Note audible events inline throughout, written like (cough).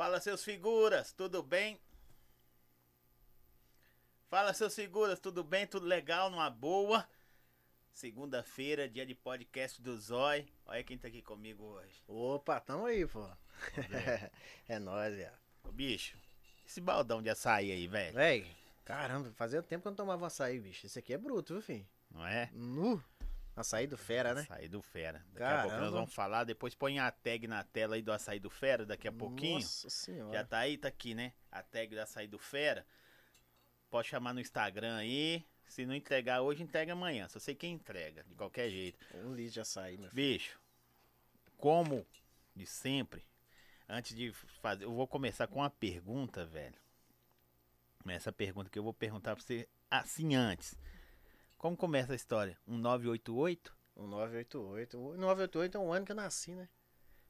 Fala, seus figuras, tudo bem? Fala, seus figuras, tudo bem? Tudo legal? Numa boa? Segunda-feira, dia de podcast do Zói. Olha quem tá aqui comigo hoje. Opa, tamo aí, pô. (laughs) é nóis, velho. Ô, bicho, esse baldão de açaí aí, velho. Véi, caramba, fazia tempo que eu não tomava açaí, bicho. Esse aqui é bruto, viu, filho? Não é? Nu. Açaí do fera, né? Açaí do Fera. Daqui a pouco nós Caramba. vamos falar. Depois põe a tag na tela aí do açaí do Fera daqui a pouquinho. Nossa senhora. Já tá aí, tá aqui, né? A tag do açaí do Fera. Pode chamar no Instagram aí. Se não entregar hoje, entrega amanhã. Só sei quem entrega, de qualquer jeito. Um litro de açaí, meu filho. Bicho, como de sempre, antes de fazer, eu vou começar com uma pergunta, velho. Essa pergunta que eu vou perguntar pra você assim antes. Como começa a história? Um 988? Um 988. O 988 é um ano que eu nasci, né?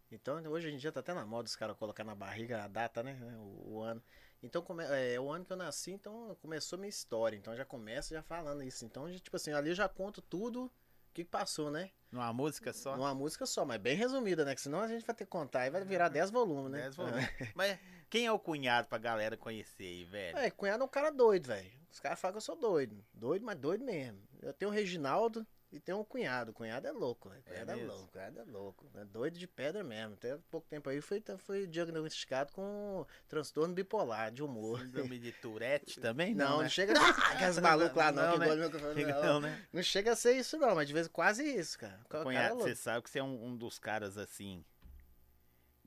Então, hoje em dia tá até na moda os caras colocar na barriga a data, né? O, o ano. Então, come, é o ano que eu nasci, então começou minha história. Então já começa já falando isso. Então, tipo assim, ali eu já conto tudo o que, passou, né? Numa música só? Numa música só, mas bem resumida, né? Que senão a gente vai ter que contar e vai virar 10 volumes, né? Dez volumes. Mas quem é o cunhado pra galera conhecer aí, velho? É, cunhado é um cara doido, velho. Os caras falam que eu sou doido. Doido, mas doido mesmo. Eu tenho o Reginaldo e tenho um cunhado. O cunhado é louco, velho. Cunhado é, mesmo? louco, cunhado é louco. É doido de pedra mesmo. Até pouco tempo aí foi, foi diagnosticado com transtorno bipolar de humor. Síndrome de (laughs) Tourette também? Não, Não, não, né? chega a (laughs) aquelas malucos lá, não, Não, que né? microfone, Chega não. não, né? Não chega a ser isso, não, mas de vez quase isso, cara. O cara é Cunhado, você sabe que você é um, um dos caras assim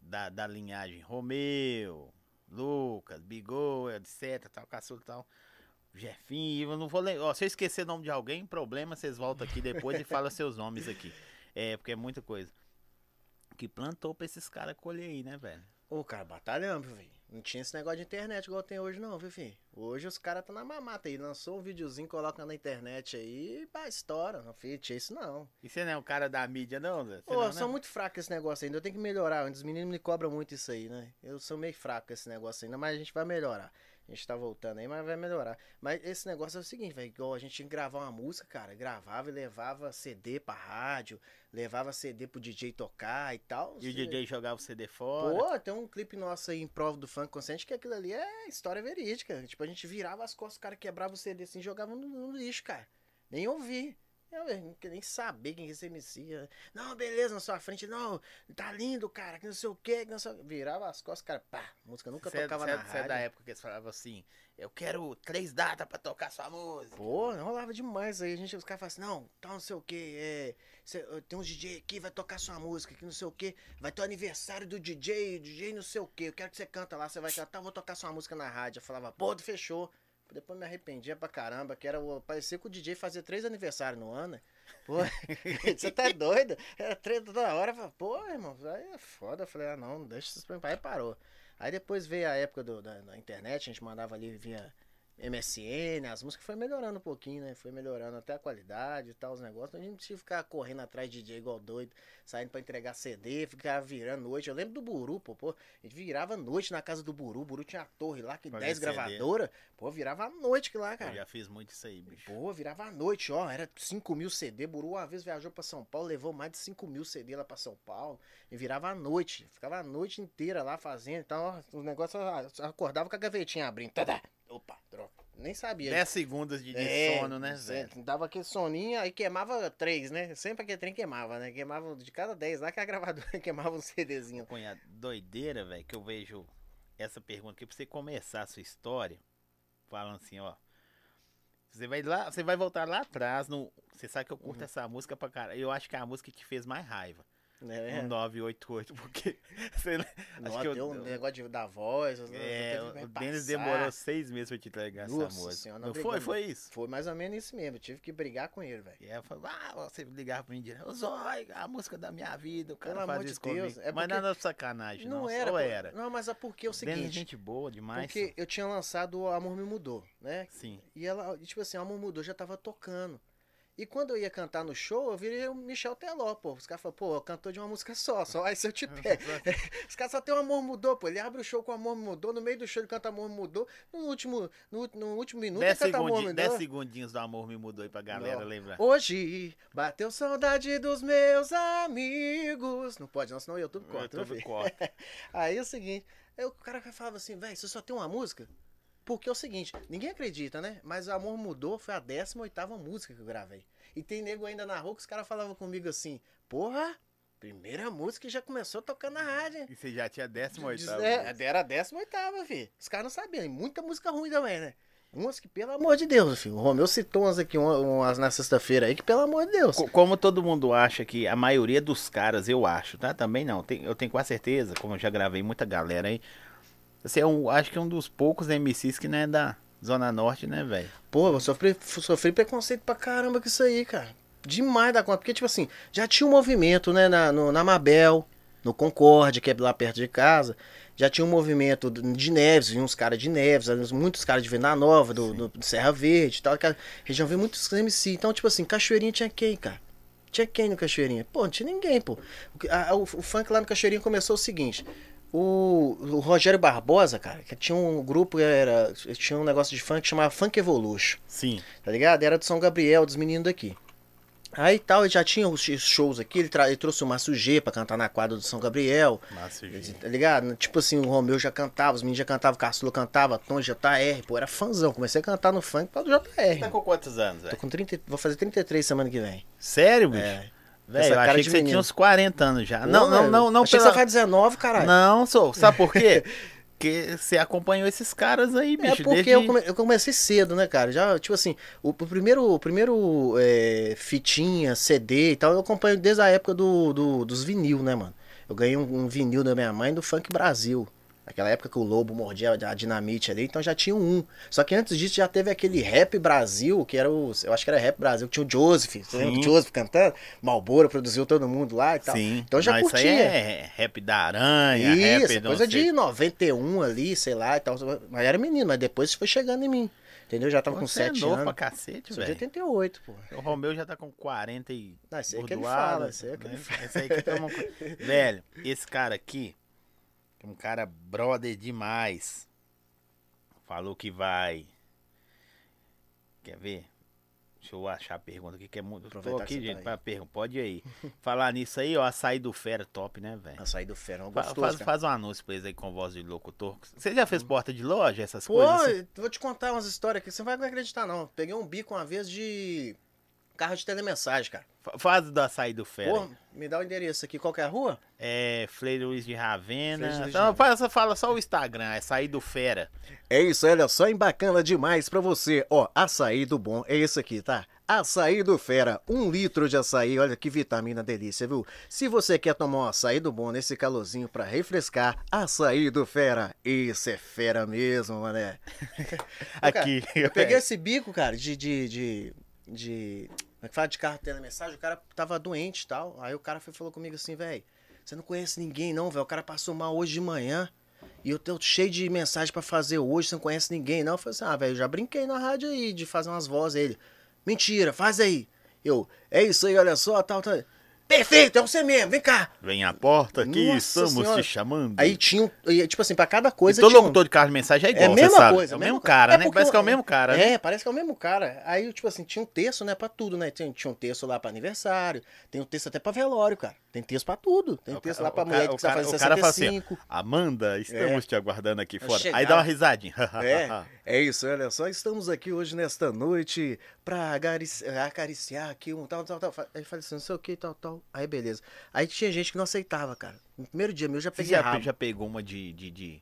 da, da linhagem Romeu, Lucas, Bigô, etc, tal, caçula e tal. Jefinho, eu não vou lembrar. Se eu esquecer o nome de alguém, problema, vocês voltam aqui depois e falam seus nomes aqui. É, porque é muita coisa. Que plantou pra esses caras colher aí, né, velho? Ô, cara, batalhamos, viu, filho. Não tinha esse negócio de internet igual tem hoje, não, viu, filho? Hoje os caras estão na mamata aí. Lançou um videozinho, coloca na internet aí e pá, estoura. Não, filho, tinha isso não. E você não é um cara da mídia, não, Zé? Você Ô, não, eu sou né? muito fraco esse negócio ainda. Eu tenho que melhorar. Os meninos me cobram muito isso aí, né? Eu sou meio fraco esse negócio ainda, mas a gente vai melhorar. A gente tá voltando aí, mas vai melhorar. Mas esse negócio é o seguinte, velho. Igual a gente tinha que gravar uma música, cara. Gravava e levava CD pra rádio, levava CD pro DJ tocar e tal. E o DJ jogava o CD fora. Pô, tem um clipe nosso aí em prova do funk consciente que aquilo ali é história verídica. Tipo, a gente virava as costas, o cara quebrava o CD assim e jogava no, no lixo, cara. Nem ouvi. Eu velho, não queria nem saber quem que esse MC. Não, beleza, na sua frente. Não, tá lindo, cara, que não sei o quê. Que não sei... o quê. Virava as costas, cara, pá. Música nunca Você é- tocava você é- na você rádio. é da época que eles falavam assim, eu quero três datas pra tocar sua música. Pô, rolava demais aí. A gente, os caras falavam assim, não, tá não sei o que, é, cê- tem uns DJ aqui, vai tocar sua música, que não sei o que, vai ter o aniversário do DJ, DJ não sei o que, eu quero que você canta lá, você vai cantar, eu vou tocar sua música na rádio. Eu falava, pô, fechou. Depois me arrependia pra caramba, que era o. Parecia que o DJ fazia três aniversários no ano, né? Pô, (laughs) você tá doido? Era três toda hora. Pô, irmão, aí é foda. Eu falei, ah, não, deixa isso pra mim. Aí parou. Aí depois veio a época do- da, da internet, a gente mandava ali via MSN, as músicas foi melhorando um pouquinho, né? Foi melhorando até a qualidade e tal, os negócios. A gente não precisa ficar correndo atrás de DJ igual doido, saindo pra entregar CD, ficar virando noite. Eu lembro do Buru, pô, pô. A gente virava noite na casa do Buru. O Buru tinha a torre lá, que Fazer 10 CD. gravadoras. Pô, virava a noite que lá, Eu cara. já fiz muito isso aí, bicho. Pô, virava a noite, ó. Era 5 mil CD. Buru uma vez viajou pra São Paulo, levou mais de 5 mil CD lá pra São Paulo. E virava a noite. Ficava a noite inteira lá fazendo. Então, ó, os negócios eu acordava com a gavetinha abrindo. Tadá. Opa, droga. Nem sabia. 10 segundos de, de É, sono, né, velho? Dava aquele soninho, aí queimava três, né? Sempre aquele trem queimava, né? Queimava de cada 10 lá que a (laughs) gravadora queimava um CDzinho. Cunhado, doideira, velho, que eu vejo essa pergunta aqui pra você começar a sua história, falando assim, ó. Você vai lá, você vai voltar lá atrás, no, você sabe que eu curto Uhum. essa música pra caralho. Eu acho que é a música que te fez mais raiva. Né? Um 988, (laughs) porque você, acho Nossa, que eu, deu um negócio de, da voz. é, que o Denis demorou seis meses pra te entregar essa Nossa música. Senhora, não nós foi? brigamos. Foi isso? Foi mais ou menos isso mesmo. Eu tive que brigar com ele, velho. E aí eu falei, ah, você ligava pra mim direto, Zói, a música da minha vida, o cara Pelo faz amor de isso comigo. Deus, é Mas nada de sacanagem, não, Não era. era. Não, mas é porque é o Denis é seguinte. gente boa demais. Porque eu tinha lançado o Amor Me Mudou, né? Sim. E ela, tipo assim, o Amor Mudou já tava tocando. E quando eu ia cantar no show, eu virei o Michel Teló, pô. Os caras falam, pô, cantor de uma música só, só aí se eu te pego. (laughs) Os caras só tem o Amor Mudou, pô. Ele abre o show com Amor Mudou, no meio do show ele canta Amor Mudou. No último, no, no último minuto Dez, ele canta Amor Mudou. dez segundinhos do amor me mudou aí pra galera Não. lembrar. Hoje bateu saudade dos meus amigos. Não pode, não, senão o YouTube corta. Tudo meu filho. corta. (laughs) Aí é o seguinte, aí o cara falava assim, velho, você só tem uma música? Porque é o seguinte, ninguém acredita, né? Mas o Amor Mudou foi a 18ª música que eu gravei. E tem nego ainda na rua que os caras falavam comigo assim, porra, primeira música já começou tocando na rádio. hein?" E você já tinha 18 É, era a 18ª, filho. Os caras não sabiam. E muita música ruim também, né? Umas que, pelo amor de Deus, filho. O Romeu citou umas aqui, uma- umas na sexta-feira aí, que pelo amor de Deus. Co- Como todo mundo acha que a maioria dos caras, eu acho, tá? Também não. eu tenho quase certeza, como eu já gravei muita galera aí. Você é um, acho que é um dos poucos MCs que não é da Zona Norte, né, velho? Pô, eu sofri, sofri preconceito pra caramba com isso aí, cara. Demais da conta. Porque, tipo assim, já tinha um movimento, né, na, no, na Mabel, no Concorde, que é lá perto de casa. Já tinha um movimento de Neves, vinha uns caras de Neves, muitos caras de Venda Nova, do, do- do Serra Verde e tal. Que a região veio muitos MC. Então, tipo assim, Cachoeirinha tinha quem, cara? Tinha quem no Cachoeirinha? Pô, não tinha ninguém, pô. O, a- o, o funk lá no Cachoeirinha começou o seguinte. O, o Rogério Barbosa, cara, que tinha um grupo, era, tinha um negócio de funk que chamava Funk Evolution Sim. tá ligado? Era do São Gabriel, dos meninos daqui. Aí tal, ele já tinha os shows aqui, ele, ele trouxe o Márcio G pra cantar na quadra do São Gabriel, Márcio G. tá ligado? Tipo assim, o Romeu já cantava, os meninos já cantavam, o Caçula cantava, Tom JR, pô, era fãzão. Comecei a cantar no funk para do JR. Tá com quantos anos, Tô velho? com 30, vou fazer 33 semana que vem. Sério, bicho? É. Velho, eu achei que você tinha uns 40 anos já. não, Pô, não, velho, não, não, Achei que pela- você faz 19, caralho. Não, sou. Sabe por quê? (laughs) Porque você acompanhou esses caras aí, bicho. É porque desde... eu, come- eu comecei cedo, né, cara? Já, tipo assim, o, o primeiro, o primeiro é, fitinha, CD e tal, eu acompanho desde a época do, do- dos vinil, né, mano? Eu ganhei um, um vinil da minha mãe do Funk Brasil. Naquela época que o Lobo mordia a dinamite ali, então já tinha um. Só que antes disso já teve aquele Rap Brasil, que era o. Eu acho que era Rap Brasil, que tinha o Joseph. Você lembra Sim. Joseph cantando? Malboro produziu todo mundo lá e tal. Sim. Então já Não, curtia. Isso aí é rap da aranha, Isso, rap coisa de 91 ali, sei lá e tal. Mas era menino, mas depois foi chegando em mim. Entendeu? Já tava com Você é 7 novo anos. pra cacete, Sou de velho. 88, pô. O Romeu já tá com 40 e. Não, esse aí que ele fala, esse aí que ele né? Esse aí que toma... (laughs) Velho, esse cara aqui, é um cara brother demais. Falou que vai. Quer ver? Deixa eu achar a pergunta aqui, que é muito. Tô Aproveitar aqui, que você gente, tá pra pergunta. Pode ir aí. (laughs) Falar nisso aí, ó, açaí do Fera top, né, velho? Açaí do Ferão, Fa- gostoso, Faz, faz um anúncio pra eles aí com voz de locutor. Você já fez porta de loja, essas Pô, coisas? assim? eu vou te contar umas histórias aqui, você não vai acreditar não. Peguei um bico uma vez de carro de telemensagem, cara. Fa- Faz do açaí do Fera. Pô, me dá o endereço aqui, qual que é a rua? É Freire Luiz de Ravena. Freire Luiz de Então, fala, fala só o Instagram, é açaí do Fera. É isso, olha só, em bacana demais pra você. Ó, açaí do bom é esse aqui, tá? Açaí do Fera, um litro de açaí, olha que vitamina delícia, viu? Se você quer tomar um açaí do bom nesse calorzinho pra refrescar, açaí do Fera, esse é fera mesmo, mané. (laughs) Aqui. Eu peguei (laughs) esse bico, cara, de. de, de, de como é que fala? De carro telemensagem, o cara tava doente e tal. Aí o cara foi, falou comigo assim, velho, você não conhece ninguém, não, velho. O cara passou mal hoje de manhã. E eu tô cheio de mensagem pra fazer hoje, você não conhece ninguém, não. Eu falei assim, ah, velho, já brinquei na rádio aí de fazer umas vozes. Ele, mentira, faz aí. Eu, é isso aí, olha só, tal, tal. Perfeito, é você mesmo, vem cá. Vem à porta aqui, Nossa estamos Senhora. te chamando. Aí tinha um, tipo assim, pra cada e coisa todo tinha um- locutor de carro de mensagem é igual, É a mesma sabe. coisa. É o mesmo cara, É né? porque Parece que é o eu- mesmo cara, né? É, parece que é o mesmo cara. Aí, tipo assim, tinha um texto, né, pra tudo, né? Tinha, tinha um texto lá pra aniversário, tem um texto até pra velório, cara. Tem texto pra tudo. Tem O texto ca- lá pra o mulher cara- que o precisa cara- fazer o cara fala assim, 65. Amanda, estamos te aguardando aqui Eu fora. Aí dá uma risadinha. (laughs) É, (laughs) é isso, olha só, estamos aqui hoje nesta noite pra acariciar aqui um tal, tal, tal. Aí falei assim, não sei o que, tal, tal. Aí beleza. Aí tinha gente que não aceitava, cara. No primeiro dia meu eu já Você peguei já, rabo. já pegou uma de, de, de- O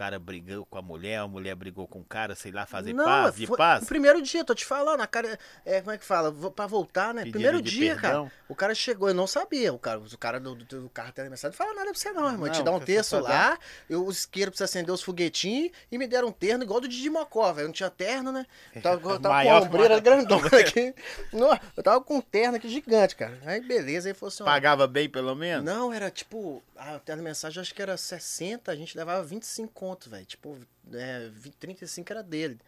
cara brigou com a mulher, a mulher brigou com o cara, sei lá, fazer não, paz, de paz? Primeiro dia, tô te falando, a cara. É, como é que fala? Pra voltar, né? Pedido primeiro dia, perdão. cara. O cara chegou, eu não sabia. O cara, o cara do, do, do carro telemensagem não fala nada pra você, não, irmão. Te Não, dá um texto só lá, eu, os isqueiros pra acender os foguetinhos e me deram um terno igual do Didi Mocó, velho. Eu não tinha terno, né? Eu tava, eu tava com a ombreira grandona aqui. Não, eu tava com um terno aqui gigante, cara. Aí beleza, aí assim: ó, Pagava bem, pelo menos? não, era tipo, a telemensagem acho que era 60, a gente levava 25 conto, velho. Tipo, é, 20, 35 era dele.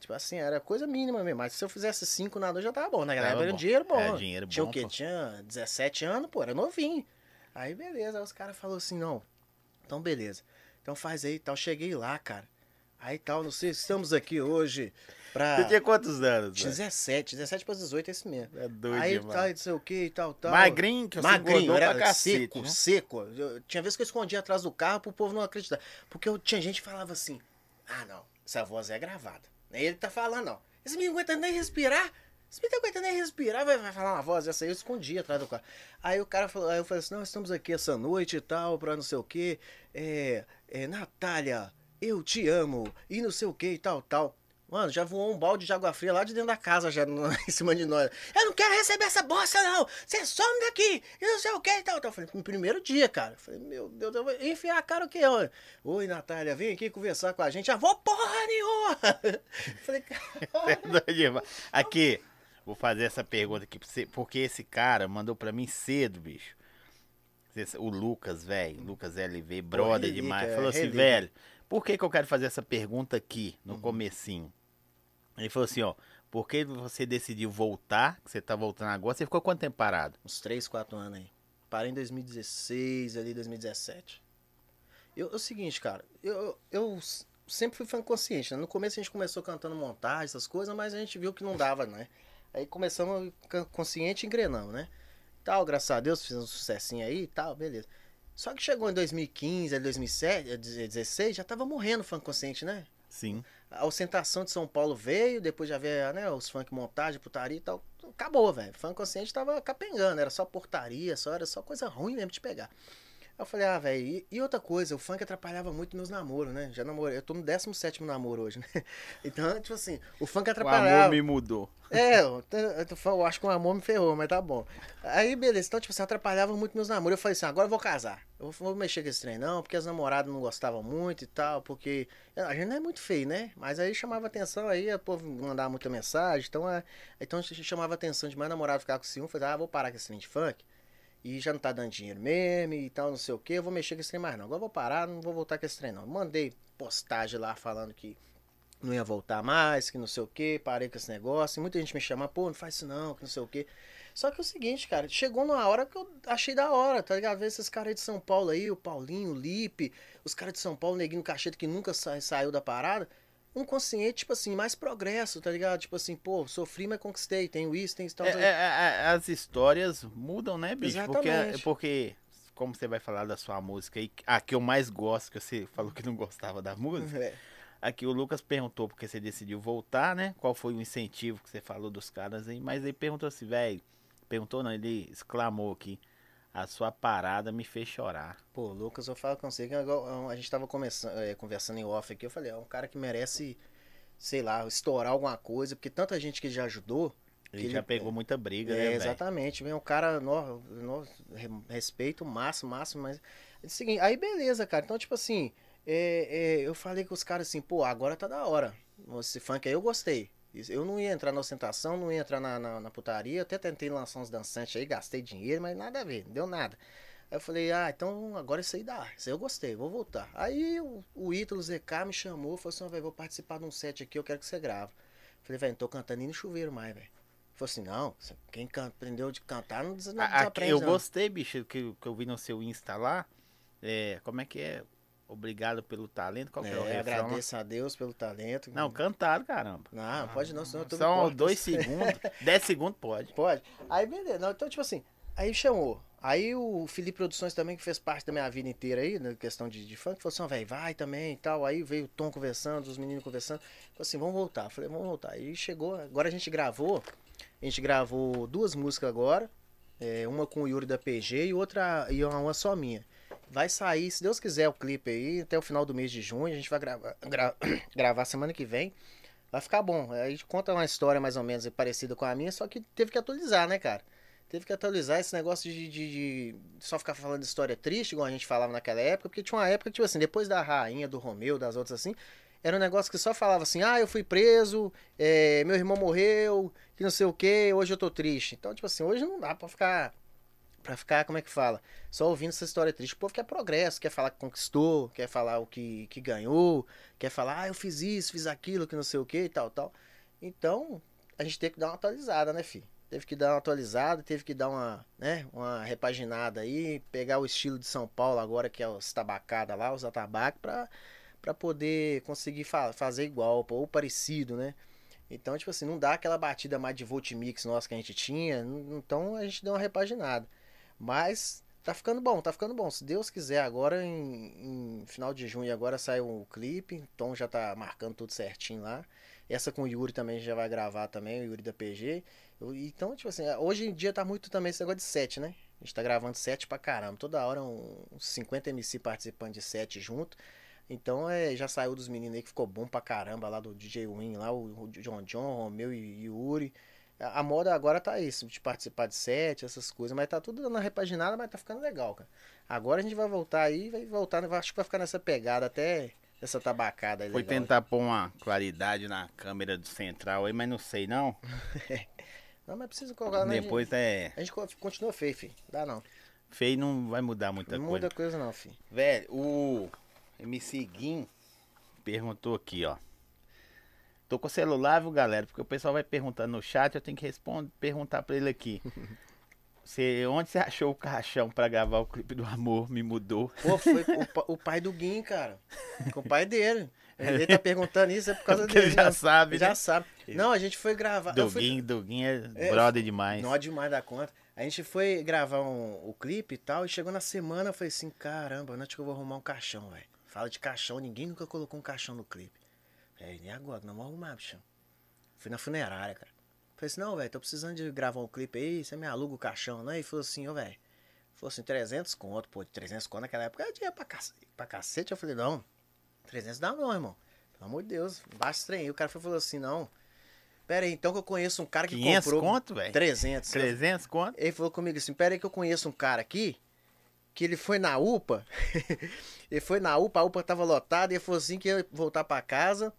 Tipo assim, era coisa mínima mesmo. Mas se eu fizesse cinco na noite já tava bom. Naquela Tava época era um dinheiro bom. É, dinheiro Tinha bom, o quê? pô. Tinha 17 anos, pô, era novinho. Aí beleza, aí os caras falaram assim, não. Então beleza. Então faz aí e tal. Cheguei lá, cara. Aí tal, não sei, estamos aqui hoje pra. Você tinha quantos anos? Tinha velho? 17, 17 para 18, esse mesmo. É doido aí tal, não sei o que e tal, tal. Magrinho, que eu Magrinho, pra era cacete, seco, né? seco. Eu- tinha vezes que eu escondia atrás do carro pro povo não acreditar. Porque eu, tinha gente que falava assim: ah, não, essa voz é gravada. Ele tá falando, não. Esse menino aguenta nem respirar. Esse menino não aguenta nem respirar, vai, vai falar uma voz essa aí. Eu escondia atrás do carro. Aí o cara falou, aí eu falei assim: não, estamos aqui essa noite e tal, pra não sei o que. É, é, Natália, eu te amo. E não sei o que e tal, tal. Mano, já voou um balde de água fria lá de dentro da casa, já (laughs) no- em cima de nós. Eu não quero receber essa bosta, não! Você some daqui! E não sei o que e tal. Então, eu falei, no primeiro dia, cara. Eu falei, meu Deus, eu vou enfiar a cara o quê? ó? Oi, Natália, vem aqui conversar com a gente. Ah, vou porra nenhuma! (laughs) Eu falei, cara. É. (laughs) Aqui, vou fazer essa pergunta aqui pra você, porque esse cara mandou pra mim cedo, bicho. O Lucas, velho, Lucas LV, brother relíquia, demais. é, Falou assim, relíquia. velho, por que que eu quero fazer essa pergunta aqui, no Uhum. comecinho? Ele falou assim, ó, por que você decidiu voltar, que você tá voltando agora, você ficou quanto tempo parado? Uns 3, 4 anos aí. Parei em 2016, ali 2017. Eu, é o seguinte, cara, eu, eu, sempre fui fã consciente, né? No começo a gente começou cantando montagem, essas coisas, mas a gente viu que não dava, né? Aí começamos consciente e engrenamos, né? Tal, graças a Deus, fizemos um sucessinho aí e tal, beleza. Só que chegou em 2015, ali 2007, eh, 2016, já tava morrendo o fã consciente, né? Sim. A ostentação de São Paulo veio, depois já veio né, os funk montagem, putaria e tal. Acabou, velho. Funk consciente tava capengando, era só portaria, só era só coisa ruim mesmo de pegar. Eu falei, ah, velho, e, e outra coisa, o funk atrapalhava muito meus namoros, né? Já namorei, eu tô no 17 namoro hoje, né? (laughs) Então, tipo assim, o funk O atrapalhava. amor me mudou. É, eu, eu eu acho que o amor me ferrou, mas tá bom. Aí, beleza. Então, tipo assim, atrapalhava muito meus namoros. Eu falei assim, agora eu vou casar. Eu vou, vou mexer com esse trem, não, porque as namoradas não gostavam muito e tal, porque a gente não é muito feio, né? Mas aí chamava atenção, aí o povo mandava muita mensagem, então, é, então a gente chamava atenção demais, namorado ficar com ciúme, falei, ah, vou parar com esse trem de funk. E já não tá dando dinheiro mesmo e tal, não sei o que, eu vou mexer com esse trem mais não. Agora vou parar, não vou voltar com esse trem não. Mandei postagem lá falando que não ia voltar mais, que não sei o que, parei com esse negócio. E muita gente me chama, pô, não faz isso não, que não sei o que. Só que é o seguinte, cara, chegou numa hora que eu achei da hora, tá ligado? Ver esses caras de São Paulo aí, o Paulinho, o Lipe, os caras de São Paulo, o Neguinho Cacheta, que nunca sa- saiu da parada. Um consciente, tipo assim, mais progresso, tá ligado? Tipo assim, pô, sofri, mas conquistei, tenho isso, tenho isso, tal, É, tal. é, é, as histórias mudam, né, bicho? Porque, Exatamente. porque, como você vai falar da sua música aí, a que eu mais gosto, que você falou que não gostava da música, É. aqui o Lucas perguntou porque você decidiu voltar, né? Qual foi o incentivo que você falou dos caras aí, mas ele perguntou assim, velho, perguntou não, ele exclamou aqui, a sua parada me fez chorar. Pô, Lucas, eu falo com você que a gente tava é, conversando em off aqui, eu falei, é um cara que merece, sei lá, estourar alguma coisa, porque tanta gente que já ajudou. Ele, Ele- já pegou muita briga, É, né, exatamente, é um cara, no, no- re- respeito máximo, máximo, mas. É o seguinte, aí beleza, cara. Então, tipo assim, é, é, eu falei com os caras assim, pô, agora tá da hora. Esse funk aí eu gostei. Eu não ia entrar na ostentação, não ia entrar na, na, na putaria. Até tentei lançar uns dançantes aí, gastei dinheiro, mas nada a ver, não deu nada. Aí eu falei, ah, então agora isso aí dá. Isso aí eu gostei, vou voltar. Aí o, o Ítalo ZK me chamou, falou assim, velho, vou participar de um set aqui, eu quero que você grava. Falei, velho, não tô cantando nem no chuveiro mais, velho. Falei assim, não, quem aprendeu de cantar não, des, não eu não. gostei, bicho, que, que eu vi no seu Insta lá. É, como é que é? Obrigado pelo talento. Qual que é, o É, refrão? agradeço a Deus pelo talento. Não, cantaram, caramba. Não, pode não, senão eu tô São dois segundos. (laughs) Dez segundos pode. Pode. Aí beleza. Não, então, tipo assim, aí chamou. Aí o Felipe Produções também, que fez parte da minha vida inteira aí, na questão de, de funk, falou assim, velho, vai também e tal. Aí veio o Tom conversando, os meninos conversando. Falou assim, vamos voltar. Falei, vamos voltar. Aí chegou, agora a gente gravou, a gente gravou duas músicas agora, é, uma com o Yuri da PG e outra, e uma só minha. Vai sair, se Deus quiser, o clipe aí, até o final do mês de junho, a gente vai gravar, (clears throat) gra- (clears throat) gravar semana que vem. Vai ficar bom. A gente conta uma história mais ou menos parecida com a minha, só que teve que atualizar, né, cara? Teve que atualizar esse negócio de, de- de só ficar falando história triste, igual a gente falava naquela época, porque tinha uma época, tipo assim, depois da rainha, do Romeu, das outras assim, era um negócio que só falava assim, ah, eu fui preso, é, meu irmão morreu, que não sei o que, hoje eu tô triste. Então, tipo assim, hoje não dá pra ficar pra ficar, como é que fala? Só ouvindo essa história triste. O povo quer progresso, quer falar que conquistou, quer falar o que, que ganhou, quer falar, ah, eu fiz isso, fiz aquilo, que não sei o que e tal, tal. Então, a gente teve que dar uma atualizada, né, filho? Teve que dar uma atualizada, teve que dar uma, né, uma repaginada aí, pegar o estilo de São Paulo agora, que é os tabacada lá, os atabaques, pra, pra poder conseguir fa fazer igual, ou parecido, né? Então, tipo assim, não dá aquela batida mais de volt mix nossa que a gente tinha, então a gente deu uma repaginada. Mas tá ficando bom, tá ficando bom. Se Deus quiser, agora em, em final de junho agora sai o clipe, o Tom já tá marcando tudo certinho lá. Essa com o Yuri também já vai gravar também, o Yuri da PG. Então, tipo assim, hoje em dia tá muito também esse negócio de set, né? A gente tá gravando set pra caramba. Toda hora uns 50 MC participando de set junto. Então é, já saiu dos meninos aí que ficou bom pra caramba lá do DJ Win, lá, o, o John John, Romeu e Yuri. A, moda agora tá isso, de participar de set, essas coisas, mas tá tudo na repaginada, mas tá ficando legal, cara. Agora a gente vai voltar aí, vai voltar, acho que vai ficar nessa pegada até essa tabacada aí. Foi legal, tentar pôr uma claridade na câmera do central aí, mas não sei não. (laughs) não, mas precisa colocar? Depois gente, é. A gente continua feio, filho. Dá não. Feio não vai mudar muita não coisa. Não muda coisa não, filho. Velho, o MC Guim perguntou aqui, ó. Tô com o celular, viu, galera? Porque o pessoal vai perguntando no chat, eu tenho que responder, perguntar pra ele aqui. (laughs) Você, onde você achou o caixão pra gravar o clipe do amor? Me mudou. Pô, foi (laughs) o, o pai do Guim, cara. Com o pai dele. Ele tá perguntando isso, é por causa (laughs) Porque dele. Ele já né? sabe, Já né? sabe. Não, a gente foi gravar. eu fui- é, É, brother demais. Não é demais da conta. A gente foi gravar um, o clipe e tal, e chegou na semana, eu falei assim, caramba, é que eu vou arrumar um caixão, velho? Fala de caixão, ninguém nunca colocou um caixão no clipe. Falei, nem agora, não vou arrumar, bichão. Fui na funerária, cara. Falei assim, não, velho, tô precisando de gravar um clipe aí, você me aluga o caixão, né? E falou assim, ô, velho, falou assim, 300 conto, pô, 300 conto naquela época era dinheiro pra cacete, pra cacete. Eu falei, não, 300 dá não, irmão. Pelo amor de Deus, baixa esse trem. aí. O cara falou assim, não, pera aí, então que eu conheço um cara que 500 comprou... conto, velho? 300. 300 conto? Ele falou comigo assim: pera aí que eu conheço um cara aqui, que ele foi na UPA, (laughs) ele foi na UPA, a UPA tava lotada, e ele falou assim que ia voltar pra casa,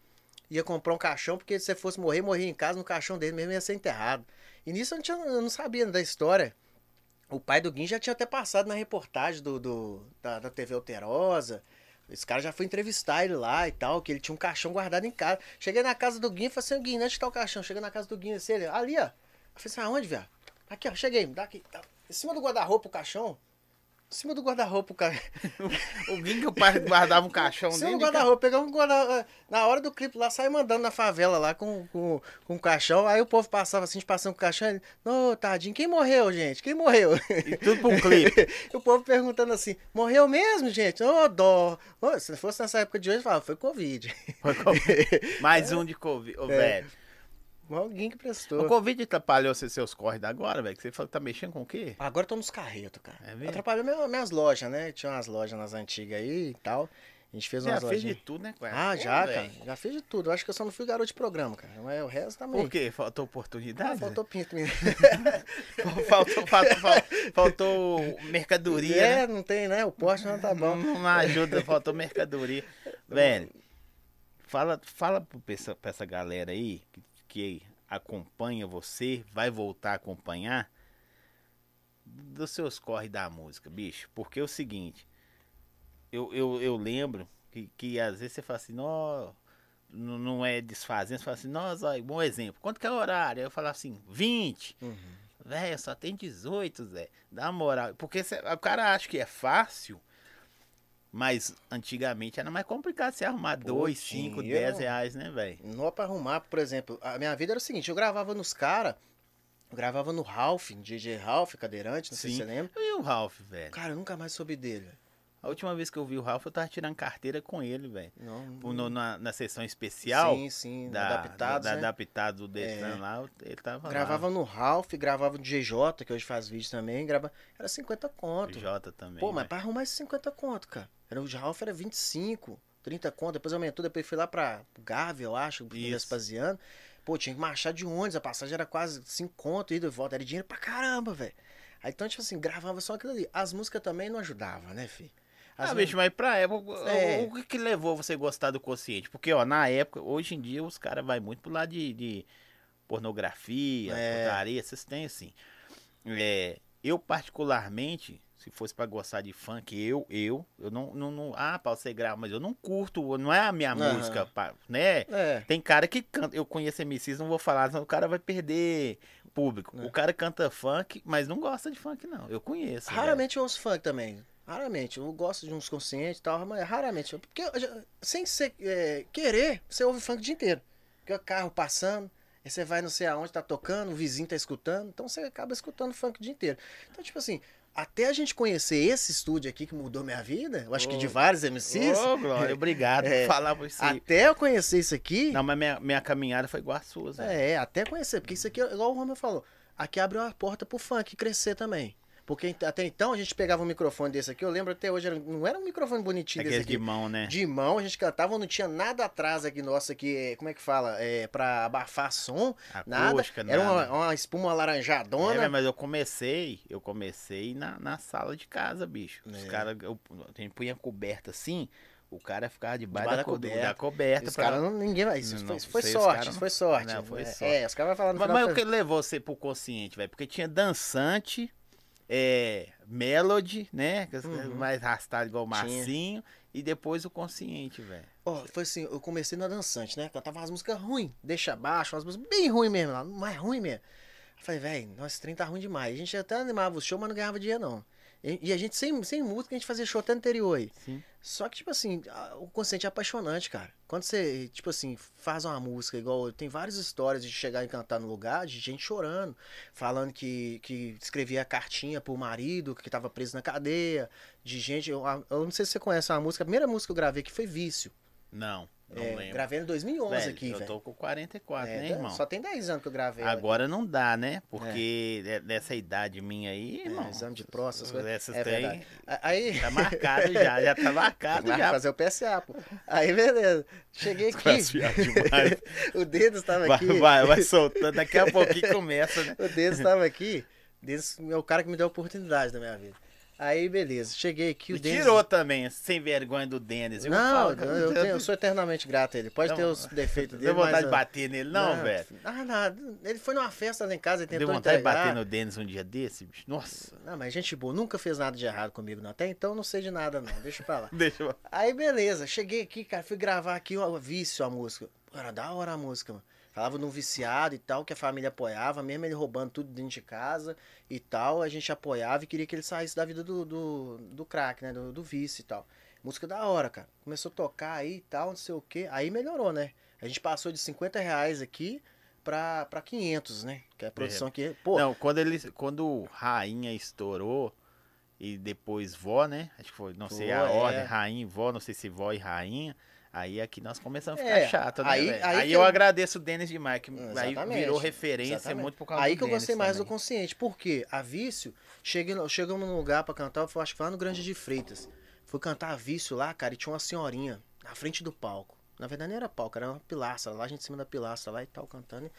ia comprar um caixão, porque se você fosse morrer, morria em casa, no caixão dele mesmo ia ser enterrado. E nisso eu não, tinha, eu não sabia da história. O pai do Guim já tinha até passado na reportagem do, do da, da TV Alterosa. Esse cara já foi entrevistar ele lá e tal, que ele tinha um caixão guardado em casa. Cheguei na casa do Guim e falei assim, Guim, onde tá o caixão? Cheguei na casa do Guim, assim, ali, ó. Eu falei assim, aonde, viado? Aqui, ó, cheguei, me dá aqui. Tá. Em cima do guarda-roupa o caixão. Em cima do guarda-roupa o caixão. O Guim que o pai guardava um caixão Em cima do dele. guarda-roupa, pegamos um guarda Na hora do clipe lá, sai mandando na favela lá com, com, com o caixão. Aí o povo passava assim, passando com o caixão. Ele, Ô, tadinho, quem morreu, gente? Quem morreu? E tudo pra um clipe. (laughs) O povo perguntando assim, morreu mesmo, gente? Ô, dó. Ô, se fosse nessa época de hoje, falava, foi Covid. Foi Covid. (laughs) Mais um de Covid. Ô, É. velho. Alguém que O prestou. Covid atrapalhou se- seus corres da agora, velho? Que você falou que tá mexendo com o quê? Agora eu tô nos carretos, cara. É mesmo? Atrapalhou minha- minhas lojas, né? Tinha umas lojas nas antigas aí e tal. A gente fez Você já umas fez de tudo, né, cara? Ah, Pô, já, velho. cara. Já fiz de tudo. Eu acho que eu só não fui garoto de programa, cara. Mas o resto também. Por quê? Faltou Ah, oportunidade? faltou pinto mesmo. (laughs) faltou, faltou, faltou, faltou mercadoria, né? É, não tem, né? O poste não tá bom. Não, não ajuda, faltou mercadoria. (laughs) Velho, fala, fala pro pessoa- pra essa galera aí que, que acompanha você, vai voltar a acompanhar, dos seus corre da música, bicho. Porque é o seguinte, eu, eu, eu lembro que, que às vezes você fala assim, não, não é desfazendo, você fala assim, nossa, bom exemplo, quanto que é o horário? Aí eu falo assim, 20. Uhum. Velho, só tem 18, Zé. Dá moral. Porque cê- o cara acha que é fácil, mas antigamente era mais complicado você arrumar Pô, 2, 5, tinha. 10 reais, né, velho? Não pra arrumar, por exemplo, a minha vida era o seguinte, eu gravava nos caras, eu gravava no Ralph, DJ Ralph, cadeirante, não sei se Sim. você lembra. E o Ralph, velho? Cara, eu nunca mais soube dele. A última vez que eu vi o Ralph, eu tava tirando carteira com ele, velho. Não, No- Na, na sessão especial Sim, sim, da, adaptados, da, né? adaptado do É. lá, ele tava Gravava lá. no Ralph, gravava no DJ, que hoje faz vídeo também, grava... era 50 O conto. Jota também. Pô, mas velho. pra arrumar esses 50 conto, cara. Era, o Ralph era 25, 30 conto, depois aumentou, depois fui lá pra Gávea, eu acho, pro. Vespasiano. Pô, tinha que marchar de ônibus, a passagem era quase 5 conto, ida e volta, era dinheiro pra caramba, velho. Aí então, tipo assim, gravava só aquilo ali. As músicas também não ajudavam, né, fi? As Ah, bicho, mas pra época, o- É. o, que que levou você a gostar do consciente? Porque, ó, na época, hoje em dia, os caras vai muito pro lado de, de pornografia, É. putaria, vocês têm assim. É, eu particularmente, se fosse pra gostar de funk, eu, eu, eu não, não, não ah, pra você gravar, mas eu não curto, não é a minha Aham. música, né? É. Tem cara que canta, eu conheço MCs, não vou falar, senão o cara vai perder público. É. O cara canta funk, mas não gosta de funk, não. Eu conheço. velho. Raramente eu ouço funk também. Raramente. Eu gosto de uns conscientes e tal, mas raramente. Porque sem você é, querer, você ouve funk o dia inteiro. Porque o carro passando, aí você vai não sei aonde, tá tocando, o vizinho tá escutando, então você acaba escutando funk o dia inteiro. Então, tipo assim, até a gente conhecer esse estúdio aqui que mudou minha vida, eu acho que de vários MCs, Ô, Glória, (laughs) obrigado É, por falar por isso aí. até eu conhecer isso aqui, Não, mas minha, minha caminhada foi igual a sua, Zé. é, até conhecer, porque isso aqui, igual o Romeu falou, aqui abriu uma porta pro funk crescer também. Porque até então a gente pegava um microfone desse aqui, eu lembro até hoje, não era um microfone bonitinho Aquele desse de aqui. mão, né? De mão, a gente cantava, não tinha nada atrás aqui, nossa, aqui, é, como é que fala? É, pra abafar som, nada. Acústica, Era uma, nada. uma espuma É, alaranjadona. velho, mas eu comecei, eu comecei na, na sala de casa, bicho. Os É. caras, a gente punha coberta assim, o cara ficava debaixo Debaixo da, da co- coberta. da coberta. Os pra- caras não, ninguém vai. Isso Não, foi, sorte, isso foi sorte. Não, foi é, sorte. É, os caras vão falar no Mas, final. mas o que levou você pro consciente, velho? Porque tinha dançante, é, melody, né? as- Uhum. Mais arrastado igual o Tinha. Marcinho. E depois o consciente, velho. Ó, foi assim, eu comecei na dançante, né? Cantava umas músicas ruins, deixa baixo, umas músicas bem ruins mesmo, lá, mais ruim mesmo. Eu falei, velho, nossa, esse trem tá ruim demais. A gente até animava o show, mas não ganhava dinheiro, não. E, e a gente, sem, sem música, a gente fazia show até no interior aí. Sim. Só que, tipo assim, o consciente é apaixonante, cara. Quando você, tipo assim, faz uma música igual. Tem várias histórias de chegar e cantar no lugar, de gente chorando, falando que, que escrevia cartinha pro marido que tava preso na cadeia, de gente. Eu, eu não sei se você conhece uma música, a primeira música que eu gravei que foi Vício. Não, não É, lembro. gravei em 2011 Velho, aqui, eu velho. tô com 44, É, né, irmão? Só tem 10 anos que eu gravei. Agora não dá, né? Porque de- dessa idade minha aí, É, irmão. exame de próstata, essas É tem. Aí. (laughs) Tá marcado (laughs) já, já tá marcado Vai já. fazer o PSA, pô. Aí, beleza. Cheguei (laughs) aqui. O dedo estava Vai, aqui. vai, vai soltando, daqui a pouquinho começa, né? O Denis estava aqui. Denis é o cara que me deu a oportunidade na minha vida. Aí, beleza. Cheguei aqui, o Denis... tirou também, sem vergonha do Denis. Não, Fala, eu, tenho- eu sou eternamente grato a ele. Pode Não, ter os (laughs) defeitos dele, Deu vontade mas... de bater nele, não, velho? Ah, nada. Ele foi numa festa lá em casa e Deu tentou vontade entregar. de bater no Denis um dia desse, bicho? Nossa. Não, mas gente boa. Nunca fez nada de errado comigo, não. Até então não sei de nada, não. Deixa pra lá. (laughs) Deixa eu... Aí, beleza. Cheguei aqui, cara. Fui gravar aqui o Vício, a música. Era da hora a música, mano. Falava de um viciado e tal, que a família apoiava, mesmo ele roubando tudo dentro de casa e tal, a gente apoiava e queria que ele saísse da vida do, do, do crack, né? Do, do vício e tal. Música da hora, cara. Começou a tocar aí e tal, não sei o quê. Aí melhorou, né? A gente passou de 50 reais aqui pra, pra 500, né? Que é a produção que. Pô, Não, quando ele. Quando Rainha estourou e depois vó, né? Acho que foi, não sei a é. ordem, rainha e vó, não sei se vó e rainha. Aí aqui nós começamos a ficar É, chato, né? aí- aí Aí, eu eu- agradeço o Denis demais, que aí virou referência exatamente. muito por causa Aí que eu gostei mais do consciente. Por quê? A Vício, cheguei, chegamos num lugar pra cantar, eu acho que foi lá no Grande de Freitas. Fui cantar a Vício lá, cara, e tinha uma senhorinha na frente do palco. Na verdade não era palco, era uma pilastra, lá a gente em cima da pilastra lá e tal, cantando.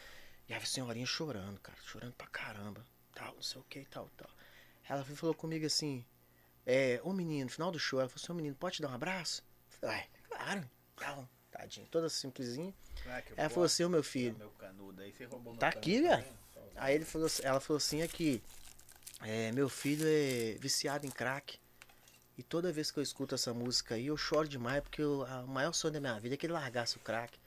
E a senhorinha chorando, cara, chorando pra caramba. Tal, não sei o que e tal, tal. Ela falou comigo assim, é, ô menino, no final do show, ela falou assim, ô menino, pode te dar um abraço? Eu falei, "Ué, claro, tal, tadinho, toda simplesinha. Ah, Ela falou assim, ô meu filho, Meu canudo aí, você roubou Tá aqui, velho. Aí ele falou, ela falou assim aqui, é, meu filho é viciado em crack. E toda vez que eu escuto essa música aí, eu choro demais, porque eu- a- o maior sonho da minha vida é que ele largasse o crack.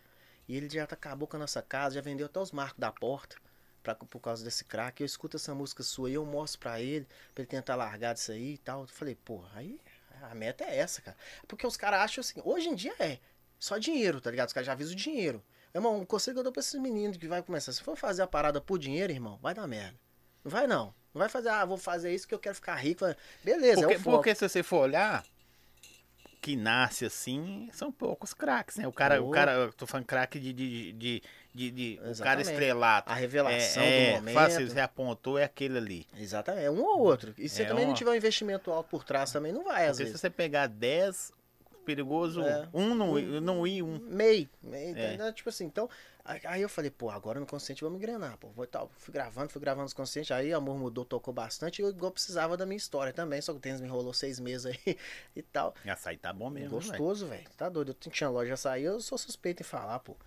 E ele já tá- acabou com a nossa casa, já vendeu até os marcos da porta pra, por causa desse crack. Eu escuto essa música sua e eu mostro pra ele, pra ele tentar largar disso aí e tal. Eu falei, porra, aí a meta é essa, cara. Porque os caras acham assim, hoje em dia é só dinheiro, tá ligado? Os caras já avisam o dinheiro. Irmão, o conselho que eu dou pra esses meninos que vai começar, se for fazer a parada por dinheiro, irmão, vai dar merda. Não vai não. Não vai fazer, ah, vou fazer isso que eu quero ficar rico. Beleza, Porque, é o foco. porque se você for olhar, que nasce assim, são poucos craques, né? O cara, Pô. o cara eu tô falando craque de, de, de, de, de- o cara estrelado. A revelação é, do é, momento. assim, você apontou, é aquele ali. Exatamente, é um ou outro. E se É também não tiver um investimento alto por trás, também não vai, às Porque se vezes. você pegar 10, perigoso, É. um não, não ir, um. Meio, meio, É. tipo assim, então, aí eu falei, pô, agora no consciente vamos engrenar, pô, vou tal, fui gravando, fui gravando os conscientes, aí o amor mudou, tocou bastante, e eu igual precisava da minha história também, só que o tênis me enrolou seis meses aí (laughs) e tal, Açaí tá bom mesmo, velho. gostoso, velho, tá doido, eu tinha loja de açaí, eu sou suspeito em falar, pô,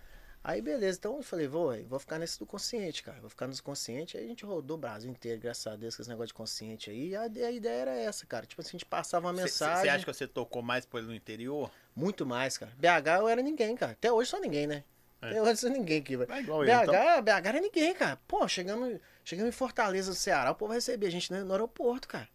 Aí beleza, então eu falei, vou, vou ficar nesse do consciente, cara. Vou ficar no consciente. Aí a gente rodou o Brasil inteiro, graças a Deus, com esse negócio de consciente aí. E a, a ideia era essa, cara. Tipo assim, a gente passava uma mensagem. Você acha que você tocou mais pelo interior? Muito mais, cara. BH eu era ninguém, cara. Até hoje sou ninguém, né? É. Até hoje sou ninguém aqui, velho. É igual BH, eu, então. BH era ninguém, cara. Pô, chegamos, chegamos em Fortaleza do Ceará, o povo recebia a gente no, no aeroporto, cara.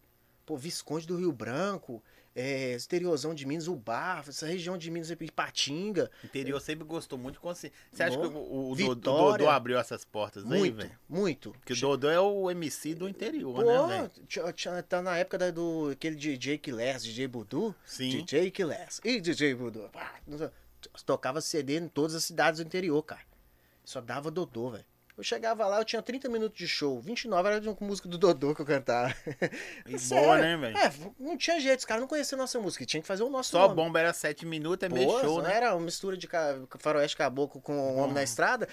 Pô, Visconde do Rio Branco, é, exteriorzão de Minas, o Bafo, essa região de Minas, Ipatinga. interior sempre gostou muito. Você acha Bom. que o, o, o Vitória. Dodô abriu essas portas aí, Muito, velho? muito. Porque o Dodô é o MC do interior, Pô, né, velho? tá na época da- do aquele DJ Kiles, DJ Budu. Sim. DJ Kiles. E DJ Budu. pá, Tocava CD em todas as cidades do interior, cara. Só dava Dodô, velho. Eu chegava lá, eu tinha 30 minutos de show. 29 era de uma música do Dodô que eu cantava. E (laughs) Sério. boa, né, velho? É, não tinha jeito, os caras não conheciam nossa música. Tinha que fazer o nosso Só nome. bomba era 7 minutos, é Pô, meio show, né? Era uma mistura de faroeste caboclo com o homem na estrada.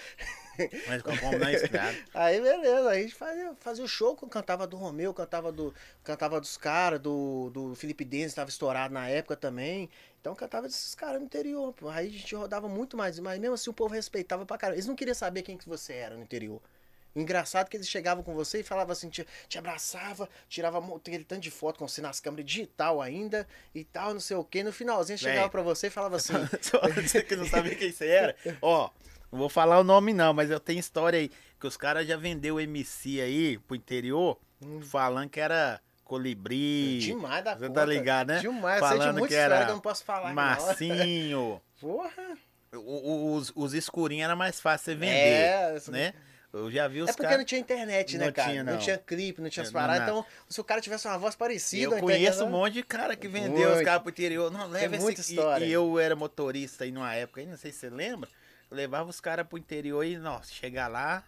Mas com bomba na estrada. (laughs) Aí beleza, aí a gente fazia, fazia o show, cantava do Romeu, cantava do cantava dos caras, do, do Felipe Denz, estava estourado na época também. Então cantava desses caras no interior, pô. Aí a gente rodava muito mais, mas mesmo assim o povo respeitava pra caramba. Eles não queriam saber quem que você era no interior. O engraçado é que eles chegavam com você e falavam assim, te, te abraçava, tirava aquele tanto de foto com você nas câmeras digital ainda e tal, não sei o quê. No finalzinho chegava pra você e falava assim, (laughs) Só você que não sabia quem você era. (laughs) Ó, não vou falar o nome não, mas eu tenho história aí. Que os caras já vendeu MC aí pro interior, falando que era colibri. Hum. demais da Você conta. tá ligado, né? Demais, eu Falando muita que era que eu não posso falar. Massinho. (laughs) Porra! Os, os escurinhos era mais fácil você vender, É, né? Eu já vi os É porque caras... não tinha internet, né, Não cara? tinha, não. não. tinha clipe, não tinha as paradas. Então, se o cara tivesse uma voz parecida. Eu conheço um internet- monte de cara que vendeu os Muito. carros pro interior. Não, leva muita esse... história. E, e eu era motorista aí numa época aí, não sei se você lembra. Levava os caras pro interior e, nossa, chegar lá,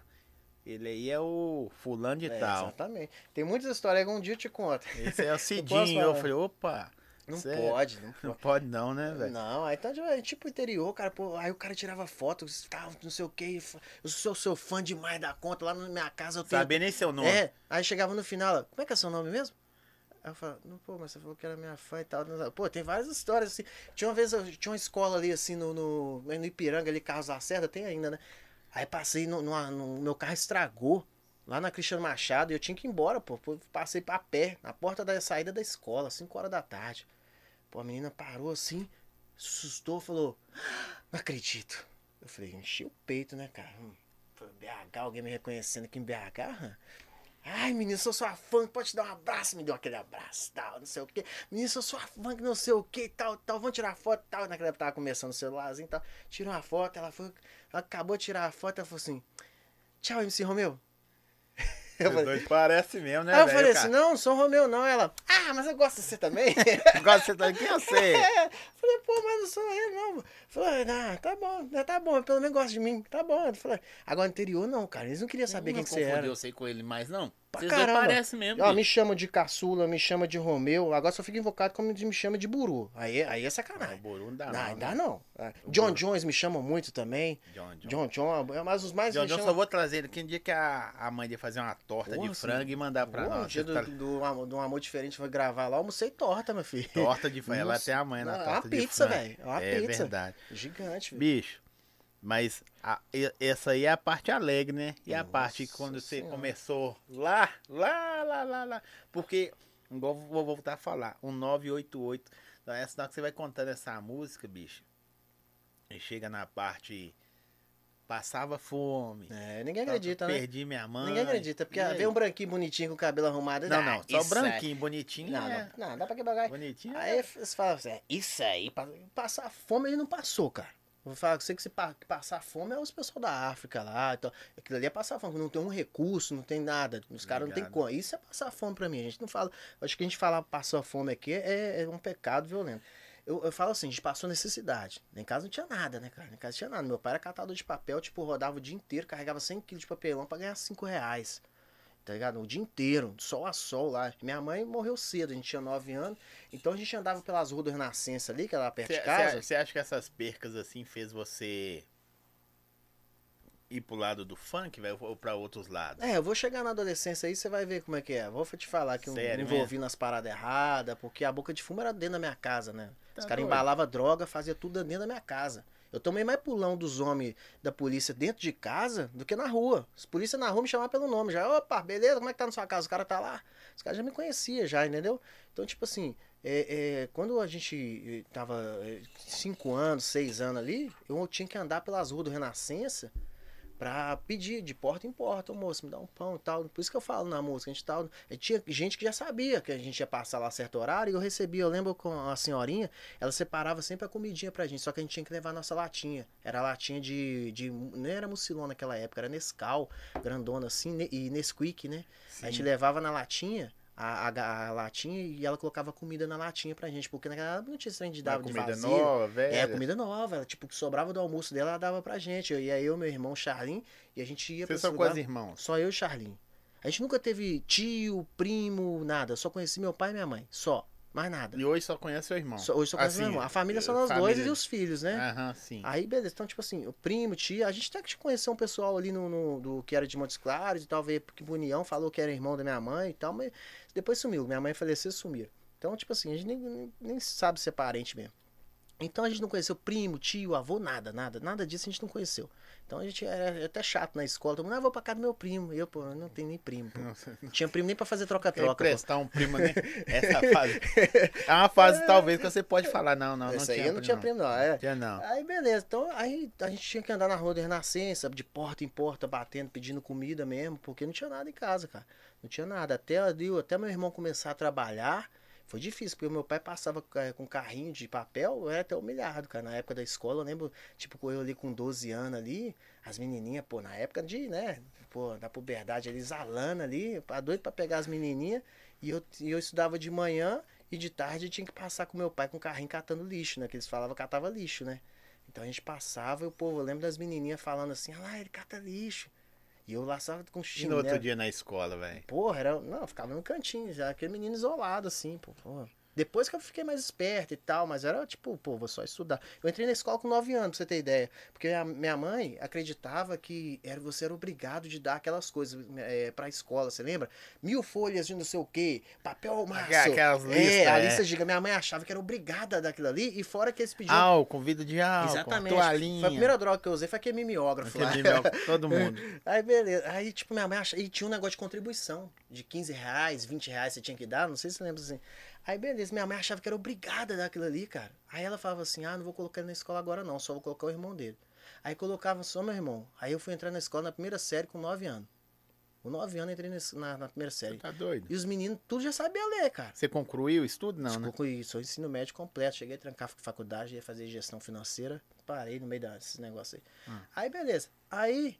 ele aí é o fulano de É, tal. Exatamente. Tem muitas histórias que um dia eu te conto. Esse é o (laughs) Cidinho. Eu falei, opa. Não cê- pode, não Não pode. pode não, né, velho? Não, aí tá de- tipo interior, cara, pô, aí o cara tirava foto, tal, não sei o que, eu sou seu fã demais da conta, lá na minha casa eu tenho. Sabia nem seu nome. É, aí chegava no final, como é que é seu nome mesmo? Aí eu falava, não, pô, mas você falou que era minha fã e tal. Pô, tem várias histórias assim. Tinha uma vez, tinha uma escola ali assim no, no, no Ipiranga, ali, Carlos Lacerda, tem ainda, né? Aí passei, no, numa- no, meu carro estragou lá na Cristiano Machado e eu tinha que ir embora, pô. Passei a pé, na porta da saída da escola, 5 horas da tarde. Pô, a menina parou assim, assustou, falou, "Ah, não acredito. Eu falei, enchi o peito, né, cara? Hum, foi BH, alguém me reconhecendo aqui em BH? hã? Ai, menino, sou sua fã, pode te dar um abraço? Me deu aquele abraço, tal, não sei o quê. Menino, sou sua fã, que não sei o quê, tal, tal, vamos tirar foto, tal. Naquela época tava começando o celularzinho, tal. Tirou uma foto, ela foi, ela acabou de tirar a foto, ela falou assim, tchau, MC Romeu. Eu falei, dois parecem mesmo, né, aí eu velho, falei assim, não, não sou Romeu não. Ela, ah, mas eu gosto de você também. (laughs) Agora você tá aqui, eu sei. (laughs) É, falei, pô, mas não sou ele, não. Falei, ah, tá bom, né, tá bom, pelo menos gosta de mim, tá bom. Eu falei, agora interior não, cara, eles não queriam saber não quem que você era. confundeu você com ele mais, não? Pra Vocês caramba. parecem mesmo. Ó, bicho. me chama de caçula, me chama de Romeu, agora só fica invocado como me chama de Buru. Aí, aí é Não, o sacanagem. Boru não dá, Não, não. ainda né? não. É. John Jones me chamam muito também. John, John. John John, é, mas os mais John me John, chamam... só vou trazer ele que um dia que a, a mãe dele fazer uma torta Porra, de frango e mandar pra Pô, nós. no dia do, tá- do, amor, do amor diferente foi gravar lá, eu almocei torta, meu filho. Torta de frango. Ela tem a mãe na Não, é torta uma de pizza, frango. velho. É uma É pizza. verdade. Gigante, filho. Bicho, mas a- essa aí é a parte alegre, né? E a Nossa parte que quando você Senhora. começou lá, lá, lá, lá, lá. Porque, igual vou voltar a falar, um 988. Então, essa hora que você vai contando essa música, bicho. E chega na parte. Passava fome. É, ninguém acredita, né? Perdi minha mãe. Ninguém acredita, porque vem um branquinho bonitinho com o cabelo arrumado. Não, não, só isso branquinho, bonitinho. Aí. Não, é. não, não, dá pra quebrar. Bonitinho. Aí é. você fala assim, é, isso aí, pa- passar fome ele não passou, cara. Vou falar com você que se passar fome é os pessoal da África lá. Então, aquilo ali é passar fome, não tem um recurso, não tem nada. Os caras não tem como. Isso é passar fome pra mim. A gente não fala. Acho que a gente falar passar fome aqui é, é um pecado violento. Eu, eu falo assim, a gente passou necessidade. Em casa não tinha nada, né, cara? Em casa não tinha nada. Meu pai era catador de papel, tipo, rodava o dia inteiro, carregava 100 quilos de papelão pra ganhar 5 reais. Tá ligado? O dia inteiro, sol a sol lá. Minha mãe morreu cedo, a gente tinha 9 anos. Então a gente andava pelas ruas do Renascença ali, que era lá perto de casa. Você acha que essas percas assim fez você ir pro lado do funk, velho, ou pra outros lados? É, eu vou chegar na adolescência aí, você vai ver como é que é. Vou te falar que eu Sério me envolvi nas paradas erradas, porque a boca de fumo era dentro da minha casa, né? Tá Os caras embalavam droga, fazia tudo dentro da minha casa. Eu tomei mais pulão dos homens da polícia dentro de casa do que na rua. Os polícia na rua me chamavam pelo nome já. Opa, beleza, como é que tá na sua casa? O cara tá lá. Os caras já me conheciam já, entendeu? Então, tipo assim, é, é, quando a gente eh, tava eh, cinco anos, seis anos ali, eu tinha que andar pelas ruas do Renascença pra pedir de porta em porta, ô moço, me dá um pão e tal. Por isso que eu falo na música, a gente tal. Tinha gente que já sabia que a gente ia passar lá certo horário e eu recebia, eu lembro com a senhorinha, ela separava sempre a comidinha pra gente, só que a gente tinha que levar a nossa latinha. Era latinha de. de não era mucilon naquela época, era Nescau, grandona assim, e Nesquik, né? A gente levava na latinha. A, a- a latinha e ela colocava comida na latinha pra gente, porque naquela época não tinha trem de dar de comida vazio. nova, velho. É, comida nova. Ela, tipo, que sobrava do almoço dela, ela dava pra gente. Eu, e aí eu, meu irmão, Charlin, e a gente ia pra Vocês são lugar. quase irmãos. Só eu e Charlin. A gente nunca teve tio, primo, nada. Só conheci meu pai e minha mãe. Só. Mais nada. E hoje só conhece seu irmão. Só- hoje só conhece Assim, meu irmão. A família são nós dois família- e os filhos, né? Aham, sim. Aí, beleza. Então, tipo assim, o primo, tia, a gente até que conheceu um pessoal ali no, no- do que era de Montes Claros e tal, veio que Bunião, falou que era irmão da minha mãe e tal, mas depois sumiu. Minha mãe faleceu e sumiu. Então, tipo assim, a gente nem, nem, nem sabe se é parente mesmo. Então a gente não conheceu primo, tio, avô, nada, nada, nada disso a gente não conheceu. Então a gente era até chato na escola, todo mundo, ah, vou pra casa do meu primo. E eu, pô, não tenho nem primo, pô. Não tinha primo nem pra fazer troca-troca. pô. emprestar um primo, né? (laughs) Essa fase. É uma fase, talvez, que você pode falar, não, não, não Esse aí eu não tinha primo, não. É. Tinha não. Aí beleza, então aí a gente tinha que andar na rua da Renascença, de porta em porta, batendo, pedindo comida mesmo, porque não tinha nada em casa, cara. Não tinha nada. Até, ali, até meu irmão começar a trabalhar, foi difícil, porque meu pai passava eh, com carrinho de papel, eu era até humilhado, cara. Na época da escola, eu lembro, tipo, eu ali com 12 anos ali, as menininhas, pô, na época de, né, pô, da puberdade ali, exalando ali, pra- doido pra pegar as menininhas, e eu, eu estudava de manhã e de tarde tinha que passar com meu pai com carrinho catando lixo, né, que eles falavam catava lixo, né. Então a gente passava e o povo, eu lembro das menininhas falando assim, ah lá, ele cata lixo. E eu lá só com E no chinelo. outro dia na escola, velho? Porra, era. Não, ficava no cantinho já, aquele menino isolado, assim, pô. porra. Depois que eu fiquei mais esperto e tal, mas era tipo, pô, vou só estudar. Eu entrei na escola com 9 anos, pra você ter ideia. Porque a minha mãe acreditava que era, você era obrigado de dar aquelas coisas é, pra escola, você lembra? Mil folhas de não sei o quê, papel maço. Aquelas listas, É, a é. lista giga. Minha mãe achava que era obrigada a dar aquilo ali, e fora que eles pediam. Álcool, vidro de álcool, Exatamente. toalhinha. Foi a primeira droga que eu usei, foi aquele mimeógrafo lá. Aquele mel- todo mundo. (laughs) Aí beleza. Aí, tipo, minha mãe achava. E tinha um negócio de contribuição. De 15 reais, 20 reais você tinha que dar. Não sei se você lembra assim. Aí beleza, minha mãe achava que era obrigada a dar aquilo ali, cara. Aí ela falava assim: ah, não vou colocar ele na escola agora não, só vou colocar o irmão dele. Aí colocava só meu irmão. Aí eu fui entrar na escola na primeira série com 9 anos. Com 9 anos eu entrei na, na primeira série. Tá doido? E os meninos tudo já sabia ler, cara. Você concluiu o estudo? Não, né? Concluí, sou ensino médio completo. Cheguei a trancar faculdade, ia fazer gestão financeira. Parei no meio desses negócios aí. Hum. Aí, beleza. Aí,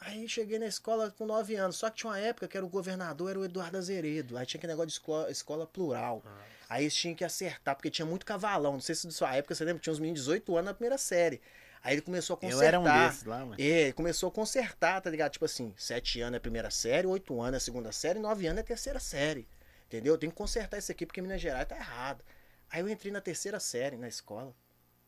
aí cheguei na escola com 9 anos. Só que tinha uma época que era o governador, era o Eduardo Azeredo. Aí tinha aquele negócio de escola, escola plural. Aí eles tinham que acertar, porque tinha muito cavalão. Não sei se da sua época você lembra, tinha uns meninos de 18 anos na primeira série. Aí ele começou a consertar. Eu era um desses lá, mano. É, ele começou a consertar, tá ligado? Tipo assim, 7 anos é a primeira série, 8 anos é a segunda série, 9 anos é a terceira série. Entendeu? Eu tenho que consertar isso aqui porque Minas Gerais tá errado. Aí eu entrei na terceira série na escola,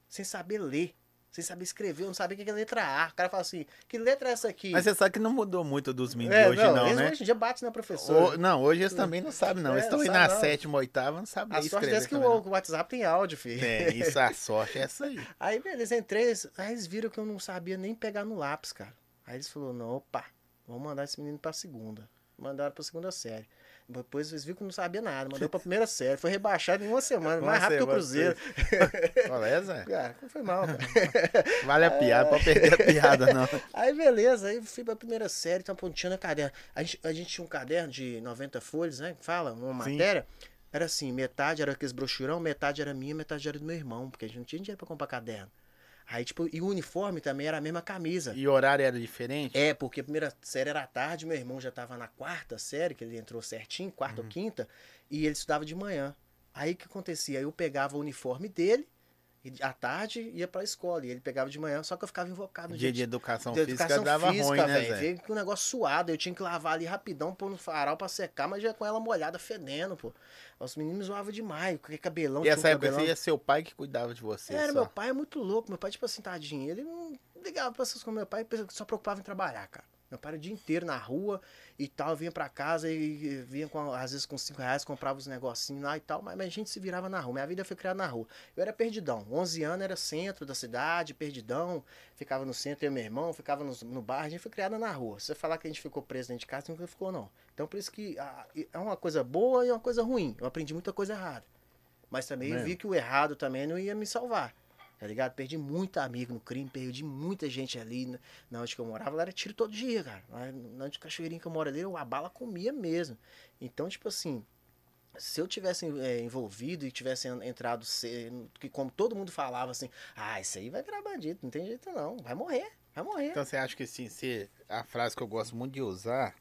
sem saber ler, sem saber escrever, eu não sabia o que é letra A. O cara fala assim, que letra é essa aqui? Mas você sabe que não mudou muito dos meninos É, hoje, não, eles né? Hoje em dia bate na professora. Ô, não, hoje eles também não sabem, não. É, Eles estão não aí na não. sétima, oitava, não sabem A ler e sorte escrever dessa que o, o WhatsApp tem áudio, filho. não. É, isso, a sorte é essa aí. (laughs) Aí, beleza, entrei, eles- aí eles viram que eu não sabia nem pegar no lápis, cara. Aí eles falaram, não, opa, vamos mandar esse menino pra segunda. Mandaram pra segunda série. Depois eles viram que não sabia nada, mandou pra (laughs) primeira série. Foi rebaixado em uma semana, mais rápido que o Cruzeiro. (laughs) Qual é? Cara, foi mal, cara. (laughs) Vale a piada, pode perder a piada, não. Aí, beleza, aí fui pra primeira série, então, pô, tinha no caderno. A gente, a gente tinha um caderno de 90 folhas, né? Fala, uma Sim. matéria. Era assim, metade era aqueles brochurão, metade era minha, metade era do meu irmão, porque a gente não tinha dinheiro pra comprar caderno. Aí, tipo, e o uniforme também era a mesma camisa. E o horário era diferente? É, porque a primeira série era à tarde, meu irmão já tava na quarta série, que ele entrou certinho, quarta ou quinta, e ele estudava de manhã. Aí o que acontecia? Eu pegava o uniforme dele, e à tarde ia pra escola, e ele pegava de manhã, só que eu ficava invocado no Dia dia de educação de física educação dava física, ruim, né, velho. Veio com o negócio suado, eu tinha que lavar ali rapidão, pôr no farol pra secar, mas já com ela molhada, fedendo, pô. Os meninos me zoavam demais, com aquele cabelão, E tinha um essa época cabelão. você ia seu pai que cuidava de você Era, só. meu pai é muito louco. Meu pai, tipo assim, tadinho. Ele não ligava pra essas coisas. Meu pai só preocupava em trabalhar, cara. Meu pai era o dia inteiro na rua e tal, vinha pra casa e vinha com, às vezes com 5 reais, comprava os negocinhos lá e tal, mas, mas a gente se virava na rua. Minha vida foi criada na rua. Eu era perdidão. 11 anos era centro da cidade, perdidão. Ficava no centro, eu e meu irmão, ficava no, no bar. A gente foi criada na rua. Se você falar que a gente ficou preso dentro de casa, nunca ficou, não. Então por isso que ah, é uma coisa boa e uma coisa ruim. Eu aprendi muita coisa errada. Mas também Mesmo? vi que o errado também não ia me salvar. Tá ligado? Perdi muito amigo no crime, perdi muita gente ali na, na onde que eu morava. Lá era tiro todo dia, cara. Lá na onde Cachoeirinha que eu moro ali, a bala comia mesmo. Então, tipo assim, se eu tivesse é, envolvido e tivesse en- entrado, que como todo mundo falava assim, ah, isso aí vai virar bandido, não tem jeito não, vai morrer, vai morrer. Então você acha que assim, se a frase que eu gosto muito de usar,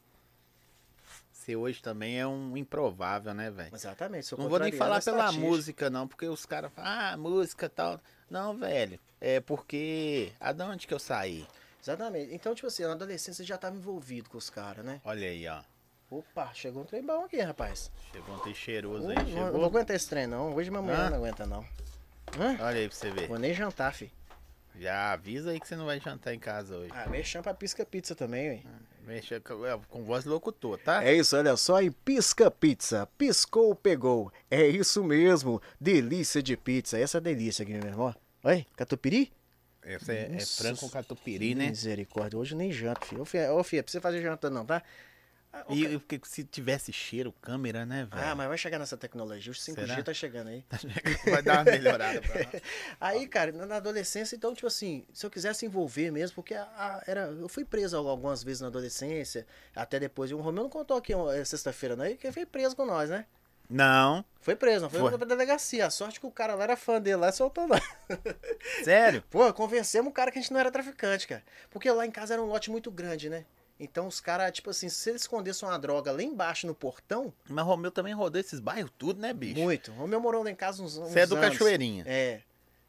você hoje também é um improvável, né, velho? Exatamente. Não vou nem contrariando falar pela música, não, porque os caras falam, ah, música e tal. Não, velho. É porque. Ah, de onde que eu saí? Exatamente. Então, tipo assim, na adolescência já tava envolvido com os caras, né? Olha aí, ó. Opa, chegou um trem bom aqui, rapaz. Chegou um trem cheiroso Ui, aí, não, não vou chegou. aguentar esse trem, não. Hoje minha mulher Hã? não aguenta, não. Hã? Olha aí pra você ver. Vou nem jantar, fi. Já avisa aí que você não vai jantar em casa hoje. Ah, mexam pra pisca pizza também, ué. Mexa com, é, com voz locutor, tá? É isso, olha só, em Pisca Pizza. Piscou, pegou. É isso mesmo. Delícia de pizza. Essa é delícia aqui, meu irmão. Oi, catupiry? Essa é, é frango com catupiry, né? Misericórdia, hoje nem janto, filho. Ô, filho, ô, filho, fazer janta não, tá? Ah, E porque se tivesse cheiro, câmera, né, velho? Ah, mas vai chegar nessa tecnologia. O 5G Será? tá chegando aí. Vai dar uma melhorada pra nós. (laughs) Aí, cara, na adolescência, então, tipo assim, se eu quisesse envolver mesmo, porque a- a- era, eu fui preso al- algumas vezes na adolescência, até depois. O Romeu não contou aqui é, sexta-feira, não, que foi preso com nós, né? Não, Foi preso, não foi, Foi. pra delegacia. A sorte que o cara lá era fã dele lá soltou lá. sério? (laughs) Pô, convencemos o cara que a gente não era traficante, cara. Porque lá em casa era um lote muito grande, né? Então os caras, tipo assim, se eles escondessem uma droga lá embaixo no portão, Mas Romeu também rodou esses bairros tudo, né, bicho? muito. O meu morou lá em casa uns, uns Você é do anos. Cachoeirinha. É.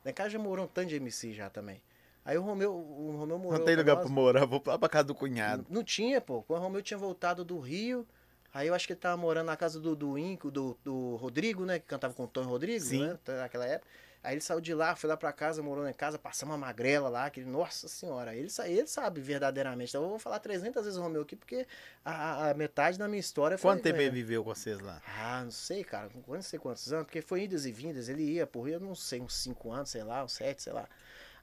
Lá em casa já morou um tanto de MC já também. Aí o Romeu, o Romeu morou. Não tem lugar nós. pra morar, vou lá pra casa do cunhado. Não tinha, pô. Quando o Romeu tinha voltado do Rio, aí eu acho que ele tava morando na casa do, do Inco, do, do Rodrigo, né? Que cantava com o Tony Rodrigo, Sim. né? Naquela época. Aí ele saiu de lá, foi lá pra casa, morou em casa, passamos uma magrela lá, que, nossa senhora, ele, ele sabe verdadeiramente. Então eu vou falar 300 vezes o Romeu aqui, porque a, a- metade da minha história foi... Quanto tempo ele viveu com vocês lá? Ah, não sei, cara, não sei quantos anos, porque foi idas e vindas, ele ia por Rio, eu não sei, uns 5 anos, sei lá, uns 7, sei lá.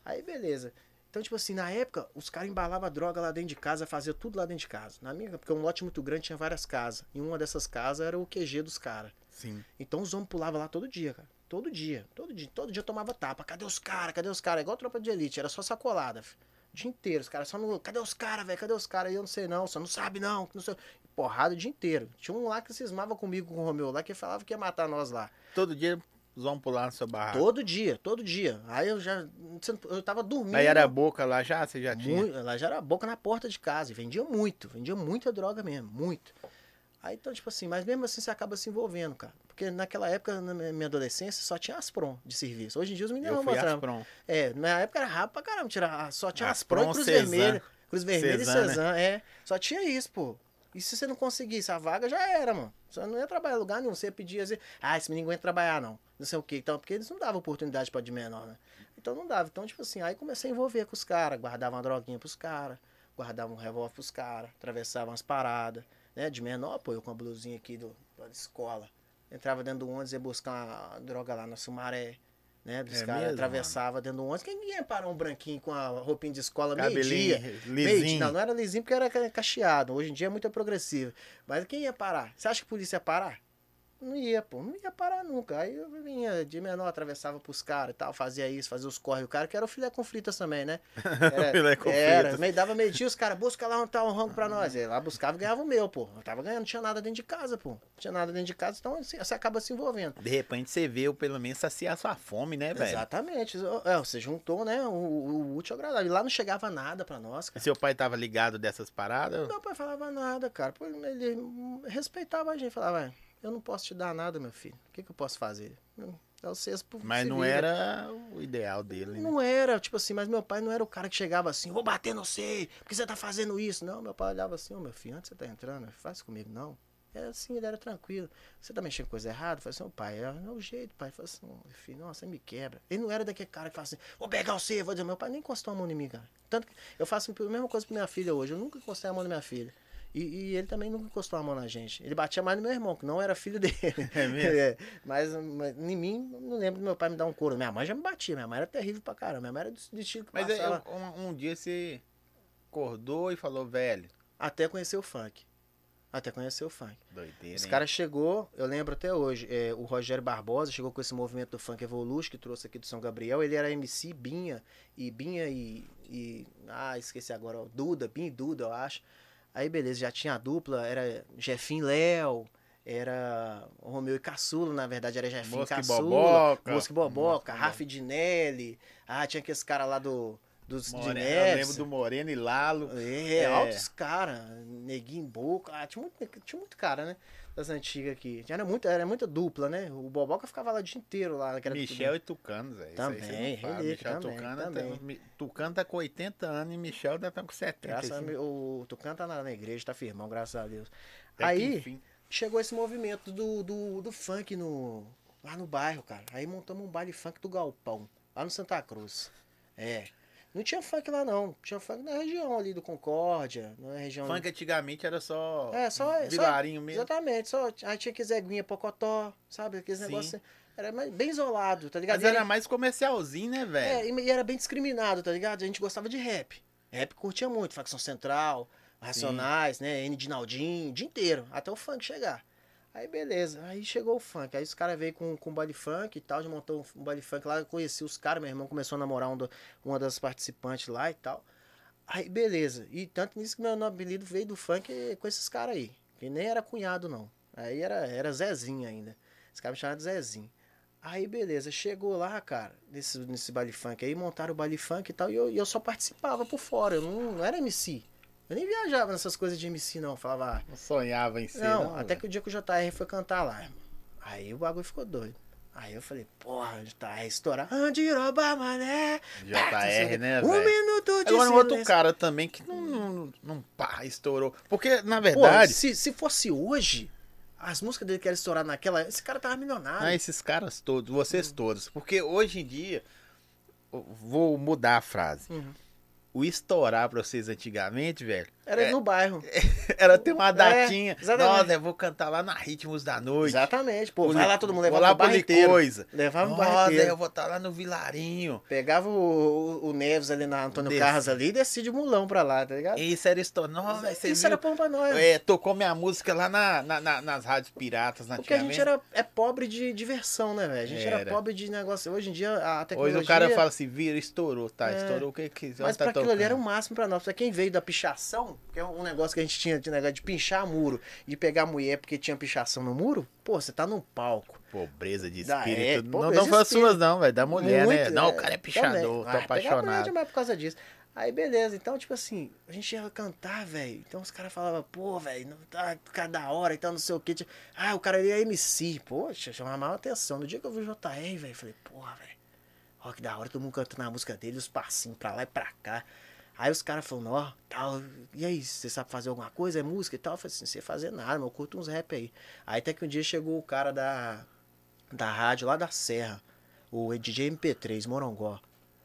Aí, beleza. Então, tipo assim, na época, os caras embalavam droga lá dentro de casa, fazia tudo lá dentro de casa. Na minha, porque um lote muito grande tinha várias casas. E uma dessas casas era o QG dos caras. Sim. Então os homens pulavam lá todo dia, cara. Todo dia, todo dia, todo dia eu tomava tapa. Cadê os caras? Cadê os caras? Igual tropa de elite, era só sacolada. O dia inteiro, os caras só no. Cadê os caras, velho? Cadê os caras? Eu não sei não, você não sabe não. Não sei... Porrada o dia inteiro. Tinha um lá que cismava comigo com o Romeu lá, que falava que ia matar nós lá. Todo dia os vão pular no seu barraco. Todo dia, todo dia. Aí eu já. Eu tava dormindo. Aí era boca lá já? Você já tinha? Muito, lá já era boca na porta de casa. E vendia muito, vendia muita droga mesmo, muito. Aí então, tipo assim, mas mesmo assim você acaba se envolvendo, cara. Porque naquela época, na minha adolescência, só tinha Aspron de serviço. Hoje em dia os meninos trampo. Aspron. É, na época era rápido pra caramba. Tirar, só tinha Aspron, Aspron, Cruz Cezan. Vermelha. Cruz Vermelha Cezan, e Cezan, é. Só tinha isso, pô. E se você não conseguisse a vaga, já era, mano. Você não ia trabalhar em lugar nenhum. Você ia pedir assim, ah, esse menino não aguenta trabalhar, não. Não sei o quê. Então, porque eles não davam oportunidade pra de menor, né? Então não dava. Então, tipo assim, aí comecei a envolver com os caras. Guardava uma droguinha pros caras. Guardava um revólver pros caras. Atravessava umas paradas. Né? De menor, pô, eu com a blusinha aqui do, da escola. Entrava dentro do ônibus e ia buscar uma droga lá na Sumaré. Né? Os É caras mesmo, atravessavam dentro do ônibus. Quem ia parar um branquinho com a roupinha de escola meio-dia? Meio-dia. Não, não era lisinho porque era ca- cacheado. Hoje em dia é muito progressivo. Mas quem ia parar? Você acha que a polícia ia parar? Não ia, pô. Não ia parar nunca. Aí eu vinha de menor, atravessava pros caras e tal, fazia isso, fazia os corre. O cara que era o filé com fritas também, né? (laughs) Era, Filé com era, fritas. meio dava meio dia, os caras, busca lá um tal rango pra nós. Aí lá buscava e ganhava o meu, pô. Eu tava ganhando, não tinha nada dentro de casa, pô. Não tinha nada dentro de casa, então assim, você acaba se envolvendo. De repente você vê, ou pelo menos saciar sua fome, né, velho? Exatamente. É, você juntou, né, o, o útil ao agradável. E lá não chegava nada pra nós, E cara. seu pai tava ligado dessas paradas? Meu pai falava nada, cara. Ele respeitava a gente, falava, "Vai, eu não posso te dar nada, meu filho. O que, que eu posso fazer? Hum, É o sexto Mas não vira." era o ideal dele, né? Não era, tipo assim, mas meu pai não era o cara que chegava assim, vou bater no você, porque você tá fazendo isso. Não, meu pai olhava assim, ô meu filho, antes você tá entrando, faz comigo, não. Era assim, ele era tranquilo. Você tá mexendo com coisa errada? Falei assim, ô pai, é, é o jeito, pai. Falei assim, "Ô, filho, nossa, você me quebra. Ele não era daquele cara que fala assim, vou pegar você, vou dizer, meu pai nem encostou a mão em mim, cara. Tanto que eu faço a mesma coisa pra minha filha hoje. Eu nunca encostei a mão na minha filha. E, e ele também nunca encostou a mão na gente. Ele batia mais no meu irmão, que não era filho dele. (laughs) É mesmo? (laughs) É, mas, mas em mim, não lembro do meu pai me dar um couro. Minha mãe já me batia, minha mãe era terrível pra caramba. Minha mãe era do, estilo que Mas aí, passava um, um dia você acordou e falou, velho, até conhecer o funk. Até conhecer o funk. doideira, Esse hein? cara chegou, eu lembro até hoje, é, o Rogério Barbosa chegou com esse movimento do Funk Evolution que trouxe aqui do São Gabriel. Ele era MC Binha, e Binha e. e- ah, esqueci agora, Duda, Binha e Duda, eu acho. Aí beleza, já tinha a dupla, era Jefim Léo, era Romeu e Caçula, na verdade era Jefim Mosca e Caçula. Boboca. Mosca e Boboca, Raf Dinelli. Ah, tinha aqueles caras lá do, dos Moreno, eu lembro do Moreno e Lalo. É, É. altos caras, neguinho boca. Ah, tinha muito, tinha muito cara, né? Das antigas aqui. Era muita, era muita dupla, né? O Boboca ficava lá o dia inteiro lá. Michel e Tucano, velho. Também, relíquia, Michel também, Tucano, também. Tá, Tucano tá com 80 anos e Michel tá com 70. Graças a assim. Deus, o Tucano tá na, na igreja, tá firmão, graças a Deus. Até Aí chegou esse movimento do, do, do funk no, lá no bairro, cara. Aí montamos um baile funk do Galpão, lá no Santa Cruz. É. Não tinha funk lá, não. Tinha funk na região ali do Concórdia, na região. Funk antigamente era só, É, só- só- vilarinho mesmo. Exatamente, só aí tinha que Zeguinha Pocotó, sabe? Aqueles Sim. negócios. Era bem isolado, tá ligado? Mas E era mais comercialzinho, né, velho? é, e e era bem discriminado, tá ligado? A gente gostava de rap. Rap curtia muito, facção central, Racionais, né? N Dinaldinho, o dia inteiro, até o funk chegar. Aí beleza, aí chegou o funk. Aí os caras veio com, com baile funk e tal, já montou um baile funk lá, conheci os caras, meu irmão começou a namorar um do- uma das participantes lá e tal. Aí beleza, e tanto nisso que meu apelido veio do funk com esses caras aí, que nem era cunhado não. Aí era, era Zezinho ainda. Esse cara me chamava de Zezinho. Aí beleza, chegou lá, cara, nesse, nesse baile funk aí, montaram o baile funk e tal, e eu, e eu só participava por fora, eu não, não era MC. Eu nem viajava nessas coisas de MC não, eu falava, ah, Não sonhava em ser, não, não. até que o dia que o JR foi cantar lá, irmão. Aí o bagulho ficou doido. Aí eu falei, porra, JR estourar. Andiroba, mané. JR, né, Um velho? minuto de Agora um outro cara também que não, não, não pá, estourou. Porque, na Pô, verdade, se, se fosse hoje, as músicas dele que estourar naquela, esse cara tava milionário. ah, esses caras todos, vocês todos. Porque hoje em dia, vou mudar a frase. Uhum. O estourar pra vocês antigamente, velho, Era é, no bairro. (laughs) era ter uma datinha. exatamente. Nossa, eu vou cantar lá na Ritmos da Noite. Exatamente, pô. Vai lá todo mundo levava lá bairro inteiro. Coisa. Levava o bairro Nossa, inteiro. eu vou estar lá no Vilarinho. Pegava o, o- o Neves ali na Antônio Desce. Carlos ali e descia de mulão pra lá, tá ligado? Isso era estourar. Nossa, Isso viu? era bom pra nós. É, tocou minha música lá na, na- na- nas rádios piratas, Porque a gente era é pobre de diversão, né, velho? A gente era. Era. pobre de negócio. Hoje em dia a tecnologia. Hoje o cara fala assim, vira, estourou, tá? É. Estourou o que que Mas tá pra aquilo ali era o máximo pra nós. Pra quem veio da pichação, que é um negócio que a gente tinha de negócio de pinchar muro, de pegar mulher porque tinha pichação no muro, pô, você tá num palco. Pobreza de espírito. é, não pobreza não foi as suas não, velho, da mulher, né? Muito, Não, o cara é pichador, também. tô Ah, apaixonado. demais por causa disso. Aí beleza, então, tipo assim, a gente ia cantar, velho. Então os caras falavam, pô, velho, não tá cara da hora e tal, não sei o quê. Tipo, Ah, o cara ali é MC. Poxa, chamava maior atenção. No dia que eu vi o JR, velho, falei, porra, velho. Ó, que da hora, todo mundo cantando a música dele, os passinhos pra lá e pra cá. Aí os caras falaram, ó, tal, e aí, você sabe fazer alguma coisa? É música e tal? Eu falei assim, não sei fazer nada, mas eu curto uns rap aí. Aí até que um dia chegou o cara da, da rádio lá da Serra, o DJ MP3, Morongó.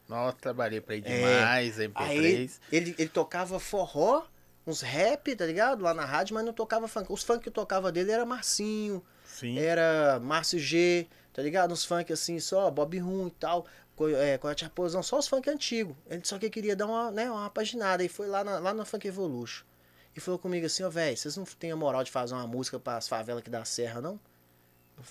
Nossa, trabalhei pra ele É. demais, MP3. Aí ele, ele tocava forró, uns rap, tá ligado? Lá na rádio, mas não tocava funk. Os funk que tocava dele era Marcinho, Sim. era Márcio G, tá ligado? Uns funk assim só, Bob Rum e tal, é, Coyote Raposão, só os funk antigos. Ele só que queria dar uma, né, uma paginada e foi lá na, lá na Funk Evolution. E falou comigo assim, ó, velho, vocês não têm a moral de fazer uma música para as favelas aqui da Serra, não?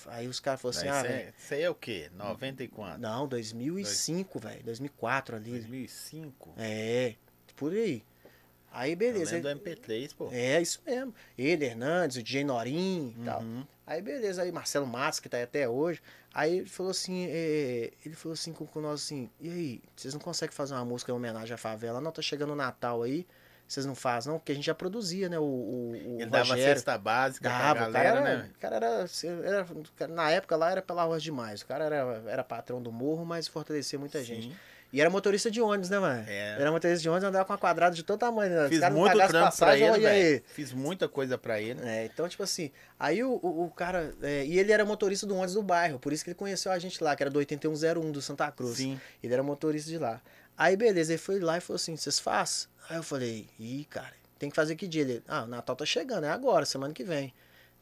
Aí os caras falaram assim, Mas ah, velho. é- isso aí é o quê? 90 e quanto? Não, 2005, velho. 2004 ali. 2005. É, por aí. Aí beleza. lembro do MP3, pô. É, isso mesmo. Ele, Hernandes, o DJ Norim e tal. Aí beleza, aí Marcelo Matos, que tá aí até hoje. Aí ele falou assim, é, ele falou assim com, com nós assim, e aí, vocês não conseguem fazer uma música em homenagem à favela? Não, tá chegando o Natal aí, vocês não fazem, não? Porque a gente já produzia, né? O, o, o Ele dava Rogério. cesta básica Dava, pra o cara, galera, era, né? o cara era, era- Na época lá era pela rua demais. O cara era, era patrão do morro, mas fortalecia muita gente. E era motorista de ônibus, né, mano? É. Era motorista de ônibus, andava com uma quadrada de todo tamanho, né? Fiz muito trampo pra passagem, ele, olha aí. Fiz muita coisa pra ele. É, então, tipo assim, aí o, o, o cara. é, e ele era motorista do ônibus do bairro, por isso que ele conheceu a gente lá, que era do 8101 do Santa Cruz. Sim. Ele era motorista de lá. Aí, beleza, ele foi lá e falou assim: vocês fazem? Aí eu falei: ih, cara, tem que fazer que dia? Ele, ah, o Natal tá chegando, é agora, semana que vem.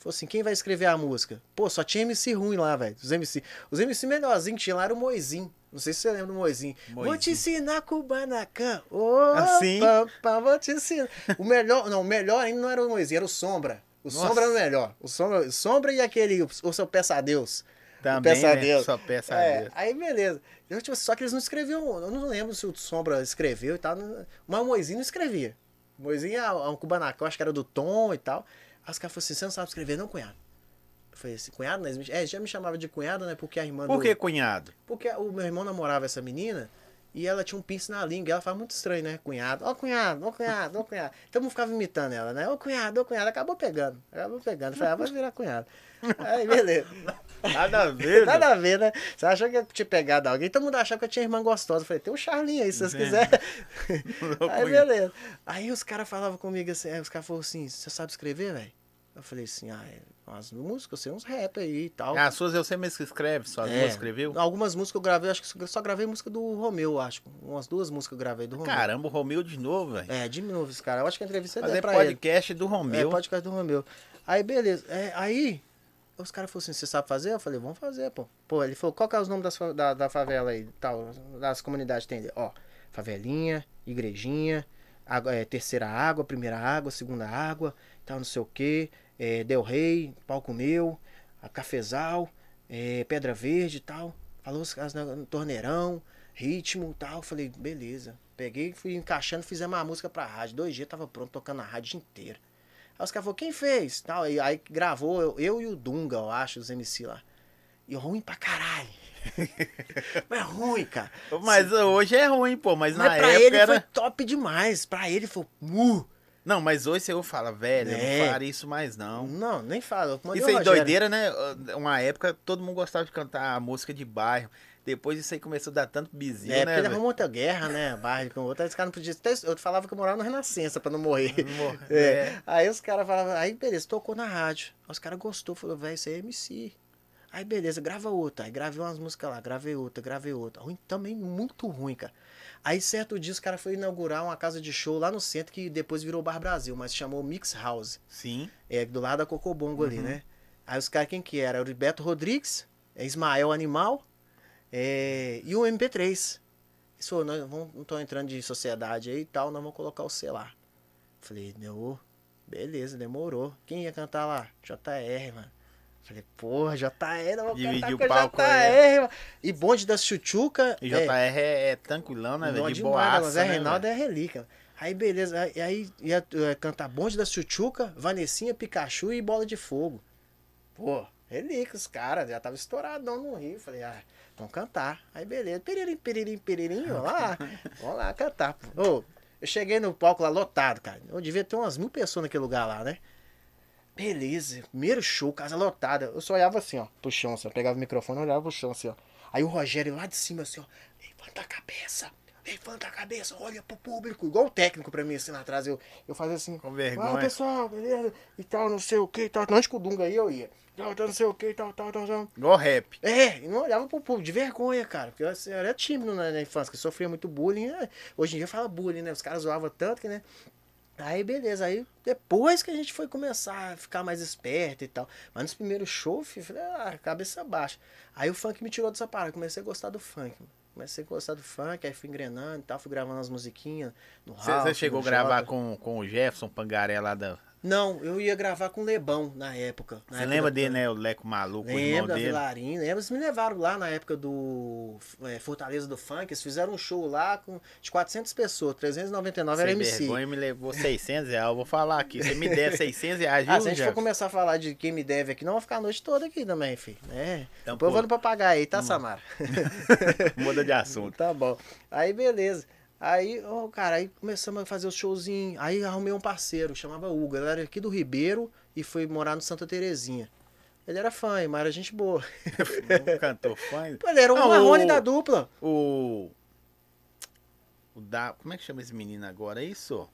Falou assim: quem vai escrever a música? Pô, só tinha MC ruim lá, velho. Os MC, os MC melhorzinhos que tinha lá era o Moizinho. Não sei se você lembra do Moizinho. Vou te Moizinho. ensinar Kubanacan. Ô, Assim? pá, pá, vou te ensinar. O melhor, não, o melhor ainda não era o Moizinho, era o Sombra. O Nossa. Sombra era o melhor. O Sombra, o Sombra e aquele, o, o seu Peça a Deus. Também, peça a né? Deus. Só peça a É, Deus. aí beleza. Eu, tipo, só que eles não escreviam. Eu não lembro se o Sombra escreveu e tal. Mas o Moizinho não escrevia. O Moizinho é um cubanacão, acho que era do Tom e tal. Aí os caras falaram assim: você não sabe escrever, não, cunhado? Eu falei assim, cunhado, né? É, já me chamava de cunhado, né? Porque a irmã Por do- que, cunhado? Porque o meu irmão namorava essa menina e ela tinha um piercing na língua. E ela fala muito estranho, né? Cunhado, ó cunhado, ó cunhado, ó cunhado. Então eu ficava imitando ela, né? Ô cunhado, ô cunhado. Acabou pegando. Acabou pegando. Falei, ah, vai virar cunhado. Aí, beleza. Nada a ver, Nada a ver, né? Você achou que eu tinha pegado alguém? Todo mundo achava que eu tinha irmã gostosa. Eu falei, tem um Charlinho aí, se vocês É. quiserem. (laughs) Aí, beleza. Aí os caras falavam comigo assim, aí os caras falaram assim, você sabe escrever, velho? Eu falei assim, ah, é umas músicas, eu sei uns rap aí e tal. As suas eu sei mesmo que escreve, só É. escreveu? Algumas músicas eu gravei, acho que só gravei música do Romeu, acho. Umas duas músicas eu gravei do Romeu. Caramba, o Romeu de novo, velho. É, de novo esse cara. Eu acho que a entrevista é Fazer pra ele. podcast do É, Romeu. podcast do Romeu. Aí, beleza. É, aí, os caras falaram assim, você sabe fazer? Eu falei, vamos fazer, pô. Pô, ele falou, qual que é os nomes das, da, da favela aí, tal, das comunidades tem? Ele, Ó, favelinha, igrejinha, água, é, terceira água, primeira água, segunda água, tal, não sei o quê, é, Del Rey, Palco Meu, a Cafezal, é, Pedra Verde e tal. Falou os caras no torneirão, ritmo e tal. Falei, beleza. Peguei, fui encaixando, fizemos uma música pra rádio. Dois dias tava pronto, tocando a rádio inteira. Aí os caras falaram, quem fez? Tal, aí, aí gravou eu, eu e o Dunga, eu acho, os MC lá. E ruim pra caralho. (laughs) Mas é ruim, cara. Mas hoje é ruim, pô. Mas, Mas na pra época ele era. foi top demais. Pra ele foi. Uh, Não, mas hoje você fala, velho, eu É. não faria isso mais, não. não, nem fala. eu Isso aí, doideira, né? Uma época todo mundo gostava de cantar a música de bairro. Depois isso aí começou a dar tanto bizinho, É, né? porque ele velho? arrumou outra guerra, né? Bairro com outra. Esse cara não podia. Eu falava que eu morava no Renascença pra não morrer. Morre- (laughs) É. é. Aí os caras falavam, aí beleza, tocou na rádio. Aí Os caras gostou, falou, velho, isso aí é MC. Aí beleza, grava outra. Aí gravei umas músicas lá, gravei outra, gravei outra. Ruim também, muito ruim, cara. Aí certo dia os caras foram inaugurar uma casa de show lá no centro que depois virou Bar Brasil, mas chamou Mix House. Sim. É, do lado da Cocobongo ali, Uhum. né? Aí os caras, quem que era? Era o Beto Rodrigues, é Ismael Animal é, e o MP3. Isso, falou, nós vamos, não tô entrando de sociedade aí e tal, nós vamos colocar o C lá. Falei, meu, beleza, demorou. Quem ia cantar lá? JR, mano. Falei, porra, JR, vou Dividiu cantar o palco, JR, é. mano. E bonde da Chuchuca. E é, JR é, é tranquilão, né, velho? De boaça, Zé né, Reinaldo é relíquia. Aí beleza, aí, aí ia eh, cantar Bonde da Chuchuca, Vanessinha, Pikachu e Bola de Fogo. Pô, relíquia os caras, já tava estouradão no Rio. Falei, ah, vamos cantar. Aí beleza, peririm, peririm, peririm, vamos lá, (laughs) vamos lá cantar. Ô, eu cheguei no palco lá lotado, cara. Eu devia ter umas mil pessoas naquele lugar lá, né? Beleza, primeiro show, casa lotada. Eu só olhava assim, ó, pro chão, assim, eu pegava o microfone e olhava pro chão, assim, ó. Aí o Rogério lá de cima, assim, ó, levanta a cabeça, levanta a cabeça, olha pro público, igual o técnico pra mim, assim, lá atrás. Eu, eu fazia assim, Com ah, vergonha. pessoal, beleza, e tal, não sei o que, e tal. Antes que o Dunga aí eu ia, tal, tal, não sei o que, tal, tal, tal, tal. Igual rap. É, e não olhava pro público, de vergonha, cara. Porque eu, assim, eu era tímido na, na infância, que sofria muito bullying. né? Hoje em dia fala bullying, né? Os caras zoavam tanto que, né? Aí, beleza. Aí, depois que a gente foi começar a ficar mais esperto e tal. Mas nos primeiros shows, filho, falei, ah, cabeça baixa. Aí o funk me tirou dessa parada. Comecei a gostar do funk. Comecei a gostar do funk, aí fui engrenando e tal. Fui gravando as musiquinhas no Ralph, você chegou a gravar com, com o Jefferson Pangaré lá da. Não, eu ia gravar com o Lebão na época. Na Você época lembra da- dele, né? O Leco Maluco, o irmão Lembro da dele. Lembro. Eles me levaram lá na época do é, Fortaleza do Funk. Eles fizeram um show lá com de 400 pessoas, 399 era Sem MC. vergonha, me levou 600 reais. Eu vou falar aqui. Você me deve (laughs) 600 reais, viu, Ah, se a gente for começar a falar de quem me deve aqui, não vai ficar a noite toda aqui também, filho. É. Então, Depois pô, eu vou no pagar aí, tá, Samara? (laughs) muda de assunto. Tá bom. Aí, beleza. Aí, ó, cara, aí começamos a fazer os showzinhos. Aí arrumei um parceiro, chamava Hugo. Ele era aqui do Ribeiro e foi morar no Santa Terezinha. Ele era fã, mas era gente boa. (laughs) Um cantor fã. Ele era o Não, Marrone o- da dupla. O. o da, como é que chama esse menino agora? É isso?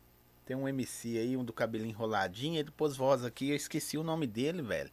Tem um MC aí, um do cabelinho enroladinho, ele pôs voz aqui, eu esqueci o nome dele, velho.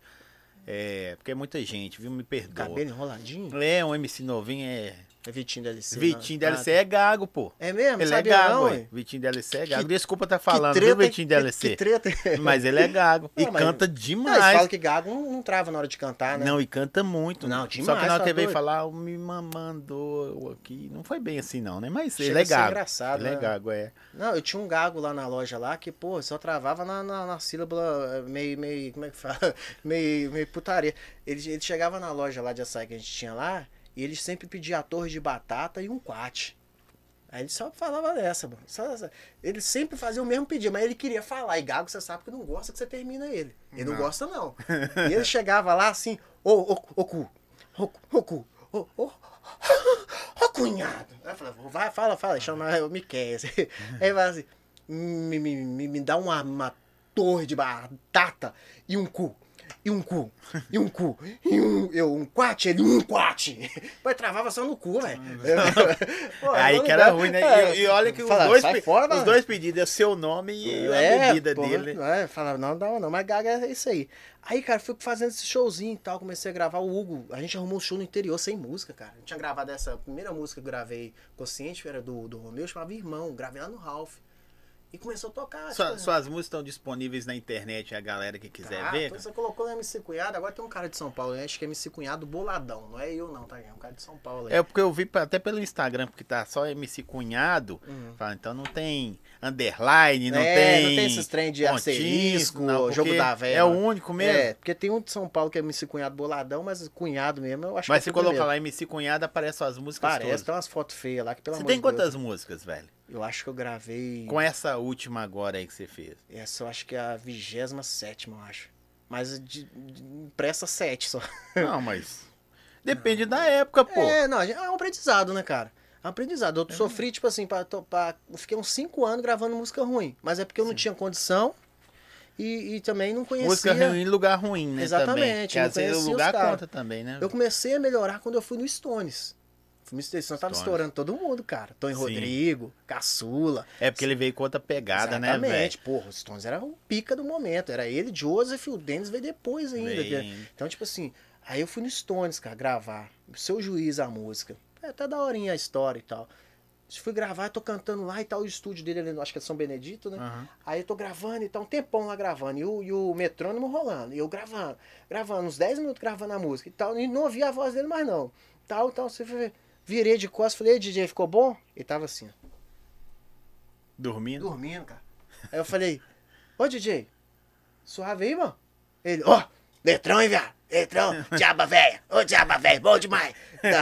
É, porque é muita gente, viu? Me perdoa. Cabelo enroladinho? É, um MC novinho, é. É Vitinho DLC. Vitinho né? DLC é gago, pô. Ah, é mesmo? Ele é gago, não? Vitinho DLC é gago. Que- Desculpa tá falando, treta, viu, Vitinho que- DLC? (laughs) Que treta. Mas ele é gago. E Não, mas- canta Não, demais. falam que gago não, não trava na hora de cantar, né? Não, e canta muito. Não, Só demais, que na hora tá que veio falar, "O me mandou aqui. Não foi bem assim, não, né? Mas Chega ele é gago. engraçado, ele é né? gago, é. Não, eu tinha um gago lá na loja lá que, pô, só travava na, na, na sílaba eh, meio, meio, como é que fala? (laughs) meio, meio putaria. Ele, ele chegava na loja lá de açaí que a gente tinha lá e ele sempre pedia a torre de batata e um quate. Aí ele só falava dessa, mano. Só- ele sempre fazia o mesmo pedido, mas ele queria falar. E gago, você sabe que não gosta que você termina ele. Ele não, Não. gosta, não. (laughs) e ele chegava lá assim, ô, ô, ô, cu, ô, ô, cu, ô, ô, ô, cunhado. Aí eu falava, vai, fala, fala, chama o Miquel. (laughs) Aí ele assim, me, me, me, me dá uma, uma torre de batata e um cu. E um cu, e um cu, e um, eu, um quate, ele, um quate. Mas travava só no cu, velho. (laughs) Pô, Aí não que era ruim, né? É, E, e olha que os, fala, dois, sai pe- fora, os dois pedidos é seu nome e a É, bebida porra, dele. É, falava, não, não, não, mas Gaga é isso aí. Aí, cara, fui fazendo esse showzinho e tal, comecei a gravar o Hugo. A gente arrumou um show no interior sem música, cara. Eu tinha gravado essa a primeira música que eu gravei consciente, era do, do Romeu, chamava Irmão, gravei lá no Ralph. E começou a tocar. Sua- tipo, suas músicas estão disponíveis na internet, a galera que quiser tá, ver. então Você colocou no MC Cunhado, agora tem um cara de São Paulo, né? acho que é MC Cunhado Boladão, não é eu não, tá? É um cara de São Paulo aí. É porque eu vi até pelo Instagram, porque tá só MC Cunhado. Uhum. Fala, então não tem underline, não É, tem. não tem esses trem de asterisco, jogo da velha. É o único mesmo. É, porque tem um de São Paulo que é MC Cunhado Boladão, mas Cunhado mesmo, eu acho Mas que se eu fui o colocar lá MC Cunhado, aparece suas músicas Parece, todas. tem umas fotos feias lá que pelo Você amor tem de Deus, quantas músicas, velho? Eu acho que eu gravei. Com essa última agora aí que você fez. Essa eu acho que é a 27, eu acho. Mas de, de, impressa 7 só. Não, (laughs) mas. Depende da época, pô. É, não, é um aprendizado, né, cara? É um aprendizado. Eu sofri, tipo assim, pra, pra- eu fiquei uns 5 anos gravando música ruim. Mas é porque eu não Sim. tinha condição e, e também não conhecia. Música ruim em lugar ruim, né? Exatamente, Também. Que não às vezes o lugar conta também, né? Eu comecei a melhorar quando eu fui no Stones. No Stones, tava estourando todo mundo, cara. Tony Sim. Rodrigo, Caçula. É porque ele veio com outra pegada, né, velho? Exatamente. Porra, os Stones era o pica do momento. Era ele, Joseph, o Dennis veio depois ainda. Então, tipo assim, aí eu fui no Stones, cara, gravar. Seu juiz a música. É até da horinha a história e tal. Fui gravar, tô cantando lá e tal, o estúdio dele, ali, acho que é São Benedito, né? Aham. Aí eu tô gravando e tá um tempão lá gravando. E o, e o metrônomo rolando. E eu gravando, gravando, uns 10 minutos gravando a música e tal. E não ouvia a voz dele mais não. Tal, tal. Você foi ver. Virei de costas, falei, "Ei, DJ, ficou bom? Ele tava assim, ó, Dormindo. dormindo, cara. Aí eu falei, ô DJ, suave aí, mano? Ele, ó, letrão, hein, viado? Letrão, (laughs) diaba velha, ô diaba velha, bom demais. (laughs) Tá,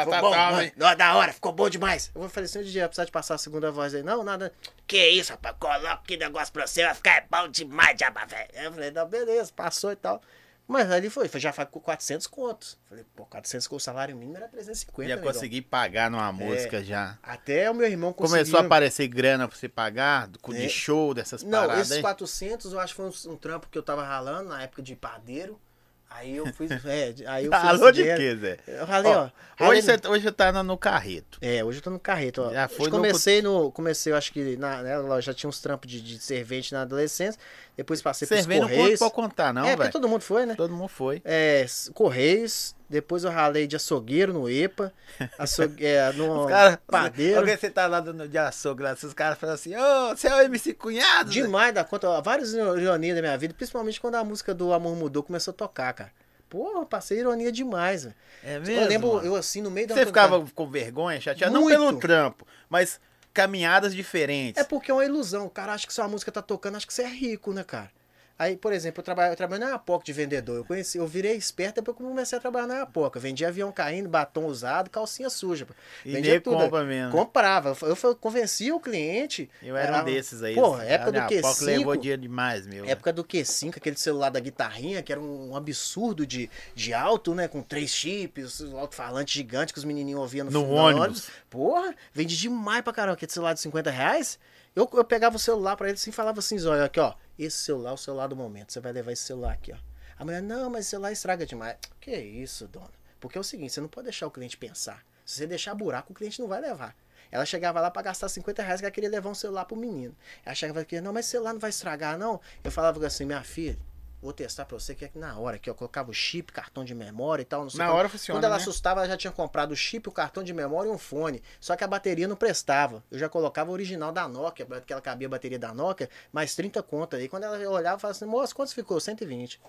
Ficou tá, bom, tá, mano. Ó, da hora, ficou bom demais. Eu falei assim, DJ, vai precisar de passar a segunda voz aí. Não, nada. Que isso, rapaz, coloca que negócio pra você, vai ficar bom demais, diaba velha. Eu falei, não, beleza, passou e tal. Mas ali foi, foi já foi com 400 contos. Falei, pô, 400 com o salário mínimo era 350, Já negão. consegui pagar numa música já. Até o meu irmão conseguiu. Começou a aparecer grana pra você pagar, de É. show, dessas Não, paradas esses aí. 400 eu acho que foi um, um trampo que eu tava ralando na época de padeiro. Aí eu fui. (laughs) É, aí eu fiz esse de quê, Zé? Eu ralei, ó. Ó, Hoje você, hoje você tá no, no carreto. É, hoje eu tô no carreto, ó. Já foi no- comecei no. Comecei, eu acho que na, né, eu já tinha uns trampos de, de servente na adolescência. Depois passei pros Cerveja não pode Correios. contar, não, é, porque todo mundo foi, né? Todo mundo foi. É, Correios. Depois eu ralei de açougueiro no EPA. Açougue, é, (laughs) no Os caras. padeiro. Alguém você tá lá no, de açougue, lá, os caras falam assim, ô, você é o MC Cunhado? Zé?" Demais da conta. Várias ironias da minha vida, principalmente quando a música do Amor Mudou começou a tocar, cara. Pô, eu passei ironia demais, velho. É mesmo? Eu lembro, mano? eu assim, no meio da Você ficava com vergonha, chateado? Não Muito. pelo trampo, mas caminhadas diferentes. É porque é uma ilusão. O cara acha que sua música tá tocando, acha que você é rico, né, cara? Aí, por exemplo, eu trabalho, eu trabalho na Apoca de vendedor. Eu conheci, eu virei esperto depois que eu comecei a trabalhar na Apoca. Vendia avião caindo, batom usado, calcinha suja. e vendia tudo. compra mesmo. Comprava. Eu, eu convencia o cliente. Eu era um Ah, desses aí. Porra, época do A Q5. Poc levou dinheiro demais, meu. Época do Q5, aquele celular da guitarrinha, que era um absurdo de, de alto, né? Com três chips, um alto-falante gigante que os menininhos ouviam no, No no ônibus. Porra, vende demais pra caramba. Aquele celular de 50 reais. Eu, eu pegava o celular pra ele assim e falava assim, Zóio, aqui, ó. Esse celular é o celular do momento. Você vai levar esse celular aqui, ó. A mulher, não, mas esse celular estraga demais. Que isso, dona? Porque é o seguinte, você não pode deixar o cliente pensar. Se você deixar buraco, o cliente não vai levar. Ela chegava lá pra gastar 50 reais que ela queria levar um celular pro menino. Ela chegava aqui, não, mas celular não vai estragar, não. Eu falava assim, minha filha, vou testar pra você que é que na hora, que eu colocava o chip, cartão de memória e tal, não sei Na como. hora funciona, Quando ela né? assustava, ela já tinha comprado o chip, o cartão de memória e um fone. Só que a bateria não prestava. Eu já colocava o original da Nokia, porque ela cabia a bateria da Nokia, mais 30 contas. Aí quando ela olhava, falava assim, moça, quantos ficou? 120.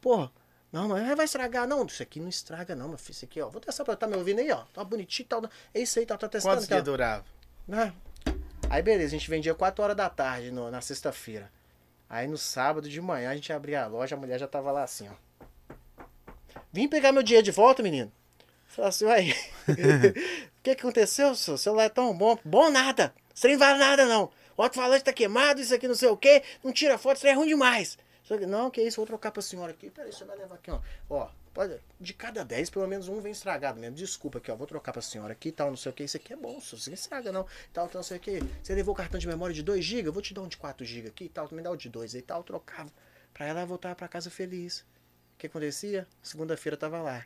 Porra, não, mas vai estragar. Não, isso aqui não estraga não, meu filho. Isso aqui, ó. Vou testar pra tá me ouvindo aí, ó. Tá bonitinho e tal. É isso aí, tá, tá testando. Quantos dias durava? Né? Aí beleza, a gente vendia 4 horas da tarde no- na sexta-feira. Aí no sábado de manhã a gente abria a loja, a mulher já tava lá assim, ó. Vim pegar meu dinheiro de volta, menino. Falei assim, uai, (laughs) o que aconteceu, seu celular é tão bom? Bom nada, aí não vale nada não. O alto-falante tá queimado, isso aqui não sei o que, não tira foto, isso aí é ruim demais. Não, que isso, vou trocar pra senhora aqui. Peraí, você vai levar aqui, ó. Ó, de cada 10, pelo menos um vem estragado mesmo. Desculpa aqui, ó. Vou trocar pra senhora aqui e tal, não sei o que. Isso aqui é bom, isso não estraga não. Tal, tal, não sei o que. Você levou o cartão de memória de 2 GB? Vou te dar um de 4 GB aqui e tal. Me dá o de 2 aí e tal. Trocava. Pra ela voltar pra casa feliz. O que acontecia? Segunda-feira tava lá.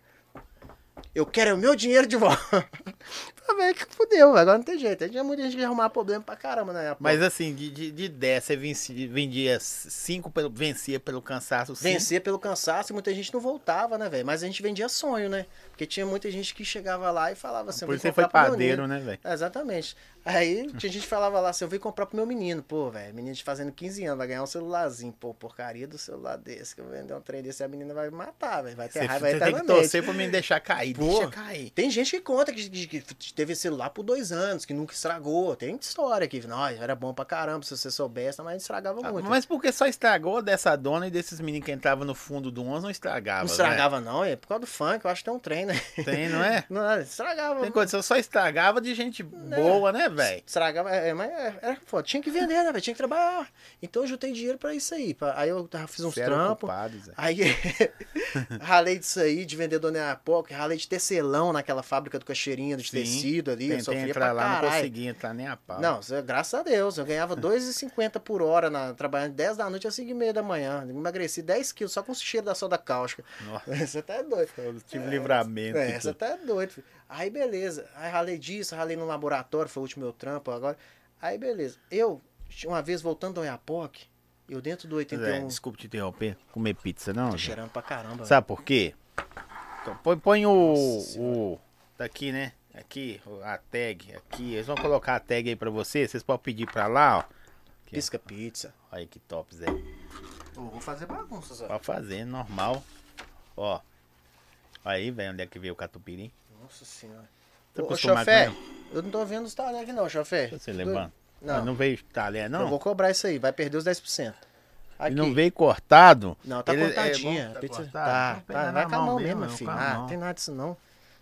Eu quero o meu dinheiro de volta. (laughs) Falei, que fudeu, agora não tem jeito. Tinha muita gente que ia arrumar problema pra caramba na época. Mas assim, de, de, de 10, você venci- vendia 5 pelo, vencia pelo cansaço, cinco. Vencia pelo cansaço e muita gente não voltava, né, velho? Mas a gente vendia sonho, né? Porque tinha muita gente que chegava lá e falava assim, Por isso você foi padeiro, né, velho? É, Exatamente. Aí tinha gente que falava lá assim, eu vim comprar pro meu menino. Pô, velho, menino de fazendo 15 anos, vai ganhar um celularzinho. Pô, porcaria do celular desse, que eu vou vender um trem desse, a menina vai me matar, velho. Vai ter Você, raiva você tem que eternamente. torcer pra me deixar cair. Pô. Deixa cair. Tem gente que conta que, que- que teve celular por dois anos, que nunca estragou. Tem história que, não, era bom pra caramba, se você soubesse, mas estragava Ah, muito. Mas porque só estragou dessa dona e desses meninos que entravam no fundo do 11 não estragava. não estragava não, é por causa do funk, eu acho que tem um trem, né? Né? Tem, não é? (laughs) Não, estragava. Tem condição, só estragava de gente boa, né, velho? Estragava, é, mas é, era foda. Tinha que vender, né, velho? Tinha que trabalhar. Então eu juntei dinheiro pra isso aí. pra- aí eu fiz uns trampos. Aí (laughs) ralei disso aí, de vender Dona Iapoca, ralei de tecelão naquela fábrica do Caixeirinha, de tecido ali. eu Tentei sofria entrar pra lá, não caralho. consegui entrar nem a pau. Não, é- graças a Deus. Eu ganhava 2,50 por hora na, trabalhando 10 da noite às 5 e meia da manhã. Emagreci 10 quilos só com o cheiro da soda cáustica. Nossa, (laughs) Você tá doido. eu tive livramento. É, você tá doido. filho. Aí beleza. Aí ralei disso, ralei no laboratório, foi o último meu trampo agora. Aí beleza. Eu, uma vez voltando ao Iapoc, eu dentro do Zé, 81. desculpa te interromper. Comer pizza, não? Zé? cheirando pra caramba. Sabe por quê? Então, põe, põe o, o. Tá aqui, né? Aqui, a tag. Aqui. Eles vão colocar a tag aí pra você. Vocês podem pedir pra lá, ó. Aqui, Pisca pizza. ó. Olha que top, Zé. Eu vou fazer bagunça, Zé. Pode fazer, normal. Ó. Aí, velho, onde é que veio o catupiry? Nossa senhora. Tô Ô, chofé, eu não tô vendo os talheres aqui não, chofé. Deixa você levando. Não, Não, não veio talher, não? eu vou cobrar isso aí, vai perder os 10%. Aqui. E não veio cortado? Não, tá Ele- é cortadinha. bom, tá pizza... Tá, tá, na vai com a mão mesmo, mesmo, filho. com a Ah, não tem nada disso não.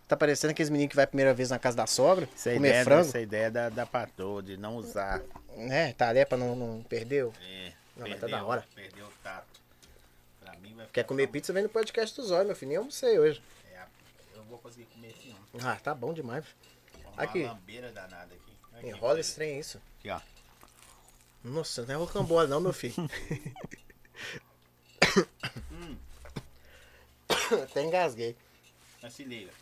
Tá parecendo aqueles meninos que vai a primeira vez na casa da sogra, Essa é comer ideia, frango. essa ideia da, da patroa, de não usar. É, talher pra não, não perder. o- É, Não, mas tá da hora. Perdeu o tato. Pra mim vai Quer comer bom. pizza, vem no podcast dos olhos, meu filho. Nem almocei hoje. É, eu vou conseguir comer assim, ó. Ah, tá bom demais. Uma Aqui. lambeira danada aqui. Aqui, Enrola esse trem, é isso. Aqui, ó. Nossa, não é rocambole não, meu filho. (coughs) Até engasguei. Mas se liga.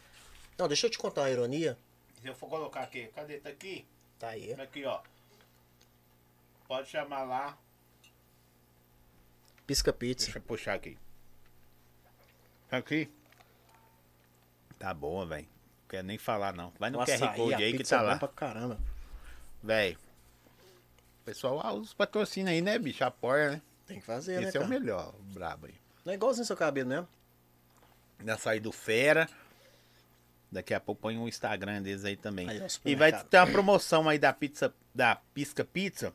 Não, deixa eu te contar uma ironia. Se eu for colocar aqui, cadê? Tá aqui? Tá aí. Aqui, ó. Pode chamar lá. Pisca pizza. Deixa eu puxar aqui. Aqui. Tá boa, velho. Quero nem falar, não. Vai no O QR açaí, Code aí que tá é lá. pra caramba. Velho. Pessoal, ah, os patrocínios aí, né, bicho? Apoia, né? Tem que fazer, né, Esse é o cara? melhor, o brabo aí. Não é igualzinho seu cabelo mesmo. Já saí do Fera. Daqui a pouco põe um Instagram deles aí também. Aí, ó, E vai ter uma promoção aí da pizza, da Pisca Pizza.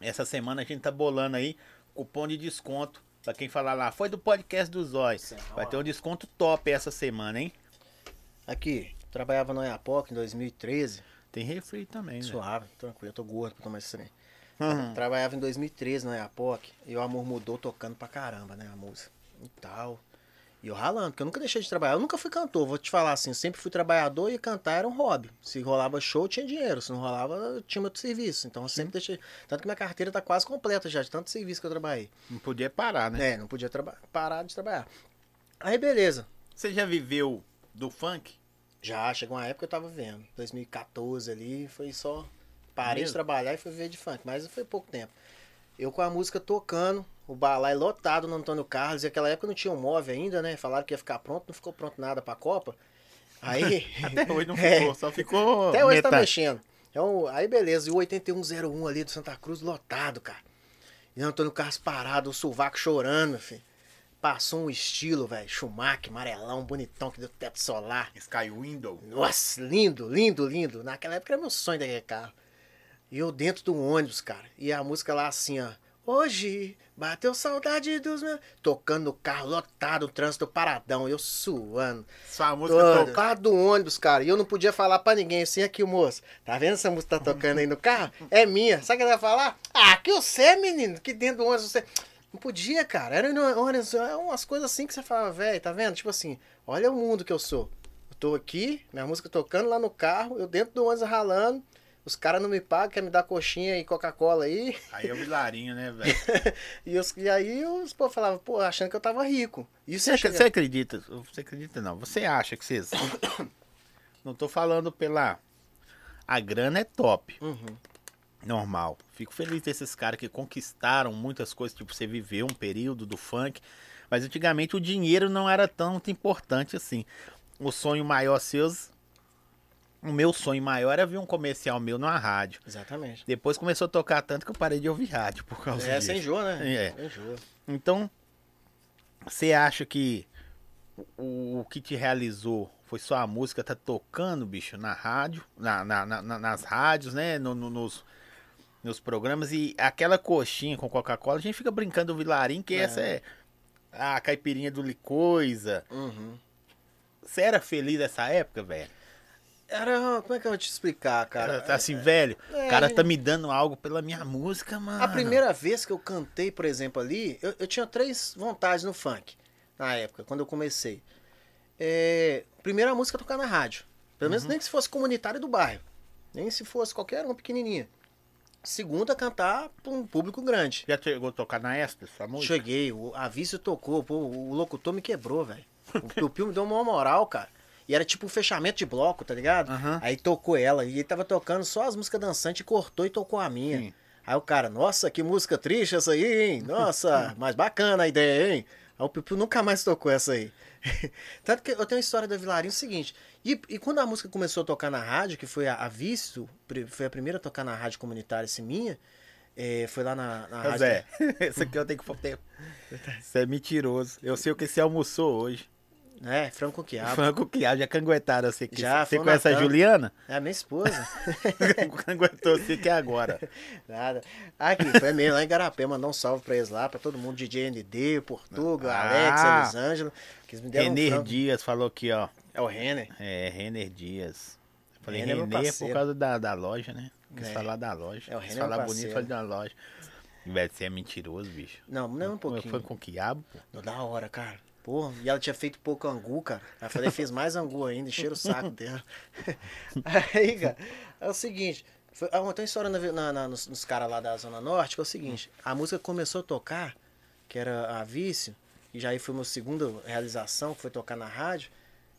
Essa semana a gente tá bolando aí cupom de desconto. Pra quem falar lá, foi do podcast dos Zóis. Sim, Vai ter um desconto top essa semana, hein? Aqui, trabalhava no Iapoc em 2013. Tem refri também, né? Suave, tranquilo. Eu tô gordo pra tomar esse trem. Uhum. Trabalhava em 2013 no Iapoc. E o amor mudou tocando pra caramba, né? A música. E tal. E eu ralando, porque eu nunca deixei de trabalhar. Eu nunca fui cantor, vou te falar assim. Eu sempre fui trabalhador e cantar era um hobby. Se rolava show, tinha dinheiro. Se não rolava, tinha outro serviço. Então eu sempre deixei. Tanto que minha carteira tá quase completa já, de tanto serviço que eu trabalhei. Não podia parar, né? É, não podia parar de trabalhar. Aí beleza. Você já viveu do funk? Já, chegou uma época que eu tava vendo. 2014 ali, foi só. Parei Mesmo? de trabalhar e fui ver de funk, mas foi pouco tempo. Eu com a música tocando, o balai lotado no Antônio Carlos, e aquela época não tinha um móvel ainda, né? Falaram que ia ficar pronto, não ficou pronto nada pra Copa. Aí. (laughs) Até hoje não (laughs) É. ficou, só ficou. Até hoje tá metade. mexendo. Então, aí beleza, e o 8101 ali do Santa Cruz lotado, cara. E o Antônio Carlos parado, o sovaco chorando, filho. Passou um estilo, velho. Schumacher, amarelão, bonitão, que deu teto solar. Sky Window. Nossa, lindo, lindo, lindo. Naquela época era meu sonho daquele carro. E eu dentro do ônibus, cara. E a música lá assim, ó. Hoje bateu saudade dos meus. Tocando no carro, lotado, o trânsito paradão. Eu suando. Sua música Todo, toca. carro do ônibus, cara. E eu não podia falar pra ninguém assim, aqui, moço. Tá vendo essa música tá tocando aí no carro? É minha. Sabe o que ela ia falar? Ah, que você, menino, que dentro do ônibus você. Não podia, cara. Era umas coisas assim que você falava, velho, tá vendo? Tipo assim, olha o mundo que eu sou. Eu tô aqui, minha música tocando lá no carro, eu dentro do ônibus ralando. Os caras não me pagam, querem me dar coxinha e Coca-Cola aí. Aí é o Vilarinho, né, velho? (laughs) E, os, e aí os povo falavam, pô, achando que eu tava rico. Isso Você, você acredita? Você acredita não? Você acha que vocês. (coughs) Não tô falando pela. A grana é top, Uhum. Normal. Fico feliz desses caras que conquistaram muitas coisas, tipo, você viveu um período do funk. Mas antigamente o dinheiro não era tão importante assim. O sonho maior seus. O meu sonho maior era ver um comercial meu numa rádio. Exatamente. Depois começou a tocar tanto que eu parei de ouvir rádio por causa É, disso. sem enjoa, né? É. Sem enjoa. Então, você acha que o, o que te realizou foi só a música tá tocando, bicho, na rádio, na, na- na- na- nas rádios, né? no- no- nos, nos programas e aquela coxinha com Coca-Cola, a gente fica brincando do Vilarim, que É. essa é a caipirinha do Licoisa. Uhum. Você era feliz nessa época, velho? Era. Como é que eu vou te explicar, cara? Era assim, velho, é, o cara tá me dando algo pela minha música, mano. A primeira vez que eu cantei, por exemplo, ali, eu, eu tinha três vontades no funk, na época, quando eu comecei. É, primeira música tocar na rádio. Pelo menos nem que se fosse comunitário do bairro. Nem se fosse qualquer uma pequenininha. Segunda, cantar pra um público grande. Já chegou a tocar na Estes, sua música? Cheguei, o, a Vício tocou, pô, o locutor me quebrou, velho. O Piu-Piu me deu uma moral, cara. E era tipo um fechamento de bloco, tá ligado? Aham. Aí tocou ela, e ele tava tocando só as músicas dançantes, cortou e tocou a minha. Sim. Aí o cara, nossa, que música triste essa aí, hein? Nossa, (laughs) mas bacana a ideia, hein? Aí o Piu nunca mais tocou essa aí. (laughs) Tanto que eu tenho uma história da Vilarinho seguinte. E, e quando a música começou a tocar na rádio, que foi a, a pri- foi a primeira a tocar na rádio comunitária, assim, minha, eh, foi lá na, na rádio. Zé, (laughs) esse aqui eu tenho que. Você é mentiroso. Eu sei o que você almoçou hoje. É, frango com quiabo. Frango que já canguetaram você aqui. Já, você conhece a Natan. Juliana? É a minha esposa. (laughs) Canguetou você que é agora. (laughs) Nada. Aqui, foi mesmo, lá em Garapé, mandar um salve pra eles lá, pra todo mundo, DJ ND, Portuga, Ah. Alex, Elisângela, que eles me deram um Renner frango. Dias falou aqui, ó. É o Renner. É, Renner Dias. Eu Falei Renner é Renner por parceiro. causa da, da loja, né? Quis É. falar da loja. É, o Quis Renner é falar bonito, falei da loja. Velho, você é mentiroso, bicho. Não, não é um pouquinho. Foi com quiabo, pô. Não, da hora, cara. Pô, e ela tinha feito pouco angu, cara. Aí eu falei, fez mais angu ainda, encheram o saco dela. (laughs) Aí, cara, é o seguinte. Foi, ah, tem uma história na- na- na- nos, nos caras lá da Zona Norte, que é o seguinte. A música começou a tocar, que era a Vício, e já aí foi minha segunda realização, que foi tocar na rádio.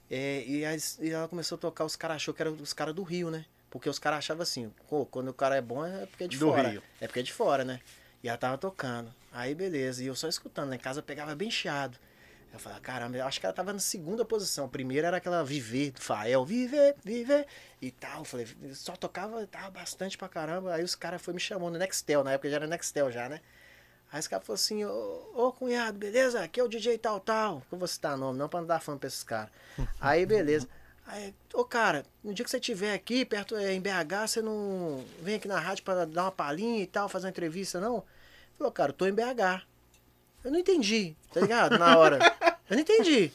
é, e, aí, e ela começou a tocar, os caras achou que eram os caras do Rio, né? Porque os caras achavam assim, pô, quando o cara é bom é porque é de Do fora. Rio. É porque é de fora, né? E ela tava tocando. Aí beleza, e eu só escutando, lá em casa pegava bem chiado. Eu falava, caramba, eu acho que ela tava na segunda posição. Primeira era aquela Viver, do Fael, Viver, Viver e tal. Eu falei, só tocava, tava bastante pra caramba. Aí os caras foram me chamando, Nextel, na época já era Nextel já, né? Aí os caras falaram assim, ô, ô cunhado, beleza? Aqui é o DJ tal, tal. Eu vou citar nome, não pra não dar fã pra esses caras. (laughs) Aí, beleza. Aí, ô cara, no dia que você estiver aqui, perto é, em BH, você não vem aqui na rádio pra dar uma palhinha e tal, fazer uma entrevista, não? Falou, cara, eu tô em BH. Eu não entendi, tá ligado? Na hora. Eu não entendi.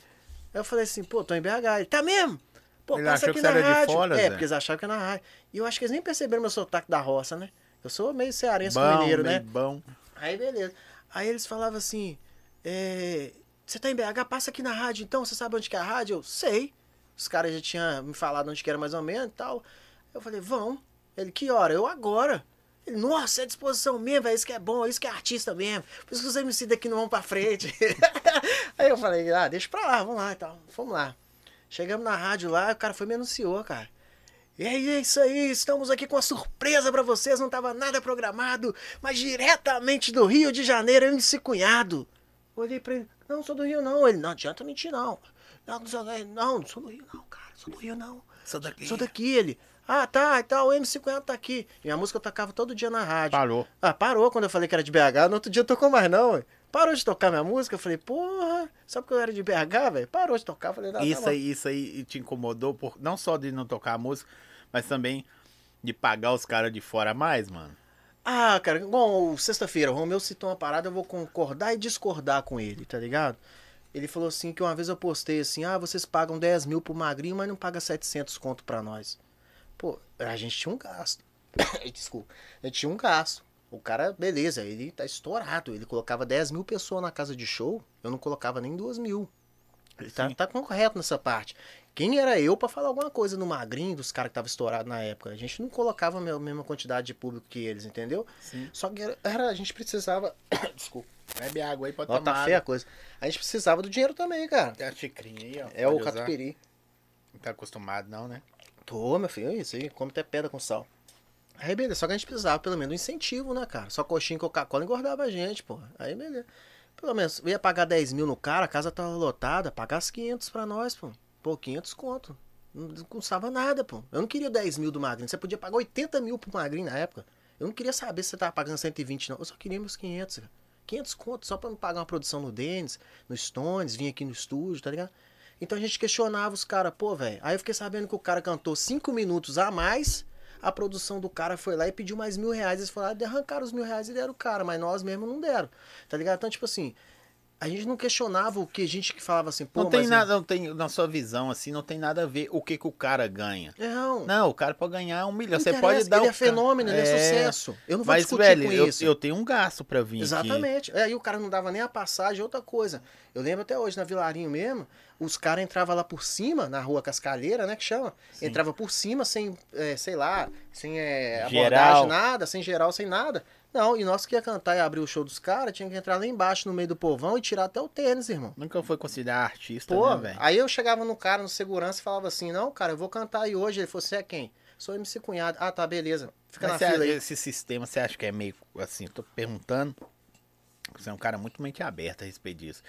Aí eu falei assim, pô, tô em BH. Ele, tá mesmo? Pô, Ele passa aqui que você na era de rádio. fora, é, Zé? porque eles achavam que era na rádio. E eu acho que eles nem perceberam meu sotaque da roça, né? Eu sou meio cearense Bom, mineiro, né? bom. Aí beleza. Aí eles falavam assim: é, Você tá em BH? Passa aqui na rádio então. Você sabe onde que é a rádio? Eu sei. Os caras já tinham me falado onde que era mais ou menos e tal. Eu falei: Vão. Ele: Que hora? Eu agora. Ele, nossa, é disposição mesmo, é isso que é bom, é isso que é artista mesmo. Por isso que os MC daqui não vão pra frente. (laughs) Aí eu falei, ah, deixa pra lá, vamos lá e tal. Fomos lá. Chegamos na rádio lá, o cara foi e me anunciou, cara. E é isso aí, estamos aqui com uma surpresa pra vocês, não tava nada programado, mas diretamente do Rio de Janeiro, MC Cunhado. Olhei pra ele, não, sou do Rio não. Ele, não adianta mentir não. Não, não sou, não, não sou do Rio não, cara, sou do Rio não. Sou daqui. Sou daqui, ele. Ah, tá, e tal, o MC Cunhado tá aqui. E a música eu tocava todo dia na rádio. Parou. Ah, parou quando eu falei que era de BH, no outro dia tocou mais não, ué. Parou de tocar minha música, eu falei, porra, só porque eu era de BH, velho? Parou de tocar, eu falei, não, tá Isso bom. aí, isso aí te incomodou, por, não só de não tocar a música, mas também de pagar os caras de fora mais, mano. Ah, cara, bom, sexta-feira, o Romeu citou uma parada, eu vou concordar e discordar com ele, tá ligado? Ele falou assim que uma vez eu postei assim, ah, vocês pagam 10 mil pro Magrinho, mas não paga 700 conto pra nós. A gente tinha um gasto. (coughs) Desculpa. A gente tinha um gasto. O cara, beleza, ele tá estourado. Ele colocava 10 mil pessoas na casa de show, eu não colocava nem 2 mil. Ele tá, Sim. tá correto nessa parte. Quem era eu pra falar alguma coisa no Magrinho, dos caras que tava estourado na época? A gente não colocava a me- mesma quantidade de público que eles, entendeu? Sim. Só que era, era- a gente precisava. (coughs) Desculpa. Bebe água aí, pode Ó, tomar. tá feia a coisa. A gente precisava do dinheiro também, cara. Tem a xicrinha aí, ó. É o catupiry. Não tá acostumado não, né? Tô, meu filho, isso aí, come até pedra com sal. Aí, beleza, só que a gente precisava pelo menos um incentivo, né, cara? Só coxinha e Coca-Cola engordava a gente, pô. Aí, beleza. Pelo menos, ia pagar 10 mil no cara, a casa tava lotada, pagar as 500 pra nós, pô. Pô, 500 conto. Não custava nada, pô. Eu não queria 10 mil do Magrinho. Você podia pagar 80 mil pro Magrinho na época. Eu não queria saber se você tava pagando 120, não. Eu só queria meus 500, cara. 500 conto só pra me pagar uma produção no Denis, no Stones, vir aqui no estúdio, tá ligado? Então a gente questionava os caras, pô, velho. Aí eu fiquei sabendo que o cara cantou 5 minutos a mais, a produção do cara foi lá e pediu mais mil reais. Eles falaram, ah, arrancaram os mil reais e deram o cara, mas nós mesmo não deram, tá ligado? Então, tipo assim, a gente não questionava o que a gente que falava assim, pô, não tem mas- nada, não tem, na sua visão, assim, não tem nada a ver o que, que o cara ganha. Não, Não, o cara pode ganhar um milhão. Você pode dar ele o é fenômeno, ele é sucesso. Eu não vou Mas, discutir velho, com eu, isso. eu tenho um gasto pra vir aqui. Exatamente. É, Aí o cara não dava nem a passagem, outra coisa. Eu lembro até hoje, na Vilarinho mesmo, os caras entravam lá por cima, na rua Cascalheira, né, que chama? Sim. Entrava por cima, sem, é, sei lá, sem é, abordagem, nada, sem geral, sem nada. Não, e nós que ia cantar e abrir o show dos caras, tinha que entrar lá embaixo, no meio do povão, e tirar até o tênis, irmão. Nunca foi considerar artista, Pô, né, velho? aí eu chegava no cara, no segurança, e falava assim, não, cara, eu vou cantar aí hoje. Ele falou, você é quem? Sou MC Cunhado. Ah, tá, beleza. Fica Mas na fila acha- aí. esse sistema, você acha que é meio assim? Tô perguntando. Você é um cara muito mente aberta a respeito disso.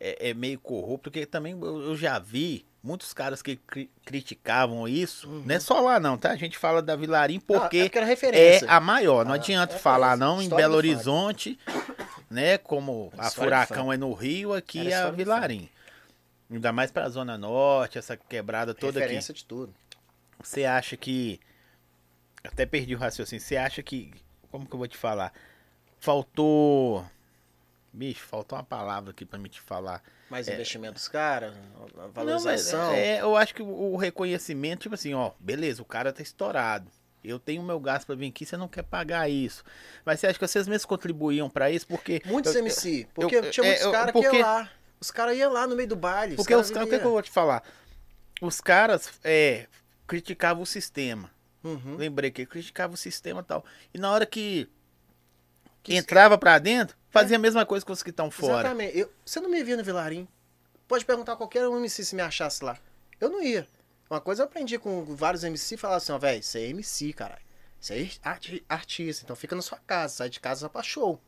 É, é meio corrupto, porque também eu já vi muitos caras que cri- criticavam isso. Uhum. Não é só lá, não, tá? A gente fala da Vilarim Ah, é porque era é referência. a maior. Não Ah, adianta é falar, não, em Belo. Horizonte, né? Como a Furacão é no Rio, aqui é a Vilarim. Ainda mais pra Zona Norte, essa quebrada toda aqui. referência de tudo. Você acha que. Até perdi o raciocínio. Você acha que. Como que eu vou te falar? Faltou. Bicho, faltou uma palavra aqui pra me te falar. Mais É. investimento dos caras, a Não, valorização. é, eu acho que o, reconhecimento, tipo assim, ó, beleza, o cara tá estourado. Eu tenho meu gasto pra vir aqui, você não quer pagar isso. Mas você acha que vocês mesmos contribuíam pra isso? Porque. Muitos eu- MC. Porque eu- tinha é, muitos eu- caras que porque- iam lá. Os caras iam lá no meio do baile. Porque os caras, o que, que eu vou te falar? Os caras é, criticavam o sistema. Uhum. Lembrei que criticava o sistema e tal. E na hora que, que Que- entrava pra dentro, fazia a mesma coisa que os que estão fora. Exatamente. Eu, você não me via no Vilarim. Pode perguntar a qualquer um MC se me achasse lá. Eu não ia. Uma coisa eu aprendi com vários MC e falava assim, ó, velho, você é MC, caralho. Você é arti- artista, então fica na sua casa, sai de casa só pra show.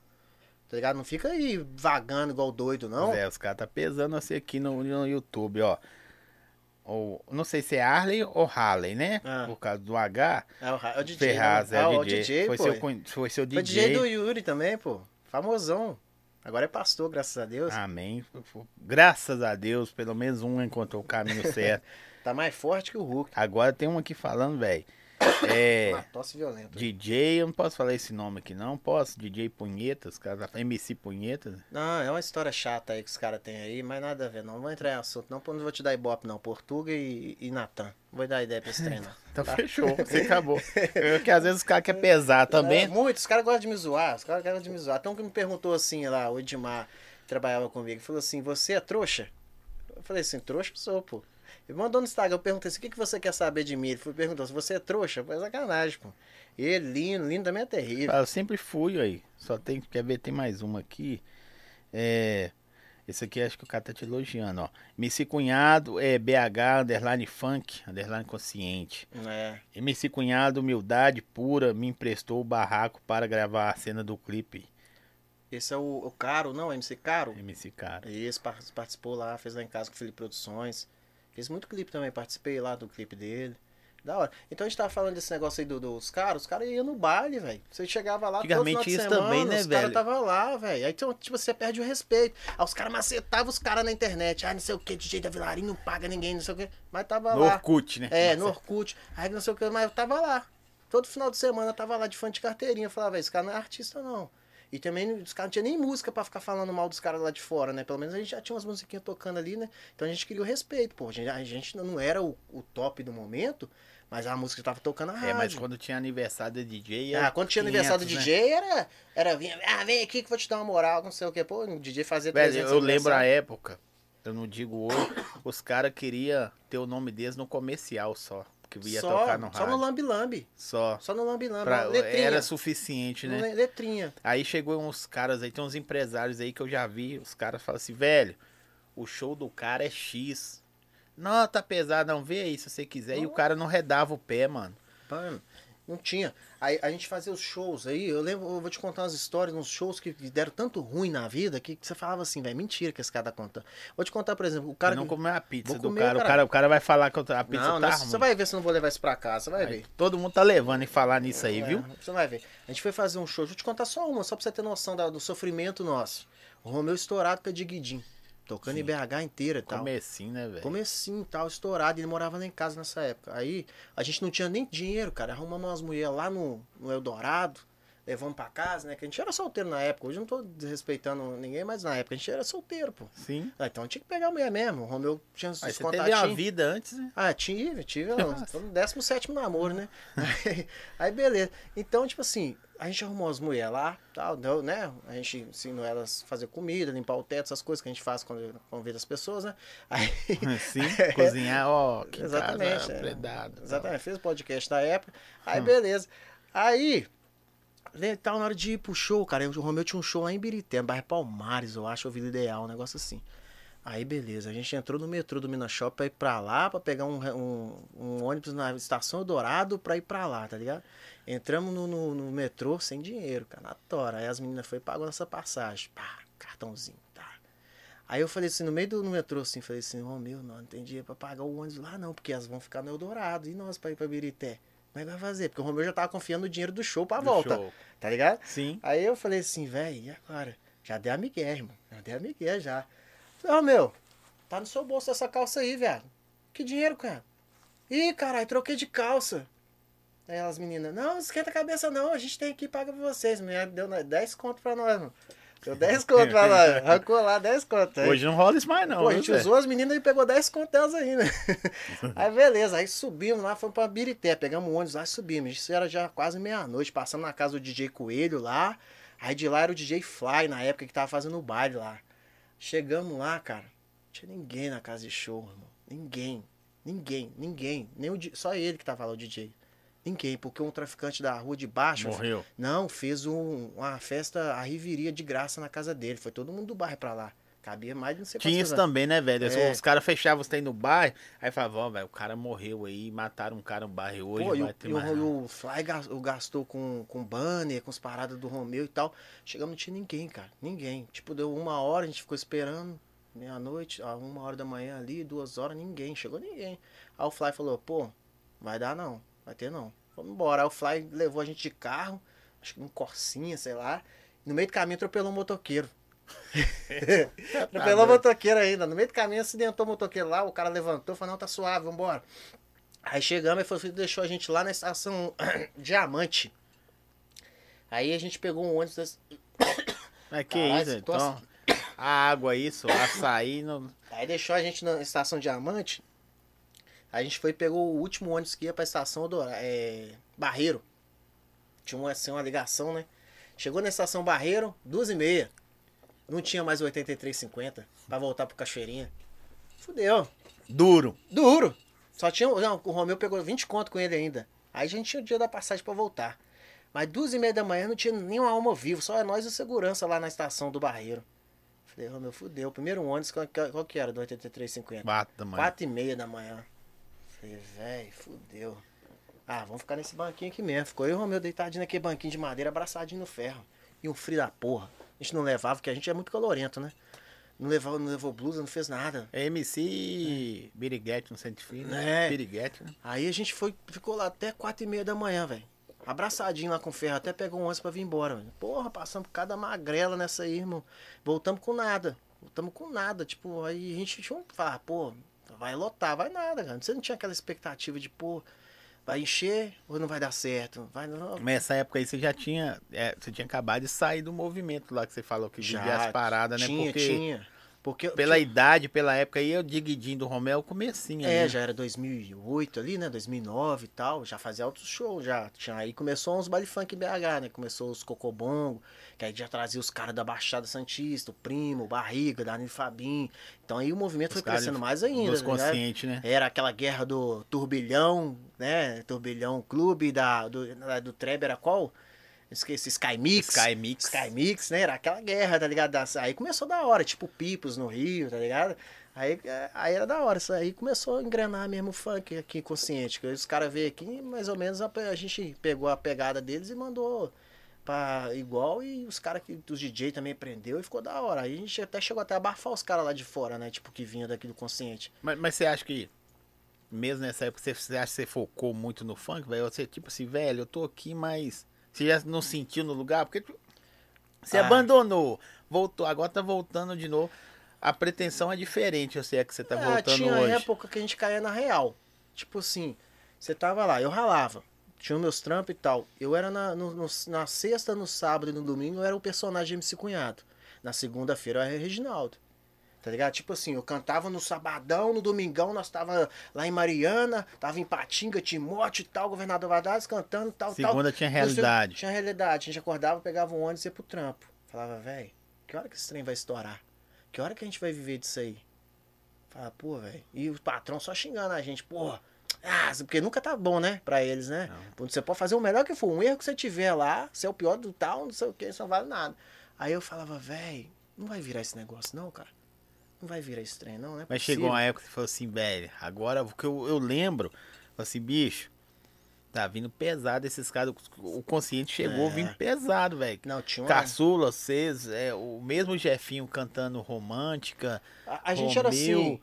Tá ligado? Não fica aí vagando igual doido, não. É, os caras tá pesando assim aqui no, no YouTube, ó. Ou, não sei se é Harley ou Harley, né? Ah. Por causa do H. É o, é o DJ. Ferraz, né? é Ah, o DJ. DJ, foi, pô. seu, foi seu Foi DJ. DJ do Yuri também, pô. Famosão. Agora é pastor, graças a Deus. Amém. Graças a Deus, pelo menos um encontrou o caminho (laughs) certo. Tá mais forte que o Hulk. Agora tem um aqui falando, velho. (coughs) É. Uma tosse violenta. DJ, eu não posso falar esse nome aqui, não. Posso? DJ Punhetas, cara, MC Punhetas. Não, é uma história chata aí que os caras têm aí, mas nada a ver, não. Vou entrar em assunto, não, porque não vou te dar ibope, não. Portuga e, e Natan. Vou dar ideia pra esse trem, não. (laughs) Então Tá. fechou, (laughs) você acabou. Eu, que às vezes os caras querem pesar também. É, muito, os caras gostam de me zoar, os caras gostam de me zoar. Um que me perguntou assim lá, o Edmar, que trabalhava comigo, falou assim: Você é trouxa? Eu falei assim: Trouxa eu sou, pô. Ele mandou no Instagram, eu perguntei assim: O que, que você quer saber de mim? Ele foi perguntou se você é trouxa. Foi sacanagem, pô. Ele, lindo, lindo também é terrível. Ah, Eu sempre fui aí. Só tem, quer ver, tem mais uma aqui. É, Esse aqui acho que o cara tá te elogiando, ó. MC Cunhado é BH, underline funk, underline consciente. É. MC Cunhado, humildade pura, me emprestou o barraco para gravar a cena do clipe. Esse é o, o Caro, não? MC Caro? MC cara. Esse par- participou lá, fez lá em casa com o Felipe Produções. Fez muito clipe também, participei lá do clipe dele. Da hora. Então a gente tava falando desse negócio aí do- dos caras, os caras iam no baile, velho. Você chegava lá todo final Antigamente de isso semana, também, né, os caras velho? tava lá, velho. Aí então, tipo, você perde o respeito. Aí os caras macetavam os caras na internet. Ah, não sei o que, DJ da Vilarinho não paga ninguém, não sei o que. Mas tava No lá. Orkut, né? É, Nossa. no Orkut. Aí não sei o que, mas eu tava lá. Todo final de semana eu tava lá de fã de carteirinha. Eu falava, velho, esse cara não é artista, não. E também os caras não tinham nem música pra ficar falando mal dos caras lá de fora, né? Pelo menos a gente já tinha umas musiquinhas tocando ali, né? Então a gente queria o respeito, pô. A gente, a gente não era o, o top do momento, mas a música tava tocando na É, mas rádio. quando tinha aniversário de DJ. Ah, era quando tinha 500, aniversário do né? DJ, era, era vinha, ah, vem aqui que eu vou te dar uma moral, não sei o que. Pô, o DJ fazia Velho, 300 eu lembro a época, eu não digo hoje, (coughs) os caras queriam ter o nome deles no comercial só. Que ia só, tocar no só rádio. no Lambi Lambi. Só. Só no Lambi Lambi. Pra- letrinha. era suficiente, né? Le- Letrinha. Aí chegou uns caras aí, tem uns empresários aí que eu já vi, os caras falam assim, velho, o show do cara é X. Não, tá pesado, não, vê aí se você quiser. E o cara não redava o pé, mano. Mano, não tinha. Aí a gente fazia os shows aí, eu lembro, eu vou te contar umas histórias, uns shows que deram tanto ruim na vida que, que você falava assim, velho, mentira que esse cara tá contando. Vou te contar, por exemplo, o Cara cara não que... comeu a pizza do comer, cara. O cara. cara. O cara vai falar que a pizza Não, tá não, ruim. você vai ver se eu não vou levar isso pra casa, você vai Aí, ver. todo mundo tá levando e falar nisso aí, É, viu? Você vai ver. A gente foi fazer um show, vou te contar só uma, só pra você ter noção da- do sofrimento nosso. O Romeu estourado com a Diguidim, tocando Sim. em BH inteira e tal. Comecinho, né, velho? Comecinho e tal, estourado. Ele morava lá em casa nessa época. Aí a gente não tinha nem dinheiro, cara. Arrumamos umas mulheres lá no, no Eldorado, levamos pra casa, né? Que a gente era solteiro na época. Hoje eu não tô desrespeitando ninguém, mas na época a gente era solteiro, pô. Sim. Ah, então tinha que pegar a mulher mesmo. O Romeu tinha os Aí você teve uma vida antes, né? Ah, tive, tive. (laughs) Tô no 17 namoro, né? Aí, (laughs) aí, beleza. Então, tipo assim, a gente arrumou as mulheres lá, tal, deu, né? A gente ensinou elas a fazer comida, limpar o teto, essas coisas que a gente faz quando convida as pessoas, né? Aí, (laughs) Sim, (laughs) cozinhar, ó, que Exatamente, casa, é. predado. exatamente, fez o podcast da época. Aí, Hum. beleza. Aí, né, tal, na hora de ir pro show, cara, o Romeu tinha um show lá em Birité, no bairro Palmares, eu acho, o Vila Ideal, um negócio assim. Aí, beleza, a gente entrou no metrô do Minas Shop pra ir pra lá, pra pegar um, um, um ônibus na Estação Dourado pra ir pra lá, tá ligado? Entramos no, no, no metrô sem dinheiro, cara, na tora. Aí as meninas foi e pagou nossa passagem. Pá, cartãozinho, tá. Aí eu falei assim, no meio do no metrô, assim, falei assim, ô meu, não, não tem dinheiro pra pagar o ônibus lá não, porque elas vão ficar no Eldorado. E nós pra ir pra Birité? Como é que vai fazer? Porque o Romeu já tava confiando no dinheiro do show pra Do volta, show. tá ligado? Sim. Aí eu falei assim, velho, e agora? Já dei a migué, irmão. Já dei a migué, já. Falei, ô meu, tá no seu bolso essa calça aí, velho. Que dinheiro, cara? Ih, caralho, troquei de calça. Aí as meninas, não, esquenta a cabeça não, a gente tem que pagar pra vocês. Mulher deu né, 10 conto pra nós, mano. Deu 10 conto pra nós. (laughs) Arrancou lá 10 conto. Aí, Hoje não rola isso mais, não. Pô, a gente usou as meninas e pegou 10 conto delas ainda. (laughs) aí beleza, aí subimos lá, fomos pra Birité, pegamos um ônibus lá e subimos. Isso era já quase meia-noite, passamos na casa do DJ Coelho lá. Aí de lá era o DJ Fly, na época que tava fazendo o baile lá. Chegamos lá, cara, não tinha ninguém na casa de show, irmão. Ninguém, ninguém, ninguém. Nem o, só ele que tava lá, o DJ. Ninguém, porque um traficante da rua de baixo Morreu. não, fez um- uma festa, a riveria de graça na casa dele. Foi todo mundo do bairro pra lá. Cabia mais de não sei Tinha isso pessoas. também, né, velho? É. Os caras fechavam os trem no bairro, aí falavam, ó, velho, o cara morreu aí, mataram um cara no bairro hoje, Pô, e vai o, ter e o, mais e o Fly gastou com, com banner, com as paradas do Romeu e tal. Chegamos, não tinha ninguém, cara. Ninguém. Tipo, deu uma hora, a gente ficou esperando. Meia-noite, a uma hora da manhã ali, duas horas, ninguém. Chegou ninguém. Aí o Fly falou, pô, vai dar não. Vai ter não. Vamos embora. Aí o Fly levou a gente de carro, acho que num Corsinha, sei lá. No meio do caminho atropelou um motoqueiro. (laughs) atropelou o doido. motoqueiro ainda. No meio do caminho acidentou o motoqueiro lá, o cara levantou, falou, não, tá suave, vambora. Aí chegamos, e falou, deixou a gente lá na estação (coughs) Diamante. Aí a gente pegou um ônibus. desse- (coughs) Mas que Caralho, isso, então. (coughs) A água, isso, açaí. Não... Aí deixou a gente na estação Diamante. A gente foi e pegou o último ônibus que ia pra estação do é, Barreiro. Tinha uma, assim, uma ligação, né? Chegou na estação Barreiro, duas e meia. Não tinha mais o 83,50 pra voltar pro Cachoeirinha. Fudeu. Duro. Duro. Só tinha. Não, o Romeu pegou 20 conto com ele ainda. Aí a gente tinha o dia da passagem pra voltar. Mas duas e meia da manhã não tinha nenhuma alma viva, só é nós e o segurança lá na estação do Barreiro. Falei, Romeu, fudeu. Primeiro ônibus, qual, qual qual que era do 8350? Quatro da manhã. Quatro e meia da manhã. Falei, velho, fudeu. Ah, vamos ficar nesse banquinho aqui mesmo. Ficou eu e o Romeu deitadinho naquele banquinho de madeira, abraçadinho no ferro. E um frio da porra. A gente não levava, porque a gente é muito calorento, né? Não levou, não levou blusa, não fez nada. É MC Biriguete no Frio, É. né? Biriguete, né? Aí a gente foi, ficou lá até quatro e meia da manhã, velho. Abraçadinho lá com o ferro, até pegou um ônibus pra vir embora, velho. Porra, passamos por cada magrela nessa aí, irmão. Voltamos com nada. Voltamos com nada. Tipo, aí a gente tinha um. Falar, pô, vai lotar, vai nada, cara. Você não tinha aquela expectativa de, pô, vai encher ou não vai dar certo? Vai, não. Mas essa época aí você já tinha. é, você tinha acabado de sair do movimento lá que você falou que vivia as paradas, né? Tinha, Porque tinha. Porque pela idade, pela época aí, eu Diguidinho do Romel, comecinho É, ali. já era 2008 ali, né? 2009 e tal. Já fazia outros shows, já. Tinha, aí começou uns baile funk BH, né? Começou os Cocobongo, que aí já trazia os caras da Baixada Santista, o Primo, o Barriga, Danilo Fabim. Então aí o movimento Os foi crescendo mais ainda. Dos tá ligado? conscientes, né? Era aquela guerra do Turbilhão, né? Turbilhão Clube, da, do, da- do Treb era qual? Esqueci, Sky Mix. Sky Mix. Sky Mix, né? Era aquela guerra, tá ligado? Aí começou da hora, tipo Pipos no Rio, tá ligado? Aí, é, aí era da hora, isso aí começou a engrenar mesmo o funk aqui consciente. Que os caras veio aqui, mais ou menos a, a gente pegou a pegada deles e mandou pra igual e os caras que dos DJ também prendeu e ficou da hora. Aí a gente até chegou até a abafar os caras lá de fora, né? Tipo, que vinha daqui do consciente. Mas, mas você acha que, mesmo nessa época, você, você acha que você focou muito no funk, velho? Você, tipo assim, velho, eu tô aqui, mas você já não sentiu no lugar? Porque você Ah. abandonou, voltou, agora tá voltando de novo. A pretensão é diferente, eu sei é que você tá Ah, voltando tinha hoje. época que a gente caía na real. Tipo assim, você tava lá, eu ralava. Tinha meus trampos e tal. Eu era na, no- no- na sexta, no sábado e no domingo, eu era o personagem MC Cunhado. Na segunda-feira eu era Reginaldo. Tá ligado? Tipo assim, eu cantava no sabadão, no domingão nós tava lá em Mariana, tava em Patinga, Timóteo e tal, governador Valadares cantando tal, tal. Segunda tinha realidade. Tinha realidade. A gente acordava, pegava um ônibus e ia pro trampo. Falava, velho, que hora que esse trem vai estourar? Que hora que a gente vai viver disso aí? Falava, pô, velho. E o patrão só xingando a gente, porra. Ah, porque nunca tá bom, né? Pra eles, né? Não. Você pode fazer o melhor que for. Um erro que você tiver lá, você é o pior do tal, não sei o que, isso não vale nada. Aí eu falava, velho, não vai virar esse negócio, não, cara. Não vai virar esse trem, não, né? Mas chegou uma época que você falou assim, velho, agora o que eu, eu lembro, assim, bicho, tá vindo pesado esses caras. O consciente chegou É. vindo pesado, velho. Não, tinha uma... Caçula, vocês, é, o mesmo Jefinho cantando romântica. A, a gente era assim.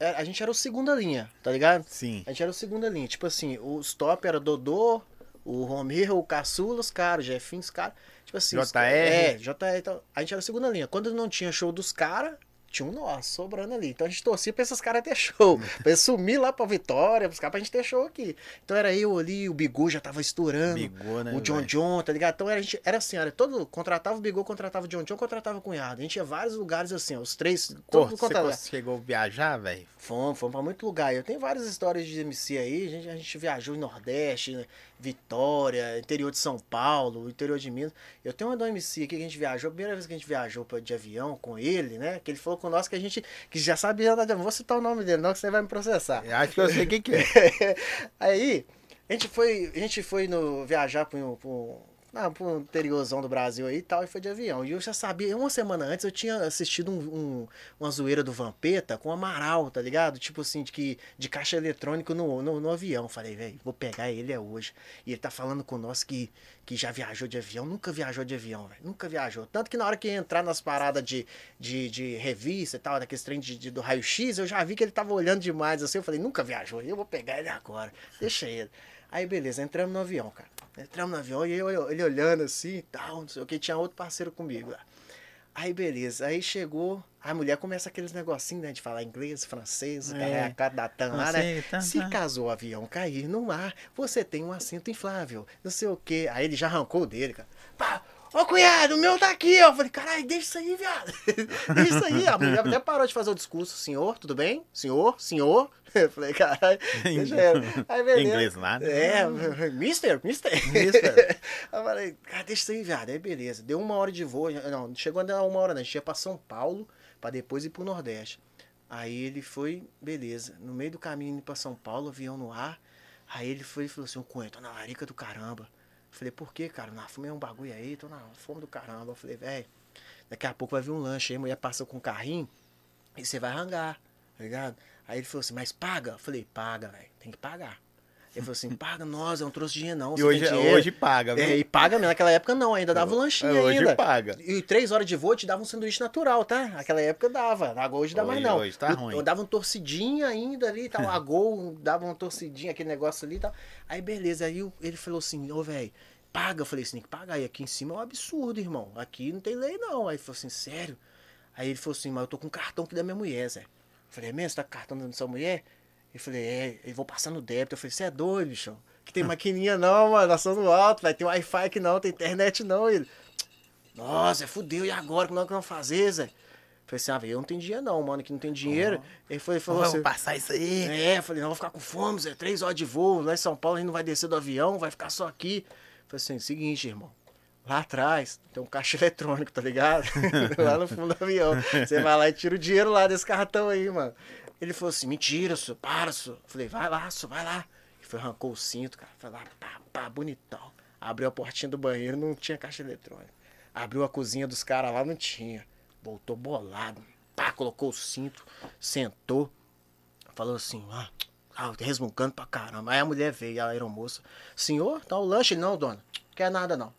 é, A gente era o segunda linha, tá ligado? Sim. A gente era o segunda linha. Tipo assim, os top era Dodô, o Romero, o Caçula, os caras, o Jefinho, os caras. Tipo assim. os JR. caras- É, JR. Então, a gente era a segunda linha. Quando não tinha show dos caras, tinha um nós sobrando ali. Então a gente torcia pra esses caras ter show. (laughs) pra eles sumir lá pra Vitória, caras pra gente ter show aqui. Então era eu ali, o Bigu já tava estourando. Bigou, né? O John velho? John, tá ligado? Então era, a gente, era assim, era todo. Contratava o Bigô, contratava o John John, contratava o cunhado. A gente ia vários lugares assim, ó, os três. Pô, Todos você chegou a viajar, velho? Fomos, fomos pra muito lugar. Eu tenho várias histórias de MC aí. A gente, a gente viajou em Nordeste, né? Vitória, interior de São Paulo, interior de Minas. Eu tenho uma do MC aqui que a gente viajou, a primeira vez que a gente viajou pra- de avião com ele, né? Que ele falou com nós que a gente que já sabia andar de avião. Vou citar o nome dele, não, que você vai me processar. Eu Acho que eu sei quem que é. (laughs) Aí, a gente foi, a gente foi no, viajar para um, pra um, não, pra um interiorzão do Brasil aí e tal, e foi de avião. E eu já sabia, uma semana antes eu tinha assistido um, um- uma zoeira do Vampeta com o Amaral, tá ligado? Tipo assim, de, que, de caixa eletrônico no, no, no avião. Falei, velho, vou pegar ele é hoje. E ele tá falando com nós que, que já viajou de avião, nunca viajou de avião, velho. Nunca viajou. Tanto que na hora que entrar nas paradas de, de, de revista e tal, daqueles trem de, de- do raio-x, eu já vi que ele tava olhando demais assim. Eu falei, nunca viajou, eu vou pegar ele agora. Deixa ele. Aí beleza, entramos no avião, cara. Entramos no avião e eu, eu- ele olhando assim e tal, não sei o que, tinha outro parceiro comigo lá. Aí beleza, aí chegou, a mulher começa aqueles negocinhos, né, de falar inglês, francês, É. a cara da tan lá, né? Você, tá, Se tá. caso o avião cair no mar, você tem um assento inflável, não sei o que. Aí ele já arrancou o dele, cara. Pá, ô cunhado, o meu tá aqui, ó. Eu falei, caralho, deixa isso aí, viado. (laughs) deixa isso aí. A mulher até parou de fazer o discurso, senhor, tudo bem? Senhor, senhor. Eu falei, caralho, deixa ela. (laughs) Aí beleza. Inglês nada. É, mister, mister. Mister. (laughs) eu falei, cara, deixa isso aí, viado. Aí beleza. Deu uma hora de voo. Não, chegou a dar uma hora, não. A gente ia pra São Paulo, pra depois ir pro Nordeste. Aí ele foi, beleza. No meio do caminho indo pra São Paulo, avião no ar. Aí ele foi e falou assim: Cunha, tô na larica do caramba. Eu falei, por que, cara? Na fome é um bagulho aí, tô na fome do caramba. Eu falei, velho, Daqui a pouco vai vir um lanche. Aí a mulher passa com um carrinho e você vai rangar, tá ligado? Aí ele falou assim, mas paga? Eu falei, paga, velho, tem que pagar. Ele falou assim, paga nós, eu não trouxe dinheiro não. E hoje, dinheiro. hoje paga, viu? É, e paga mesmo. Naquela época não, ainda dava um lanchinho hoje ainda. paga. E três horas de voo te dava um sanduíche natural, tá? Naquela época dava. Agora hoje dá mais Hoje- não. hoje tá eu, ruim. eu dava um torcidinho ainda ali, tal. A Gol dava uma torcidinha, aquele negócio ali e tal. Aí beleza, aí o- ele falou assim, ô velho, paga. Eu falei assim, tem que pagar. E aqui em cima é um absurdo, irmão. Aqui não tem lei não. Aí ele falou assim, sério? Aí ele falou assim, mas eu tô com um cartão aqui da minha mulher, Zé. Falei, é mesmo? Você tá com cartão da sua mulher? Eu falei, é, eu vou passar no débito. Eu falei, você é doido, bichão? Que tem (laughs) maquininha não, mano. Nós no alto, vai ter Wi-Fi aqui não, tem internet não. Ele, nossa, fudeu, e agora? Como é que nós vamos fazer, Zé? Eu falei assim, ah, eu não tenho dinheiro não, mano, que não tem dinheiro. Ele foi, falou Vamos assim, passar isso aí. é, falei, não, vou ficar com fome, Zé, três horas de voo, lá em São Paulo a gente não vai descer do avião, vai ficar só aqui. Falei assim, seguinte, irmão, lá atrás tem um caixa (laughs) eletrônico, tá ligado? (laughs) lá no fundo do avião. Você vai lá e tira o dinheiro lá desse cartão aí, mano. Ele falou assim, mentira, senhor, para, senhor. Falei, vai lá, senhor, vai lá. Ele foi, arrancou o cinto, cara, foi lá, pá, pá, bonitão. Abriu a portinha do banheiro, não tinha caixa eletrônico. Abriu a cozinha dos caras lá, não tinha. Voltou bolado. Pá, colocou o cinto, sentou. Falou assim, ah, ah, resmungando pra caramba. Aí a mulher veio, a aeromoça. Senhor, tá o lanche? Não, dona. Quer nada não.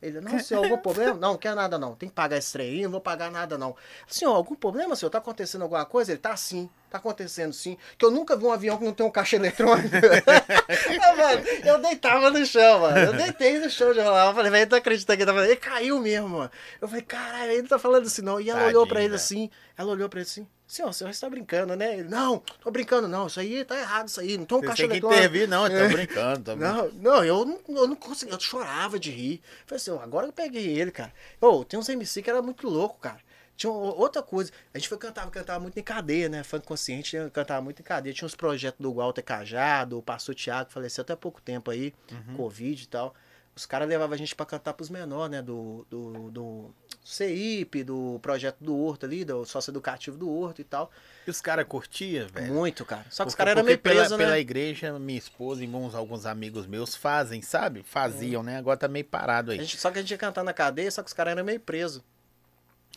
Ele, não, senhor, algum problema? Não, não quer nada não. Tem que pagar esse trem não vou pagar nada não. Senhor, algum problema, senhor? Tá acontecendo alguma coisa? Ele, tá sim. Tá acontecendo sim. Que eu nunca vi um avião que não tem um caixa eletrônico. (laughs) ah, mano, eu deitava no chão, mano. Eu deitei no chão de lá. Eu falei, velho, tu acredita que ele tá falando? Ele caiu mesmo, mano. Eu falei, caralho, ele não tá falando assim não. E ela olhou pra ele velho. assim. Ela olhou pra ele assim. Senhor, o senhor está brincando, né? Ele, não, tô brincando não. Isso aí tá errado, isso aí. Não tem um Você caixa tem que eletrônico. intervir, não, eu É. tô brincando. (laughs) Tô brincando. Não, não, eu não, eu não conseguia, eu chorava de rir. Falei assim, "Ó, agora eu peguei ele, cara. Ô, tem uns MC que era muito louco, cara. Tinha outra coisa, a gente foi cantava, cantava muito em cadeia, né? Funk consciente, né? cantava muito em cadeia. Tinha uns projetos do Walter Cajado, o pastor Thiago, faleceu até pouco tempo aí, Uhum. Covid e tal. Os caras levavam a gente pra cantar pros menores, né? Do, do, do CIP, do projeto do Horto ali, do sócio educativo do Horto e tal. E os caras curtiam, velho. Muito, cara. Só que os caras eram meio pela, presos, né? pela igreja, minha esposa e alguns, alguns amigos meus fazem, sabe? Faziam, né? Agora tá meio parado aí. gente- só que a gente ia cantar na cadeia, só que os caras eram meio presos.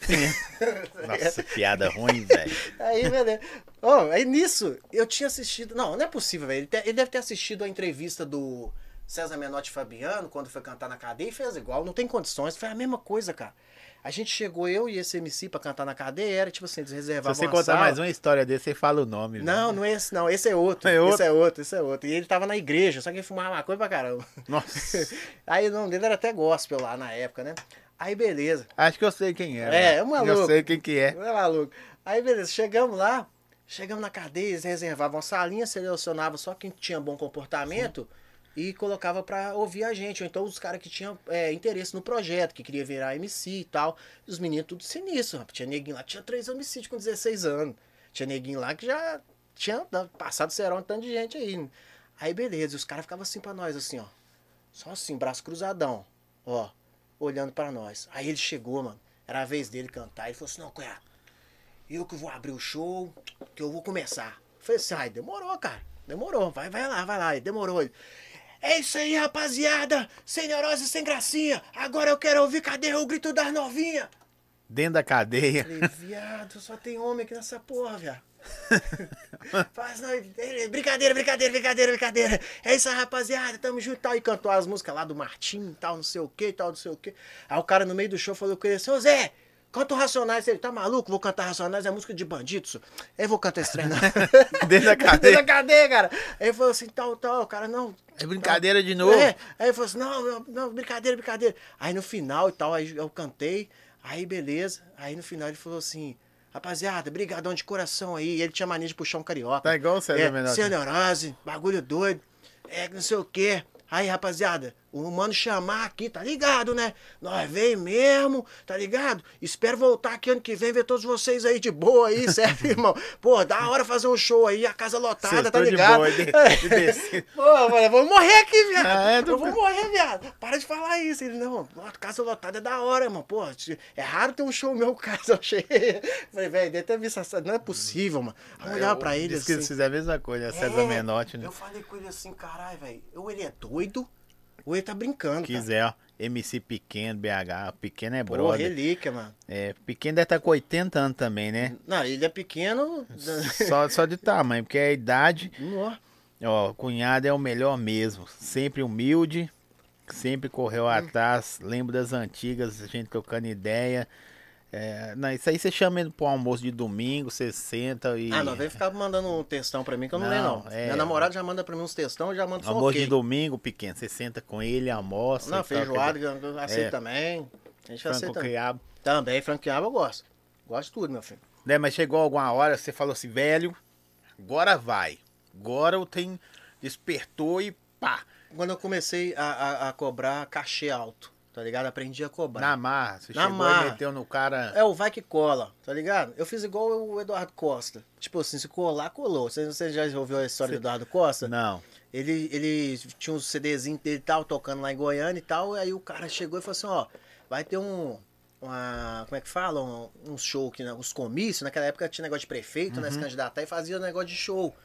(laughs) Nossa, piada ruim, velho. (laughs) Aí, beleza. Ó, aí nisso, eu tinha assistido. Não, não é possível, velho. Ele deve ter assistido a entrevista do César Menotti Fabiano, quando foi cantar na cadeia, fez igual. Não tem condições. Foi a mesma coisa, cara. A gente chegou, eu e esse MC pra cantar na cadeia, era tipo assim, eles Se você contar sala. mais uma história desse, você fala o nome. velho. Não, não é esse, não. Esse é outro. (laughs) É outro? Esse é outro, esse é outro. E ele tava na igreja, só que ele fumava maconha pra caramba. Nossa. (laughs) Aí o nome dele era até gospel lá na época, né? Aí beleza. Acho que eu sei quem é. É, é um maluco. Eu sei quem que é. Não é maluco. Aí, beleza, chegamos lá, chegamos na cadeia, eles reservavam salinha, selecionavam só quem tinha bom comportamento e colocava pra ouvir a gente. Ou então os caras que tinham é, interesse no projeto, que queria virar MC e tal. E os meninos tudo sinistro, rapaz. Tinha neguinho lá, tinha três homicídios com 16 anos. Tinha neguinho lá que já tinha passado serão um tanto de gente aí. Aí, beleza, e os caras ficavam assim pra nós, assim, ó. Só assim, braço cruzadão, ó, olhando pra nós. Aí ele chegou, mano. Era a vez dele cantar. Ele falou assim: Não, cunhado, eu que vou abrir o show, que eu vou começar. Falei assim: Ai, demorou, cara. Demorou. Vai, vai lá, vai lá. Ele demorou. É isso aí, rapaziada. Sem neurose e sem gracinha. Agora eu quero ouvir cadê o grito das novinhas. Dentro da cadeia. Falei, viado, só tem homem aqui nessa porra, viado. (laughs) Faz, não, brincadeira, brincadeira, brincadeira, brincadeira. É isso aí, rapaziada, tamo junto e tal. E cantou as músicas lá do Martim tal, não sei o que tal, não sei o que. Aí o cara no meio do show falou com ele assim, ô Zé, canta o Racionais. Ele, tá maluco? Vou cantar Racionais, é música de bandido, senhor. Eu vou cantar esse trem, não. (laughs) Dentro da (laughs) Dentro cadeia. da cadeia, cara. Aí ele falou assim, tal, tal, o cara, não. É brincadeira de novo. É, aí ele falou assim, não, não, brincadeira, brincadeira. Aí no final e tal, aí eu cantei, aí beleza. Aí no final ele falou assim, rapaziada, brigadão de coração aí. Ele tinha mania de puxar um carioca. Tá igual o César é, Menotti. Sem neurose, bagulho doido, é que não sei o quê. Aí, rapaziada, o mano chamar aqui, tá ligado, né? Nós veio mesmo, tá ligado? Espero voltar aqui ano que vem, ver todos vocês aí de boa aí, (laughs) certo, irmão? Pô, da hora fazer um show aí, a casa lotada, Cês tá tão de ligado? boa, de- de. (laughs) Pô, mano, eu vou morrer aqui, viado. Ah, é, tu- Eu vou morrer, viado. Para de falar isso. Ele, não, casa lotada é da hora, mano. Pô, é raro ter um show meu com casa (laughs) cheia. Falei, velho, deve ter visto essa. Não é possível, mano. Aí eu olhava pra ele Diz que eles assim. fizeram a mesma coisa, né? César É, Menotti, né? Eu falei com ele assim, caralho, velho. Ou ele é doido, ou ele tá brincando. Quiser, ó. MC Pequeno, BH. Pequeno é Pô, brother. relíquia, mano. É, Pequeno deve estar com 80 anos também, né? Não, ele é pequeno. (laughs) Só, só de tamanho, porque a idade. Nó. Ó, cunhado é o melhor mesmo. Sempre humilde, sempre correu Hum. atrás. Lembro das antigas, a gente trocando ideia. É, não, isso aí você chama ele pro almoço de domingo, você senta e. Ah, não, vem ficar mandando um textão pra mim que eu não, leio, Não, não. é. Minha namorada já manda pra mim uns textão, eu já mando só Almoço ok. de domingo, pequeno. Você senta com ele, almoça. Não, e tal, feijoada, que eu aceito É. também. A gente aceita quiabo. Também, franqueado eu gosto. Gosto de tudo, meu filho. Né, mas chegou alguma hora, você falou assim, velho, agora vai. Agora eu tenho. Despertou e pá. Quando eu comecei a, a, a cobrar cachê alto, tá ligado? Aprendi a cobrar. Na marra. Você Na chegou marra. e meteu no cara. É o vai que cola, tá ligado? Eu fiz igual o Eduardo Costa. Tipo assim, se colar, colou. Você, você já ouviu a história do Eduardo Costa? Não. Ele, ele tinha uns CDzinhos dele e tal, tocando lá em Goiânia e tal. Aí o cara chegou e falou assim: ó, vai ter um. Uma, como é que fala? Um, um show, que, né, uns comícios. Naquela época tinha negócio de prefeito, né? Se Uhum. candidatar e fazia negócio de show.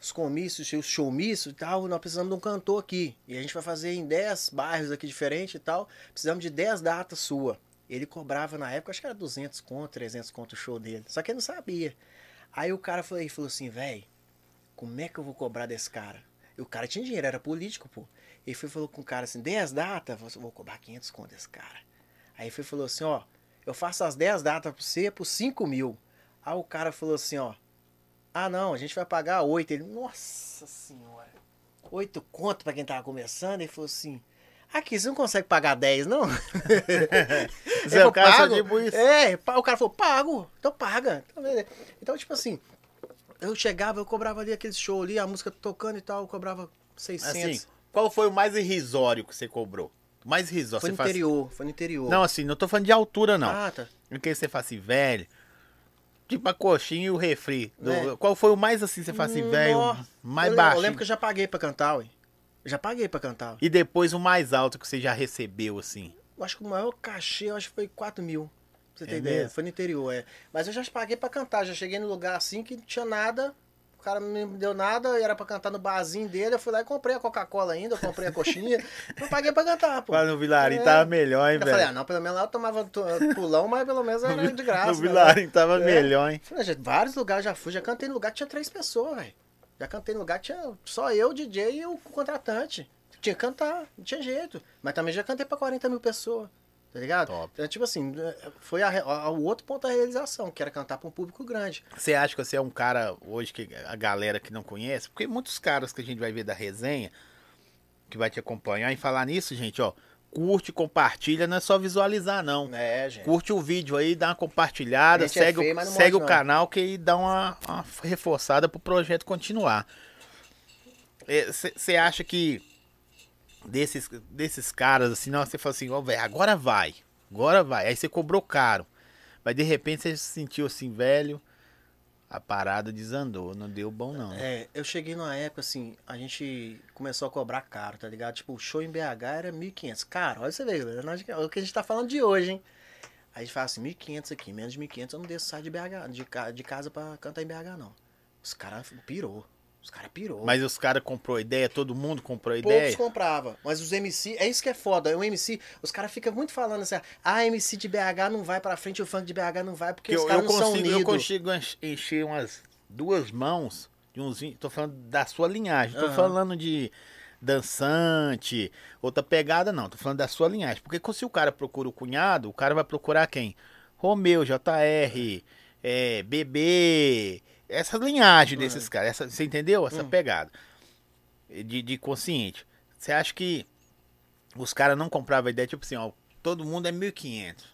Os comícios, os showmícios e tal. Nós precisamos de um cantor aqui. E a gente vai fazer em 10 bairros aqui diferentes e tal. Precisamos de 10 datas sua. Ele cobrava na época, acho que era 200 conto, 300 conto o show dele. Só que ele não sabia. Aí o cara falou, falou assim, velho, como é que eu vou cobrar desse cara? E o cara tinha dinheiro, era político, pô. Ele foi falou com o cara assim, 10 datas, falei, vou cobrar 500 conto desse cara. Aí foi falou assim, ó, eu faço as 10 datas pra você por 5 mil. Aí o cara falou assim, ó, ah não, a gente vai pagar 8. Ele, nossa senhora, 8 conto pra quem tava começando. Ele falou assim, aqui, você não consegue pagar 10, não? (laughs) Zé, Eu o cara só pago. tipo isso. É, o cara falou, pago, então paga. Então. Então, tipo assim, eu chegava, eu cobrava ali aquele show ali, a música tocando e tal, eu cobrava 600. Assim, qual foi o mais irrisório que você cobrou? Mais irrisório. foi no fala assim- interior, foi no interior. Não, assim, não tô falando de altura, não. Ah, tá. Porque você fala assim, velho. Tipo a coxinha e o refri. Do- É. Qual foi o mais assim, você fala assim, velho, Nó. mais eu, baixo? Eu lembro que eu já paguei pra cantar, ué. Eu já paguei pra cantar. E depois o mais alto que você já recebeu, assim. Eu acho que o maior cachê, eu acho que foi 4 mil. Pra você ter É ideia. mesmo? Foi no interior, é. Mas eu já paguei pra cantar. Já cheguei no lugar assim que não tinha nada. O cara não me deu nada, era pra cantar no barzinho dele. Eu fui lá e comprei a Coca-Cola ainda, eu comprei a coxinha. (laughs) não paguei pra cantar, pô. Lá no Vilarinho É. tava melhor, hein, Eu falei, ah, velho. não, pelo menos lá eu tomava tu- pulão, mas pelo menos era de graça. No né? Vilarinho tava É. melhor, hein. Falei, vários lugares já fui, já cantei no lugar que tinha três pessoas, velho. Já cantei no lugar que tinha só eu, o DJ e o contratante. Tinha que cantar, não tinha jeito. Mas também já cantei pra 40 mil pessoas, tá ligado? Top. Então, tipo assim, foi a a- o outro ponto da realização, que era cantar pra um público grande. Você acha que você é um cara hoje que a galera que não conhece? Porque muitos caras que a gente vai ver da resenha, que vai te acompanhar, e falar nisso, gente, ó. Curte, compartilha, não é só visualizar, não. É, gente. Curte o vídeo aí, dá uma compartilhada, gente é segue, feio, o, segue o não. canal que aí dá uma, uma reforçada pro projeto continuar. Você acha que desses, desses caras, assim, não, você fala assim, ó, velho, agora vai, agora vai. Aí você cobrou caro. Mas de repente você se sentiu assim, velho, a parada desandou, não deu bom não. É, eu cheguei numa época assim, a gente começou a cobrar caro, tá ligado? Tipo, o show em BH era 1.500. Cara, olha você vê, é o que a gente tá falando de hoje, hein? Aí a gente fala assim, 1.500 aqui, menos de 1.500 eu não desço sair de BH, de, de casa pra cantar em BH, não. Os caras pirou. Os caras pirou. Mas os caras comprou ideia, todo mundo comprou Poucos ideia. compravam, mas os MC, é isso que é foda. O MC, os caras ficam muito falando assim, ah, MC de BH não vai pra frente, o funk de BH não vai, porque Que os eu, caras eu não são consigo, eu unidos. consigo enche- encher umas duas mãos de uns 20, tô falando da sua linhagem, tô Aham. falando de dançante, outra pegada não, tô falando da sua linhagem, porque se o cara procura o cunhado, o cara vai procurar quem? Romeu, JR, é, BB, essa linhagem desses caras, essa, você entendeu? Essa Hum. pegada de, de consciente. Você acha que os caras não compravam a ideia, tipo assim, ó, todo mundo é 1.500.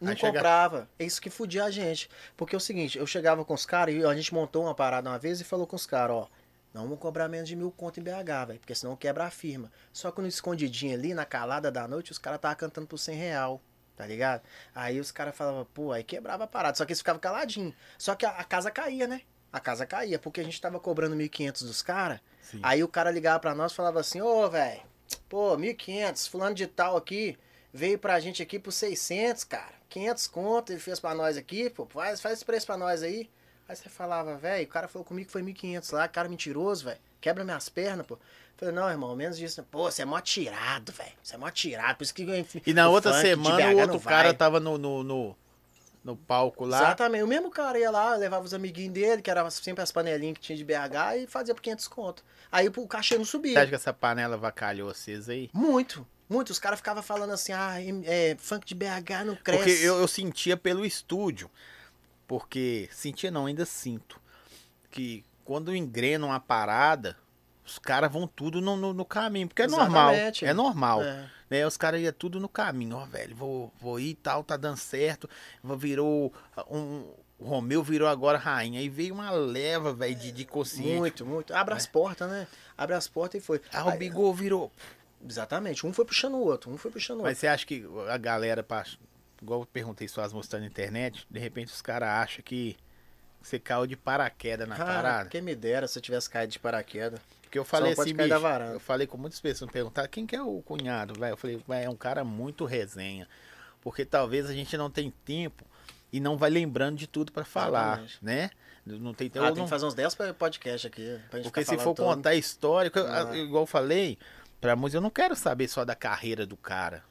Não Aí chega- comprava. É isso que fudia a gente. Porque é o seguinte, eu chegava com os caras e a gente montou uma parada uma vez e falou com os caras, ó. Não vamos cobrar menos de mil conto em BH, velho. Porque senão quebra a firma. Só que no escondidinho ali, na calada da noite, os caras estavam cantando por 100 real. Tá ligado? Aí os caras falavam, pô, aí quebrava a parada. Só que eles ficavam caladinhos. Só que a, a casa caía, né? A casa caía, porque a gente tava cobrando 1.500 dos caras. Aí o cara ligava pra nós e falava assim, ô, velho, pô, 1.500, fulano de tal aqui, veio pra gente aqui por 600, cara. 500 conto, ele fez pra nós aqui, pô, faz, faz esse preço pra nós aí. Aí você falava, velho, o cara falou comigo que foi 1.500 lá, cara mentiroso, velho. quebra minhas pernas, pô. Falei, não, irmão, menos disso. Pô, você é mó tirado, velho. Você é mó tirado. Por isso que eu- E na outra semana o outro vai. cara tava no, no, no, no palco lá. Exatamente. O mesmo cara ia lá, levava os amiguinhos dele, que era sempre as panelinhas que tinha de BH, e fazia por 500 conto. Aí o cachê não Você subia. acha que essa panela vacalhou vocês aí? Muito, muito. Os caras ficavam falando assim, ah, é, funk de BH não cresce. Porque eu, eu sentia pelo estúdio. Porque. Sentia não, ainda sinto. Que quando engrena uma parada, os caras vão tudo no, no, no caminho. Porque é normal. Exatamente. É normal. É. Né? Os caras iam tudo no caminho. Ó, velho, vou, vou ir e tal, tá dando certo. Virou. Um, o Romeu virou agora rainha. Aí veio uma leva, velho, de, de consciência. Muito, muito. Abre as portas, né? Abre as portas e foi. Aí o Bigô virou. Exatamente. Um foi puxando o outro, um foi puxando o Mas outro. você acha que a galera, igual eu perguntei suas mostrando na internet, de repente os caras acham que você caiu de paraquedas na Ah, parada? quem me dera se eu tivesse caído de paraquedas. Porque eu falei pode assim, bicho, eu falei com muitas pessoas, me perguntaram quem que é o cunhado, velho. Eu falei, "Véi, é um cara muito resenha. Porque talvez a gente não tem tempo e não vai lembrando de tudo pra falar, Exatamente. né? Não tem Ah, eu tem não- que fazer uns 10 podcasts aqui. Porque se for todo. contar história, eu- Ah. igual eu falei, pra música, eu não quero saber só da carreira do cara.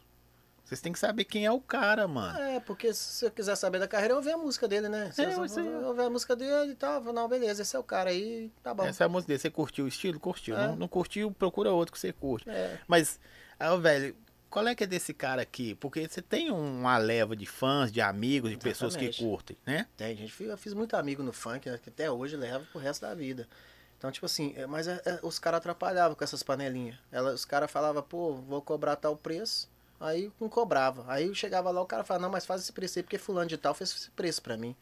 Vocês têm que saber quem é o cara, mano. É, porque se eu quiser saber da carreira, eu ouvi a música dele, né? Se É, eu, ouvi a música dele e tal, eu falo, não, beleza, esse é o cara aí, tá bom. Essa é a música dele. Você curtiu o estilo? Curtiu. É. Não, não curtiu, procura outro que você curte. É, Mas, ah, ô, velho, qual é que é desse cara aqui? Porque você tem uma leva de fãs, de amigos, de pessoas que Exatamente. curtem, né? tem, gente. Eu fiz muito amigo no funk, né, que até hoje leva pro resto da vida. Então, tipo assim, é, mas é, é, os caras atrapalhavam com essas panelinhas. Ela, os caras falavam, pô, vou cobrar tal preço. Aí não cobrava. Aí chegava lá, o cara falava, não, mas faz esse preço aí, porque fulano de tal fez esse preço pra mim.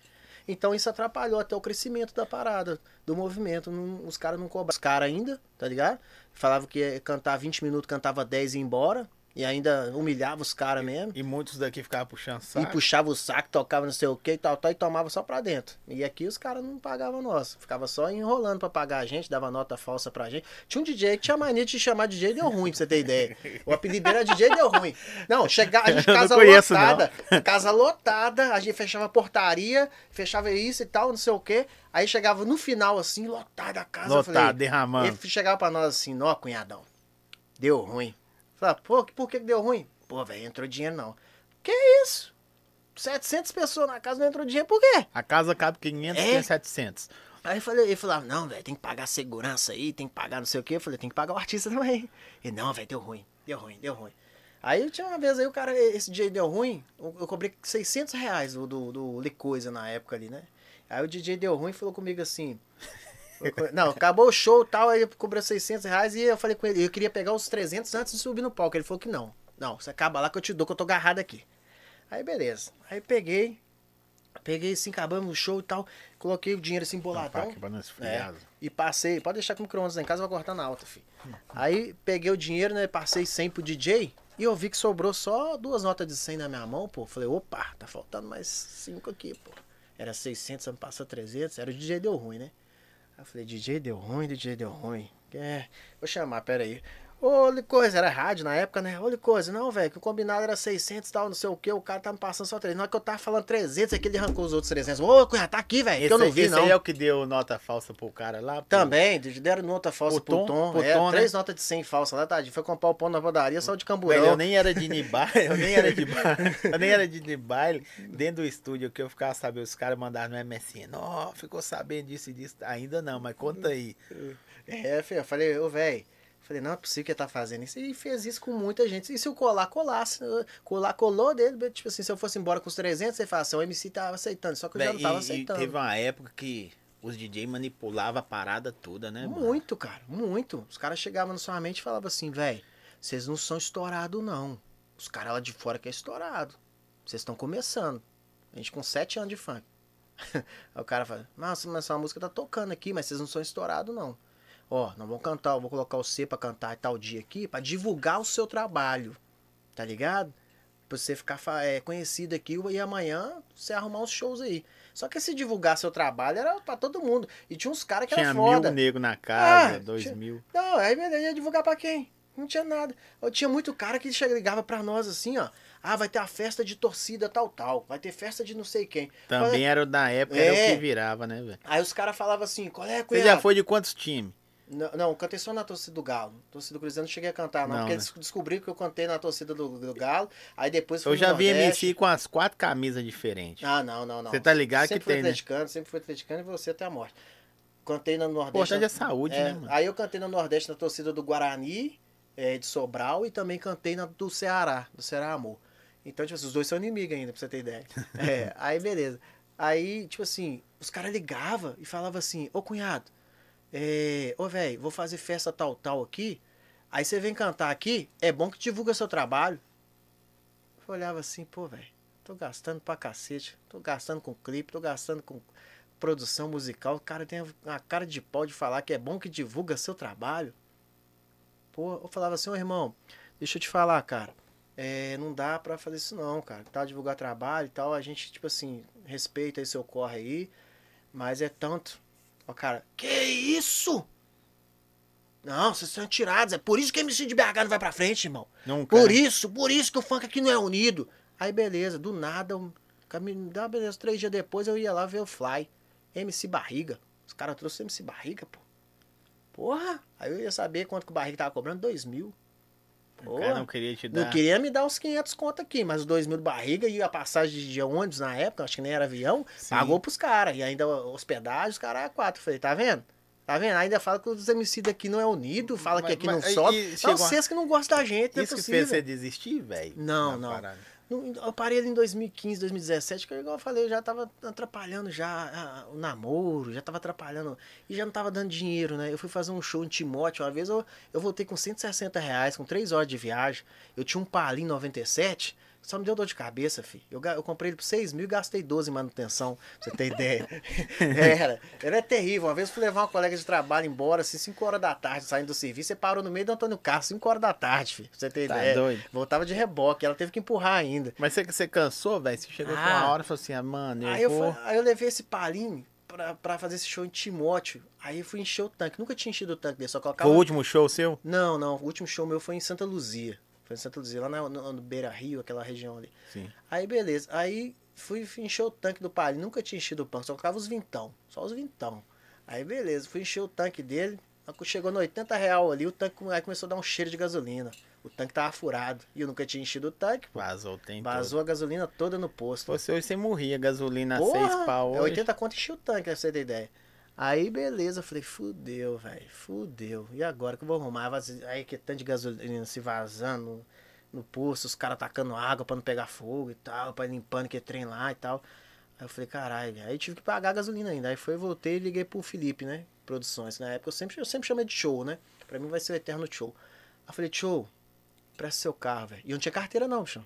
Então isso atrapalhou até o crescimento da parada, do movimento. Não- os caras não cobravam. Os caras ainda, tá ligado? Falavam que ia cantar 20 minutos, cantava 10 e ia embora. E ainda humilhava os caras mesmo. E muitos daqui ficavam puxando E saco. puxava o saco, tocava não sei o que e tal, tal, e tomava só pra dentro. E aqui os caras não pagavam nós. Ficava só enrolando pra pagar a gente, dava nota falsa pra gente. Tinha um DJ que tinha mania de chamar DJ deu ruim, pra você ter ideia. O apelido era DJ deu ruim. Não, chegava, a gente (laughs) não casa conheço, não. lotada. Casa lotada, a gente fechava a portaria, fechava isso e tal, não sei o que. Aí chegava no final, assim, lotada a casa. falei, derramando. ele chegava pra nós assim, ó, cunhadão, deu ruim. Falava, pô, por que que deu ruim? Pô, velho, entrou dinheiro não. Que isso? 700 pessoas na casa não entrou dinheiro, por quê? A casa cabe 500, É? tem 700. Aí eu falei, ele falava, não, velho, tem que pagar segurança aí, tem que pagar não sei o quê. Eu falei, tem que pagar o artista também. Ele, não, velho, deu ruim, deu ruim, deu ruim. Aí tinha uma vez aí, o cara, esse DJ deu ruim, eu, eu cobrei 600 reais do, do, do Licoisa na época ali, né? Aí o DJ deu ruim e falou comigo assim... Não, acabou o show e tal, aí cobrou 600 reais e eu falei com ele, eu queria pegar os 300 antes de subir no palco. Ele falou que não. Não, você acaba lá que eu te dou, que eu tô agarrado aqui. Aí beleza. Aí peguei, peguei assim, acabamos o show e tal, coloquei o dinheiro assim boladão. não esfriar. E passei, pode deixar com o micro-ondas em casa, eu vou cortar na alta, filho. Aí peguei o dinheiro, né? Passei 100 pro DJ e eu vi que sobrou só duas notas de 100 na minha mão, pô. Falei, opa, tá faltando mais cinco aqui, pô. Era 600, me passou 300, era o DJ deu ruim, né? Eu falei, DJ deu ruim, DJ deu ruim. É, vou chamar, pera aí. Ô, Licoisa, era rádio na época, né? Ô, Licoisa, não, velho, que o combinado era 600 e tal, não sei o que, o cara tá me passando só 300. Na hora que eu tava falando 300, é que ele arrancou os outros 300. Ô, Cunha, tá aqui, velho, que Esse, eu não vi, esse não. aí é o que deu nota falsa pro cara lá? pô? Também, deram nota falsa Pro pro Tom, Tom. pro é, Tom, né? três notas de 100 falsa lá, tadinho. Foi comprar o pão na padaria, saiu de camburão. Velho, eu nem era de baile, eu nem era de (laughs) baile, eu nem era de baile. Dentro do estúdio que eu ficava sabendo, os caras mandaram no MSN, ó, ficou sabendo disso e disso. Ainda não, mas conta aí. É, filho, eu falei, ô, velho. Falei, não é possível que ele tá fazendo isso. E fez isso com muita gente. E se o colar colasse? Colar colou dele. Tipo assim, se eu fosse embora com os 300, você fala assim, o MC tava aceitando. Só que eu já Véi, não tava e- e aceitando. teve uma época que os DJ manipulavam a parada toda, né, mano? Muito, cara, muito. Os caras chegavam na sua mente e falavam assim, velho, vocês não são estourados, não. Os caras lá de fora que é estourado. Vocês estão começando. A gente com sete anos de funk. (laughs) Aí o cara fala, nossa, mas essa música tá tocando aqui, mas vocês não são estourados, não. Ó, nós vamos cantar, eu vou colocar você pra cantar tal dia aqui, pra divulgar o seu trabalho. Tá ligado? Pra você ficar é, conhecido aqui e amanhã você arrumar uns shows aí. Só que se divulgar seu trabalho era pra todo mundo. E tinha uns caras que Tinha era foda. mil negros na casa, Ah, dois tinha- mil. Não, aí ia divulgar pra quem? Não tinha nada. Eu tinha muito cara que ligava pra nós assim, ó. Ah, vai ter a festa de torcida tal, tal. Vai ter festa de não sei quem. Também era da época, era o É. que virava, né, velho? Aí os caras falavam assim, qual é, Você cunhado? já foi de quantos times? Não, não, eu cantei só na torcida do Galo. Torcida do Cruzeiro não cheguei a cantar, não. Não, porque né? eles descobriram que eu cantei na torcida do, do Galo. Aí depois Eu já vi. MC com as quatro camisas diferentes. Ah, não, não, não. Você tá ligado sempre que tem, né? atleticano, sempre fui atleticano e você até a morte. Cantei O Nordeste. importante é saúde, é, né, mano? Aí eu cantei no Nordeste na torcida do Guarani, é, de Sobral, e também cantei na do Ceará, do Ceará Amor. Então, tipo assim, os dois são inimigos ainda, pra você ter ideia. (laughs) É, aí beleza. Aí, tipo assim, os caras ligavam e falavam assim, ô cunhado, é, ô velho, vou fazer festa tal, tal aqui. Aí você vem cantar aqui, é bom que divulga seu trabalho. Eu olhava assim, pô, velho, tô gastando pra cacete. Tô gastando com clipe, tô gastando com produção musical. O cara tem a cara de pau de falar que é bom que divulga seu trabalho. Pô, eu falava assim, ô irmão, deixa eu te falar, cara. É, não dá pra fazer isso não, cara. Tá, divulgar trabalho e tal, a gente, tipo assim, respeita aí seu corre aí, mas é tanto. Ó, cara, que isso? Não, vocês são tirados. É por isso que a MC de BH não vai pra frente, irmão. Nunca. Por isso, por isso que o funk aqui não é unido. Aí beleza, do nada, um, dá beleza, três dias depois eu ia lá ver o Fly. MC Barriga. Os caras trouxeram MC Barriga, pô. Porra! Aí eu ia saber quanto que o Barriga tava cobrando, dois mil. O cara não queria te Não dar. queria me dar os 500 conto aqui, mas os dois mil do Barriga e a passagem de ônibus na época, acho que nem era avião, Sim. pagou pros caras. E ainda hospedagem, os caras é quatro. Falei, tá vendo? Tá vendo? Ainda fala que os MC daqui não é unido, fala que Mas- aqui mas- não sobe. Não, chegou a- vocês que não gostam da gente, não é Isso que possível. fez você desistir, velho? Não, não. parada. Eu parei em 2015, 2017, que igual eu falei, eu já tava atrapalhando já o namoro, já tava atrapalhando e já não tava dando dinheiro, né? Eu fui fazer um show em Timóteo, uma vez eu, eu voltei com 160 reais, com 3 horas de viagem. Eu tinha um Palin 97, só me deu dor de cabeça, filho. Eu, eu comprei ele por 6 mil e gastei 12 em manutenção, pra você ter ideia. (laughs) Era, era terrível. Uma vez eu fui levar uma colega de trabalho embora, assim, 5 horas da tarde, saindo do serviço, você parou no meio do Antônio Carlos, 5 horas da tarde, filho, pra você ter Tá ideia. doido. Voltava de reboque, ela teve que empurrar ainda. Mas você, você cansou, velho? Você chegou com Ah. uma hora e falou assim, ah, mano, eu aí, eu vou... fa- aí eu levei esse palinho pra, pra fazer esse show em Timóteo. Aí eu fui encher o tanque. Nunca tinha enchido o tanque dele, só colocava. Foi o último show seu? Não, não. O último show meu foi em Santa Luzia. Foi em Santa Luzia, lá na, no, no Beira Rio, aquela região ali. Sim. Aí beleza. Aí fui, encher o tanque do palinho. Nunca tinha enchido o tanque, só colocava os vintão. Só os vintão. Aí beleza, fui encher o tanque dele. Chegou no 80 real ali, o tanque aí começou a dar um cheiro de gasolina. O tanque tava furado. E eu nunca tinha enchido o tanque. pô. Vazou o tempo Vazou a gasolina toda no posto. fosse hoje, você morria. Gasolina Porra, seis pau é hoje. 80 conto enchi o tanque, pra você ter ideia. Aí, beleza, eu falei, fudeu, velho, fudeu. E agora que eu vou arrumar? Aí que tanto de gasolina se vazando no, no poço, os caras tacando água pra não pegar fogo e tal, pra ir limpando aquele trem lá e tal. Aí eu falei, caralho, velho. aí tive que pagar a gasolina ainda. Aí foi, voltei e liguei pro Felipe, né? Produções. Na época eu sempre, eu sempre chamei de show, né? Pra mim vai ser o eterno show. Aí eu falei, show, presta seu carro, velho. E eu não tinha carteira não, bicho. Não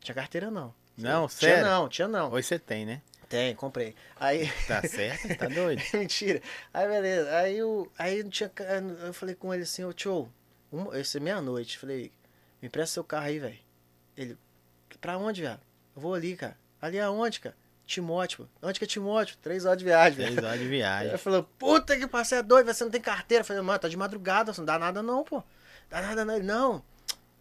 tinha carteira não. Não, Tinha sério? não, tinha não. Hoje você tem, né? Tem, comprei. Aí. (laughs) Tá certo? Tá (laughs) doido? Mentira. Aí beleza. Aí eu, aí não tinha, eu falei com ele assim, ô tio, uma, isso é meia-noite. Falei, me empresta seu carro aí, velho. Ele, pra onde, viado? Eu vou ali, cara. Ali aonde, cara? Timóteo. Onde que é Timóteo? Três horas de viagem, Três velho. horas de viagem. Ele falou, puta que você é doido, você não tem carteira. Eu falei, mano, tá de madrugada, não dá nada não, pô. Dá nada não. Ele, não,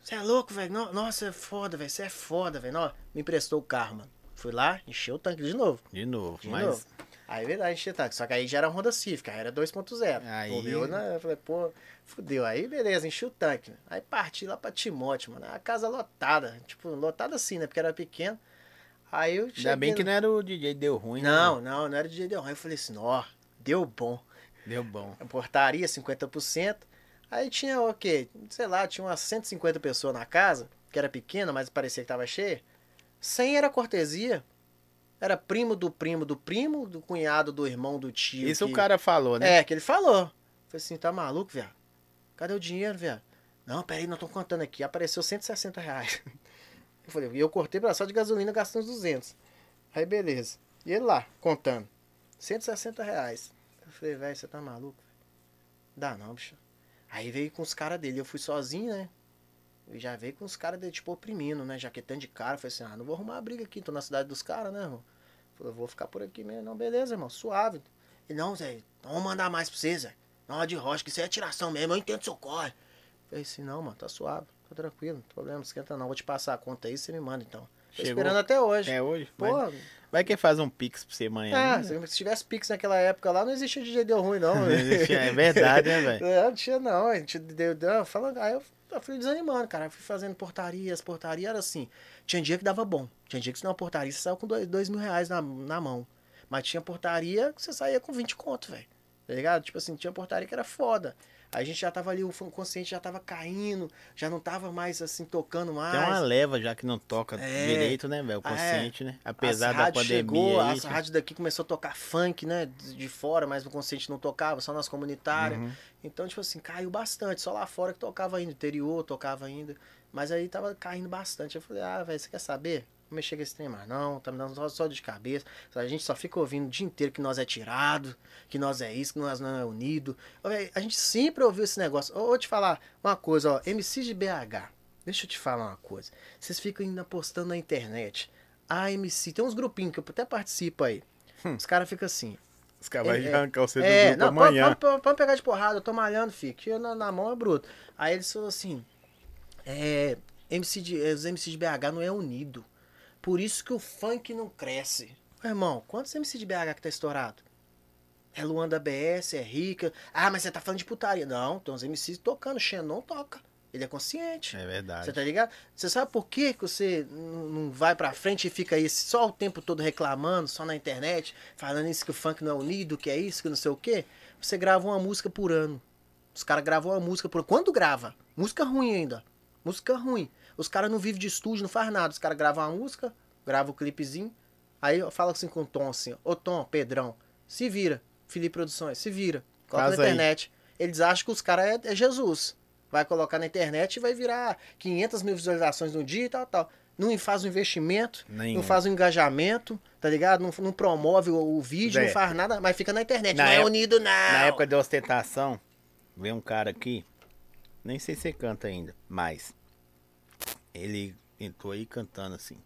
você é louco, velho. No- Nossa, é foda, velho. Você é foda, velho. Me emprestou o carro, mano. Fui lá, encheu o tanque de novo. De novo. De mas novo. Aí verdade, enchi o tanque. Só que aí já era Honda Civic, aí era 2.0. Aí- O meu, né? Eu falei, pô, fudeu. Aí beleza, enchi o tanque. Aí parti lá pra Timóteo, mano. A casa lotada. Tipo, lotada assim, né? Porque era pequeno. Aí eu cheguei. Ainda bem que não era o DJ deu ruim, né? Não, não, não era DJ deu ruim. Eu falei assim, ó, deu bom. Deu bom. A portaria, 50%. Aí tinha o quê? Sei lá, tinha umas 150 pessoas na casa, que era pequena, mas parecia que tava cheia. 100 era cortesia. Era primo do primo do primo, do cunhado do irmão do tio. Isso que- o cara falou, né? É, que ele falou. Falei assim, tá maluco, viado? Cadê o dinheiro, viado? Não, peraí, não tô contando aqui. Apareceu 160 reais. (laughs) Eu falei, e eu cortei pra só de gasolina, gastei uns 200. Aí, beleza. E ele lá, contando. 160 reais. Eu falei, velho, você tá maluco? Dá não, bicho. Aí veio com os caras dele. Eu fui sozinho, né? E já veio com os caras tipo, oprimindo, né? Jaquetando de cara. Falei assim, ah, não vou arrumar uma briga aqui. Tô na cidade dos caras, né, irmão? Falei, eu vou ficar por aqui mesmo. Não, beleza, irmão. Suave. Ele, não, Zé, então vamos mandar mais pra você, Zé. Não, de rocha, que isso é tiração mesmo. Eu entendo seu corre. Falei assim, não, mano, tá suave. Tá tranquilo, não tem problema, não esquenta não. Vou te passar a conta aí, você me manda então. Tô Chegou esperando até hoje. até hoje. Pô, Vai, vai que faz um pix pra você amanhã. ah, né? se tivesse Pix naquela época lá, não existia DJ deu ruim, não. Não existia, é verdade, né, velho? É, (laughs) Não tinha não, a gente deu, deu fala, aí eu, eu fui desanimando, cara, eu fui fazendo portarias, portaria era assim, tinha dia que dava bom, tinha dia que se não portaria, você saiu com dois, dois mil reais na, na mão, mas tinha portaria que você saía com 20 conto, velho, tá ligado? Tipo assim, tinha portaria que era foda, a gente já tava ali, o consciente já tava caindo, já não tava mais assim, tocando mais. Tem uma leva já que não toca É. direito, né, velho? O é. consciente, né? Apesar da pandemia chegou, aí. as rádios daqui começou a tocar funk, né? De de fora, mas o consciente não tocava, só nas comunitárias. Uhum. Então, tipo assim, caiu bastante. Só lá fora que tocava ainda, interior tocava ainda. Mas aí tava caindo bastante. Eu falei, ah, velho, você quer saber? Não mexer com esse trem mais, não. Tá me dando só, só de cabeça. A gente só fica ouvindo o dia inteiro que nós é tirado, que nós é isso, que nós não é unido. A gente sempre ouviu esse negócio. Ô, Vou te falar uma coisa, ó. MC de BH. Deixa eu te falar uma coisa. Vocês ficam ainda postando na internet. A MC, tem uns grupinhos que eu até participo aí. Os caras ficam assim. Os caras vão É, é. arrancar você do É, grupo não, pode, amanhã. pode pegar de porrada, eu tô malhando, filho. Que na, na mão é bruto. Aí eles falam assim: é, MC de, os MC de BH não é unido. Por isso que o funk não cresce. Ô, irmão, quantos MC de BH que tá estourado? É Luan da BS, é Rica. Ah, mas você tá falando de putaria. Não, tem uns MCs tocando. Xenon toca. Ele é consciente. É Você verdade. tá ligado? Você sabe por que que você não vai pra frente e fica aí só o tempo todo reclamando, só na internet, falando isso que o funk não é unido, que é isso, que não sei o quê? Você grava uma música por ano. Os caras gravam uma música por Quando grava? Música ruim ainda. Música ruim. Os caras não vivem de estúdio, não faz nada. Os caras gravam uma música, gravam o clipezinho. Aí fala assim com o Tom assim: Ô Tom, Pedrão, se vira. Felipe Produções, se vira. Coloca Faz na aí. internet. Eles acham que os caras é, é Jesus. Vai colocar na internet e vai virar 500 mil visualizações no dia e tal, tal. Não faz um investimento, Nenhum. não faz um engajamento, tá ligado? Não, não promove o, o vídeo, não faz nada, mas fica na internet. na não é época- unido, não. Na época de ostentação, veio um cara aqui, nem sei se você canta ainda, mas ele entrou aí cantando assim.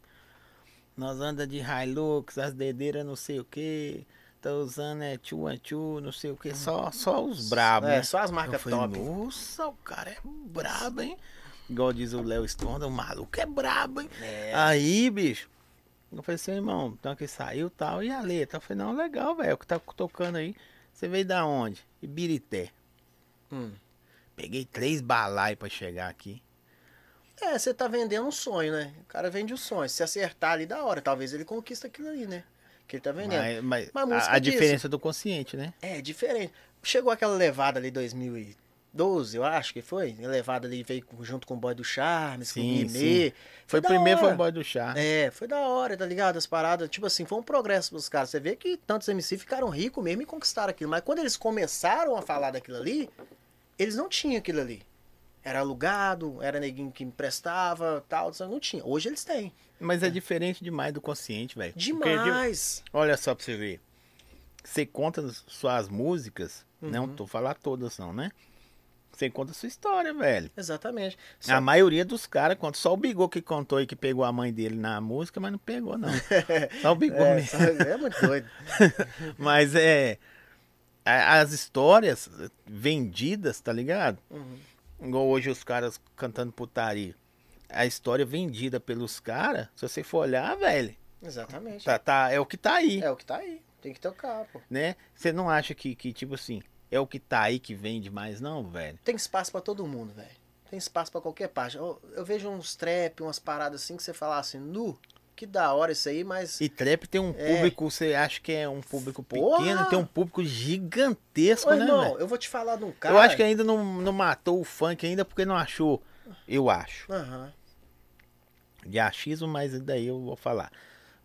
Nós anda de Hilux, as dedeiras não sei o que, tá usando é tchu a tchu, não sei o que, só, só os brabos, É, né? só as marcas falei, top. nossa, o cara é brabo, hein? Igual diz o Léo Stronda, o maluco é brabo, hein? É. Aí, bicho, eu falei assim, irmão, então que saiu e tal, e a letra? Eu falei, não, legal, velho, o que tá tocando aí. Você veio da onde? Ibirité. Hum. Peguei três balai pra chegar aqui. É, você tá vendendo um sonho, né? O cara vende o sonho. Se acertar ali, da hora. Talvez ele conquista aquilo ali, né? Que ele tá vendendo. Mas, mas Mas a a, diferença do consciente, né? É, diferente. Chegou aquela levada ali 2012, eu acho que foi. A levada ali veio junto com o Boy do Charmes, com o Sim, Guimê. Foi o primeiro, foi hora. o boy do chá. É, foi da hora, tá ligado? As paradas, tipo assim, foi um progresso pros caras. Você vê que tantos MC ficaram ricos mesmo e conquistaram aquilo. Mas quando eles começaram a falar daquilo ali, eles não tinham aquilo ali. Era alugado, era neguinho que emprestava, tal, não tinha. Hoje eles têm. Mas é diferente demais do consciente, velho. Porque, Demais. Olha só pra você ver. Você conta as suas músicas, não Uhum. tô falar todas não, né? Você conta a sua história, velho. Exatamente. A maioria dos caras conta. Só o Bigô que contou e que pegou a mãe dele na música, mas não pegou, não. (laughs) Só o Bigô é, mesmo. só- é muito doido. (laughs) Mas é. As histórias vendidas, tá ligado? Uhum. Igual hoje os caras cantando putaria. A história vendida pelos caras, se você for olhar, velho, Exatamente. tá, tá, é o que tá aí, É o que tá aí. Tem que tocar, pô. né? Você não acha que, que, tipo assim, é o que tá aí que vende mais, não, velho? Tem espaço pra todo mundo, velho. Tem espaço pra qualquer parte. Eu, eu vejo uns trap, umas paradas assim que você fala assim, nu, que da hora isso aí, mas. E trap tem um É. público, você acha que é um público Porra! pequeno, tem um público gigantesco, Ô, né, velho? eu vou te falar de um cara. Eu acho que ainda não, não matou o funk ainda porque não achou. Eu acho. Aham. De achismo, mas daí eu vou falar.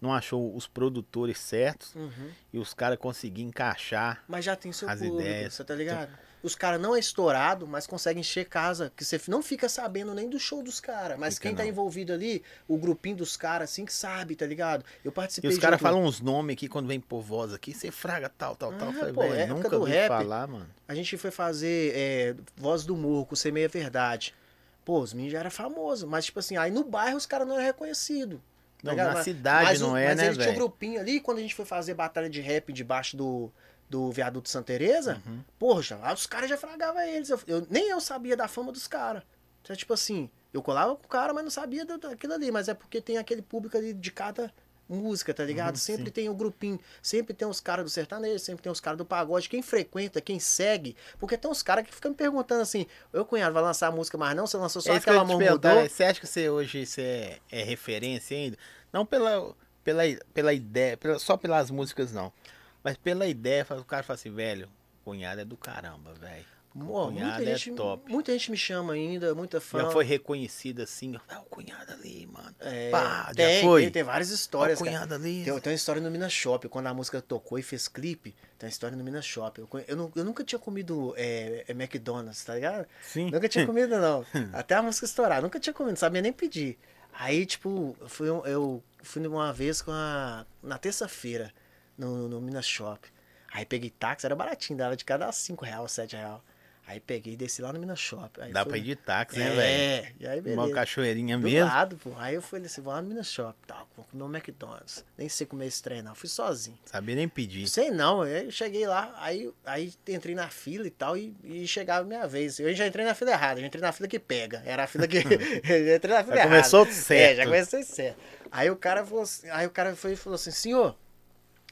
Não achou os produtores certos uhum. e os caras conseguiram encaixar. Mas já tem seu As público, ideias. você tá ligado? Os caras não é estourado, mas conseguem encher casa, que você não fica sabendo nem do show dos caras. Mas Fica quem tá não. envolvido ali, o grupinho dos caras, assim, que sabe, tá ligado? Eu E participei os de caras falam uns nomes aqui quando vem por voz aqui, você fraga tal, tal, tal. Ah, Eu falei, pô, velho, época nunca do ouvi rap. falar, mano. A gente foi fazer é, Voz do Morro, com Ser Meia Verdade. Pô, os meninos já eram famosos, mas tipo assim, aí no bairro os caras não eram reconhecidos. Não, ligado? na Mas- cidade mas não o- é, mas né, ele tinha um velho? grupinho ali, quando a gente foi fazer batalha de rap debaixo do, do viaduto Santa Teresa, Uhum. porra, já, os caras já fragavam eles. Eu, eu- nem eu sabia da fama dos caras. Então, tipo assim, Eu colava com o cara, mas não sabia daquilo ali. Mas é porque tem aquele público ali de cada música, tá ligado? Uhum, sempre sim. tem um grupinho, sempre tem os caras do sertanejo, sempre tem os caras do pagode. Quem frequenta, quem segue. Porque tem uns caras que ficam me perguntando assim: Ô cunhado, vai lançar música mais não? Você lançou só É que eu aquela perguntar, mudou? Você acha que você hoje você é, é referência ainda? Não pela, pela, pela ideia, pela- só pelas músicas não. Mas pela ideia, o cara fala assim, velho, cunhado é do caramba, velho. Ó, muita, Cunhado é gente, top. muita gente me chama ainda, muita fã. Já foi reconhecido assim, ah, o cunhado ali, mano. É, Pá, já tem, foi? Tem, tem várias Ó, histórias, o cara. cunhado ali. Tem, tem uma história no Minas Shop, quando a música tocou e fez clipe, tem uma história no Minas Shop. Eu, eu, eu nunca tinha comido é, é, McDonald's, tá ligado? Sim. Nunca tinha comido, não. (laughs) Até a música estourar, nunca tinha comido, não sabia nem pedir. Aí, tipo, eu fui, eu fui uma vez com a. na terça-feira, no, no Minas Shop. Aí peguei táxi, era baratinho, dava de cada 5 reais, 7 reais. Aí peguei e desci lá no Minas Shop. Aí Dá fui- pra ir de táxi, né, velho? É, e aí Uma cachoeirinha Do mesmo. lado, pô. Aí eu fui assim, vou lá no Minas Shop, tal, vou comer um McDonald's. Nem sei comer esse trem, não. Fui sozinho. Sabia nem pedir. Sei não, eu cheguei lá, aí, aí entrei na fila e tal, e, e chegava a minha vez. Eu já entrei na fila errada, já entrei na fila que pega. Era a fila que. (laughs) eu entrei na fila Já errada. começou É, certo. já comecei certo. Aí o cara falou assim, aí o cara foi e falou assim, senhor,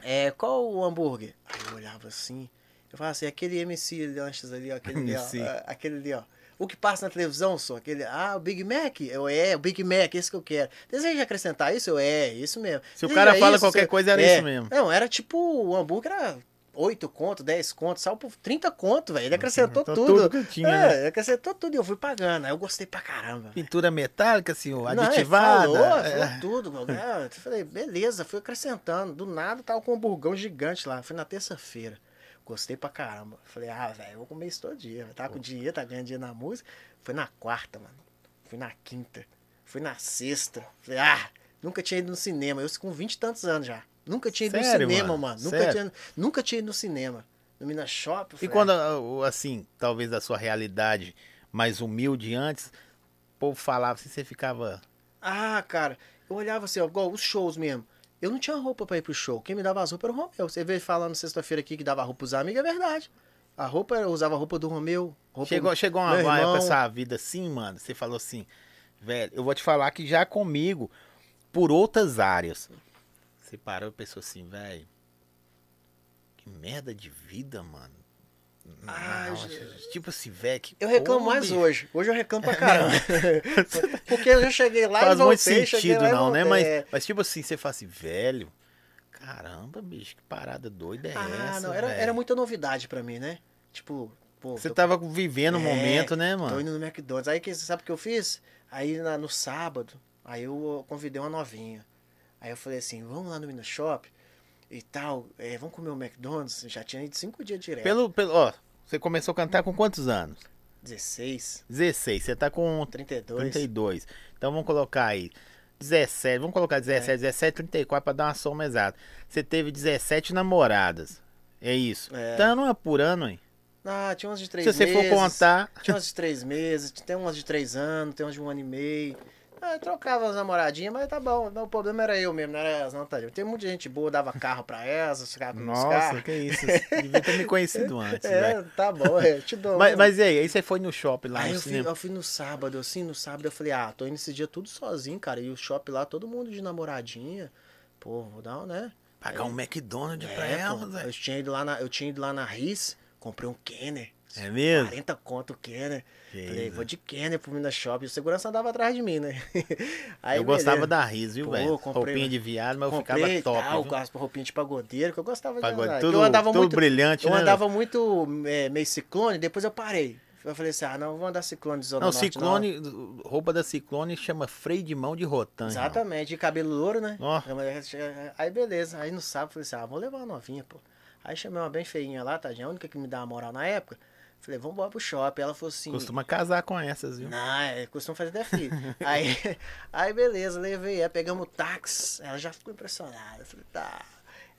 é, qual o hambúrguer? Aí eu olhava assim, eu falava assim, aquele MC lanches ali, ó, aquele ali, ó, ah, aquele ali, ó. O que passa na televisão, só aquele, ah, o Big Mac? Eu, é, o Big Mac, esse que eu quero. Deseja acrescentar isso? Eu, é, isso mesmo. Se o Deseja cara fala isso, qualquer coisa, era é. isso mesmo. Não, era tipo, o hambúrguer era 8 conto, 10 conto, saiu por 30 conto, velho. Ele acrescentou Então, tudo. que tinha, é, né? ele acrescentou tudo e eu fui pagando. Aí eu gostei pra caramba. Pintura metálica, senhor, Não, ele aditivada. Falou, é. falou tudo. É, eu falei, beleza, fui acrescentando. Do nada tava com um burgão gigante lá. Foi na terça-feira. Gostei pra caramba. Falei, ah, velho, eu vou comer isso todo dia. Tava com dinheiro, tá ganhando dinheiro na música. Foi na quarta, mano. Fui na quinta. Fui na sexta. Falei, ah, nunca tinha ido no cinema. Eu com 20 e tantos anos já. Nunca tinha ido Sério, no cinema, mano? mano. Nunca, tinha, nunca tinha ido no cinema. No Minas Shop. eu E quando, ah, assim, talvez a sua realidade mais humilde antes, o povo falava assim, você ficava. Ah, cara, eu olhava assim, ó, igual os shows mesmo. Eu não tinha roupa pra ir pro show. Quem me dava as roupas era o Romeu. Você veio falando sexta-feira aqui que dava roupa pros amigos, é verdade. A roupa, eu usava a roupa do Romeu. Roupa Chegou, chegou uma, época irmão. essa vida assim, mano. Você falou assim, velho, eu vou te falar que já comigo, por outras áreas. Você parou e pensou assim, velho. Que merda de vida, mano. Ah, Nossa, gente. tipo assim, velho. que Eu reclamo porra, mais bicho. hoje. Hoje eu reclamo pra (laughs) caramba. (laughs) Porque eu já cheguei lá Faz e muito voltei, cheguei sentido, não, né? Mas, É. mas tipo assim, você fala assim, velho. Caramba, bicho, que parada doida é Ah, essa? não, era, era muita novidade pra mim, né? Tipo, pô, Você tô- tava vivendo o É, momento, né, Tô mano? indo no McDonald's. Aí que sabe o que eu fiz? Aí na- no sábado, aí eu convidei uma novinha. Aí eu falei assim, vamos lá no Minas Shop e tal, é, vamos comer o McDonald's. Já tinha ido cinco dias direto. Pelo, pelo, ó, você começou a cantar com quantos anos? 16, 16, você tá com 32. 32. Então vamos colocar aí 17, vamos colocar 17, 17, 34 pra dar uma soma exata. Você teve 17 namoradas. É isso. É. Então não apurando, hein? Ah, tinha umas de três Se você meses. for contar, Tinha umas de três meses, tem umas de três anos, tem umas de um ano e meio. Ah, eu trocava as namoradinhas, mas tá bom. Não, o problema era eu mesmo, não era elas, não, tá? Tem muita gente boa, dava carro pra elas, ficava com os nossa, que isso. Devia ter me conhecido (laughs) antes, velho. É, tá bom, é, eu te dou. Mas, mas e aí? Aí você foi no shopping lá Aí eu fui, eu fui no sábado, assim, no sábado eu falei, ah, tô indo esse dia tudo sozinho, cara. E o shopping lá, todo mundo de namoradinha. Pô, vou dar um, né? Pagar um McDonald's pra É, elas, pô, velho. eu tinha ido lá na, eu tinha ido lá na Riz, comprei um Kenner. É mesmo? 40 conto o Kenner. Que Falei, vou de Kenner pro Minas Shopping. O segurança andava atrás de mim, né? (laughs) Aí, eu gostava beleza. da Riz, viu, velho? Roupinha de viado, mas eu Comprei ficava top. tal, viu? roupinhas de pagodeiro, que eu gostava Pagode, de andar. tudo, eu andava tudo muito, brilhante, eu né? andava muito é, meio ciclone, depois eu parei. Eu falei assim, ah, não, vou andar ciclone de Zona Não, Norte, Ciclone, roupa da Ciclone chama freio de mão de rotan. Exatamente, de cabelo louro, né? Ó. Aí beleza, aí no sábado eu falei assim, ah, vou levar uma novinha, pô. Aí chamei uma bem feinha lá, tadinha, a única que me dá uma moral na época. Falei, vamos embora pro shopping. Ela falou assim. Costuma casar com essas, viu? Não, é, costuma fazer até filho. (laughs) aí, aí beleza, levei ela, pegamos o táxi. Ela já ficou impressionada. Eu falei, tá.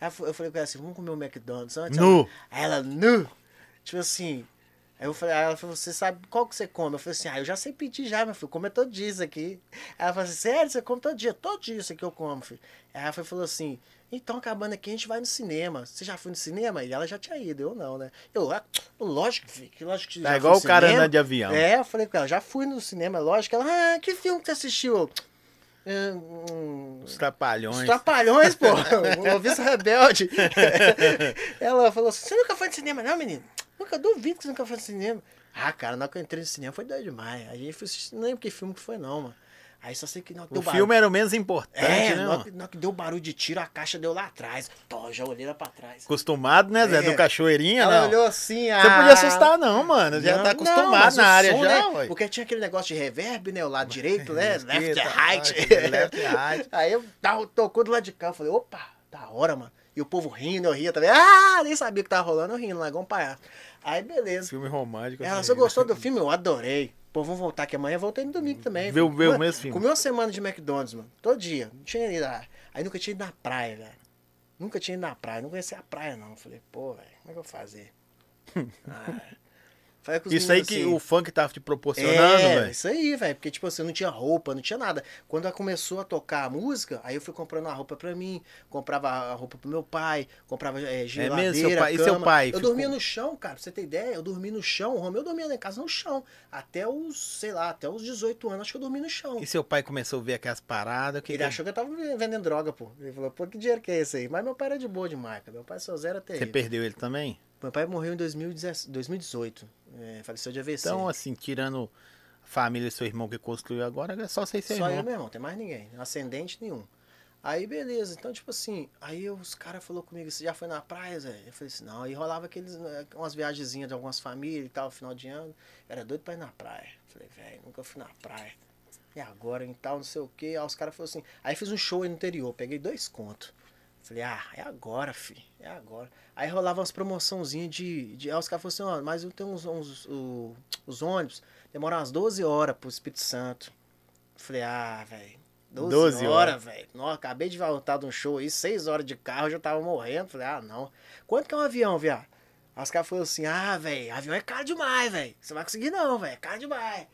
Eu falei com ela assim, vamos comer o McDonald's antes? Nu. Ela, aí ela, nu. Tipo assim, Aí eu falei, aí ela falou, você sabe qual que você come? Eu falei assim, ah, eu já sei pedir já, meu filho, comer todo dia isso aqui. Aí ela falou assim, sério, você come todo dia? Todo dia isso aqui eu como, filho. Aí ela falou assim, então acabando aqui a gente vai no cinema. Você já foi no cinema? E ela já tinha ido, eu não, né? Eu, ah, lógico, filho, que lógico que Tá já igual fui o cara andando de avião. É, eu falei com ela, já fui no cinema, lógico. Ela, ah, que filme que você assistiu? "É, hum, Os trapalhões. os Trapalhões, pô. (laughs) O Noviço Rebelde. (laughs) Ela falou assim: Você nunca foi no cinema, não, menino? Nunca duvido que você nunca foi no cinema. Ah, cara, na hora que eu entrei no cinema foi doido demais. Aí a gente foi assistir, não lembro que filme que foi, não, mano. Aí só sei que não O deu filme era o menos barulho. importante, É, né, hora, mano? que, deu barulho de tiro, a caixa deu lá atrás. Pô, já olhei lá pra trás. Acostumado, né, Zé? É. Do cachoeirinha, Ela não. olhou assim, ah. Você podia assustar, não, mano. Já Não, tá não, acostumado mas o na área som, já, né? Porque tinha aquele negócio de reverb, né? O lado (laughs) direito, né? Left and right. left and right. (laughs) Aí eu tava, tocou do lado de cá, eu falei, opa, da hora, mano. E o povo rindo, eu ria também. Ah, nem sabia o que tava rolando, eu rindo lá, igual um palhaço. Aí, beleza. Filme romântico. Ela, assim, você gostou do (laughs) filme? Eu adorei. Pô, vamos voltar aqui amanhã, voltei no domingo também. Vê o- vê o mesmo filme. Comi uma semana de McDonald's, mano. Todo dia. Não tinha ido lá. Aí nunca tinha ido na praia, velho. Nunca tinha ido na praia. Não conhecia a praia, não. Falei, pô, velho, como é que eu vou fazer? (laughs) Ah. Isso aí meninos que assim, o funk tava te proporcionando, é, velho. isso aí, velho. Porque, tipo assim, não tinha roupa, não tinha nada. Quando ela começou a tocar a música, aí eu fui comprando a roupa pra mim, comprava a roupa pro meu pai, comprava é, geladeira, mesmo? Seu pai- e seu pai Eu ficou- dormia no chão, cara, pra você ter ideia. Eu dormi no chão. O Romeu dormia lá em casa no chão. Até os, sei lá, até os 18 anos, acho que eu dormi no chão. E seu pai começou a ver aquelas paradas. Que Ele achou que eu tava vendendo droga, pô. Ele falou, pô, que dinheiro que é esse aí? Mas meu pai era de boa demais. Meu pai só zero até Você perdeu ele também? Meu pai morreu em 2010 2018. É, faleceu de AVC. Então, assim, tirando a família e seu irmão que construiu agora, é só você e seu Só eu, irmão. meu irmão, tem mais ninguém. Ascendente nenhum. Aí, beleza. Então, tipo assim, aí os caras falaram comigo, você já foi na praia, Zé? Eu falei assim, não. Aí rolava aqueles, né, umas viagenzinhas de algumas famílias e tal, final de ano. Era doido pra ir na praia. Falei, velho, nunca fui na praia. E agora, e tal, não sei o quê. Aí os caras falaram assim, aí fiz um show aí no interior, peguei dois contos. Falei, ah, é agora, fi. É agora. Aí rolava umas promoçãozinhas de, de. Aí os caras falaram assim, ó, mas eu tenho uns, uns os ônibus, demoram umas 12 horas pro Espírito Santo. Falei, ah, velho. 12, 12 horas, velho. Acabei de voltar de um show aí, 6 horas de carro, eu já tava morrendo. Falei, ah, não. Quanto que é um avião, viado? Aí os caras falaram assim, ah, velho, avião é caro demais, velho. Você vai conseguir não, velho, é caro demais. Eu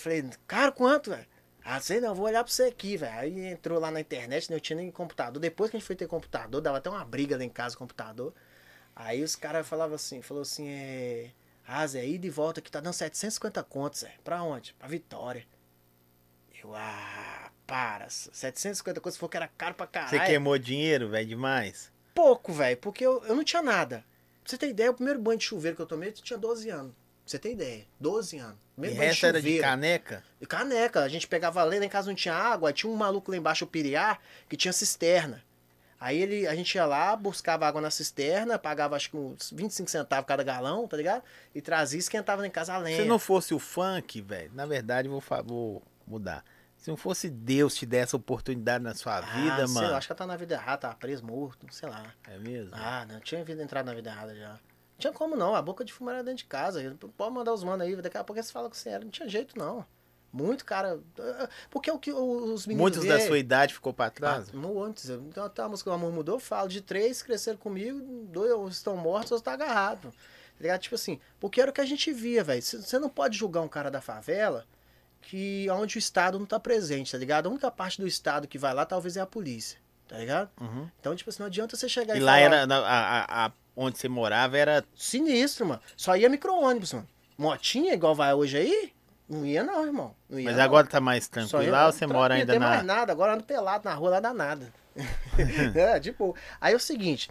falei, caro quanto, velho? Ah, sei não, vou olhar pra você aqui, velho. Aí entrou lá na internet, não tinha nem computador. Depois que a gente foi ter computador, dava até uma briga lá em casa com o computador. Aí os caras falavam assim, falou assim, é... Ah, Zé, ida e volta aqui tá dando 750 contos, Zé. Pra onde? Pra Vitória. Eu, ah, para. 750 contos, se for que era caro pra caralho. Você queimou dinheiro, velho, demais. Pouco, velho, porque eu, eu não tinha nada. Pra você ter ideia, o primeiro banho de chuveiro que eu tomei, eu tinha 12 anos. Você ter ideia, 12 anos. E banho de resto era de caneca? E caneca, a gente pegava lá, lá em casa não tinha água, tinha um maluco lá embaixo, o Piriá, que tinha cisterna. Aí ele, a gente ia lá, buscava água na cisterna, pagava acho que uns 25 centavos cada galão, tá ligado? E trazia e esquentava lá em casa a lenha. Se não fosse o funk, velho, na verdade, vou, vou mudar. Se não fosse Deus te der essa oportunidade na sua vida, ah, sei mano. lá, acho que ela tá na vida errada, tava preso, morto, sei lá. É mesmo? Ah, não tinha vida entrado na vida errada já. Não tinha como não, a boca de fumo era dentro de casa. Pode mandar os manos aí, daqui a pouco eles falam que você era. Não tinha jeito não. Muito cara. Porque o que os meninos. Muitos da sua idade ficou pra trás? Ah, muitos. Então até a música do amor mudou, eu falo. De três cresceram comigo, dois estão mortos, outros estão agarrados. Tá? Tipo assim, porque era o que a gente via, velho. Você não pode julgar um cara da favela que onde o Estado não tá presente, tá ligado? A única parte do Estado que vai lá talvez é a polícia, tá ligado? Uhum. Então, tipo assim, não adianta você chegar e, E lá falar, era. a- a- a- onde você morava era. Sinistro, mano. Só ia micro-ônibus, mano. Motinha, igual vai hoje aí? Não ia não, irmão. Não ia Mas não. agora tá mais tranquilo ia- lá ou você mora ainda na. mais nada, agora ando pelado na rua, lá dá nada. (laughs) é, tipo, aí é o seguinte.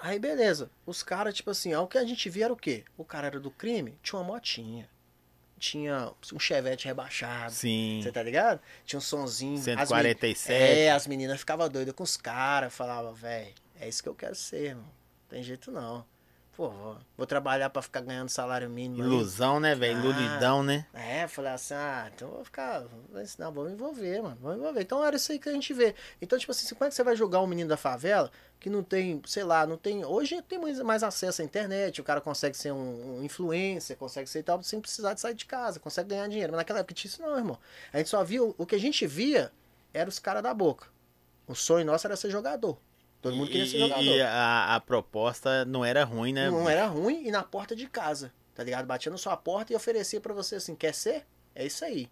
Aí beleza, os caras, tipo assim, ó, o que a gente via era o quê? O cara era do crime, tinha uma motinha. Tinha um chevette rebaixado. Sim. Você tá ligado? Tinha um sonzinho. as meni- 147. É, as meninas ficavam doidas com os caras, falavam, velho, é isso que eu quero ser, irmão. Tem jeito não. Pô, vou, vou trabalhar pra ficar ganhando salário mínimo. aí. Ilusão, né, velho? Ah. Iludidão, né? É, falei assim, ah, então vou ficar. Vou ensinar, vou me envolver, mano. Vou me envolver. Então era isso aí que a gente vê. Então, tipo assim, como é que você vai julgar um menino da favela que não tem, sei lá, não tem. Hoje tem mais, acesso à internet, o cara consegue ser um, um influencer, consegue ser e tal, sem precisar de sair de casa, consegue ganhar dinheiro. Mas naquela época tinha isso não, irmão. A gente só via. O que a gente via era os caras da boca. O sonho nosso era ser jogador. Todo mundo queria ser E, jogador. e a, a proposta não era ruim, né? Não era ruim e na porta de casa. tá ligado? Batia na sua porta e oferecia pra você assim, quer ser? É isso aí.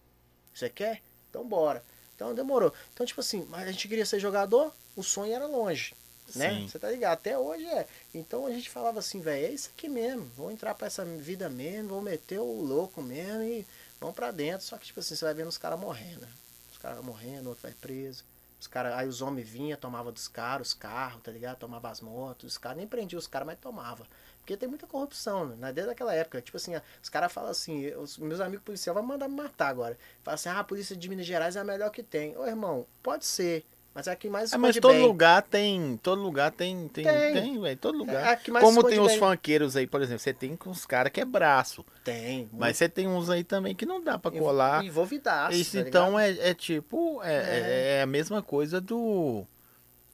Você quer? Então bora. Então demorou. Então, tipo assim, mas a gente queria ser jogador, o sonho era longe. Né? Sim. Você tá ligado? Até hoje é. Então a gente falava assim, velho, é isso aqui mesmo. Vou entrar pra essa vida mesmo, vou meter o louco mesmo e vamos pra dentro. Só que, tipo assim, você vai vendo os caras morrendo. né? Os caras morrendo, outro vai preso. Os cara, aí os homens vinham, tomavam dos caras, os carros, tá ligado? Tomava as motos. Os caras nem prendiam os caras, mas tomava. Porque tem muita corrupção, né? Desde aquela época. Tipo assim, os caras falam assim, os meus amigos policiais vão mandar me matar agora. Fala assim, ah, a polícia de Minas Gerais é a melhor que tem. Ô, irmão, pode ser. Mas é a que mais Ah, mas todo bem. lugar tem. Todo lugar tem. Tem, Tem. tem, velho. Todo É lugar. que mais Como tem os bem. funkeiros aí, por exemplo, você tem os caras que é braço. Tem. Mas você tem uns aí também que não dá pra muito colar. Envolvidaço. Isso tá então é, é tipo. É, é- é a mesma coisa do.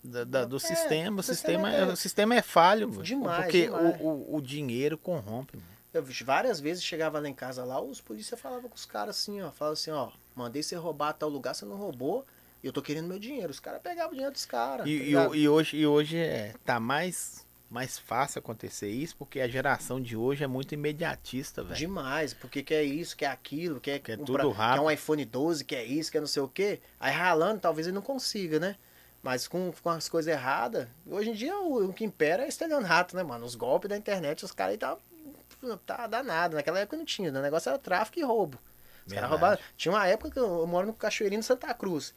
da- da- do É, sistema. O sistema, sistema é, é- o sistema é falho. Demais, Porque demais. O, o, o dinheiro corrompe. mano. Eu várias vezes chegava lá em casa lá, os polícia falavam com os caras assim, ó. Falavam assim, ó, mandei você roubar tal lugar, você não roubou. Eu tô querendo meu dinheiro. Os caras pegavam o dinheiro dos caras. E, tá e, e hoje, e hoje é, tá mais, mais fácil acontecer isso, porque a geração de hoje é muito imediatista, velho. Demais, porque quer isso, quer aquilo, quer, Quer comprar- tudo rápido. quer um iPhone 12, quer isso, quer não sei o quê. Aí ralando, talvez ele não consiga, né? Mas com, com as coisas erradas, hoje em dia o, o que impera é estelionato, né, mano? Os golpes da internet, os caras aí tá, tá danado. Naquela época não tinha, né? o negócio era tráfico e roubo. Os caras roubavam. Tinha uma época que eu, eu moro no Cachoeirinho de Santa Cruz.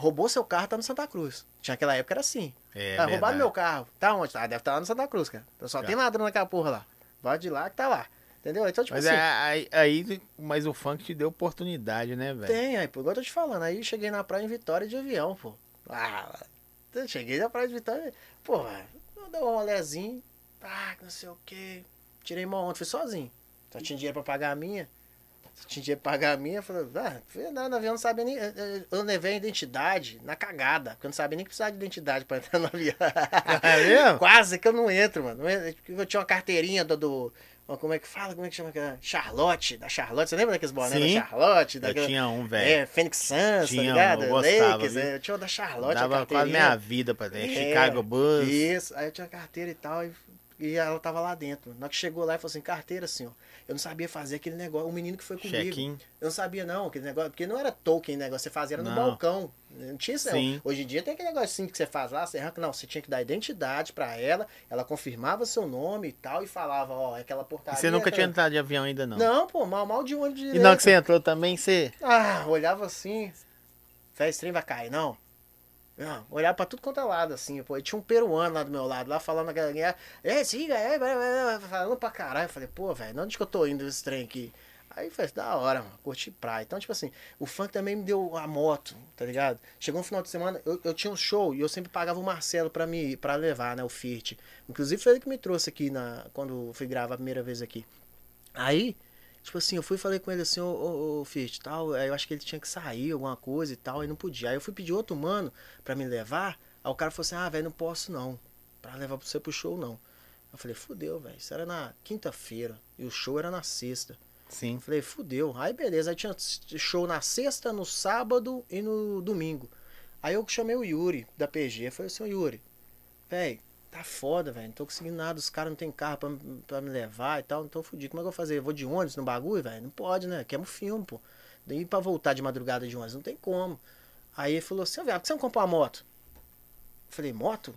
Roubou seu carro, tá no Santa Cruz. Tinha aquela época era assim. É, ah, roubaram verdade. meu carro. Tá onde? Ah, deve estar lá no Santa Cruz, cara. Só Tá. tem ladrão naquela porra lá. Vai de lá que tá lá. Entendeu? Então, tipo Mas assim. é, aí, aí- mas o funk te deu oportunidade, né, velho? Tem, aí, pô, igual eu tô te falando. Aí cheguei na praia em Vitória de avião, pô. Ah, cheguei na praia de Vitória, pô, eu dei um rolezinho, ah, não sei o que. Tirei uma onda, fui sozinho. Só tinha dinheiro pra pagar a minha. Tinha dinheiro pra pagar a minha. Falei, ah, no avião, não sabia nem. Eu levei a identidade na cagada, porque eu não sabia nem que precisava de identidade pra entrar no avião. (laughs) É mesmo? Quase que eu não entro, mano. Eu tinha uma carteirinha do. do como é que fala? Como é que chama aquela? Charlotte, da Charlotte. Você lembra daqueles bonés Sim. da Charlotte? Eu daquela- tinha um, velho. é, Phoenix Suns, Tinha, tá ligado? eu gostava, Lakers, é, eu tinha o da Charlotte, a Dava quase minha vida pra ter. É, Chicago Bulls. Isso, aí eu tinha carteira e tal, e, e ela tava lá dentro. Na hora que chegou lá e falou assim, carteira, assim, ó. Eu não sabia fazer aquele negócio, o menino que foi comigo. Eu não sabia não, aquele negócio, porque não era token negócio, você fazia era no Não. balcão. Não tinha isso. Hoje em dia tem aquele negocinho que você faz lá, você arranca, não, você tinha que dar identidade pra ela, ela confirmava seu nome e tal, e falava, ó, é aquela E portaria. você nunca tinha aquela- entrado de avião ainda, não? Não, pô, mal, mal de ônibus E não que você entrou também, você. Ah, olhava assim. Fé, esse trem vai cair, não. Não, olhava pra tudo quanto é lado, assim, pô. E tinha um peruano lá do meu lado, lá falando aquela guerra. É, siga, é, vai, vai, vai", falando pra caralho. Eu falei, pô, velho, onde que eu tô indo esse trem aqui? Aí foi da hora, mano, curti praia. Então, tipo assim, o funk também me deu a moto, tá ligado? Chegou um final de semana, eu, eu tinha um show e eu sempre pagava o Marcelo pra me para levar, né, o Firt. Inclusive foi ele que me trouxe aqui na quando fui gravar a primeira vez aqui. Aí, Tipo assim, eu fui e falei com ele assim, ô, ô, ô Fiat, tal, eu acho que ele tinha que sair, alguma coisa e tal, aí não podia. Aí eu fui pedir outro mano pra me levar, aí o cara falou assim, ah, velho, não posso não, pra levar você pro show não. Eu falei, fudeu, velho, isso era na quinta-feira, e o show era na sexta. Sim. Eu falei, fudeu. Aí beleza, aí tinha show na sexta, no sábado e no domingo. Aí eu chamei o Yuri, da PG, eu falei assim, ô Yuri, velho, tá foda, velho, não tô conseguindo nada, os caras não tem carro pra, pra me levar e tal, não tô fudido. Como é que eu vou fazer? Eu vou de ônibus no bagulho, velho? Não pode, né? Queima o filme, pô. Daí pra voltar de madrugada de ônibus, não tem como. Aí ele falou assim, viado, por que você não comprou uma moto? Eu falei, moto?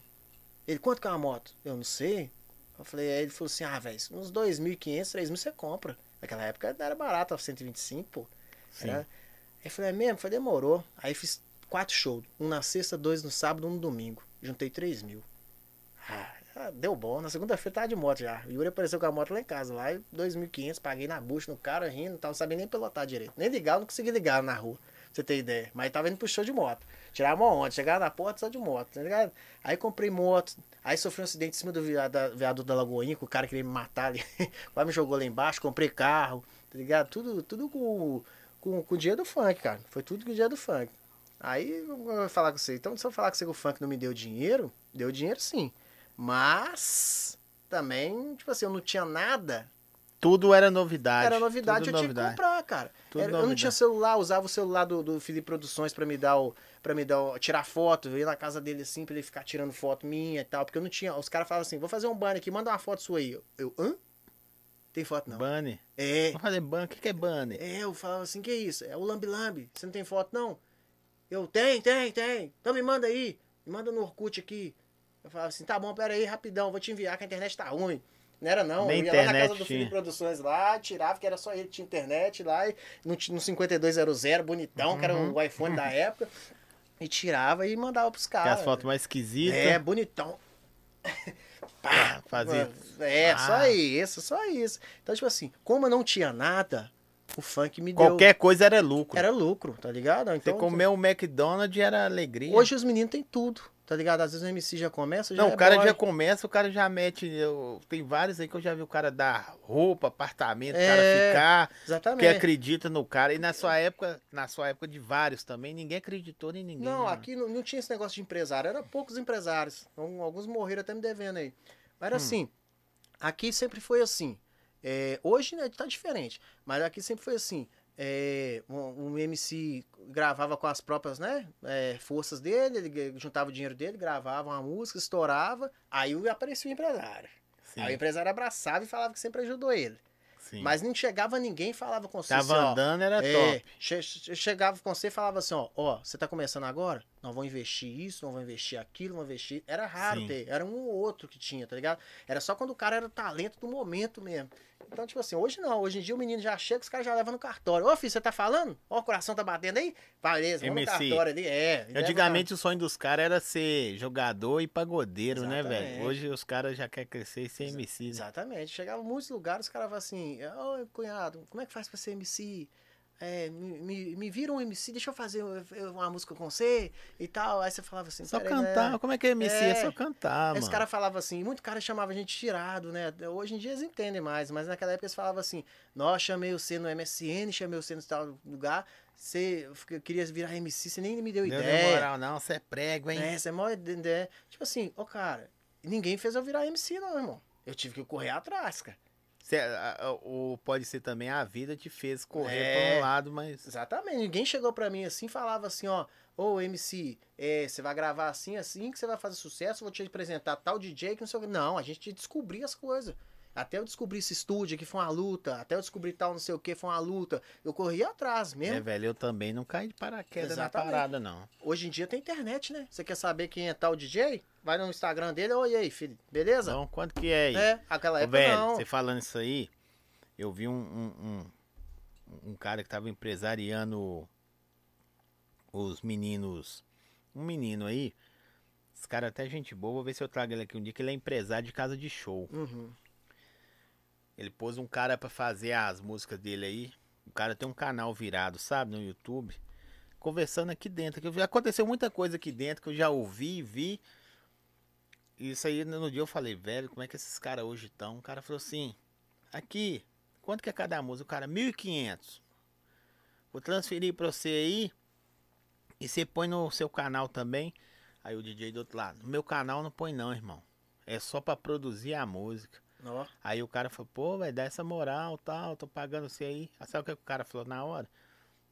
Ele, quanto que é uma moto? Eu não sei. Eu falei, aí ele falou assim, ah, velho, uns 2.500, 3.000 você compra. Naquela época era barato, tava 125, pô. Sim. Era... Aí eu falei, é mesmo? Eu falei, demorou. Aí fiz quatro shows. Um na sexta, dois no sábado, um no domingo. Juntei 3 mil. Ah, ah, deu bom. Na segunda-feira tava de moto já. O Yuri apareceu com a moto lá em casa. Lá, 2.500, paguei na bucha no cara, rindo. Não sabendo nem pilotar direito. Nem ligar, não consegui ligar na rua. Pra você ter ideia. Mas tava indo pro show de moto. Tirava uma onda. Chegava na porta só de moto, tá ligado? Aí comprei moto. Aí sofri um acidente em cima do viado, da Lagoinha, que o cara queria me matar ali. (laughs) Quase me jogou lá embaixo. Comprei carro, tá ligado? Tudo, tudo com, com, com o dinheiro do funk, cara. Foi tudo com o dinheiro do funk. Aí eu vou falar com você. Então, se eu falar com você que o funk não me deu dinheiro, deu dinheiro sim. Mas também, tipo assim, eu não tinha nada. Tudo era novidade. Era novidade, tudo eu tinha que novidade. comprar, cara. Era- eu não novidade. tinha celular, usava o celular do, do Felipe Produções pra me dar o. para me dar o, tirar foto. Eu ia na casa dele assim, pra ele ficar tirando foto minha e tal. Porque eu não tinha. Os caras falavam assim, vou fazer um banner aqui, manda uma foto sua aí. Eu, eu hã? Tem foto não. Bunny. É. Vamos fazer Bunny. O que que é Bunny? É, eu falava assim, que isso? É o Lambi Lambi. Você não tem foto, não? Eu, tem, tem, tem. Então me manda aí. Me manda no Orkut aqui. Eu falava assim, tá bom, pera aí, rapidão, vou te enviar que a internet tá ruim. Não era não, Nem eu ia lá na internet casa do. Felipe Produções lá, tirava, que era só ele tinha internet lá, e no, no 5200, bonitão, que era Uhum. o iPhone da época, e tirava e mandava pros caras. as fotos mais esquisitas. É, bonitão. (laughs) Pá, fazer. É, Ah. só isso, só isso. Então, tipo assim, como eu não tinha nada, o funk me deu... Qualquer coisa era lucro. Era lucro, tá ligado? Você Então, comer um McDonald's era alegria. Hoje os meninos têm tudo, tá ligado? Às vezes o MC já começa, já Não, é o cara boy. já começa, o cara já mete. eu- tem vários aí que eu já vi o cara dar roupa, apartamento, o É, cara ficar, que Exatamente. acredita no cara. E na sua época, na sua época de vários também, ninguém acreditou em ninguém. Não, né, aqui não, não tinha esse negócio de empresário, era poucos empresários. Al- Alguns morreram até me devendo aí. Mas Hum. era assim, aqui sempre foi assim. É, hoje né, tá diferente, mas aqui sempre foi assim. É, um, um MC gravava com as próprias né, é, forças dele, ele juntava o dinheiro dele, gravava uma música, estourava, aí aparecia o empresário. Sim, Aí o empresário abraçava e falava que sempre ajudou ele. sim. Mas não chegava ninguém e falava com você Tava assim, ó, andando, era é, top. che- chegava com você e falava assim, ó, ó, você tá começando agora? Não vou investir isso, não vou investir aquilo, não vou investir. Era raro Sim. ter, era um ou outro que tinha, tá ligado? Era só quando o cara era o talento do momento mesmo. Então, tipo assim, hoje não, hoje em dia o menino já chega, os caras já levam no cartório. Ô, filho, você tá falando? Ó, o coração tá batendo aí? Beleza, vamos no cartório ali. É. leva Antigamente o sonho dos caras era ser jogador e pagodeiro, né, velho? Exatamente. Hoje os caras já querem crescer e ser MC. né? Exatamente. Chegava em muitos lugares, os caras falavam assim, ô cunhado, como é que faz pra ser MC? É, me, me, me vira um MC, deixa eu fazer uma música com você e tal. Aí você falava assim, Só "Peraí, né?" cantar. Como é que é MC? É, É. só cantar, Aí Esse mano. cara falava assim, muito cara chamava a gente tirado, né? Hoje em dia eles entendem mais, mas naquela época eles falavam assim, nós chamei você no MSN, chamei você no tal lugar, você queria virar MC, você nem me deu, ideia. moral, não. Você é prego, hein? É, você é mó ideia. Tipo assim, ô cara, ninguém fez eu virar MC não, irmão. Eu tive que correr atrás, cara. Ou pode ser também a vida te fez correr É. pra um lado, mas. Exatamente. Ninguém chegou pra mim assim e falava assim, ó, ô MC, é, você vai gravar assim, assim, que você vai fazer sucesso, vou te apresentar tal DJ que não sei o que. Não, a gente descobria as coisas. Até eu descobrir esse estúdio que foi uma luta, até eu descobrir tal não sei o que foi uma luta. Eu corria atrás mesmo. É, velho, eu também não caí de paraquedas Exatamente. na parada, não. Hoje em dia tem internet, né? Você quer saber quem é tal DJ? Vai no Instagram dele, oi aí, filho, beleza? Então, quanto que é aí? É, aquela Ô, época velho, não. você falando isso aí, eu vi um, um, um, um cara que tava empresariando os meninos. Um menino aí. Esse cara é até gente boa, vou ver se eu trago ele aqui um dia, que ele é empresário de casa de show. Uhum. Ele pôs um cara pra fazer as músicas dele aí. O cara tem um canal virado, sabe, no YouTube. Conversando aqui dentro. Que aconteceu muita coisa aqui dentro que eu já ouvi, vi. Isso aí no dia eu falei, velho, como é que esses caras hoje estão? O cara falou assim: aqui, quanto que é cada música? O cara, 1.500. Vou transferir pra você aí. E você põe no seu canal também. Aí o DJ do outro lado, no meu canal não põe não, irmão. É só pra produzir a música. Ó, Aí o cara falou, pô, vai dar essa moral tal, tô pagando você aí. Aí sabe o que o cara falou na hora?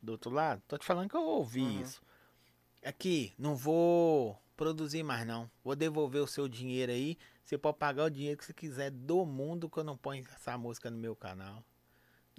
Do outro lado? Tô te falando que eu ouvi Uhum. isso. Aqui, não vou produzir mais não. Vou devolver o seu dinheiro aí. Você pode pagar o dinheiro que você quiser do mundo que eu não ponho essa música no meu canal.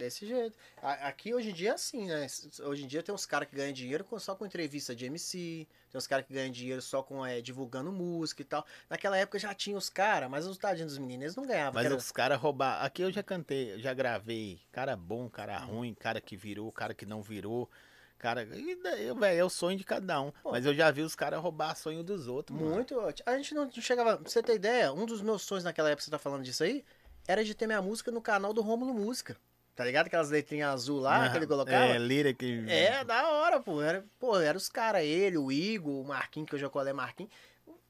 Desse jeito. Aqui hoje em dia é assim, né? Hoje em dia tem uns caras que ganham dinheiro só com entrevista de MC, tem uns caras que ganham dinheiro só com é, divulgando música e tal. Naquela época já tinha os caras, mas os tadinhos dos meninos eles não ganhavam. Mas era- os caras roubaram. Aqui eu já cantei, eu já gravei. Cara bom, cara ruim, cara que virou, cara que não virou. Cara, e daí, velho, é o sonho de cada um. Pô. Mas eu já vi os caras roubar sonho dos outros, mano. Muito. A gente não chegava. Pra você ter ideia, um dos meus sonhos naquela época, você tá falando disso aí, era de ter minha música no canal do Rômulo Música. Tá ligado? Aquelas letrinhas azul lá que ele colocava. É, lira que. É, da hora, pô. Era, pô, era os caras, ele, o Igor, o Marquinhos, que eu já colei Marquinhos.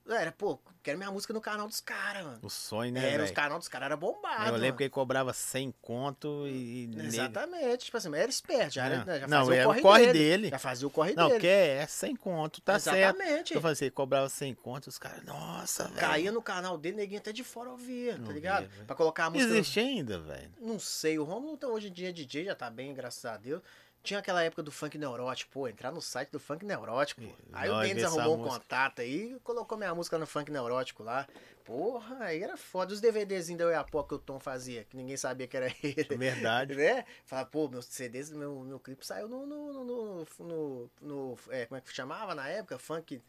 Era, pô, quero minha música no canal dos caras, mano. O sonho, né, era, velho? os canal dos caras era bombado. Eu lembro mano. que ele cobrava 100 conto e... Exatamente, tipo assim, era esperto, já, era, Não, já não, fazia é o o corre, corre dele. dele. Já fazia o corre Não, dele. que é 100 conto, tá certo. Exatamente. Eu falei assim, ele cobrava 100 conto, os caras, nossa, velho. Caía no canal dele, neguinho até de fora ouvia, tá Não ligado? via, pra colocar a música. Existe ainda, velho. Não sei, o Romulo tá, hoje em dia é DJ, já tá bem, graças a Deus. Tinha aquela época do funk neurótico, pô, entrar no site do funk neurótico. pô. Aí o Nós Denis arrumou um música. contato aí e colocou minha música no funk neurótico lá. Porra, aí era foda. Os DVDzinhos da Oiapoque que o Tom fazia, que ninguém sabia que era (laughs) ele. Verdade. Né? Fala, pô, meus CDs, meu, meu clipe saiu no. no, no, no, no- é, como é que chamava na época? Funk.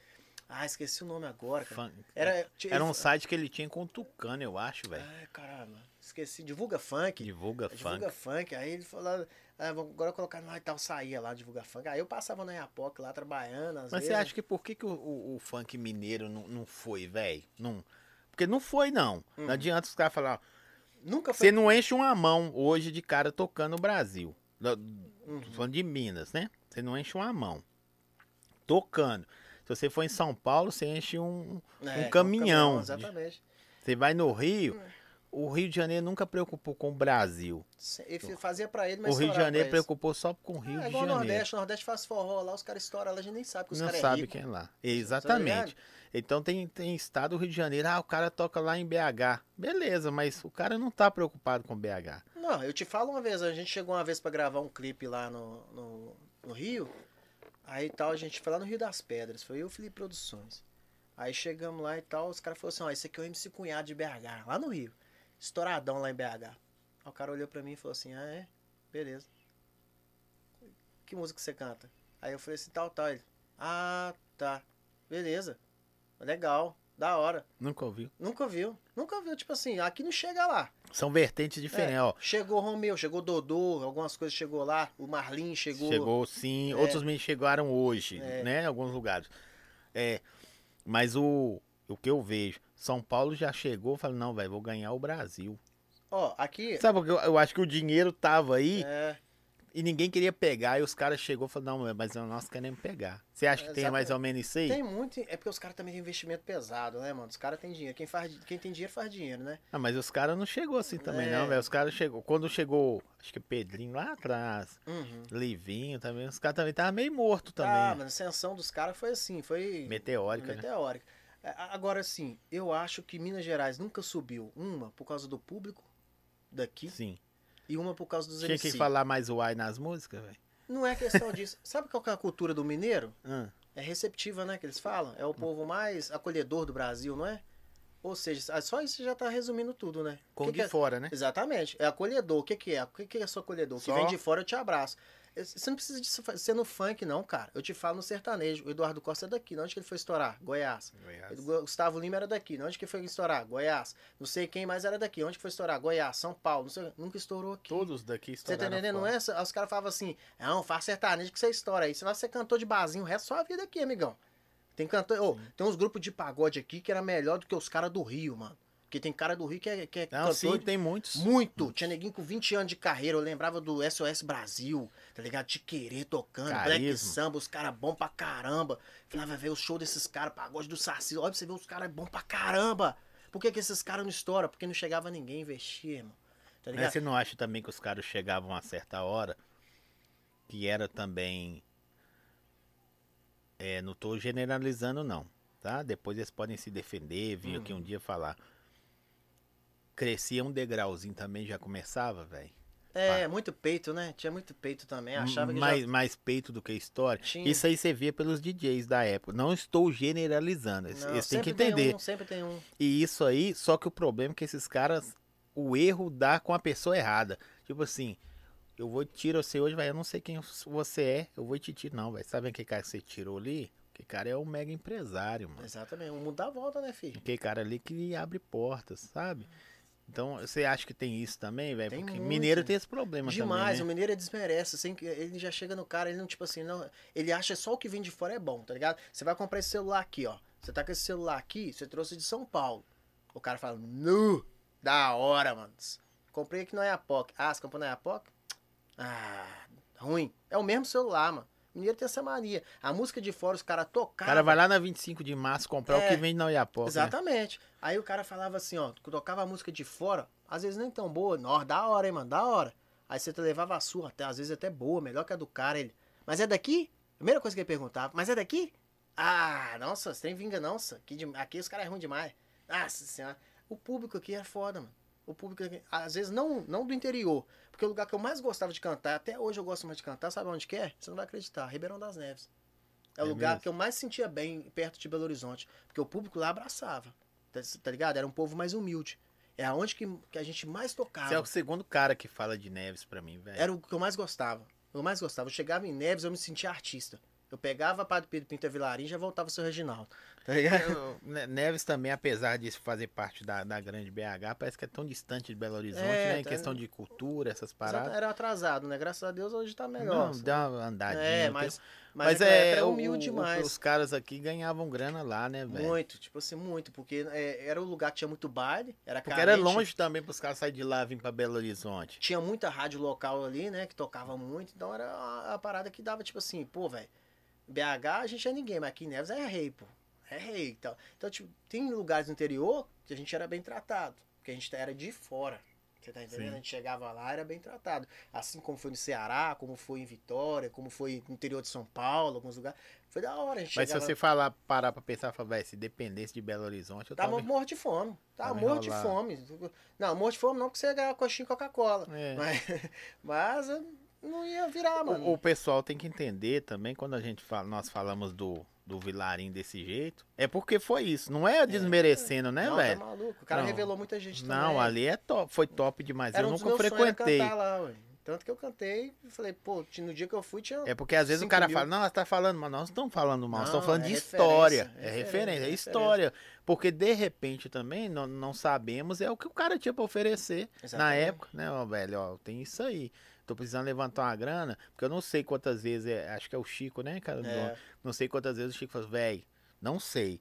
Ah, esqueci o nome agora, cara. Funk. Era, Era um site que ele tinha com o Tucano, eu acho, velho. Ai, caramba. Esqueci. Divulga funk. Divulga Divulga funk. funk. Aí ele falou, ah, agora colocar e tal, saía lá, divulga funk. Aí eu passava na Iapoc lá trabalhando. Às Mas vezes, você acha que por que, que o, o- o funk mineiro não, não foi, velho? Não... Porque não foi, não. Hum. Não adianta os caras falar. Nunca foi. Você não enche uma mão hoje de cara tocando no Brasil. Uhum. Falando de Minas, né? Você não enche uma mão. Tocando. Se você for em São Paulo, você enche um, É, um caminhão. Exatamente. Você vai no Rio, o Rio de Janeiro nunca preocupou com o Brasil. Ele fazia pra ele, mas O Rio de Janeiro preocupou só com o Rio Ah, é de igual o Janeiro. Nordeste. O Nordeste faz forró lá, os caras estouram lá, a gente nem sabe que os não caras é sabe rico. quem é lá. Tá Exatamente. então tem, tem estado do Rio de Janeiro, ah, o cara toca lá em BH. Beleza, mas o cara não tá preocupado com BH. Não, eu te falo uma vez, a gente chegou uma vez pra gravar um clipe lá no, no, no Rio. Aí tal, a gente foi lá no Rio das Pedras, foi eu e o Felipe Produções. Aí chegamos lá e tal, os caras falaram assim, ó, esse aqui é o MC Cunhado de BH, lá no Rio. Estouradão lá em BH. Aí o cara olhou pra mim e falou assim, ah é? Beleza. Que música você canta? Aí eu falei assim, tal, tal. Ele, ah, tá. Beleza. Legal, da hora. Nunca ouviu. Nunca viu. Nunca viu, tipo assim, aqui não chega lá. São vertentes diferentes, É, ó. Chegou o Romeu, chegou Dodô, algumas coisas chegou lá, o Marlin chegou. Chegou sim, É. outros meninos chegaram hoje, É. né? Em alguns lugares. É, mas o, o que eu vejo, São Paulo já chegou e falou, não, velho, vou ganhar o Brasil. Ó, aqui. Sabe porque eu, eu acho que o dinheiro tava aí É, e ninguém queria pegar, e os caras chegou e falaram, não, mas nós queremos pegar. Você acha que tem mais ou menos isso aí? tem muito. É porque os caras também têm investimento pesado, né, mano? Os caras têm dinheiro. Quem, faz, quem tem dinheiro faz dinheiro, né? Ah, mas os caras não chegou assim também, É. não, velho. Os caras chegou. Quando chegou, acho que Pedrinho lá atrás, Uhum. Livinho também, os caras também estavam meio morto também. Ah, mas a ascensão dos caras foi assim, foi. Meteórica, né? meteórica. É, a- Agora, assim, eu acho que Minas Gerais nunca subiu. Uma por causa do público daqui Sim. e uma por causa dos Tinha MC. que falar mais o ai nas músicas, velho. Não é questão disso. (laughs) Sabe qual que é a cultura do mineiro? Ah, É receptiva, né? Que eles falam. É o povo mais acolhedor do Brasil, não é? Ou seja, só isso já tá resumindo tudo, né? com Que de que é- fora, né? Exatamente. É acolhedor. O que, que é? O que, que é só acolhedor? O que Só- vem de fora eu te abraço. Você não precisa fa- ser no funk, não, cara. Eu te falo no sertanejo. O Eduardo Costa é daqui. Onde que ele foi estourar? Goiás. O Gustavo Lima era daqui. Onde que foi estourar? Goiás. Não sei quem mais era daqui. Onde que foi estourar? Goiás, São Paulo. Não sei- Nunca estourou aqui. Todos daqui Você tá estouraram entendendo? Não é? Os caras falavam assim, não, faz sertanejo que você estoura aí. Você vai ser cantor de barzinho o resto da sua vida aqui, amigão. Tem cantor. ô, tem uns grupos de pagode aqui que era melhor do que os caras do Rio, mano. Porque tem cara do Rio que é, que é Não, sim, de- tem muitos. muito. Tinha neguinho com 20 anos de carreira. Eu lembrava do SOS Brasil, tá ligado? De querer tocando, Black Carisma. Samba, os caras bons pra caramba. Falava, ver o show desses caras, pagode do Saci. Olha pra você ver, os caras bons pra caramba. Por que, que esses caras não estouram? Porque não chegava ninguém a investir, irmão. Tá Mas ligado? você não acha também que os caras chegavam a certa hora que era também. É, não tô generalizando, não. Tá? Depois eles podem se defender, vir aqui um dia falar. Crescia um degrauzinho também, já começava, velho. É, muito peito, né? Tinha muito peito também. Achava que mais, já... mais peito do que história. Tinha. Isso aí você vê pelos DJs da época. Não estou generalizando. Não, eles têm que sempre tem entender. um, sempre tem um. E isso aí, só que o problema é que esses caras, o erro dá com a pessoa errada. Tipo assim, eu vou tirar você hoje, vai, eu não sei quem você é, eu vou te tirar. Não, vai. Sabe que cara que você tirou ali? Que cara é um mega empresário, mano. Exatamente. O mundo dá volta, né, filho? Que cara ali que abre portas, sabe? Então, você acha que tem isso também, velho? Porque muito. mineiro tem esse problema Demais, o também, né? mineiro ele desmerece, assim, ele já chega no cara, ele não, tipo assim, não, ele acha só o que vem de fora é bom, tá ligado? Você vai comprar esse celular aqui, ó, você tá com esse celular aqui, você trouxe de São Paulo, o cara fala, nu, da hora, mano, comprei aqui no Ayapoc, ah, você comprou no Ayapoc? Ah, ruim, é o mesmo celular, mano, o mineiro tem essa mania, a música de fora, os caras O tocavam, cara vai lá na 25 de março comprar É, o que vende na Oiapoque, né? Exatamente. Aí o cara falava assim, ó, tocava a música de fora, às vezes nem tão boa, nó, da hora, hein, mano, da hora. Aí você levava a sua, até, às vezes até boa, melhor que a do cara, ele. Mas é daqui? Primeira coisa que ele perguntava, mas é daqui? Ah, nossa, você tem vinga. Aqui, de- aqui os caras é ruim demais. Nossa senhora. O público aqui é foda, mano. O público, aqui, às vezes, não, não do interior. Porque o lugar que eu mais gostava de cantar, até hoje eu gosto mais de cantar, sabe onde que é? Você não vai acreditar, Ribeirão das Neves. É o É lugar mesmo? que eu mais sentia bem perto de Belo Horizonte. Porque o público lá abraçava. Tá, tá ligado? Era um povo mais humilde. É aonde que, que a gente mais tocava. Você é o segundo cara que fala de Neves pra mim, velho. Era o que eu mais gostava. Eu mais gostava. Eu chegava em Neves, eu me sentia artista. Eu pegava Padre Pedro Pinta Vilarim e já voltava o seu Reginaldo. Tá? Eu- (laughs) Ne- Neves também, apesar de fazer parte da, da grande BH, parece que é tão distante de Belo Horizonte, É, né? Em tá- questão de cultura, essas paradas. Era atrasado, né? Graças a Deus hoje tá melhor. Não, dá uma andadinha. é, mas, mas, mas é, era o- humilde o- demais. os caras aqui ganhavam grana lá, né, velho? Muito, tipo assim, muito. Porque é, era o lugar que tinha muito baile, era Porque era carente, longe também pros caras saírem de lá e vir pra Belo Horizonte. Tinha muita rádio local ali, né? Que tocava muito. Então era a, a parada que dava, tipo assim, pô, velho. BH a gente é ninguém, mas aqui em Neves é rei, pô. É rei e tal. Então, tipo, tem lugares no interior que a gente era bem tratado. Porque a gente era de fora. Você tá entendendo? Sim. A gente chegava lá, era bem tratado. Assim como foi no Ceará, como foi em Vitória, como foi no interior de São Paulo, alguns lugares. Foi da hora. A gente Mas se você falar, parar pra pensar, falar, se dependesse de Belo Horizonte, eu Tava tava... morto de fome. Tava Tava morto de fome. Não, morto de fome não, porque você ia ganhar coxinha e Coca-Cola. É. Mas, (laughs) mas não ia virar, mano. O, o pessoal tem que entender também, quando a gente fala, nós falamos do, do Vilarim desse jeito, é porque foi isso. Não é desmerecendo, né, não, velho? tá maluco. O cara Não. revelou muita gente Não, também. ali é top, foi top demais. Era eu um nunca frequentei. cantar lá, ué. Tanto que eu cantei e falei, pô, no dia que eu fui tinha. É porque às vezes o cara mil. fala, não, você tá falando mal. Nós não estamos falando mal, nós estamos Não, falando é de história. é É referência, referência, é é história. Porque de repente também não, não sabemos é o que o cara tinha pra oferecer na Exatamente. época, né, ó, velho? Ó, tem isso aí. Tô precisando levantar uma grana, porque eu não sei quantas vezes, é, acho que é o Chico, né, cara? É, Não sei quantas vezes o Chico falou, velho, não sei.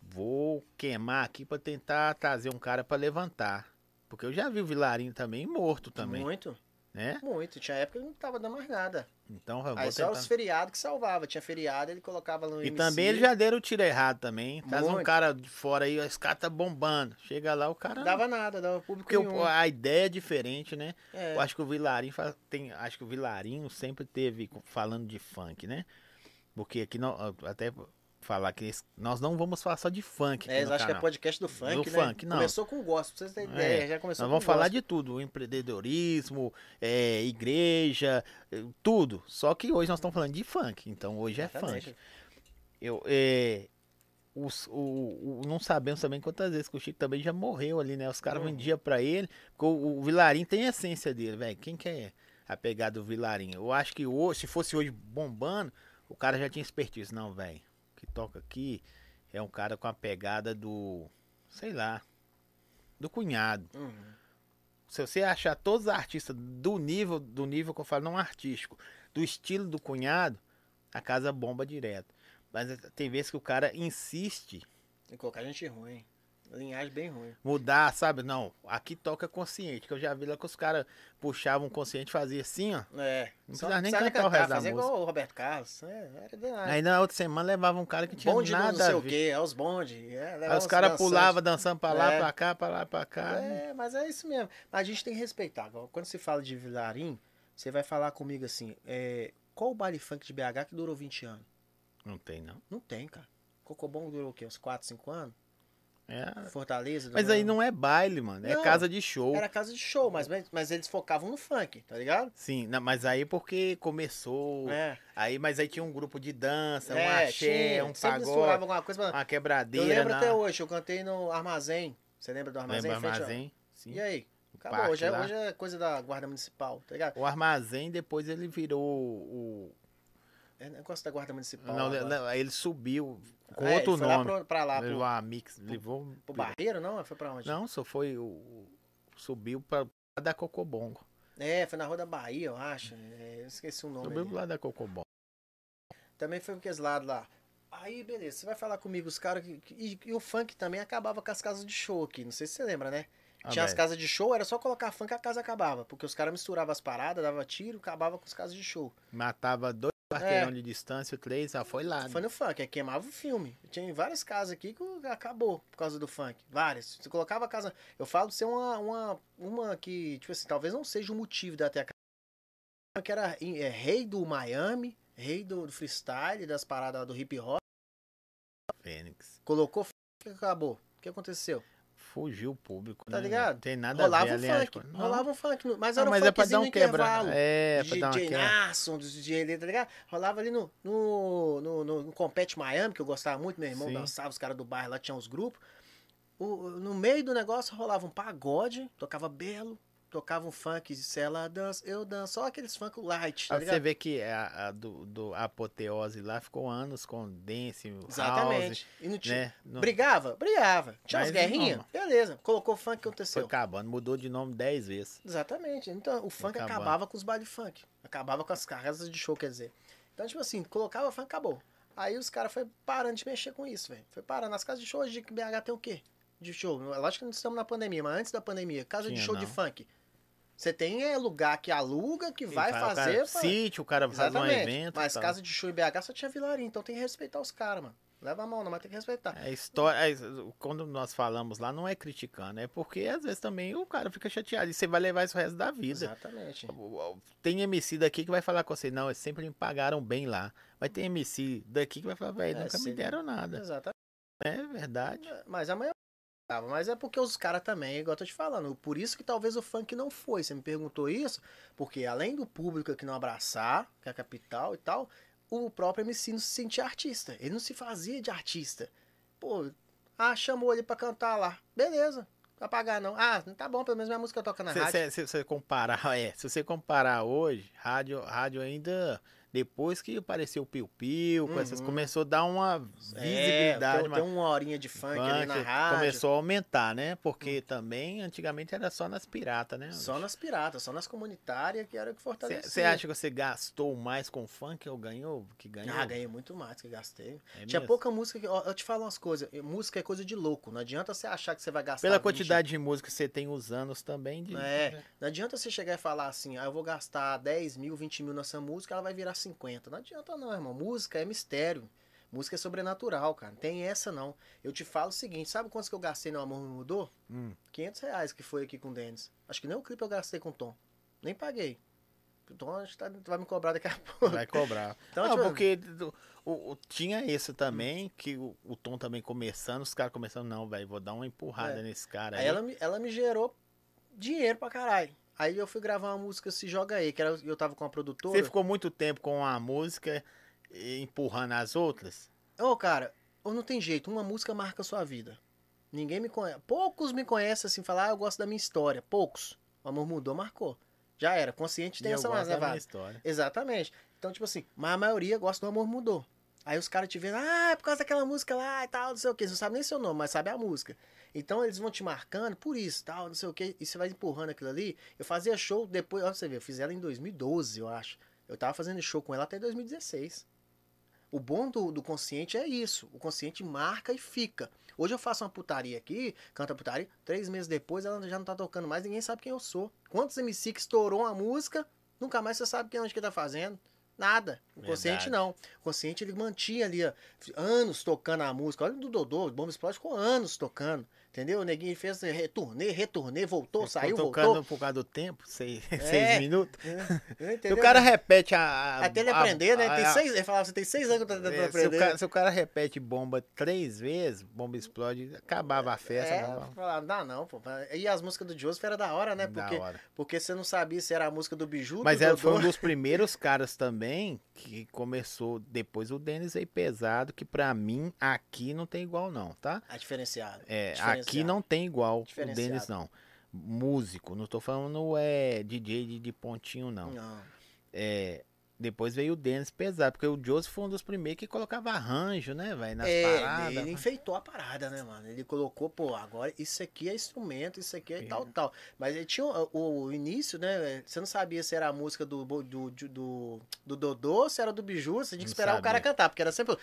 Vou queimar aqui pra tentar trazer um cara pra levantar. Porque eu já vi o Vilarinho também morto também, Muito, né? muito. Tinha época que não tava dando mais nada. Então eu vou Aí só tentar. os feriados que salvava. Tinha feriado, ele colocava no E MC. também eles já deram o tiro errado também. Traz um cara de fora aí, esse cara tá bombando. Chega lá, o cara. Não dava nada, dava público Porque nenhum. a ideia é diferente, né? É. Eu acho que o Vilarinho tem. Acho que o Vilarinho sempre teve falando de funk, né? Porque aqui nó- até falar que esse- nós não vamos falar só de funk. É, eles acham que é podcast do funk, Do né? funk, não. Começou com gospel, pra vocês terem É, ideia. Já começou Nós vamos falar gospel. de tudo, empreendedorismo, é, igreja, é, tudo. Só que hoje nós estamos falando de funk, então hoje é Exatamente. funk. Eu, é, os- o, o- não sabemos também quantas vezes que o Chico também já morreu ali, né? Os caras Uhum. vendiam pra ele, porque o, o Vilarim tem a essência dele, velho. Quem que é a pegada do Vilarim? Eu acho que hoje, se fosse hoje bombando, o cara já tinha expertise. Não, velho, o toca aqui é um cara com a pegada do, sei lá, do cunhado. Uhum. Se você achar todos os artistas do nível, do nível que eu falo, não artístico, do estilo do cunhado, a casa bomba direto. Mas tem vezes que o cara insiste Tem que colocar gente ruim. Linhagem bem ruim. mudar, sabe? Não, aqui toca consciente, que eu já vi lá que os caras puxavam consciente e faziam assim, ó. É. Não Só precisa nem sabe cantar o resto da música. igual o Roberto Carlos. É, era danado. Aí na outra semana levava um cara que tinha bonde do não nada sei a o ver. quê, é os bonde. É, Aí os caras pulavam dançando pra lá, É. pra cá, pra lá, pra cá. É, mas é isso mesmo. Mas a gente tem que respeitar. Quando se fala de Vilarim, você vai falar comigo assim, é, qual o baile funk de BH que durou 20 anos? Não tem, não. Não tem, cara. Cocobongo durou o quê? Uns 4, 5 anos? É. Fortaleza? Mas aí não é baile, mano. É Não, casa de show. Era casa de show, mas, mas eles focavam no funk, tá ligado? Sim, não, mas aí porque começou. É. Aí, mas aí tinha um grupo de dança, um É, axé, tinha. um pagode, alguma coisa. pra- uma Eu quebradeira. lembro na... até hoje, eu cantei no Armazém. Você lembra do Armazém? Lembra armazém? Sim. E aí? Acabou. Hoje é, hoje é coisa da Guarda Municipal, tá ligado? O armazém, depois ele virou o. É negócio da Guarda Municipal. Não, agora. não, ele subiu com É, outro foi lá nome. pro- pra lá, levou pro, a mix, levou. pro Barreiro, não? Foi pra onde? Não, só foi o. Subiu pra da Cocobongo. É, foi na Rua da Bahia, eu acho. É, eu esqueci o nome. Subiu pro lado da Cocobongo. Também foi aqueles lados lá. Aí, beleza, você vai falar comigo, os caras. que- que- E, e o funk também acabava com as casas de show aqui. Não sei se você lembra, né? Ah, Tinha as velho. casas de show, era só colocar funk a casa acabava. Porque os caras misturavam as paradas, dava tiro, acabava com as casas de show. Matava dois quarteirão de distância, três, já foi lá. É. Foi no funk, aí queimava o filme. Tinha várias casas aqui que acabou por causa do funk. Várias. Você colocava a casa. Eu falo de ser uma, uma, uma que, tipo assim, talvez não seja o motivo da ter a casa. Que era é, rei do Miami, rei do, do freestyle, das paradas do hip hop. Fênix. Colocou funk e acabou. O que aconteceu? Fugiu o público, Tá né? ligado? Tem nada rolava a ver, um funk. Rolava um funk. no- Mas Não, era um mas é pra dar um quebra. intervalo. É, pra dar uma DJ quebra. Nasson, dos DJ ali, tá ligado? Rolava ali no, no, no, no, no Compete Miami, que eu gostava muito, meu irmão Sim. dançava, os caras do bairro lá tinham os grupos. O- no meio do negócio rolava um pagode, tocava belo, tocava um funk, se ela dança, eu danço, só aqueles funk light, tá Pra você vê que a, a do, do a apoteose lá ficou anos com dance, house, Exatamente. E não tinha. né? Não- Brigava? Brigava. Tinha umas Mas guerrinhas? não. Beleza. Colocou funk, Foi aconteceu. acabando, mudou de nome dez vezes. Exatamente. Então, o funk acabando. acabava com os baile funk. Acabava com as casas de show, quer dizer. Então, tipo assim, colocava funk, acabou. Aí os caras foi parando de mexer com isso, velho. Foi parando. Nas casas de show, hoje que BH tem o quê? De show. Lógico que não estamos na pandemia, mas antes da pandemia, casa de Tinha, show de não. funk. Você tem é, lugar que aluga, que vai E faz- o fazer. cara, pra- Sítio, o cara faz um evento. e mas casa de show em BH só tinha vilarinho, então tem que respeitar os caras, mano. Leva a mão, não, mas tem que respeitar. É história, é, quando nós falamos lá, não é criticando, é porque às vezes também o cara fica chateado e você vai levar isso o resto da vida. Exatamente. Tem MC daqui que vai falar com você, não, eles sempre me pagaram bem lá. Mas tem MC daqui que vai falar, velho, É, nunca me deram nada. Exatamente. É verdade. Mas amanhã tava. Mas é porque os caras também, igual eu tô te falando. Por isso que talvez o funk não foi. Você me perguntou isso, porque além do público aqui não abraçar, que é a capital e tal, o próprio MC não se sentia artista. Ele não se fazia de artista. Pô, ah, chamou ele pra cantar lá. Beleza. Vai pagar não. Ah, tá bom, pelo menos minha música toca na Se, rádio. se- se você comparar, (laughs) é, se você comparar hoje, rádio, rádio ainda, depois que apareceu o Piu Piu, com essas, Uhum. começou a dar uma visibilidade, É, tem, uma- tem uma horinha de funk, ali na funk, rádio. Começou a aumentar, né? Porque também, antigamente, era só nas piratas, né? Só nas piratas, só nas comunitárias que era o que fortalecia. Você acha que você gastou mais com funk ou ganhou? Que ganhou? Ah, ganhei muito mais que gastei. É Tinha mesmo? pouca música. que- ó, Eu te falo umas coisas. Música é coisa de louco. Não adianta você achar que você vai gastar. Pela 20. quantidade de música que você tem os anos também. De... É, não adianta você chegar e falar assim, ah, eu vou gastar 10 mil, 20 mil nessa música, ela vai virar 50. Não adianta não, irmão. Música é mistério. Música é sobrenatural, cara. Não tem essa não. Eu te falo o seguinte, sabe quantos que eu gastei no Amor Me Mudou? Hum. 500 reais que foi aqui com o Denis. Acho que nem o clipe eu gastei com o Tom. Nem paguei. O Tom acho que tá- vai me cobrar daqui a pouco. Vai cobrar. (laughs) Então, não, tipo, porque o, o- tinha isso também, que o, o Tom também começando, os caras começando, não, velho, vou dar uma empurrada É. nesse cara Aí aí. ela me, ela me gerou dinheiro pra caralho. Aí eu fui gravar uma música Se Joga Aí, que era, eu tava com a produtora. Você ficou muito tempo com a música e empurrando as outras? Ô, cara, ou não tem jeito, uma música marca a sua vida. Ninguém me conhece. Poucos me conhecem assim, falar, ah, eu gosto da minha história. Poucos. O amor mudou, marcou. Já era. Consciente tem E essa mais levada. história. Exatamente. Então, tipo assim, mas a maioria gosta do amor mudou. Aí os caras te veem, ah, é por causa daquela música lá e tal, não sei o que. Você não sabe nem seu nome, mas sabe a música. Então eles vão te marcando por isso, tal, não sei o que. E você vai empurrando aquilo ali. Eu fazia show depois, olha você ver, eu fiz ela em 2012, eu acho. Eu tava fazendo show com ela até 2016. O bom do, do consciente é isso. O consciente marca e fica. Hoje eu faço uma putaria aqui, canta putaria, três meses depois ela já não tá tocando mais, ninguém sabe quem eu sou. Quantos MC que estourou uma música, nunca mais você sabe quem onde que tá fazendo. Nada. O consciente Verdade. não. O consciente ele mantinha ali ó, anos tocando a música. Olha o do Dodô, o Bomba Explode ficou anos tocando. Entendeu? O neguinho fez retornei, retornei, voltou, Ficou saiu, tocando voltou. por causa do tempo, seis, É. seis minutos. É, (laughs) o cara repete a. a- Até ele a- aprender, né? Tem a- seis, ele falava, você tem seis anos que eu tô tentando é, se, o aprender. cara, se o cara repete bomba três vezes, bomba explode, acabava a festa. É, acabava. falar, não dá não, pô. E as músicas do Joseph era da hora, né? Da Porque, hora. porque você não sabia se era a música do Biju, Mas do era, foi um dos primeiros caras também que começou. Depois o Denis aí pesado, que pra mim aqui não tem igual, não, tá? Ah, diferenciado. É, Diferenciado. Aqui não tem igual o. Denis, não. Músico, não tô falando é DJ de, de pontinho, não. Não. É, depois veio o Dennis pesado, porque o Joseph foi um dos primeiros que colocava arranjo, né, velho, nas é, paradas. Ele enfeitou a parada, né, mano? Ele colocou, pô, agora isso aqui é instrumento, isso aqui é, tal, tal. Mas ele tinha o, o, início, né, você não sabia se era a música do, do, do, do Dodô, se era do Biju, você tinha que não esperar sabia. o cara cantar, porque era sempre...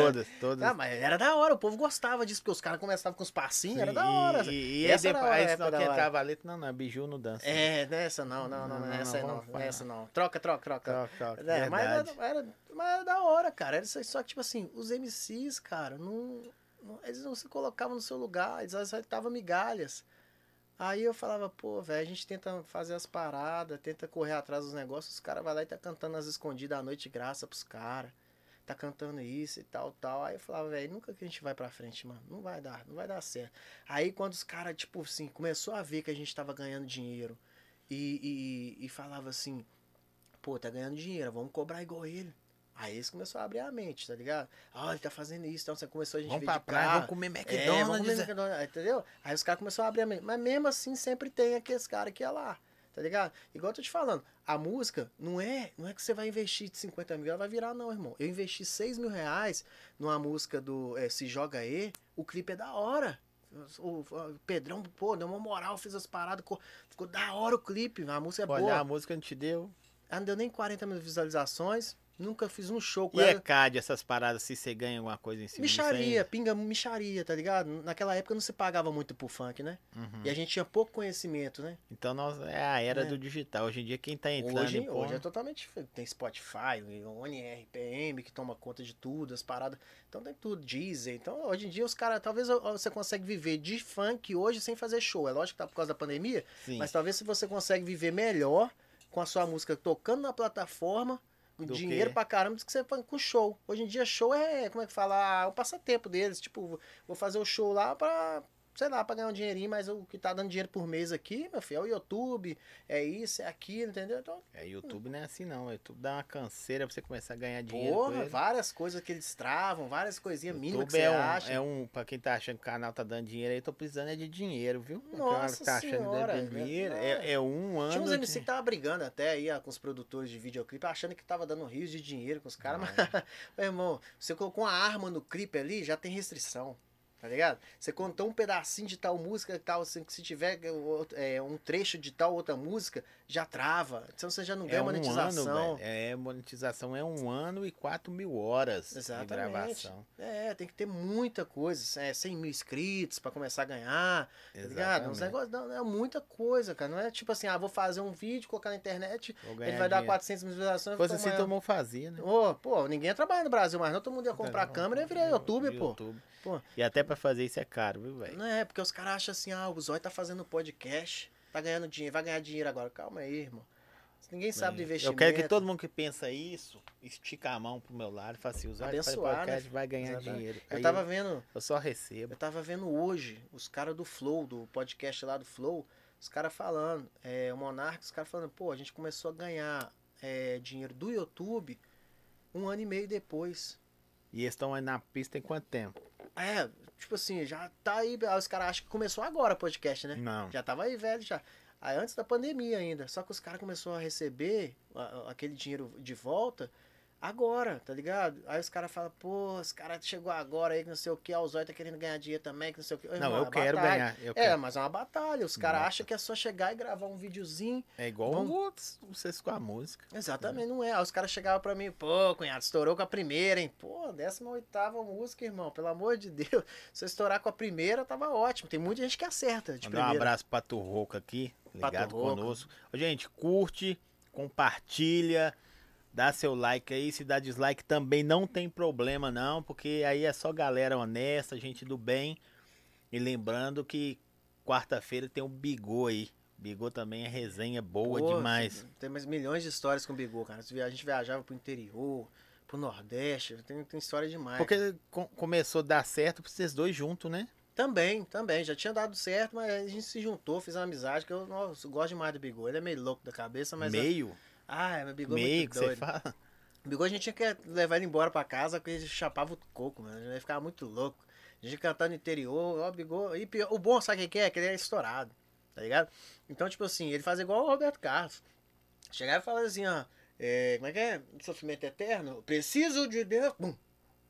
Todas, todas. Ah, mas era da hora, o povo gostava disso, porque os caras começavam com os passinhos, era da hora. E, e, e essa aí depois, aí não, que tava ali não, não, Biju não dança. É, né? Não, não, não, Não, não, essa não, não, essa não. Troca, troca, troca. Troca, troca, É, mas era, mas era da hora, cara. Era só, só que, tipo assim, os MCs, cara, não, não- eles não se colocavam no seu lugar, eles aceitavam migalhas. Aí eu falava, pô, velho, a gente tenta fazer as paradas, tenta correr atrás dos negócios, os caras vão lá e tá cantando as escondidas à noite graça pros caras. tá cantando isso e tal, tal. Aí eu falava, velho, nunca que a gente vai pra frente, mano. Não vai dar, não vai dar certo. Aí quando os caras, tipo assim, começou a ver que a gente tava ganhando dinheiro e, e, e falava assim, pô, tá ganhando dinheiro, vamos cobrar igual ele. Aí eles começaram a abrir a mente, tá ligado? Ah, ele tá fazendo isso, então você começou a gente Vamos pra praia, vamos comer É, vamos McDonald's. comer McDonald's, entendeu? Aí os caras começaram a abrir a mente. Mas mesmo assim, sempre tem aqueles caras que é lá, tá ligado? Igual eu tô te falando, a música não é, não é que você vai investir de 50 mil, ela vai virar, não, irmão. Eu investi 6 mil reais numa música do é, Se Joga aí, o clipe é da hora. O, Pedrão, pô, deu uma moral, fez as paradas, ficou, ficou da hora o clipe, a música é Olha, boa. a música não te deu. Ela não deu nem 40 mil visualizações, nunca fiz um show com E ela. ECAD, essas paradas, se você ganha alguma coisa em cima Micharia, pinga micharia, tá ligado? Naquela época não se pagava muito pro funk, né? Uhum. E a gente tinha pouco conhecimento, né? Então nós, é a era É. do digital. Hoje em dia quem tá entrando Hoje, porno- hoje é totalmente. Tem Spotify, RPM que toma conta de tudo, as paradas. Então tem tudo, Deezer. Então hoje em dia os caras, talvez você consegue viver de funk hoje sem fazer show. É lógico que tá por causa da pandemia, Sim. mas talvez se você consegue viver melhor com a sua música tocando na plataforma, Do dinheiro que- pra caramba do que você faz com show. Hoje em dia show é, como é que fala, Ah, o passatempo deles. Tipo, vou fazer o show lá pra, sei lá, pra ganhar um dinheirinho, mas o que tá dando dinheiro por mês aqui, meu filho, é o YouTube, é isso, é aquilo, entendeu? Então, É, YouTube não é assim não. YouTube dá uma canseira pra você começar a ganhar dinheiro. porra, várias coisas que eles travam, várias coisinhas mínimas que YouTube você é um, acha. é um, pra quem tá achando que o canal tá dando dinheiro aí, tô precisando é de dinheiro, viu? Nossa que tá achando que senhora, dando né? dinheiro, é, é um ano. Tinha uns de- MC que tava brigando até aí com os produtores de videoclipe, achando que tava dando rios de dinheiro com os caras, mas, (laughs) meu irmão, você colocou uma arma no clipe ali, já tem restrição. Tá ligado? Você contou um pedacinho de tal música e tal, assim, que se tiver é, um trecho de tal outra música, já trava. Então você já não É ganha um monetização. ano. É, monetização é um ano e 4 mil horas Exatamente. de gravação. É, tem que ter muita coisa. É, 100 mil inscritos pra começar a ganhar. Tá ligado? Uns Exatamente. negócios, não, é muita coisa, cara. Não é tipo assim, ah, vou fazer um vídeo, colocar na internet, ele vai dar dinheiro. 400 mil visualizações. Se fosse eu assim, mundo fazia, né? Ô, pô, ninguém ia trabalhar no Brasil mais não, todo mundo ia comprar Não, câmera e ia virar youtuber, pô. YouTube. Pô. E até pra fazer isso é caro, viu, velho? Não é, porque os caras acham assim, ah, o Zóio tá fazendo podcast, tá ganhando dinheiro, vai ganhar dinheiro agora. Calma aí, irmão. Ninguém sabe do É. investimento. Eu quero que todo mundo que pensa isso, estica a mão pro meu lado e faça assim, usar Abençoar, podcast, né? vai ganhar Exatamente. dinheiro. Eu Aí tava vendo, eu só recebo. eu tava vendo hoje os caras do Flow, do podcast lá do Flow, os caras falando, é, o Monark, os caras falando, pô, a gente começou a ganhar é, dinheiro do YouTube um ano e meio depois. E eles estão aí na pista em quanto tempo? É, tipo assim, já tá aí, aí os caras acham que começou agora o podcast, né? Não. Já tava aí velho já. Aí antes da pandemia ainda. Só que os caras começaram a receber aquele dinheiro de volta agora, tá ligado? Aí os caras falam, pô, os caras chegou agora aí que não sei o que, a Zóio tá querendo ganhar dinheiro também, que não sei o que. Não, eu quero ganhar. Eu É, quero. mas é uma batalha. Os caras acham que é só chegar e gravar um videozinho. É igual Vamos- outros, vocês com a música. Exatamente, não é. Aí os caras chegavam pra mim, pô, cunhado, estourou com a primeira, hein? Pô, 18 música, irmão. Pelo amor de Deus. (laughs) Se eu estourar com a primeira, tava ótimo. Tem muita gente que acerta de Mandar um primeira. abraço pra Turroca aqui, ligado conosco. Gente, curte, compartilha, dá seu like aí. Se dá dislike também não tem problema não, porque aí é só galera honesta, gente do bem. E lembrando que quarta-feira tem o Bigô aí. Bigô também é resenha boa Pô, demais. Tem mais milhões de histórias com o Bigô, cara. A gente viajava pro interior, pro Nordeste. Tem, tem história demais. Porque co- começou a dar certo pra vocês dois juntos, né? Também, também. Já tinha dado certo, mas a gente se juntou, fez uma amizade, que eu, nossa, eu gosto demais do Bigô. Ele é meio louco da cabeça, mas... Meio, Ah, meu Bigô é meio muito que você doido. fala. (laughs) Bigode a gente tinha que levar ele embora pra casa porque ele chapava o coco, mano. Ele ficava muito louco. A gente cantando no interior, ó, o Bigode. E pior- o bom, sabe o que é? Que ele é estourado, tá ligado? Então, tipo assim, ele fazia igual o Roberto Carlos. Chegava e falava assim, ó. é, como é que é? Sofrimento eterno? Preciso de Deus. Bum.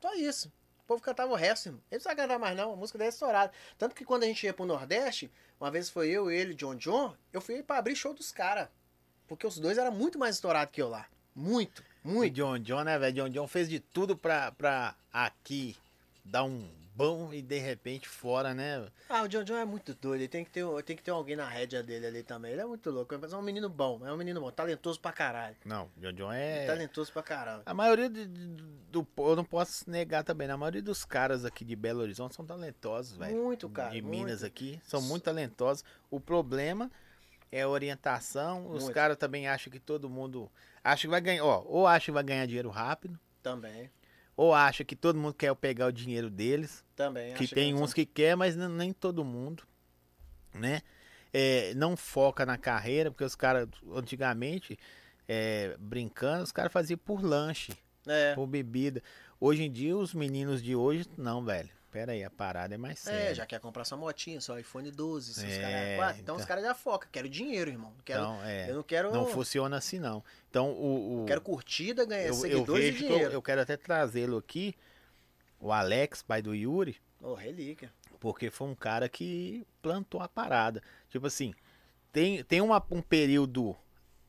Só isso. O povo cantava o resto, irmão. Ele não sabe cantar mais, não. A música dele é estourada. Tanto que quando a gente ia pro Nordeste, uma vez foi eu, ele, John John, eu fui pra abrir show dos caras. Porque os dois eram muito mais estourados que eu lá. Muito, muito. John John, né, velho? John John fez de tudo pra, pra aqui dar um bom e de repente fora, né? Ah, o John John é muito doido. Ele tem que ter, tem que ter alguém na rédea dele ali também. Ele é muito louco. Mas é um menino bom. É um menino bom. Talentoso pra caralho. Não, John John é. Talentoso pra caralho. A maioria do, do, do- Eu não posso negar também, né? A maioria dos caras aqui de Belo Horizonte são talentosos, velho. Muito, cara. De muito. Minas aqui. São muito talentosos. O problema é orientação. Os Muito. caras também acham que todo mundo. Acha que vai ganhar. Ó, ou acha que vai ganhar dinheiro rápido. Também. ou acha que todo mundo quer pegar o dinheiro deles, Também. que tem não uns que quer, mas nem todo mundo, né? É, não foca na carreira, porque os caras, antigamente, é, brincando, os caras faziam por lanche, É. por bebida. Hoje em dia, os meninos de hoje, não, velho. Pera aí, a parada é mais séria. É, já quer comprar sua motinha, seu iPhone 12, seus É, caras. Então, então- os caras já focam. Quero dinheiro, irmão. Não Quero, Então, é, eu não quero. não funciona assim, não. Então, o... o- Quero curtida, ganhar eu, eu seguidores vejo e que eu, dinheiro. eu quero até trazê-lo aqui, o Alex, pai do Yuri, Ô, relíquia. porque foi um cara que plantou a parada. Tipo assim, tem, tem uma- um período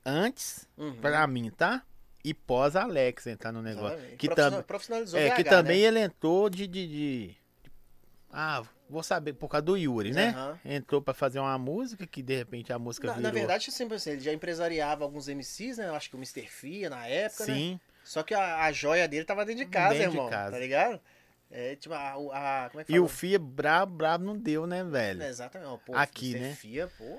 antes, Uhum. pra mim, tá? E pós Alex entrar no negócio. Exatamente. Que, Profissional- tam, Profissionalizou é, que também né? ele entrou de, de, de- Ah, vou saber, por causa do Yuri, né? Aham. Entrou pra fazer uma música que de repente a música Na, virou. na verdade, sempre assim, ele já empresariava alguns MCs, né? Eu acho que o Mr. Fia na época, né? Sim, Só que a, a joia dele tava dentro de casa, Dentro de irmão. casa. Tá ligado? É, tipo, a, a- como é que e o fala? Fia brabo, brabo não deu, né, velho? É, exatamente. Pô, Aqui, Mr. né? Fia, pô.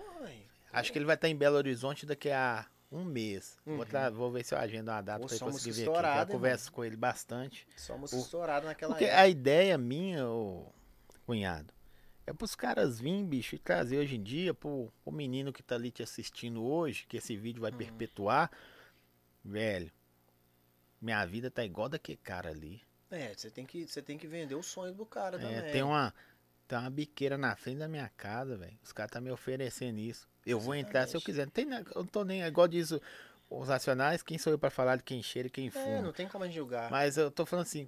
Acho que ele vai estar em Belo Horizonte daqui a um mês. Vou, Uhum. tra- vou ver se eu agendo uma data Pô, pra ele conseguir vir aqui. Eu converso com ele bastante. Só música O- estourada naquela Porque época. a ideia minha, ô cunhado, é pros caras virem, bicho, e trazer hoje em dia pro, pro menino que tá ali te assistindo hoje, que esse vídeo vai Uhum. perpetuar. Velho, minha vida tá igual daquele cara ali. É, você tem, que, você tem que vender o sonho do cara É, também. tem uma. Tem uma biqueira na frente da minha casa, velho. Os caras tá me oferecendo isso. Eu vou entrar se eu Exatamente. quiser. Não tem, eu não tô nem. Igual diz o- os nacionais, quem sou eu pra falar de quem cheira e quem É, fuma? não tem como a gente julgar. Mas eu tô falando assim,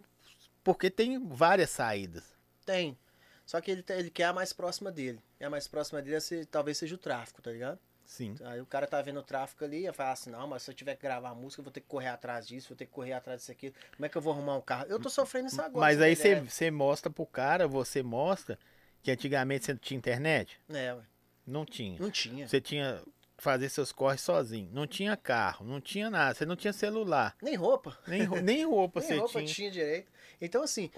porque tem várias saídas. Tem. Só que ele, te- ele quer a mais próxima dele. E a mais próxima dele é se- talvez seja o tráfico, tá ligado? Sim. Aí o cara tá vendo o tráfico ali e fala assim, não, mas se eu tiver que gravar música, eu vou ter que correr atrás disso, vou ter que correr atrás disso aqui. Como é que eu vou arrumar um carro? Eu tô sofrendo isso agora. Mas você aí você você mostra pro cara, você mostra que antigamente você tinha internet? É, ué. Não tinha. não tinha. Você tinha que fazer seus corres sozinho. Não tinha carro, não tinha nada. Você não tinha celular. Nem roupa. Nem, nem roupa (laughs) Nem você roupa tinha. tinha direito. Então, assim,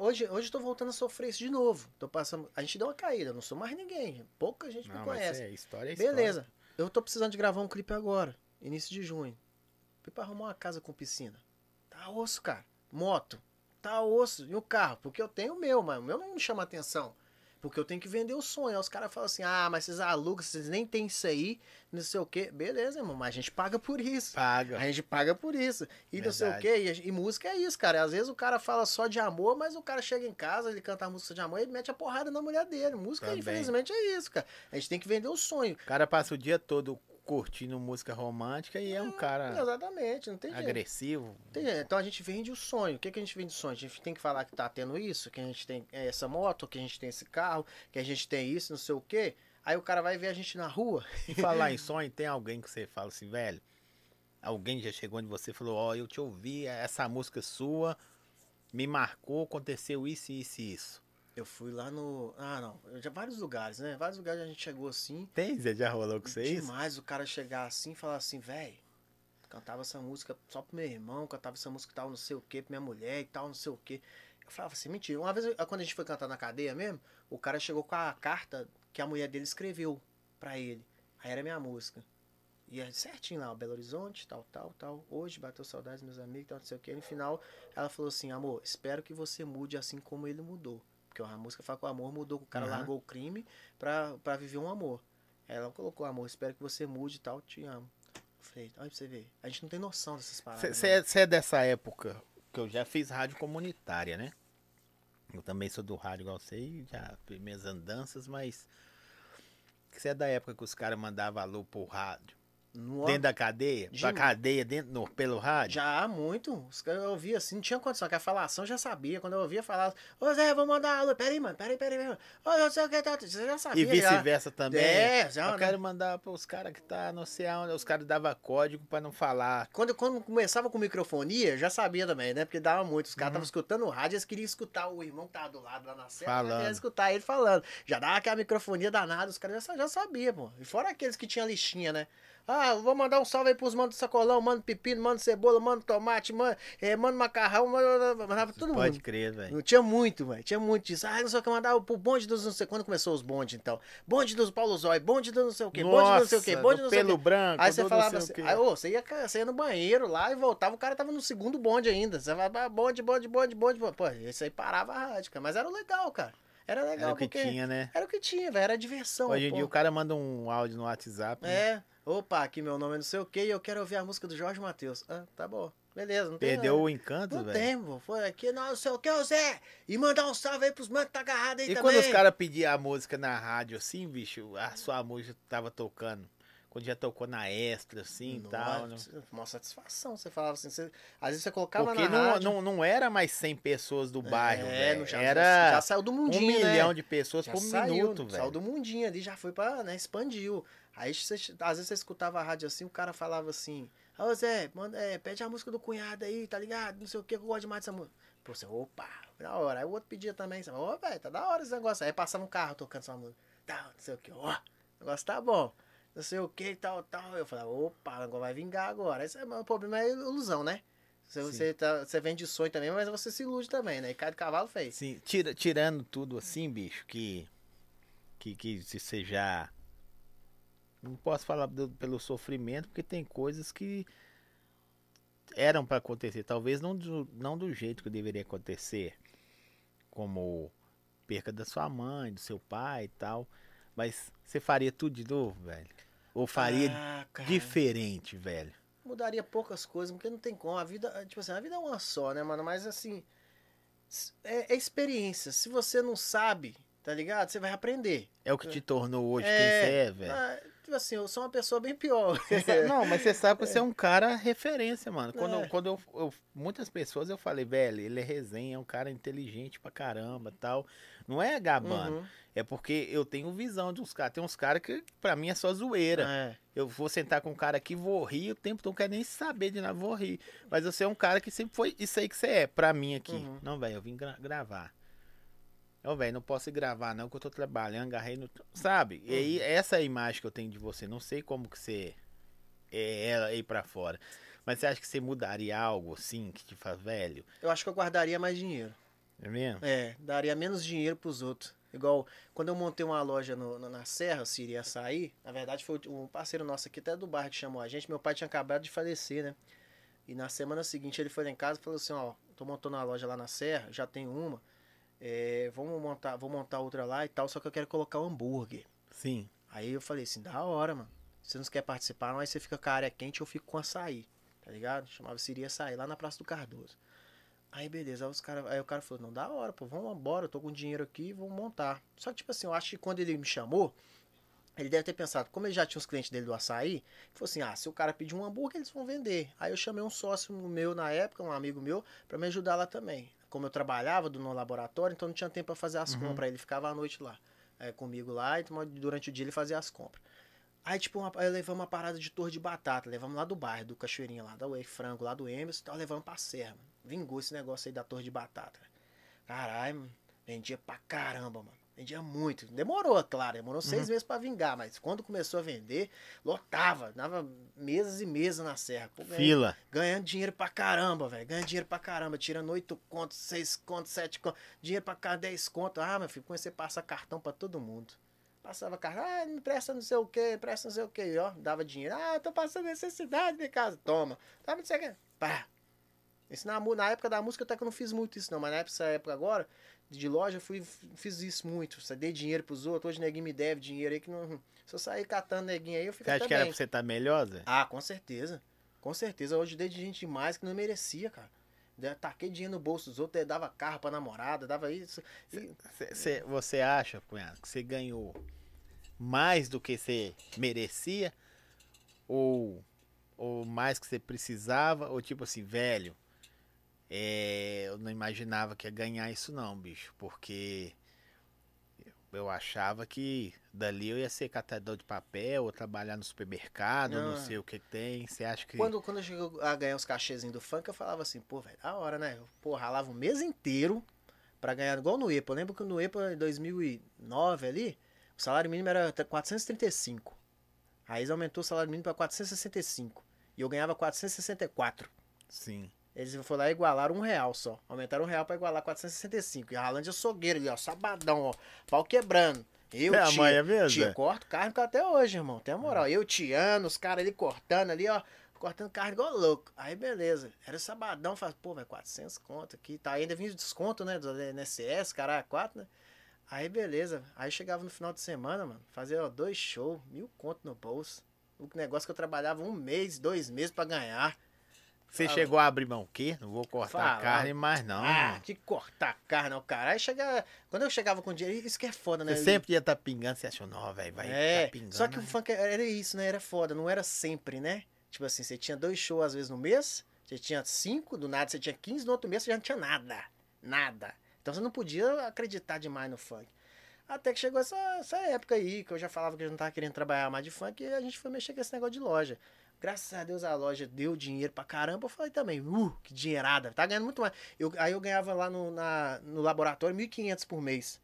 hoje, hoje eu tô voltando a sofrer isso de novo. Tô passando. A gente deu uma caída, não sou mais ninguém. Pouca gente me Não, mas conhece. é, história é história. Beleza. Eu tô precisando de gravar um clipe agora, início de junho. Fui pra arrumar uma casa com piscina. Tá osso, cara. Moto. Tá osso. E o carro? Porque eu tenho o meu, mas o meu não me chama atenção. Porque eu tenho que vender o sonho. Aí os caras falam assim: ah, mas vocês alugam, vocês nem tem isso aí, não sei o quê. Beleza, irmão, mas a gente paga por isso. Paga. A gente paga por isso. E não sei o Verdade. quê. E, e música é isso, cara. Às vezes o cara fala só de amor, mas o cara chega em casa, ele canta a música de amor e mete a porrada na mulher dele. Música, Também. infelizmente, é isso, cara. A gente tem que vender o sonho. O cara passa o dia todo curtindo música romântica e é um cara Exatamente, não tem jeito. agressivo. Tem jeito. Então a gente vende o sonho. O que, que a gente vende o sonho? A gente tem que falar que tá tendo isso, que a gente tem essa moto, que a gente tem esse carro, que a gente tem isso, não sei o quê. Aí o cara vai ver a gente na rua. E falar em (laughs) sonho, tem alguém que você fala assim, velho? Alguém já chegou onde você e falou, ó, eu te ouvi, essa música sua me marcou, aconteceu isso, isso e isso. Eu fui lá no. Ah, não. Já vários lugares, né? Vários lugares a gente chegou assim. Tem? Você já rolou com você isso? Demais o cara chegar assim e falar assim, velho. Cantava essa música só pro meu irmão, cantava essa música e tal, não sei o que, pra minha mulher e tal, não sei o que. Eu falava assim, mentira. Uma vez, quando a gente foi cantar na cadeia mesmo, o cara chegou com a carta que a mulher dele escreveu pra ele. Aí era minha música. E é certinho lá, ó, Belo Horizonte, tal, tal, tal. Hoje bateu saudades, meus amigos, tal, não sei o que. E no final, ela falou assim, amor, espero que você mude assim como ele mudou. Porque a música fala que o amor mudou, o cara Aham. largou o crime pra, pra viver um amor. Ela colocou, amor, espero que você mude e tal, te amo. Eu falei, olha pra você ver. A gente não tem noção dessas paradas. Você não. é, é dessa época que eu já fiz rádio comunitária, né? Eu também sou do rádio igual você, e já fiz minhas andanças, mas. Você é da época que os caras mandavam alô pro rádio. No- Dentro da cadeia? Pra Demais. cadeia, dentro, no, pelo rádio? Já há muito. Os caras eu ouvia assim, não tinha condição, que a falação eu já sabia. Quando eu ouvia falar, ô Zé, vou mandar alô. Peraí, mano, peraí, peraí, peraí. Ô, não sei o que, tá. Você já sabia. E vice-versa também. É, já, Eu né? quero mandar pros caras que tá não sei aonde. Os caras davam código pra não falar. Quando, quando começava com microfonia, eu já sabia também, né? Porque dava muito. Os caras Uhum. estavam escutando o rádio, eles queriam escutar o irmão que tava do lado lá na cela. Falando. Queria escutar ele falando. Já dava aquela microfonia danada, os caras já, já sabiam, pô. E fora aqueles que tinham listinha, né? Ah, vou mandar um salve aí pros mano do sacolão, mano pepino, mano cebola, mano tomate, mano, é, mano macarrão, mano, mandava todo Pode mundo. crer, velho. Não tinha muito, velho. Tinha muito disso. Ah, não sei o que mandava pro bonde dos não sei quando começou os bondes, então. Bonde dos Paulo Zói, bonde do não sei o que, bonde do não sei o que, bonde do não sei o pelo que. branco, Aí você falava assim, quê. aí, ô, você, ia, você ia no banheiro lá e voltava, o cara tava no segundo bonde ainda. Você falava, ah, bonde, bonde, bonde, bonde. bonde. Pô, isso aí parava a rádio, cara. Mas era legal, cara. Era legal, Era o que tinha, né? era o que tinha, velho. Era diversão. Hoje em dia o cara manda um áudio no WhatsApp. né? É, opa, aqui meu nome é não sei o que e eu quero ouvir a música do Jorge Matheus. Ah, tá bom. Beleza, não tem Perdeu nada. o encanto, Não velho. tem, pô. Foi aqui, não, não sei o que, Zé. E mandar um salve aí pros manos que tá agarrado aí E também. quando os caras pediam a música na rádio, assim, bicho, a sua música tava tocando. Quando já tocou na extra, assim e tal, né? Uma satisfação, você falava assim. Você, às vezes você colocava Porque na não, rádio. não, não era mais 100 pessoas do bairro, é, velho. já, Era já saiu do um mundinho, milhão né? de pessoas Já por saiu, minuto, Saiu do velho. mundinho ali, já foi pra, né, expandiu. Aí você, às vezes você escutava a rádio assim, o cara falava assim, ô Zé, manda, é, pede a música do cunhado aí, tá ligado? Não sei o que, eu gosto demais dessa música. Pô, você, opa, da hora. Aí o outro pedia também, você, ô, velho, tá da hora esse negócio. Aí passava um carro tocando essa música. Tá, não sei o que, ó, o negócio tá bom. Não sei o que, tal, tal. Eu falava, opa, agora vai vingar agora. Esse é, o problema é ilusão, né? Você, Sim. você, tá, você vende sonho também, mas você se ilude também, né? E cada cavalo fez. Sim, tira- tirando tudo assim, bicho, que, que, que se você já. Não posso falar do- pelo sofrimento, porque tem coisas que eram pra acontecer. Talvez não do, não do jeito que deveria acontecer. Como perca da sua mãe, do seu pai e tal. Mas você faria tudo de novo, velho? Ou faria Ah, diferente, velho? mudaria poucas coisas, porque não tem como. A vida, tipo assim, a vida é uma só, né, mano? Mas assim, é, é experiência. Se você não sabe, tá ligado? Você vai aprender. É o que te tornou hoje É, quem você é, velho. Ah, tipo assim, eu sou uma pessoa bem pior. Sabe- Não, mas você sabe que você é um cara referência, mano. Quando, É. quando eu, eu- Muitas pessoas eu falei, velho, ele é resenha, é um cara inteligente pra caramba tal. Não é gabando. Uhum. É porque eu tenho visão de uns caras. Tem uns caras que pra mim é só zoeira. É. Eu vou sentar com um cara aqui, vou rir, o tempo todo não quero nem saber de nada, vou rir. Mas você é um cara que sempre foi isso aí que você é, pra mim aqui. Uhum. Não, velho, eu vim gra- gravar. Ô, velho, não posso ir gravar não, que eu tô trabalhando, agarrei no... Sabe? E aí, Uhum. essa é a imagem que eu tenho de você. Não sei como que você é ela aí pra fora. Mas você acha que você mudaria algo, assim, que te faz velho? Eu acho que eu guardaria mais dinheiro. É mesmo? É, daria menos dinheiro pros outros. Igual, quando eu montei uma loja no- no- na Serra, se iria sair, na verdade foi um parceiro nosso aqui, até do bairro, que chamou a gente. Meu pai tinha acabado de falecer, né? E na semana seguinte ele foi lá em casa e falou assim, ó, tô montando uma loja lá na Serra, já tenho uma, é, vamos montar, vou montar outra lá e tal, só que eu quero colocar um hambúrguer. Sim. Aí eu falei assim, da hora, mano. Você não quer participar, não, aí você fica com a área quente, eu fico com açaí, tá ligado? Chamava Siria Açaí, lá na Praça do Cardoso. Aí beleza, aí, os cara, aí o cara falou, não, da hora, pô, vamos embora, eu tô com dinheiro aqui, vamos montar. Só que, tipo assim, eu acho que quando ele me chamou, ele deve ter pensado, como ele já tinha os clientes dele do açaí, ele falou assim, ah, se o cara pedir um hambúrguer, eles vão vender. Aí eu chamei um sócio meu na época, um amigo meu, pra me ajudar lá também. Como eu trabalhava no laboratório, então não tinha tempo pra fazer as Uhum. compras, ele ficava à noite lá, é, comigo lá, e durante o dia ele fazia as compras. Aí, tipo, uma, aí levamos uma parada de torre de batata. Levamos lá do bairro, do Cachoeirinha lá, da Whey Frango, lá do Emerson e tal. Levamos pra Serra, mano. Vingou esse negócio aí da torre de batata. Caralho. Vendia pra caramba, mano. Vendia muito. Demorou, claro. Demorou seis Uhum. meses pra vingar. Mas quando começou a vender, lotava. Dava mesas e mesas na Serra. Pô, Fila. Ganhando dinheiro pra caramba, velho. Ganhando dinheiro pra caramba. Tirando 8 contos, 6 contos, 7 contos. Dinheiro pra cá, 10 contos. Ah, meu filho, comecei a passar cartão pra todo mundo. Passava cartão. Ah, me presta não sei o que, presta não sei o que. Ó, dava dinheiro. Ah, tô passando necessidade em casa. Toma. Toma não sei o que. Pá. Isso na, na época da música até que eu não fiz muito isso, não. Mas na época, essa época agora, de loja, eu fui, fiz isso muito. Você dei dinheiro pros outros. Hoje neguinho me deve dinheiro aí que não. Se eu sair catando neguinho aí, eu fico Você acha que era pra você estar melhor, Zé? Ah, com certeza. Com certeza. Hoje dei de gente demais que não merecia, cara. Taquei dinheiro no bolso dos outros, dava carro pra namorada, dava isso. E- Cê- cê- você acha, cunhado, que você ganhou mais do que você merecia? Ou, ou mais que você precisava? Ou tipo assim, velho, é, eu não imaginava que ia ganhar isso não, bicho. Porque eu achava que dali eu ia ser catador de papel, ou trabalhar no supermercado, não, Não. sei o que tem. Você acha que... Quando, quando eu cheguei a ganhar os cachezinhos do funk, eu falava assim, pô, velho, da hora, né? Eu, pô, ralava o mês inteiro pra ganhar, igual no EPA. Eu lembro que no EPA, em 2009 ali, o salário mínimo era até 435. Aí eles aumentou o salário mínimo pra 465. E eu ganhava 464. Sim. Eles foram lá e igualaram um real só. Aumentaram um real pra igualar 465. E a Ralândia Sogueira ali, ó. Sabadão, ó. Pau quebrando. Eu, É mesmo, tia, é? corto carne até hoje, irmão. Tem a moral. Eu, Tiano, os caras ali cortando ali, ó. Cortando carne igual louco. Aí, beleza. Era sabadão. Faz, pô, vai 400 conto aqui. Tá, ainda vinha de desconto, né? Do NSS, caralho, 4, né? Aí, beleza. Aí chegava no final de semana, mano. Fazia ó, dois shows, mil conto no bolso. O negócio que eu trabalhava um mês, dois meses pra ganhar. Você Fala. chegou a abrir mão o quê? Não vou cortar Fala. a carne mais não. Ah, que cortar carne, ó, cara. Aí chegava. Quando eu chegava com dinheiro, isso que é foda, né? Você sempre ia estar pingando, você achou, não, velho, vai É, tá pingando. só que o né? funk era isso, né? Era foda, não era sempre, né? Tipo assim, você tinha dois shows às vezes no mês, você tinha cinco, do nada você tinha 15, no outro mês você já não tinha nada. Nada. Então você não podia acreditar demais no funk. Até que chegou essa, essa época aí, que eu já falava que eu não tava querendo trabalhar mais de funk, e a gente foi mexer com esse negócio de loja. Graças a Deus a loja deu dinheiro pra caramba. Eu falei também, uh, que dinheirada. Tá ganhando muito mais. Eu, aí eu ganhava lá no, na, no laboratório 1.500 por mês.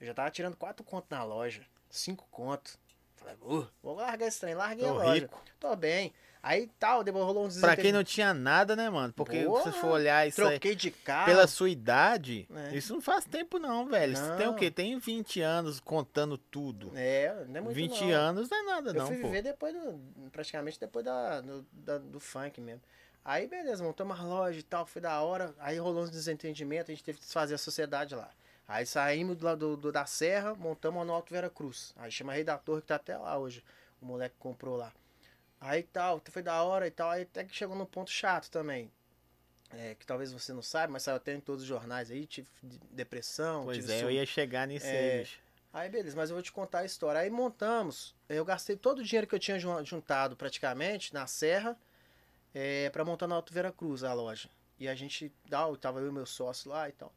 Eu já tava tirando 4 conto na loja. 5 conto. Falei, uh, vou largar esse trem. Larguei Tô a loja. rico. Tô bem. Aí tal, depois rolou uns Pra quem não tinha nada, né, mano? Porque Boa, se você for olhar isso aí, Troquei de carro. pela sua idade, É. isso não faz tempo não, velho. Isso tem o Não. quê? Tem 20 anos contando tudo. É, não é muito 20 não. anos não é nada Eu não, fui pô. viver depois do. Praticamente depois da, do, da- do funk mesmo. Aí beleza, montamos a loja e tal, foi da hora. Aí rolou uns desentendimentos, a gente teve que desfazer a sociedade lá. Aí saímos do, do, do- da Serra, montamos a no Alto Vera Cruz. Aí chama Rei da Torre, que tá até lá hoje. O moleque comprou lá. Aí tal, foi da hora e tal. Aí até que chegou num ponto chato também. É, que talvez você não saiba, mas saiu até em todos os jornais aí. Tive de- depressão. Pois tive é, eu ia chegar nisso É, aí. Aí beleza, mas eu vou te contar a história. Aí montamos, eu gastei todo o dinheiro que eu tinha jun- juntado praticamente na Serra é, para montar na Alto Vera Cruz a loja. E a gente, ah, tava eu e meu sócio lá e tal.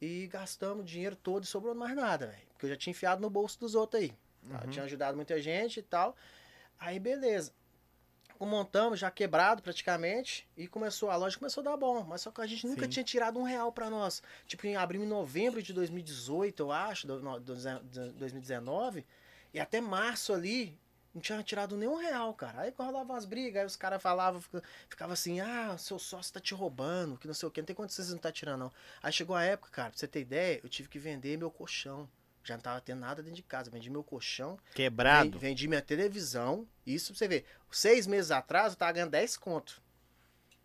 E gastamos o dinheiro todo e sobrou mais nada, velho. Porque eu já tinha enfiado no bolso dos outros aí. tá? Uhum. Tinha ajudado muita gente e tal. Aí beleza. Montamos, já quebrado praticamente, e começou, a loja começou a dar bom, mas só que a gente nunca Sim. tinha tirado um real pra nós. Tipo, em abrimos em novembro de 2018, eu acho, do, do, do 2019, e até março ali, não tinha tirado nenhum real, cara. Aí rolava umas brigas, aí os caras falavam, fica- ficava assim, ah, seu sócio tá te roubando, que não sei o que, não tem condições de você não tá tirando, não. Aí chegou a época, cara, pra você ter ideia, eu tive que vender meu colchão. Já não tava tendo nada dentro de casa, vendi meu colchão, Quebrado. Ven- Vendi minha televisão. Isso pra você ver. Seis meses atrás eu tava ganhando 10 conto.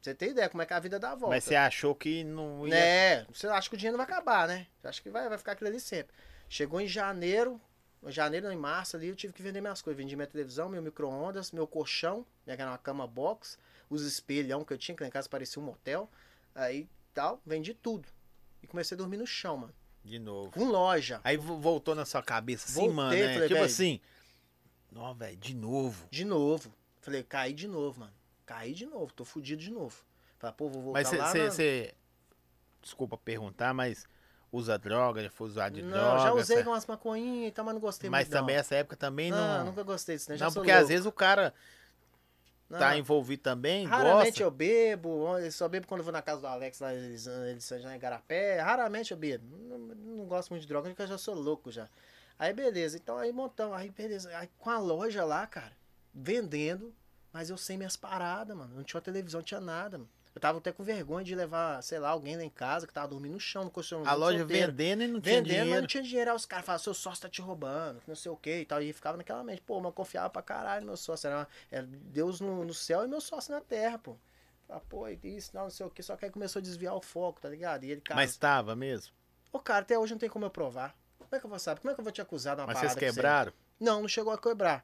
Você ter ideia como é que a vida dá a volta. Mas você achou que não ia... Né? Você acha que o dinheiro não vai acabar, né? Você acha que vai, vai ficar aquilo ali sempre. Chegou em janeiro, em janeiro, em março ali, eu tive que vender minhas coisas. Vendi minha televisão, meu micro-ondas, meu colchão, né, que era uma cama box, os espelhão que eu tinha, que lá em casa parecia um motel. Aí tal, vendi tudo. E comecei a dormir no chão, mano. De novo. Com loja. Aí vo- voltou na sua cabeça assim, Voltei, mano, né? falei, Tipo assim, não, velho, de novo. De novo. Falei, caí de novo, mano. Caí de novo, tô fudido de novo. Falei, pô, vou voltar Mas lá. na- você... Desculpa perguntar, mas usa droga, já foi usado de Não, droga? já usei cê- com umas maconhinhas e tal, mas não gostei Mas muito. não. também essa época também não... Não, nunca gostei disso, né? Já Não, porque às louco. vezes o cara Não, tá envolvido também, Raramente gosta. eu bebo, eu só bebo quando eu vou na casa do Alex lá em Elisângela, lá em Garapé. Raramente eu bebo. Não, não gosto muito de droga, porque eu já sou louco já. Aí beleza, então aí montamos, aí beleza. Aí com a loja lá, cara, vendendo, mas eu sem minhas paradas, mano. Não tinha televisão, não tinha nada, mano. Eu tava até com vergonha de levar, sei lá, alguém lá em casa que tava dormindo no chão, no colchão. A loja vendendo e não tinha Vendendo, mas dinheiro. não tinha dinheiro. Aí os caras falavam, seu sócio tá te roubando, não sei o que e tal. E ficava naquela mente, pô, mas eu confiava pra caralho no meu sócio. Era, era Deus no, no céu e meu sócio na terra, pô. Ah, pô, e isso, não, não sei o que. Só que aí começou a desviar o foco, tá ligado? E ele, cara, Mas tava mesmo. ô, cara, até hoje não tem como eu provar. Como é que eu vou saber? Como é que eu vou te acusar de uma Mas vocês que você- quebraram? Não, não chegou a quebrar.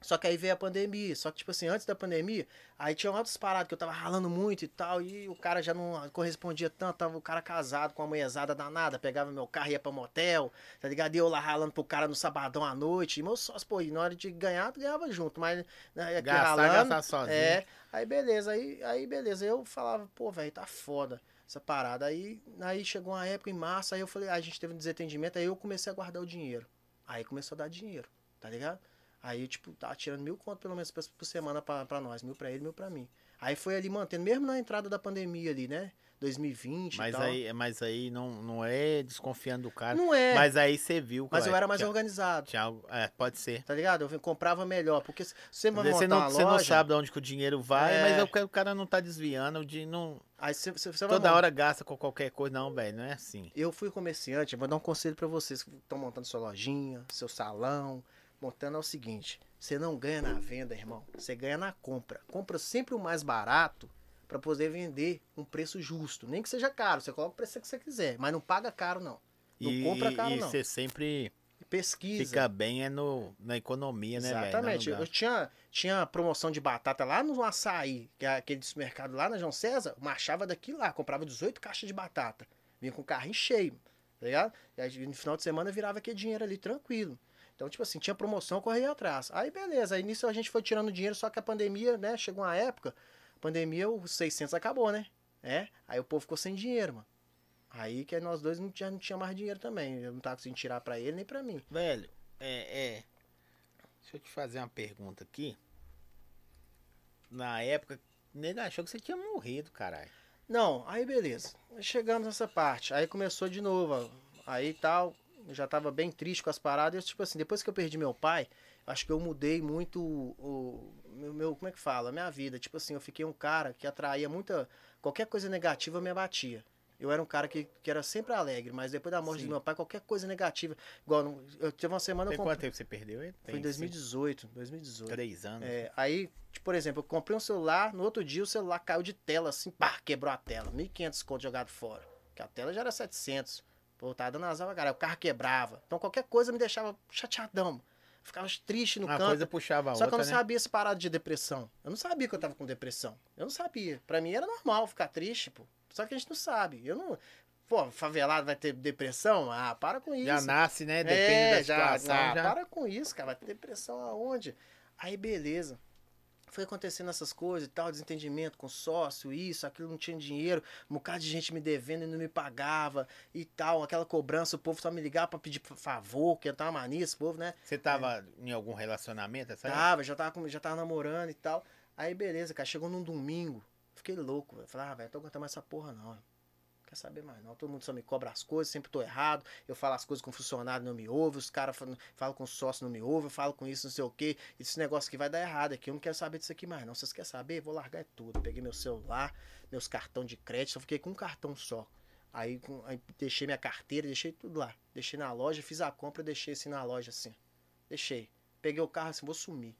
Só que aí veio a pandemia. Só que, tipo assim, antes da pandemia, aí tinha outras paradas que eu tava ralando muito e tal, e o cara já não correspondia tanto. Tava o cara casado com uma mulherzada danada, pegava meu carro e ia pra motel, tá ligado? E eu lá ralando pro cara no sabadão à noite. E meu sócio, pô, e na hora de ganhar, ganhava junto, mas né, aqui Gastar, ralando. gastar sozinho. É, aí beleza, aí, aí beleza. Eu falava, pô, velho, tá foda essa parada. Aí, aí chegou uma época em março, aí eu falei, ah, a gente teve um desentendimento, aí eu comecei a guardar o dinheiro. Aí começou a dar dinheiro, tá ligado? Aí, tipo, tava tirando mil conto pelo menos por semana pra, pra nós, mil pra ele, mil pra mim. Aí foi ali mantendo, mesmo na entrada da pandemia ali, né? 2020 Mas tal. aí, mas aí não, não é desconfiando do cara. Não é, mas, Mas aí você viu. eu era mais tinha, organizado, tinha é, pode ser. tá ligado? Eu comprava melhor, porque você vai montar Você não, você não sabe de onde que o dinheiro vai, É. mas é o que o cara não tá desviando de não. aí você, você, você vai Toda hora gasta com qualquer coisa, não, velho. Não é assim. Eu fui comerciante, eu vou dar um conselho pra vocês que estão montando sua lojinha, seu salão. Montando é o seguinte: você não ganha na venda, irmão. Você ganha na compra. Compra sempre o mais barato pra poder vender um preço justo. Nem que seja caro, você coloca o preço que você quiser, mas não paga caro, não. Não E, compra caro, e não. você sempre Pesquisa. fica bem é no, na economia, né? Exatamente. No Eu tinha, tinha promoção de batata lá no açaí, que é aquele supermercado lá na João César, marchava daqui lá, comprava 18 caixas de batata. Vinha com o carrinho cheio, tá ligado? E aí no final de semana virava aquele dinheiro ali tranquilo. Então, tipo assim, tinha promoção, eu corria atrás. Aí beleza, aí nisso a gente foi tirando dinheiro, só que a pandemia, né, chegou uma época, pandemia, os 600 acabou, né? É, aí o povo ficou sem dinheiro, mano. Aí que nós dois não tinha, não tinha mais dinheiro também. Eu não tava conseguindo tirar pra ele nem pra mim. Velho, é, é. Deixa eu te fazer uma pergunta aqui. Na época, nego achou que você tinha morrido, caralho. Não, aí beleza. Chegamos nessa parte. Aí começou de novo. ó. Aí tal. Eu já tava bem triste com as paradas. Eu, tipo assim, depois que eu perdi meu pai, acho que eu mudei muito o, o meu, Como é que fala? A minha vida. Tipo assim, eu fiquei um cara que atraía muita. Qualquer coisa negativa me abatia. Eu era um cara que, que era sempre alegre, mas depois da morte Sim. do meu pai, qualquer coisa negativa. Igual, eu tive uma semana. Eu Tem comprei, quanto tempo você perdeu ele? foi em Tem 2018. cinco- 2018. Três anos. É, aí, tipo, por exemplo, eu comprei um celular, no outro dia o celular caiu de tela, assim, pá, quebrou a tela. 1.500 conto jogado fora. Porque a tela já era 700. Pô, tava dando azar, cara. O carro quebrava. Então qualquer coisa me deixava chateadão. Ficava triste no Uma canto. coisa puxava a Só que outra, eu não né? sabia essa parada de depressão. Eu não sabia que eu tava com depressão. Eu não sabia. Pra mim era normal ficar triste, pô. Só que a gente não sabe. Eu não. Pô, favelado vai ter depressão? Ah, para com isso. Já nasce, né? Depende É, da já, situação. já, Já, Para com isso, cara. Vai ter depressão aonde? Aí, beleza. Foi acontecendo essas coisas e tal, desentendimento com sócio, isso, aquilo, não tinha dinheiro, um bocado de gente me devendo e não me pagava e tal, aquela cobrança, o povo só me ligava pra pedir favor, que eu tava mania esse povo, né? Você tava em algum relacionamento? Essa? Tava, já tava, já tava namorando e tal. Aí, beleza, cara, chegou num domingo, fiquei louco, velho. Falei, ah, velho, tô aguentando mais essa porra não. Quer saber mais não. Todo mundo só me cobra as coisas, sempre tô errado. Eu falo as coisas com funcionário, não me ouve. Os caras falam, falam com sócio, não me ouve. Eu falo com isso, não sei o quê. Esse negócio aqui vai dar errado aqui. Eu não quero saber disso aqui mais não. Vocês querem saber? Vou largar é tudo. Peguei meu celular, meus cartões de crédito. Só fiquei com um cartão só. Aí, com- aí deixei minha carteira, deixei tudo lá. Deixei na loja, fiz a compra, deixei assim na loja assim. Deixei. Peguei o carro assim, vou sumir.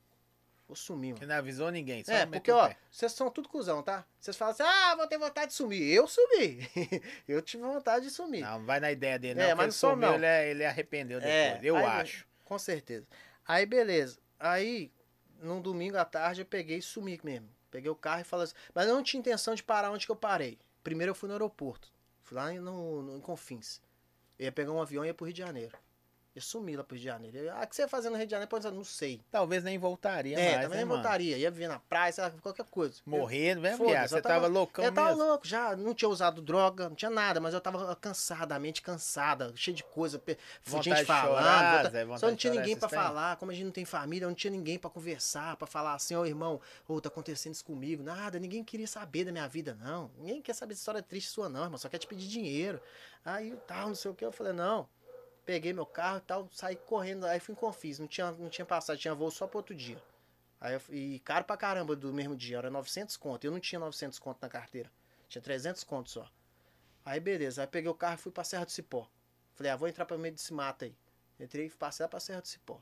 Vou sumir, mano. Você não avisou ninguém. É, porque, ó, vocês são tudo cuzão, tá? Vocês falam assim, ah, vou ter vontade de sumir. Eu sumi. (laughs) eu tive vontade de sumir. Não, vai na ideia dele, É, não. mas mas não sou, sumiu, não. Ele, é- ele arrependeu É, depois. eu aí- acho. Com certeza. Aí, beleza. Aí, num domingo à tarde, eu peguei e sumi mesmo. Peguei o carro e falei assim, mas eu não tinha intenção de parar onde que eu parei. Primeiro eu fui no aeroporto. Fui lá no, no, em Confins. Eu ia pegar um avião e ia pro Rio de Janeiro. Eu sumi lá pro Rio de Janeiro. Eu, ah, o que você ia fazer no Rio de Janeiro? Eu não sei. Talvez nem voltaria É, mais, né, mano? voltaria. Ia viver na praia, sei lá, qualquer coisa. Morrendo, né, viado? Você tava- tava loucão Eu tava mesmo. louco, já não tinha usado droga, não tinha nada, mas eu tava cansada, a mente cansada, cheio de coisa, gente de falando, vontade só não tinha ninguém têm? falar, como a gente não tem família, não tinha ninguém pra conversar, pra falar assim, ô irmão, ô, tá acontecendo isso comigo, nada, ninguém queria saber da minha vida, não, ninguém quer saber de história triste sua não, irmão, só quer te pedir dinheiro, aí tal, não sei o que, eu falei, não, peguei meu carro e tal, saí correndo, aí fui em Confis, não tinha, não tinha passado, tinha voo só pro outro dia. Aí eu, e caro pra caramba do mesmo dia, era 900 conto. Eu não tinha 900 conto na carteira. Tinha 300 conto só. Aí beleza, aí peguei o carro e fui pra Serra do Cipó. Falei, ah, vou entrar pra meio desse mato aí. Entrei e passei lá pra Serra do Cipó.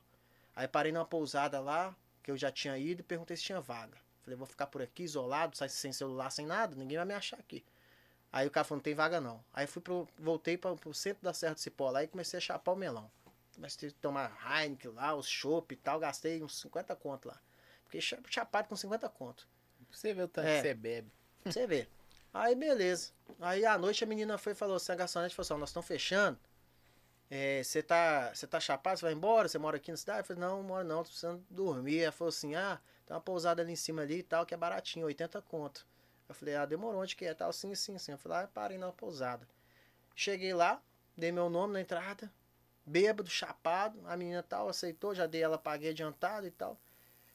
Aí parei numa pousada lá, que eu já tinha ido, e perguntei se tinha vaga. Falei, vou ficar por aqui, isolado, sem celular, sem nada, ninguém vai me achar aqui. Aí o cara falou, não tem vaga não. Aí fui pro, voltei pra, pro centro da Serra do Cipó lá e comecei a chapar o melão. Comecei a tomar Heineken lá, os chopp e tal, gastei uns 50 conto lá. Fiquei cha- chapado com 50 conto. Você ver o tanto É. que você bebe. Pra você ver. Aí beleza. Aí à noite a menina foi e falou assim, a garçonete falou assim, nós estamos fechando. É, Você tá, você tá chapado, você vai embora? Você mora aqui na cidade? Eu falei, não, não moro não, tô precisando dormir. Ela falou assim, ah, tem uma pousada ali em cima ali e tal, que é baratinho, 80 conto. Eu falei, ah, demorou, onde que é? Tal, sim, sim, sim. Eu falei, ah, parei na pousada. Cheguei lá, dei meu nome na entrada, bêbado, chapado, a menina tal, aceitou, já dei ela, paguei adiantado e tal.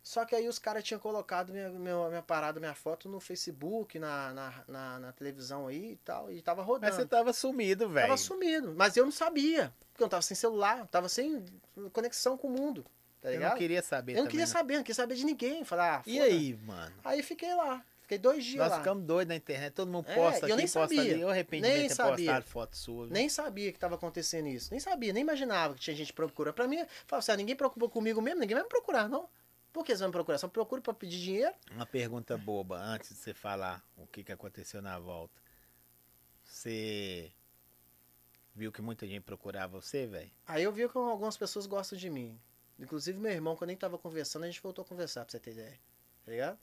Só que aí os caras tinham colocado minha, minha, minha parada, minha foto no Facebook, na, na, na, na televisão aí e tal, e tava rodando. Mas você tava sumido, velho. Tava sumido, mas eu não sabia, porque eu tava sem celular, eu tava sem conexão com o mundo, tá Eu ligado? não queria saber Eu não queria saber, não queria saber de ninguém. Falar, ah, E aí, mano? Aí fiquei lá, fiquei dois dias Nós lá. ficamos doidos na internet, todo mundo É, posta eu aqui, nem posta sabia. ali. Eu arrependimento Nem de ter sabia. postado foto sua. viu? Nem sabia que tava acontecendo isso. Nem sabia, nem imaginava que tinha gente procurando. Pra mim, falava assim, ah, ninguém preocupou comigo mesmo, ninguém vai me procurar, não. Por que eles vão me procurar? Só me procuram pra pedir dinheiro? Uma pergunta boba, antes de você falar o que, que aconteceu na volta. Você viu que muita gente procurava você, velho? Aí eu vi que algumas pessoas gostam de mim. Inclusive meu irmão, quando a gente tava conversando, a gente voltou a conversar, pra você ter ideia. Tá ligado?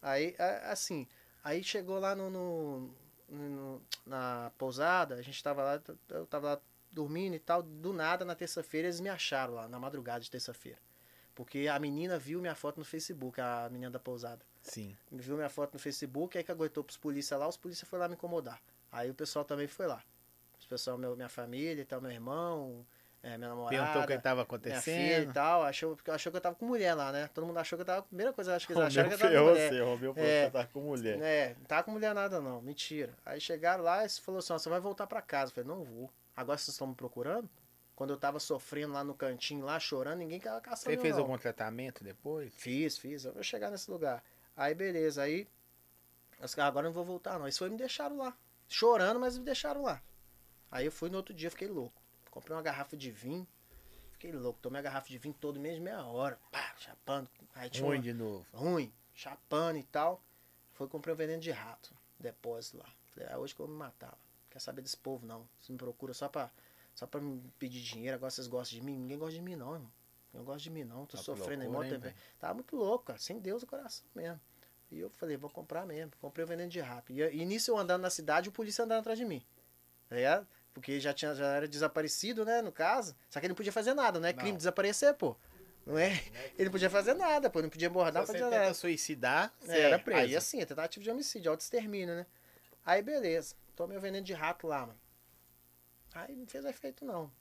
Aí, assim, aí chegou lá no, no- no- na pousada, a gente tava lá, eu tava lá dormindo e tal, do nada, na terça-feira, eles me acharam lá, na madrugada de terça-feira. Porque a menina viu minha foto no Facebook, a menina da pousada. Sim. Viu minha foto no Facebook, aí que aguentou pros polícia lá, os polícia foram lá me incomodar. Aí o pessoal também foi lá. Os pessoal, meu, minha família e tal, meu irmão, é, minha namorada. Perguntou o que estava Minha filha e acontecendo. tal, achou, porque achou que eu tava com mulher lá, né? Todo mundo achou que eu tava. Primeira coisa, acho que eles acharam que eu tava com ferrou mulher. você, Romeu falou É. que você tava com mulher. É, não tava com mulher nada não, mentira. Aí chegaram lá e falou assim: ó, você vai voltar pra casa. Eu falei: não vou. Agora vocês estão me procurando? Quando eu tava sofrendo lá no cantinho, lá chorando, ninguém quer caçar Você eu, fez não. algum tratamento depois? Fiz, fiz. Eu vou chegar nesse lugar. Aí, beleza. Aí, agora eu não vou voltar, não. Isso foi me deixaram lá. Chorando, mas me deixaram lá. Aí eu fui no outro dia, fiquei louco. Comprei uma garrafa de vinho. Fiquei louco. Tomei a garrafa de vinho todo mês, meia hora. Pá, chapando. Aí tinha Ruim uma- de novo. ruim, chapando e tal. Foi comprei um veneno de rato, depósito lá. Falei, ah, hoje que eu vou me matar. Quer saber desse povo, não. Você me procura só pra, só pra me pedir dinheiro. Agora vocês gostam de mim? Ninguém gosta de mim, não, irmão. Não gosta de mim, não. Tô Tá sofrendo aí, loucura, tempo. Tava muito louco, cara. Sem Deus no coração mesmo. E eu falei, vou comprar mesmo. Comprei o veneno de rato. E, e nisso eu andando na cidade, o polícia andando atrás de mim. Tá ligado? Porque já, tinha, já era desaparecido, né, no caso. Só que ele não podia fazer nada, não é crime Não. desaparecer, pô. Não é? Ele não podia fazer nada, pô. Não podia abordar, não você podia nada. suicidar, você É, era preso. Aí assim, é tentativa de homicídio, auto-extermínio, né? Aí beleza. Tomei o veneno de rato lá, mano. Aí não fez efeito não.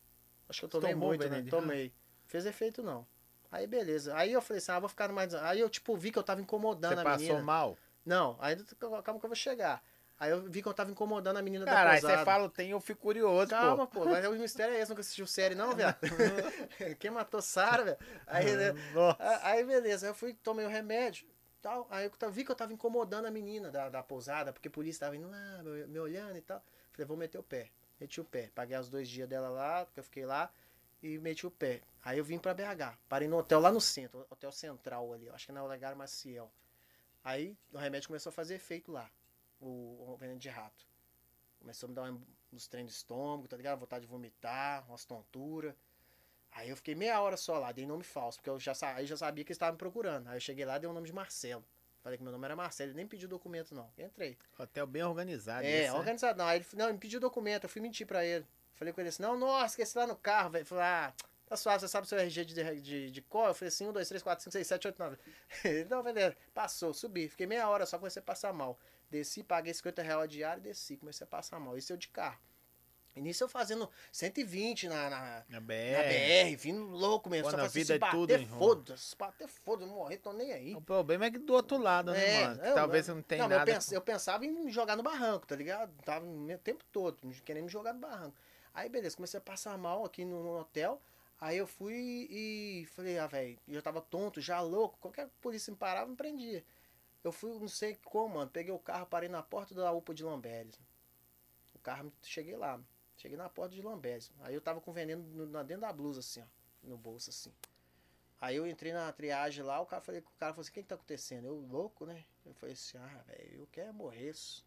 Acho que eu Você tomei tomou muito, né? Tomei. Fez efeito não. Aí beleza. Aí eu falei assim, ah, vou ficar mais. Aí eu, tipo, vi que eu tava incomodando Você a passou menina. mal? Não, aí calma que eu vou chegar. Aí eu vi que eu tava incomodando a menina Caralho, da pousada. você fala, tem, eu fico curioso, Calma, pô. pô, mas o mistério é esse, nunca assistiu série não, viado? (laughs) Quem matou Sara, velho? Aí, né, Aí, beleza, aí eu fui, tomei o remédio, tal. Aí eu vi que eu tava incomodando a menina da, da pousada, porque a polícia tava indo lá, me, olhando e tal. Falei, vou meter o pé. Meti o pé. Paguei os dois dias dela lá, porque eu fiquei lá, e meti o pé. Aí eu vim pra BH. Parei no hotel lá no centro, hotel central ali, acho que é na Olegário Maciel. Aí o remédio começou a fazer efeito lá, o, veneno de rato. Começou a me dar um- uns treinos de estômago, tá ligado? Vontade de vomitar, umas tonturas. Aí eu fiquei meia hora só lá, dei nome falso, porque eu já, aí já sabia que eles estavam me procurando. Aí eu cheguei lá, dei o nome de Marcelo. Falei que meu nome era Marcelo, ele nem pediu documento não. Entrei. Hotel bem organizado. É, né? organizado não. Aí ele, não, ele me pediu documento, eu fui mentir pra ele. Falei com ele assim, não, nossa, esqueci lá no carro, velho. Falei, ah, tá suave, você sabe o seu RG de, de, de cor? Eu falei assim, 1, 2, 3, 4, 5, 6, 7, 8, 9. Ele, não, beleza. Passou, subi. Fiquei meia hora, só comecei a passar mal. Desci, paguei 50 reais a diária e desci, comecei a passar mal. Isso eu de carro. Nisso eu fazendo 120 na, na, Na na BR. BR, vindo louco mesmo. Pô, Só na vida se é bater, tudo, foda-se. Se bater, foda-se, eu morrer, tô nem aí. O problema é que do outro lado, né, É, mano? Que eu- talvez você não tenha nada. Eu, eu pensava em me jogar no barranco, tá ligado? Tava o tempo todo, querendo me jogar no barranco. Aí, beleza, comecei a passar mal aqui no, no hotel. Aí eu fui e falei, ah, velho, eu tava tonto, já louco. Qualquer polícia me parava, me prendia. Eu fui, não sei como, mano. Peguei o carro, parei na porta da UPA de Lamberes. O carro, cheguei lá. Cheguei na porta de Lamberes. Aí eu tava com veneno no, na- dentro da blusa, assim, ó. No bolso, assim. Aí eu entrei na triagem lá, o cara, falei, o cara falou assim, o que que tá acontecendo? Eu, louco, né? Eu falei assim, ah, velho, eu quero morrer. isso.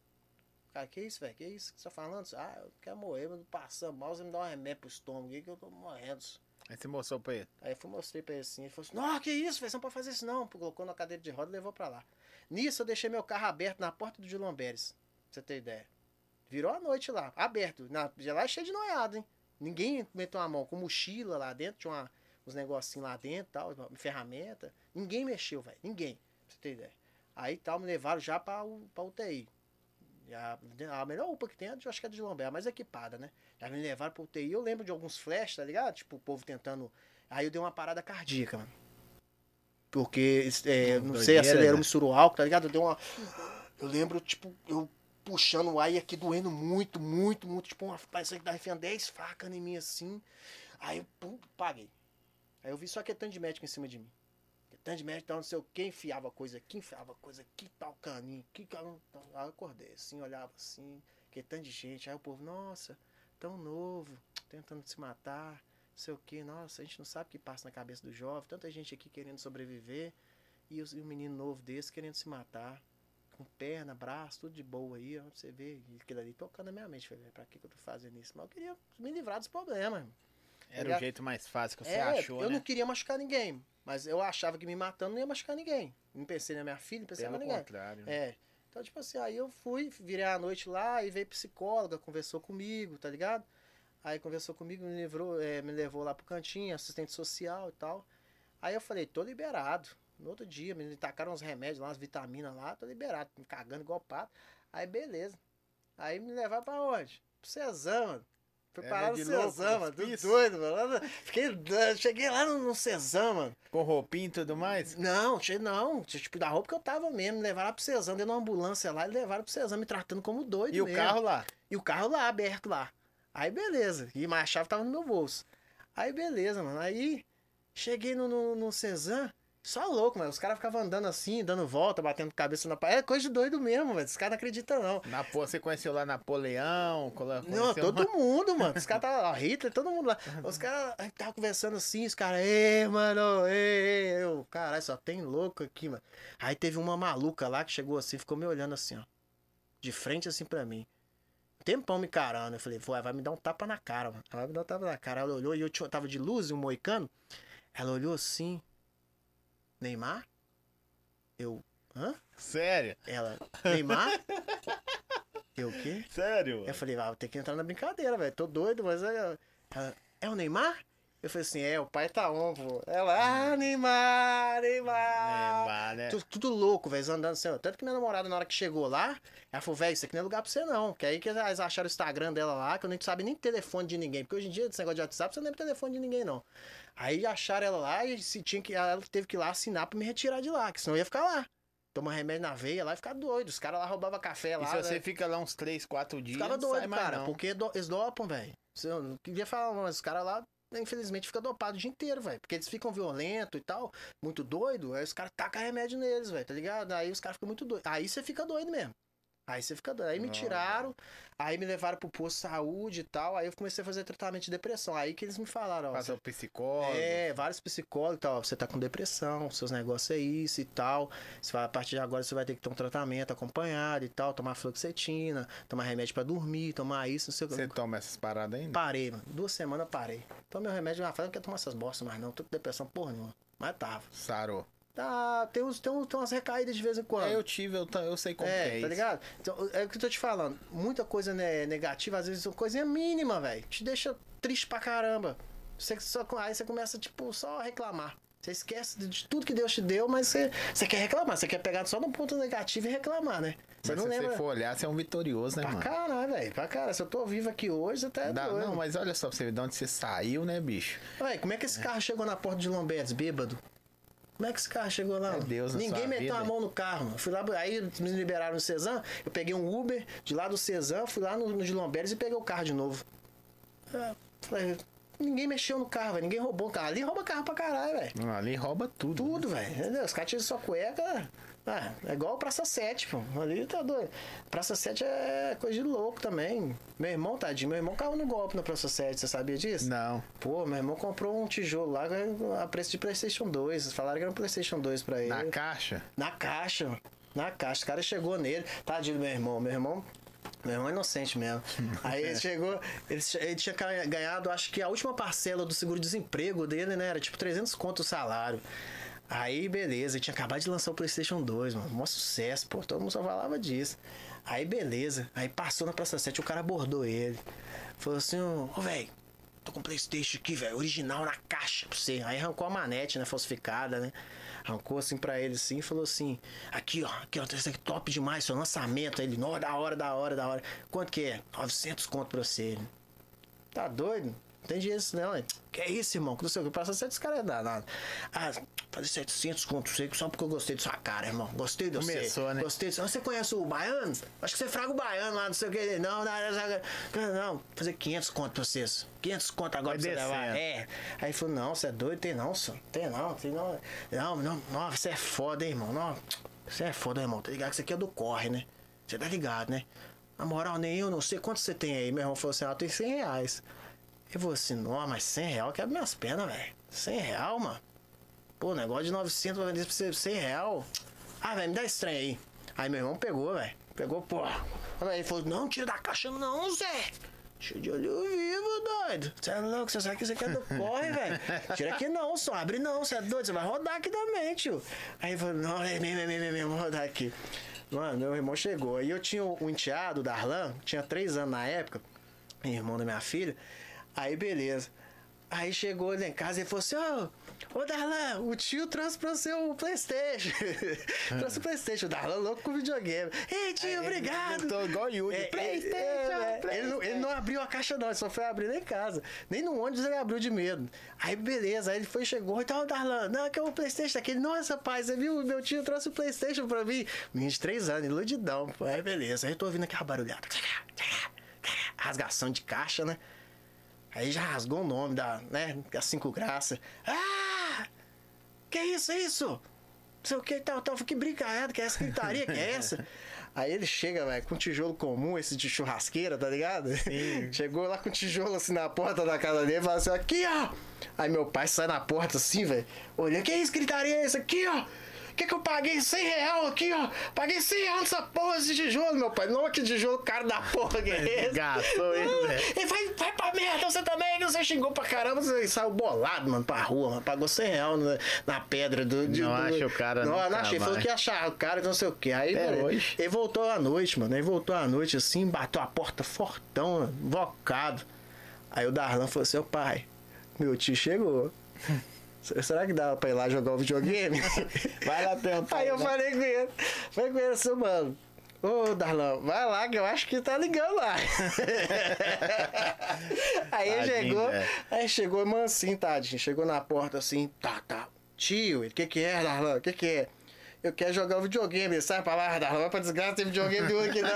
Cara, que isso, velho? Que isso que você tá falando? Ah, eu quero morrer, mas passando mal, você me dá um remédio pro estômago aí que eu tô morrendo. Aí você mostrou pra ele. Aí eu fui, mostrei pra ele assim, ele falou assim, não, que isso, velho, você não pode fazer isso não. Colocou na cadeira de roda e levou pra lá. Nisso eu deixei meu carro aberto na porta do Dilamberes, pra você ter ideia. Virou a noite lá, aberto. Na, lá é cheio de noiado, hein? Ninguém meteu a mão, com mochila lá dentro, tinha uma, uns negocinhos lá dentro, tal, ferramenta. Ninguém mexeu, velho, ninguém, pra você ter ideia. Aí tal, me levaram já pra, pra UTI. E A, melhor UPA que tem, eu acho que é de Lombé, a mais equipada, né? Já me levaram pra UTI. Eu lembro de alguns flashes, tá ligado? Tipo, o povo tentando. Aí eu dei uma parada cardíaca, mano. Porque, é, não sei, Doideira, acelerou, né? misturou álcool, tá ligado? Deu uma. Eu lembro, tipo, eu puxando o ar e aqui doendo muito, muito, muito. Tipo, uma, parecia que tava enfiando 10 facas em mim assim. Aí eu pum, paguei. Aí eu vi só que tanto de médico em cima de mim. Tanto de médico, tal, não sei o que, enfiava coisa aqui, enfiava coisa aqui, tal caninho, que caninho. Aí eu acordei assim, olhava assim, que tanto de gente. Aí o povo, nossa, tão novo, tentando se matar, sei o que, nossa, a gente não sabe o que passa na cabeça do jovem, tanta gente aqui querendo sobreviver, e, os- e um menino novo desse querendo se matar, com perna, braço, tudo de boa aí, ó, você e aquilo ali tocando na minha mente, falei, "Velho, pra que, que eu tô fazendo isso? Mas eu queria me livrar dos problemas. Era Ligado? o jeito mais fácil que você É, achou, eu né? não queria machucar ninguém, mas eu achava que me matando não ia machucar ninguém. Não pensei na minha filha, não pensei Pelo em ninguém. contrário. né? É. Então, tipo assim, aí eu fui, virei a noite lá e veio psicóloga, conversou comigo, tá ligado? Aí conversou comigo, me levou, é, me levou lá pro cantinho, assistente social e tal. Aí eu falei, tô liberado. No outro dia, me tacaram uns remédios lá, umas vitaminas lá, tô liberado, me cagando igual pato. Aí beleza. Aí me levaram pra onde? Pro Cezão, mano. Fui Era parar no Cezão, mano. Doido, mano. Fiquei, cheguei lá no, no Cezão, mano. Com roupinha e tudo mais? Não, che- não, tipo, da roupa que eu tava mesmo, me levaram pro Cezão, dentro de uma ambulância lá, e levaram pro Cezão, me tratando como doido E o mesmo. carro lá? E o carro lá, aberto lá. Aí beleza, e mas a chave tava no meu bolso. Aí beleza, mano, aí cheguei no, no, no Cezan, só louco, mano, os caras ficavam andando assim, dando volta, batendo cabeça na parede, é coisa de doido mesmo, velho, os caras não acreditam não. Na, você conheceu lá Napoleão? colo- Não, conheceu- todo (laughs) mundo, mano. Os caras estavam. Hitler, todo mundo lá. Os caras tava conversando assim, os caras, ei, mano, ei. Eu, caralho, só tem louco aqui, mano. Aí teve uma maluca lá que chegou assim, ficou me olhando assim, ó. De frente assim pra mim. Um tempão me encarando. Eu falei, vai, me dar um tapa na cara, mano. Ela vai me dar um tapa na cara. Ela olhou e eu tava de luz, um moicano. Ela olhou assim. Neymar? Eu. Hã? Sério? Ela. Neymar? (laughs) Eu o quê? Sério? Eu falei, ah, vou ter que entrar na brincadeira, velho. Tô doido, mas é. Ela, é o Neymar? Eu falei assim, é, o pai tá on, pô. Ela, ah, Neymar, Neymar. Neymar, né? Tudo, tudo louco, velho, andando assim. ó. Tanto que minha namorada, na hora que chegou lá, ela falou, velho, isso aqui não é lugar pra você, não. Que aí que eles acharam o Instagram dela lá, que eu nem sabe nem telefone de ninguém. Porque hoje em dia, esse negócio de WhatsApp, você não lembra telefone de ninguém, não. Aí acharam ela lá e se tinha que, ela teve que ir lá assinar pra me retirar de lá, que senão eu ia ficar lá. Tomar remédio na veia lá e ficar doido. Os caras lá roubavam café lá. E se você né? fica lá uns 3, 4 dias, Ficava doido, cara, porque do, eles dopam, velho. Eu não queria falar, mas os caras lá, infelizmente, ficam dopados o dia inteiro, velho. Porque eles ficam violentos e tal, muito doido, aí os caras tacam remédio neles, velho, tá ligado? Aí os caras ficam muito doidos. Aí você fica doido mesmo. Aí você fica doido. Aí me tiraram, aí me levaram pro posto de saúde e tal. Aí eu comecei a fazer tratamento de depressão. Aí que eles me falaram, ó. Passa o psicólogo. É, vários psicólogos e tal. Você tá com depressão, seus negócios é isso e tal. Você vai, a partir de agora você vai ter que ter um tratamento acompanhado e tal, tomar fluoxetina, tomar remédio pra dormir, tomar isso, não sei o que. Você toma essas paradas ainda? Parei, mano. Duas semanas eu parei. Então meu remédio, ah, falei, não quero tomar essas bostas mais não. Tô com depressão porra nenhuma. Mas tava. Sarou. Tá, tem, uns, tem, tem umas recaídas de vez em quando. É, eu tive, eu, eu sei como É, que é tá ligado? Então, é o que eu tô te falando. Muita coisa né, negativa, às vezes, é coisinha mínima, velho. Te deixa triste pra caramba. Você só, aí você começa, tipo, só a reclamar. Você esquece de tudo que Deus te deu, mas você, você quer reclamar. Você quer pegar só no ponto negativo e reclamar, né? Você Mas não se lembra. você for olhar, você é um vitorioso, né, Pra mano? caralho, velho. Pra caralho. Se eu tô vivo aqui hoje, você tá Dá- doido. não, mas olha só pra você ver de onde você saiu, né, bicho? Ué, como é que esse carro chegou na porta de Lombedes, bêbado? Como é que esse carro chegou lá? Mano? Deus Ninguém meteu vida. a mão no carro, mano. Fui lá, aí me liberaram no Cezan, eu peguei um Uber de lá do Cezan, fui lá no, no de Lomberes e peguei o carro de novo. É, falei, ninguém mexeu no carro, velho. Ninguém roubou o carro. Ali rouba carro pra caralho, velho. Ali rouba tudo. Tudo, velho. Os caras tiram sua cueca. Ah, é igual Praça 7, pô. Ali tá doido. Praça 7 é coisa de louco também. Meu irmão, tadinho, meu irmão caiu no golpe na Praça 7, você sabia disso? Não. Pô, meu irmão comprou um tijolo lá a preço de PlayStation 2. Falaram que era um PlayStation 2 pra ele. Na caixa? Na caixa. Na caixa. O cara chegou nele. Tadinho meu irmão. Meu irmão. Meu irmão é inocente mesmo. (laughs) Aí ele chegou, ele, ele tinha ganhado, acho que a última parcela do seguro-desemprego dele, né? Era tipo 300 conto o salário. Aí, beleza, ele tinha acabado de lançar o PlayStation 2, mano. Mó sucesso, pô. Todo mundo só falava disso. Aí, beleza. Aí passou na Praça 7, o cara abordou ele. Falou assim: Ô, velho, tô com o PlayStation aqui, velho, original na caixa pra você. Aí arrancou a manete, né? Falsificada, né? Arrancou assim pra ele assim e falou assim: Aqui, ó, aqui, ó, esse aqui top demais, seu lançamento. Aí ele, nó, da hora, da hora, da hora. Quanto que é? 900 conto pra você. Ele, Tá doido? Tem dinheiro isso não, hein? Que é isso, irmão? Que não sei o que. Passa sete caras é danado. Ah, fazer 700 conto sei só porque eu gostei de sua cara, irmão. Gostei de você. Começou, né? Gostei de você. Você conhece o baiano? Acho que você fraga o baiano lá, não sei o que. Não, não, não. Não, fazer 500 conto pra vocês. 500 conto agora Vai pra você levar. descendo. É. Aí ele falou, não, você é doido? Tem não, senhor. Tem não, tem não. Não, não, não, você é foda, hein, irmão. Não, você é foda, irmão. Tá ligado que isso aqui é do corre, né? Você tá ligado, né? Na moral, nem eu não sei quanto você tem aí. Meu irmão falou assim, ah, tem 100 reais. Eu falei assim, não, mas 100 real quebra minhas pernas, velho. 100 real, mano. Pô, negócio de 900 vai vender pra você 100 real. Ah, velho, me dá esse trem aí. Aí meu irmão pegou, velho. Pegou, pô. Aí ele falou, não, tira da caixa não, Zé. Tira de olho vivo, doido. Você é louco, você sabe que aqui é do corre, velho. Tira aqui não, só abre não, você é doido, você vai rodar aqui também, tio. Aí ele falou, não, é mesmo, é mesmo, vou rodar aqui. Mano, meu irmão chegou. Aí eu tinha um enteado, o Darlan, tinha três anos na época, irmão da minha filha. Aí beleza. Aí chegou ele em casa e falou assim: Ô, ô Darlan, o tio trouxe pra você o PlayStation. (laughs) trouxe o PlayStation. O Darlan louco com videogame. Ei, tio, obrigado. Tô igual o Yuri. É, PlayStation, é, é, Ele, não, ele não abriu a caixa, não, ele só foi abrir em casa. Nem no ônibus ele abriu de medo. Aí, beleza, aí ele foi, chegou, então, Darlan, não, que é o Playstation aquele. Nossa, pai, você viu? Meu tio trouxe o Playstation pra mim. Menino de três anos, iludidão. pô. Aí, beleza. Aí eu tô ouvindo aquela barulhada. Rasgação de caixa, né? Aí já rasgou o nome da, né, das cinco graças. Ah! Que isso, isso? Não sei o que, tal, tal. Que brincalhada, que é essa gritaria, que é essa? (laughs) Aí ele chega, velho, com tijolo comum, esse de churrasqueira, tá ligado? Sim. (laughs) Chegou lá com tijolo assim na porta da casa dele e falou assim: aqui, ó. Aí meu pai sai na porta assim, velho. Olha, que isso, gritaria é essa aqui, ó? Que que eu paguei 100 real aqui, ó? Paguei 100 real nessa porra desse tijolo, meu pai. Não, que tijolo caro da porra que é (laughs) esse? Gastou ele, velho. E vai, vai pra merda, você também, que você xingou pra caramba, você saiu bolado, mano, pra rua, mano. Pagou 100 real na, na pedra do. de- Não do- acha o cara Não, não achei. Falou que ia achar o cara, não sei o que. Aí, Até velho, hoje. ele voltou à noite, mano. Ele voltou à noite assim, bateu a porta fortão, mano, invocado. Aí o Darlan falou assim: ô pai, meu tio chegou. (laughs) Será que dá pra ir lá jogar o videogame? Vai lá tentar. Aí eu né? falei com ele, falei com ele assim, mano. Ô, Darlan, vai lá que eu acho que tá ligando lá. (laughs) aí ele Tadinho, chegou, velho. aí chegou mansinho, tadinho. Chegou na porta assim, tá, tá. Tio, o que que é, Darlan? O que que é? Eu quero jogar o videogame. Sai pra lá, Darlan, vai pra desgraça, tem videogame nenhum aqui não.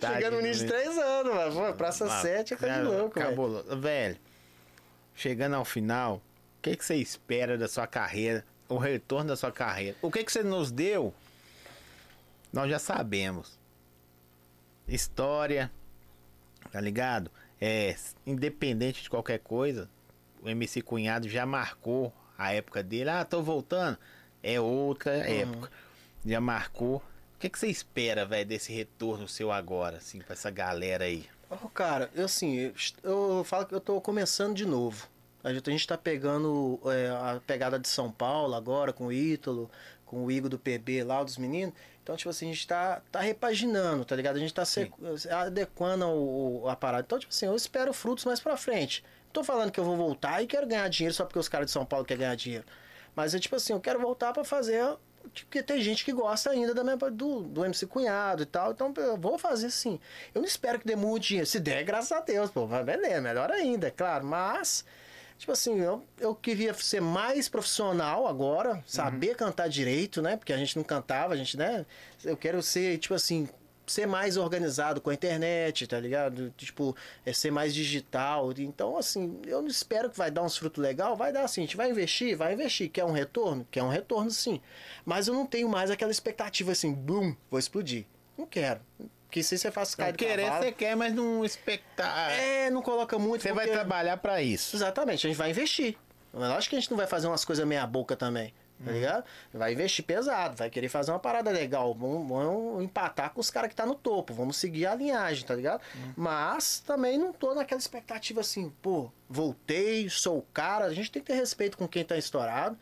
(laughs) Chegando no menino de velho. 3 anos, mano. Pô, Praça Ah, 7 é coisa de louco, velho. Cabuloso. Velho, chegando ao final, que, que você espera da sua carreira? O retorno da sua carreira? O que, que você nos deu? Nós já sabemos. História, tá ligado? É, independente de qualquer coisa, o MC Cunhado já marcou a época dele. Ah, tô voltando. É outra época. Já marcou. O que, que você espera, velho, desse retorno seu agora, assim, pra essa galera aí? Ô, cara, eu assim, eu, eu falo que eu tô começando de novo. A gente, a gente tá pegando é, a pegada de São Paulo agora, com o Ítalo, com o Igor do PB lá, dos meninos. Então, tipo assim, a gente tá, tá repaginando, tá ligado? A gente tá se, adequando o, a parada. Então, tipo assim, eu espero frutos mais pra frente. Não tô falando que eu vou voltar e quero ganhar dinheiro só porque os caras de São Paulo querem ganhar dinheiro. Mas é tipo assim, eu quero voltar pra fazer. Porque tem gente que gosta ainda da minha, do, do MC Cunhado e tal. Então eu vou fazer sim. Eu não espero que dê muito dinheiro. Se der, graças a Deus, pô, vai beleza, melhor ainda, é claro. Mas, tipo assim, eu, eu queria ser mais profissional agora, saber cantar direito, né? Porque a gente não cantava, a gente, né? Eu quero ser, tipo assim, ser mais organizado com a internet, tá ligado? Tipo, é ser mais digital. Então, assim, eu não espero que vai dar uns frutos legal, vai dar assim, a gente vai investir, vai investir, quer um retorno? Quer um retorno sim. Mas eu não tenho mais aquela expectativa assim, boom, vou explodir. Não quero. Porque se você faz cair querer você quer, mas não expectar. É, não coloca muito. Você vai porque- trabalhar pra isso. Exatamente, a gente vai investir. Lógico que a gente não vai fazer umas coisas meia boca também. Tá ligado? Vai investir pesado, vai querer fazer uma parada legal. Vamos, vamos empatar com os caras que tá no topo. Vamos seguir a linhagem, tá ligado? Mas também não tô naquela expectativa assim, pô, voltei, sou o cara. A gente tem que ter respeito com quem tá estourado.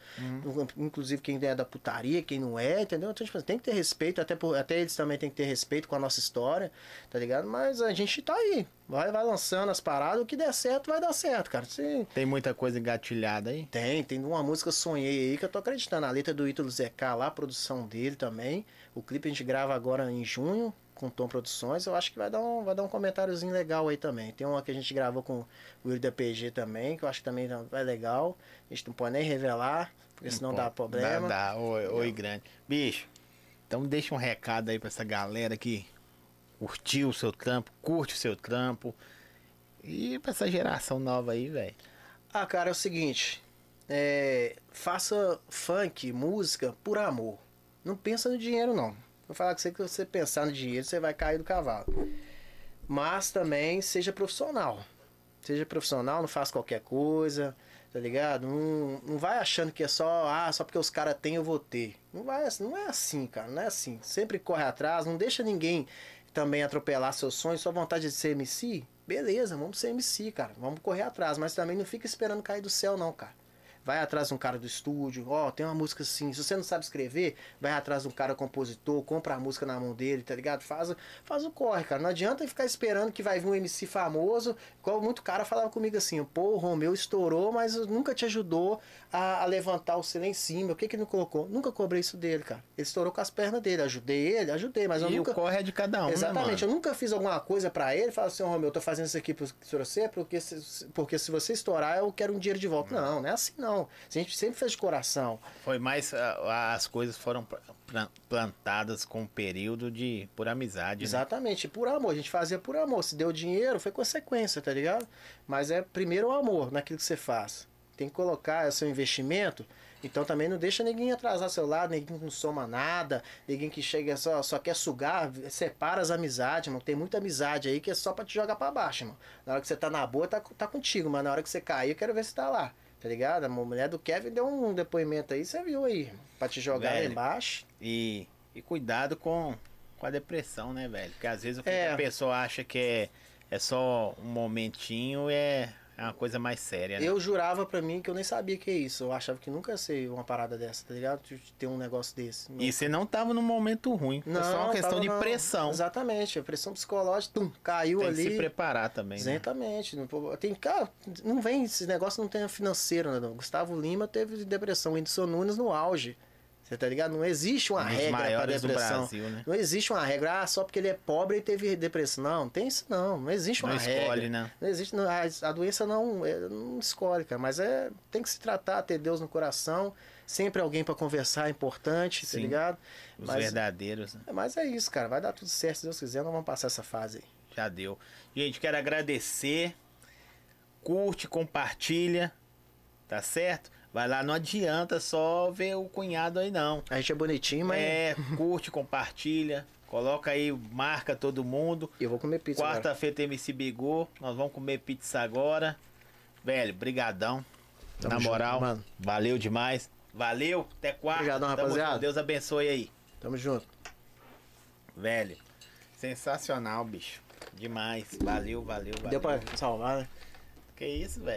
Inclusive quem é da putaria, quem não é, entendeu? Então, tipo, tem que ter respeito, até, por, até eles também tem que ter respeito com a nossa história, tá ligado? Mas a gente tá aí. Vai, vai lançando as paradas, o que der certo, vai dar certo, cara. Se, Tem muita coisa engatilhada aí. tem, tem uma música Sonhei aí que eu tô acreditando. A letra do Ítalo ZK lá, a produção dele também. O clipe a gente grava agora em junho, com Tom Produções, eu acho que vai dar um, vai dar um comentáriozinho legal aí também. Tem uma que a gente gravou com o Yuri da PG também, que eu acho que também é legal. A gente não pode nem revelar, porque senão dá problema. Dá, dá. Oi, oi, grande. Bicho, então deixa um recado aí pra essa galera que curtiu o seu trampo, curte o seu trampo. E pra essa geração nova aí, velho. Ah, cara, é o seguinte. É, faça funk, música, por amor. Não pensa no dinheiro, não. Vou falar com você que você pensar no dinheiro, você vai cair do cavalo. Mas também seja profissional. Seja profissional, não faça qualquer coisa, tá ligado? Não, não vai achando que é só, ah, só porque os caras têm eu vou ter. Não, vai, não é assim, cara, não é assim. Sempre corre atrás, não deixa ninguém também atropelar seus sonhos, sua vontade de ser MC. Beleza, vamos ser MC, cara. Vamos correr atrás, mas também não fica esperando cair do céu, não, cara vai atrás de um cara do estúdio, ó, oh, tem uma música assim, se você não sabe escrever, vai atrás de um cara compositor, compra a música na mão dele, tá ligado? Faz, faz o corre, cara. Não adianta ficar esperando que vai vir um MC famoso, igual muito cara falava comigo assim, pô, o Romeu estourou, mas nunca te ajudou a, a levantar o selo em cima. O que que ele não colocou? Nunca cobrei isso dele, cara. Ele estourou com as pernas dele, ajudei ele, ajudei, mas eu e nunca... o corre é de cada um, né, Exatamente, né, eu nunca fiz alguma coisa para ele, fala assim, Romeu, eu tô fazendo isso aqui pra você, porque se, porque se você estourar, eu quero um dinheiro de volta. Hum. Não, não é assim não. A gente sempre fez de coração. Foi mais. As coisas foram plantadas com um período de por amizade. Né? Exatamente, né? por amor. A gente fazia por amor. Se deu dinheiro, foi consequência, tá ligado? Mas é primeiro o amor naquilo que você faz. Tem que colocar o seu investimento. Então também não deixa ninguém atrasar seu lado, ninguém não soma nada, ninguém que chega só, só quer sugar, separa as amizades, mano. Tem muita amizade aí que é só pra te jogar pra baixo, mano. Na hora que você tá na boa, tá, tá contigo, mas na hora que você cair, eu quero ver se tá lá. Tá ligado? A mulher do Kevin deu um depoimento aí, você viu aí. Pra te jogar velho, lá embaixo. E, e cuidado com, com a depressão, né, velho? Porque às vezes o que é. a pessoa acha que é, é só um momentinho é é uma coisa mais séria, né? Eu jurava pra mim que eu nem sabia que é isso. Eu achava que nunca ia ser uma parada dessa, tá ligado? Ter um negócio desse. E você não tava num momento ruim. Não, foi só uma questão de não. pressão. Exatamente. A pressão psicológica, tum, caiu tem ali. Tem que se preparar também. Né? Exatamente. Né? Tem, cara, não vem, esse negócio não tem financeiro, né? Gustavo Lima teve depressão. Whindersson Nunes no auge. Você tá ligado? Não existe uma um regra para depressão. Brasil, né? Não existe uma regra, ah, só porque ele é pobre e teve depressão. Não, não tem isso não. Não existe uma não regra. Escolhe, né? Não existe, não, a, a, doença não, é, não escolhe, cara. Mas é, tem que se tratar, ter Deus no coração. Sempre alguém para conversar é importante, tá Sim, tá ligado? Os mas, verdadeiros. Né? Mas é isso, cara. Vai dar tudo certo, se Deus quiser, nós vamos passar essa fase aí. Já deu. Gente, quero agradecer. Curte, compartilha. Tá certo? Vai lá, não adianta só ver o cunhado aí, não. A gente é bonitinho, mas. É, curte, compartilha. Coloca aí, marca todo mundo. Eu vou comer pizza. Quarta-feira tem MC Bigô. Nós vamos comer pizza agora. Velho, brigadão. Tamo Na moral, junto, mano. valeu demais. Valeu, até quarta. Obrigadão, rapaziada. Deus abençoe aí. Tamo junto. Velho, sensacional, bicho. Demais. Valeu, valeu, valeu. Deu pra salvar, né? Que isso, velho.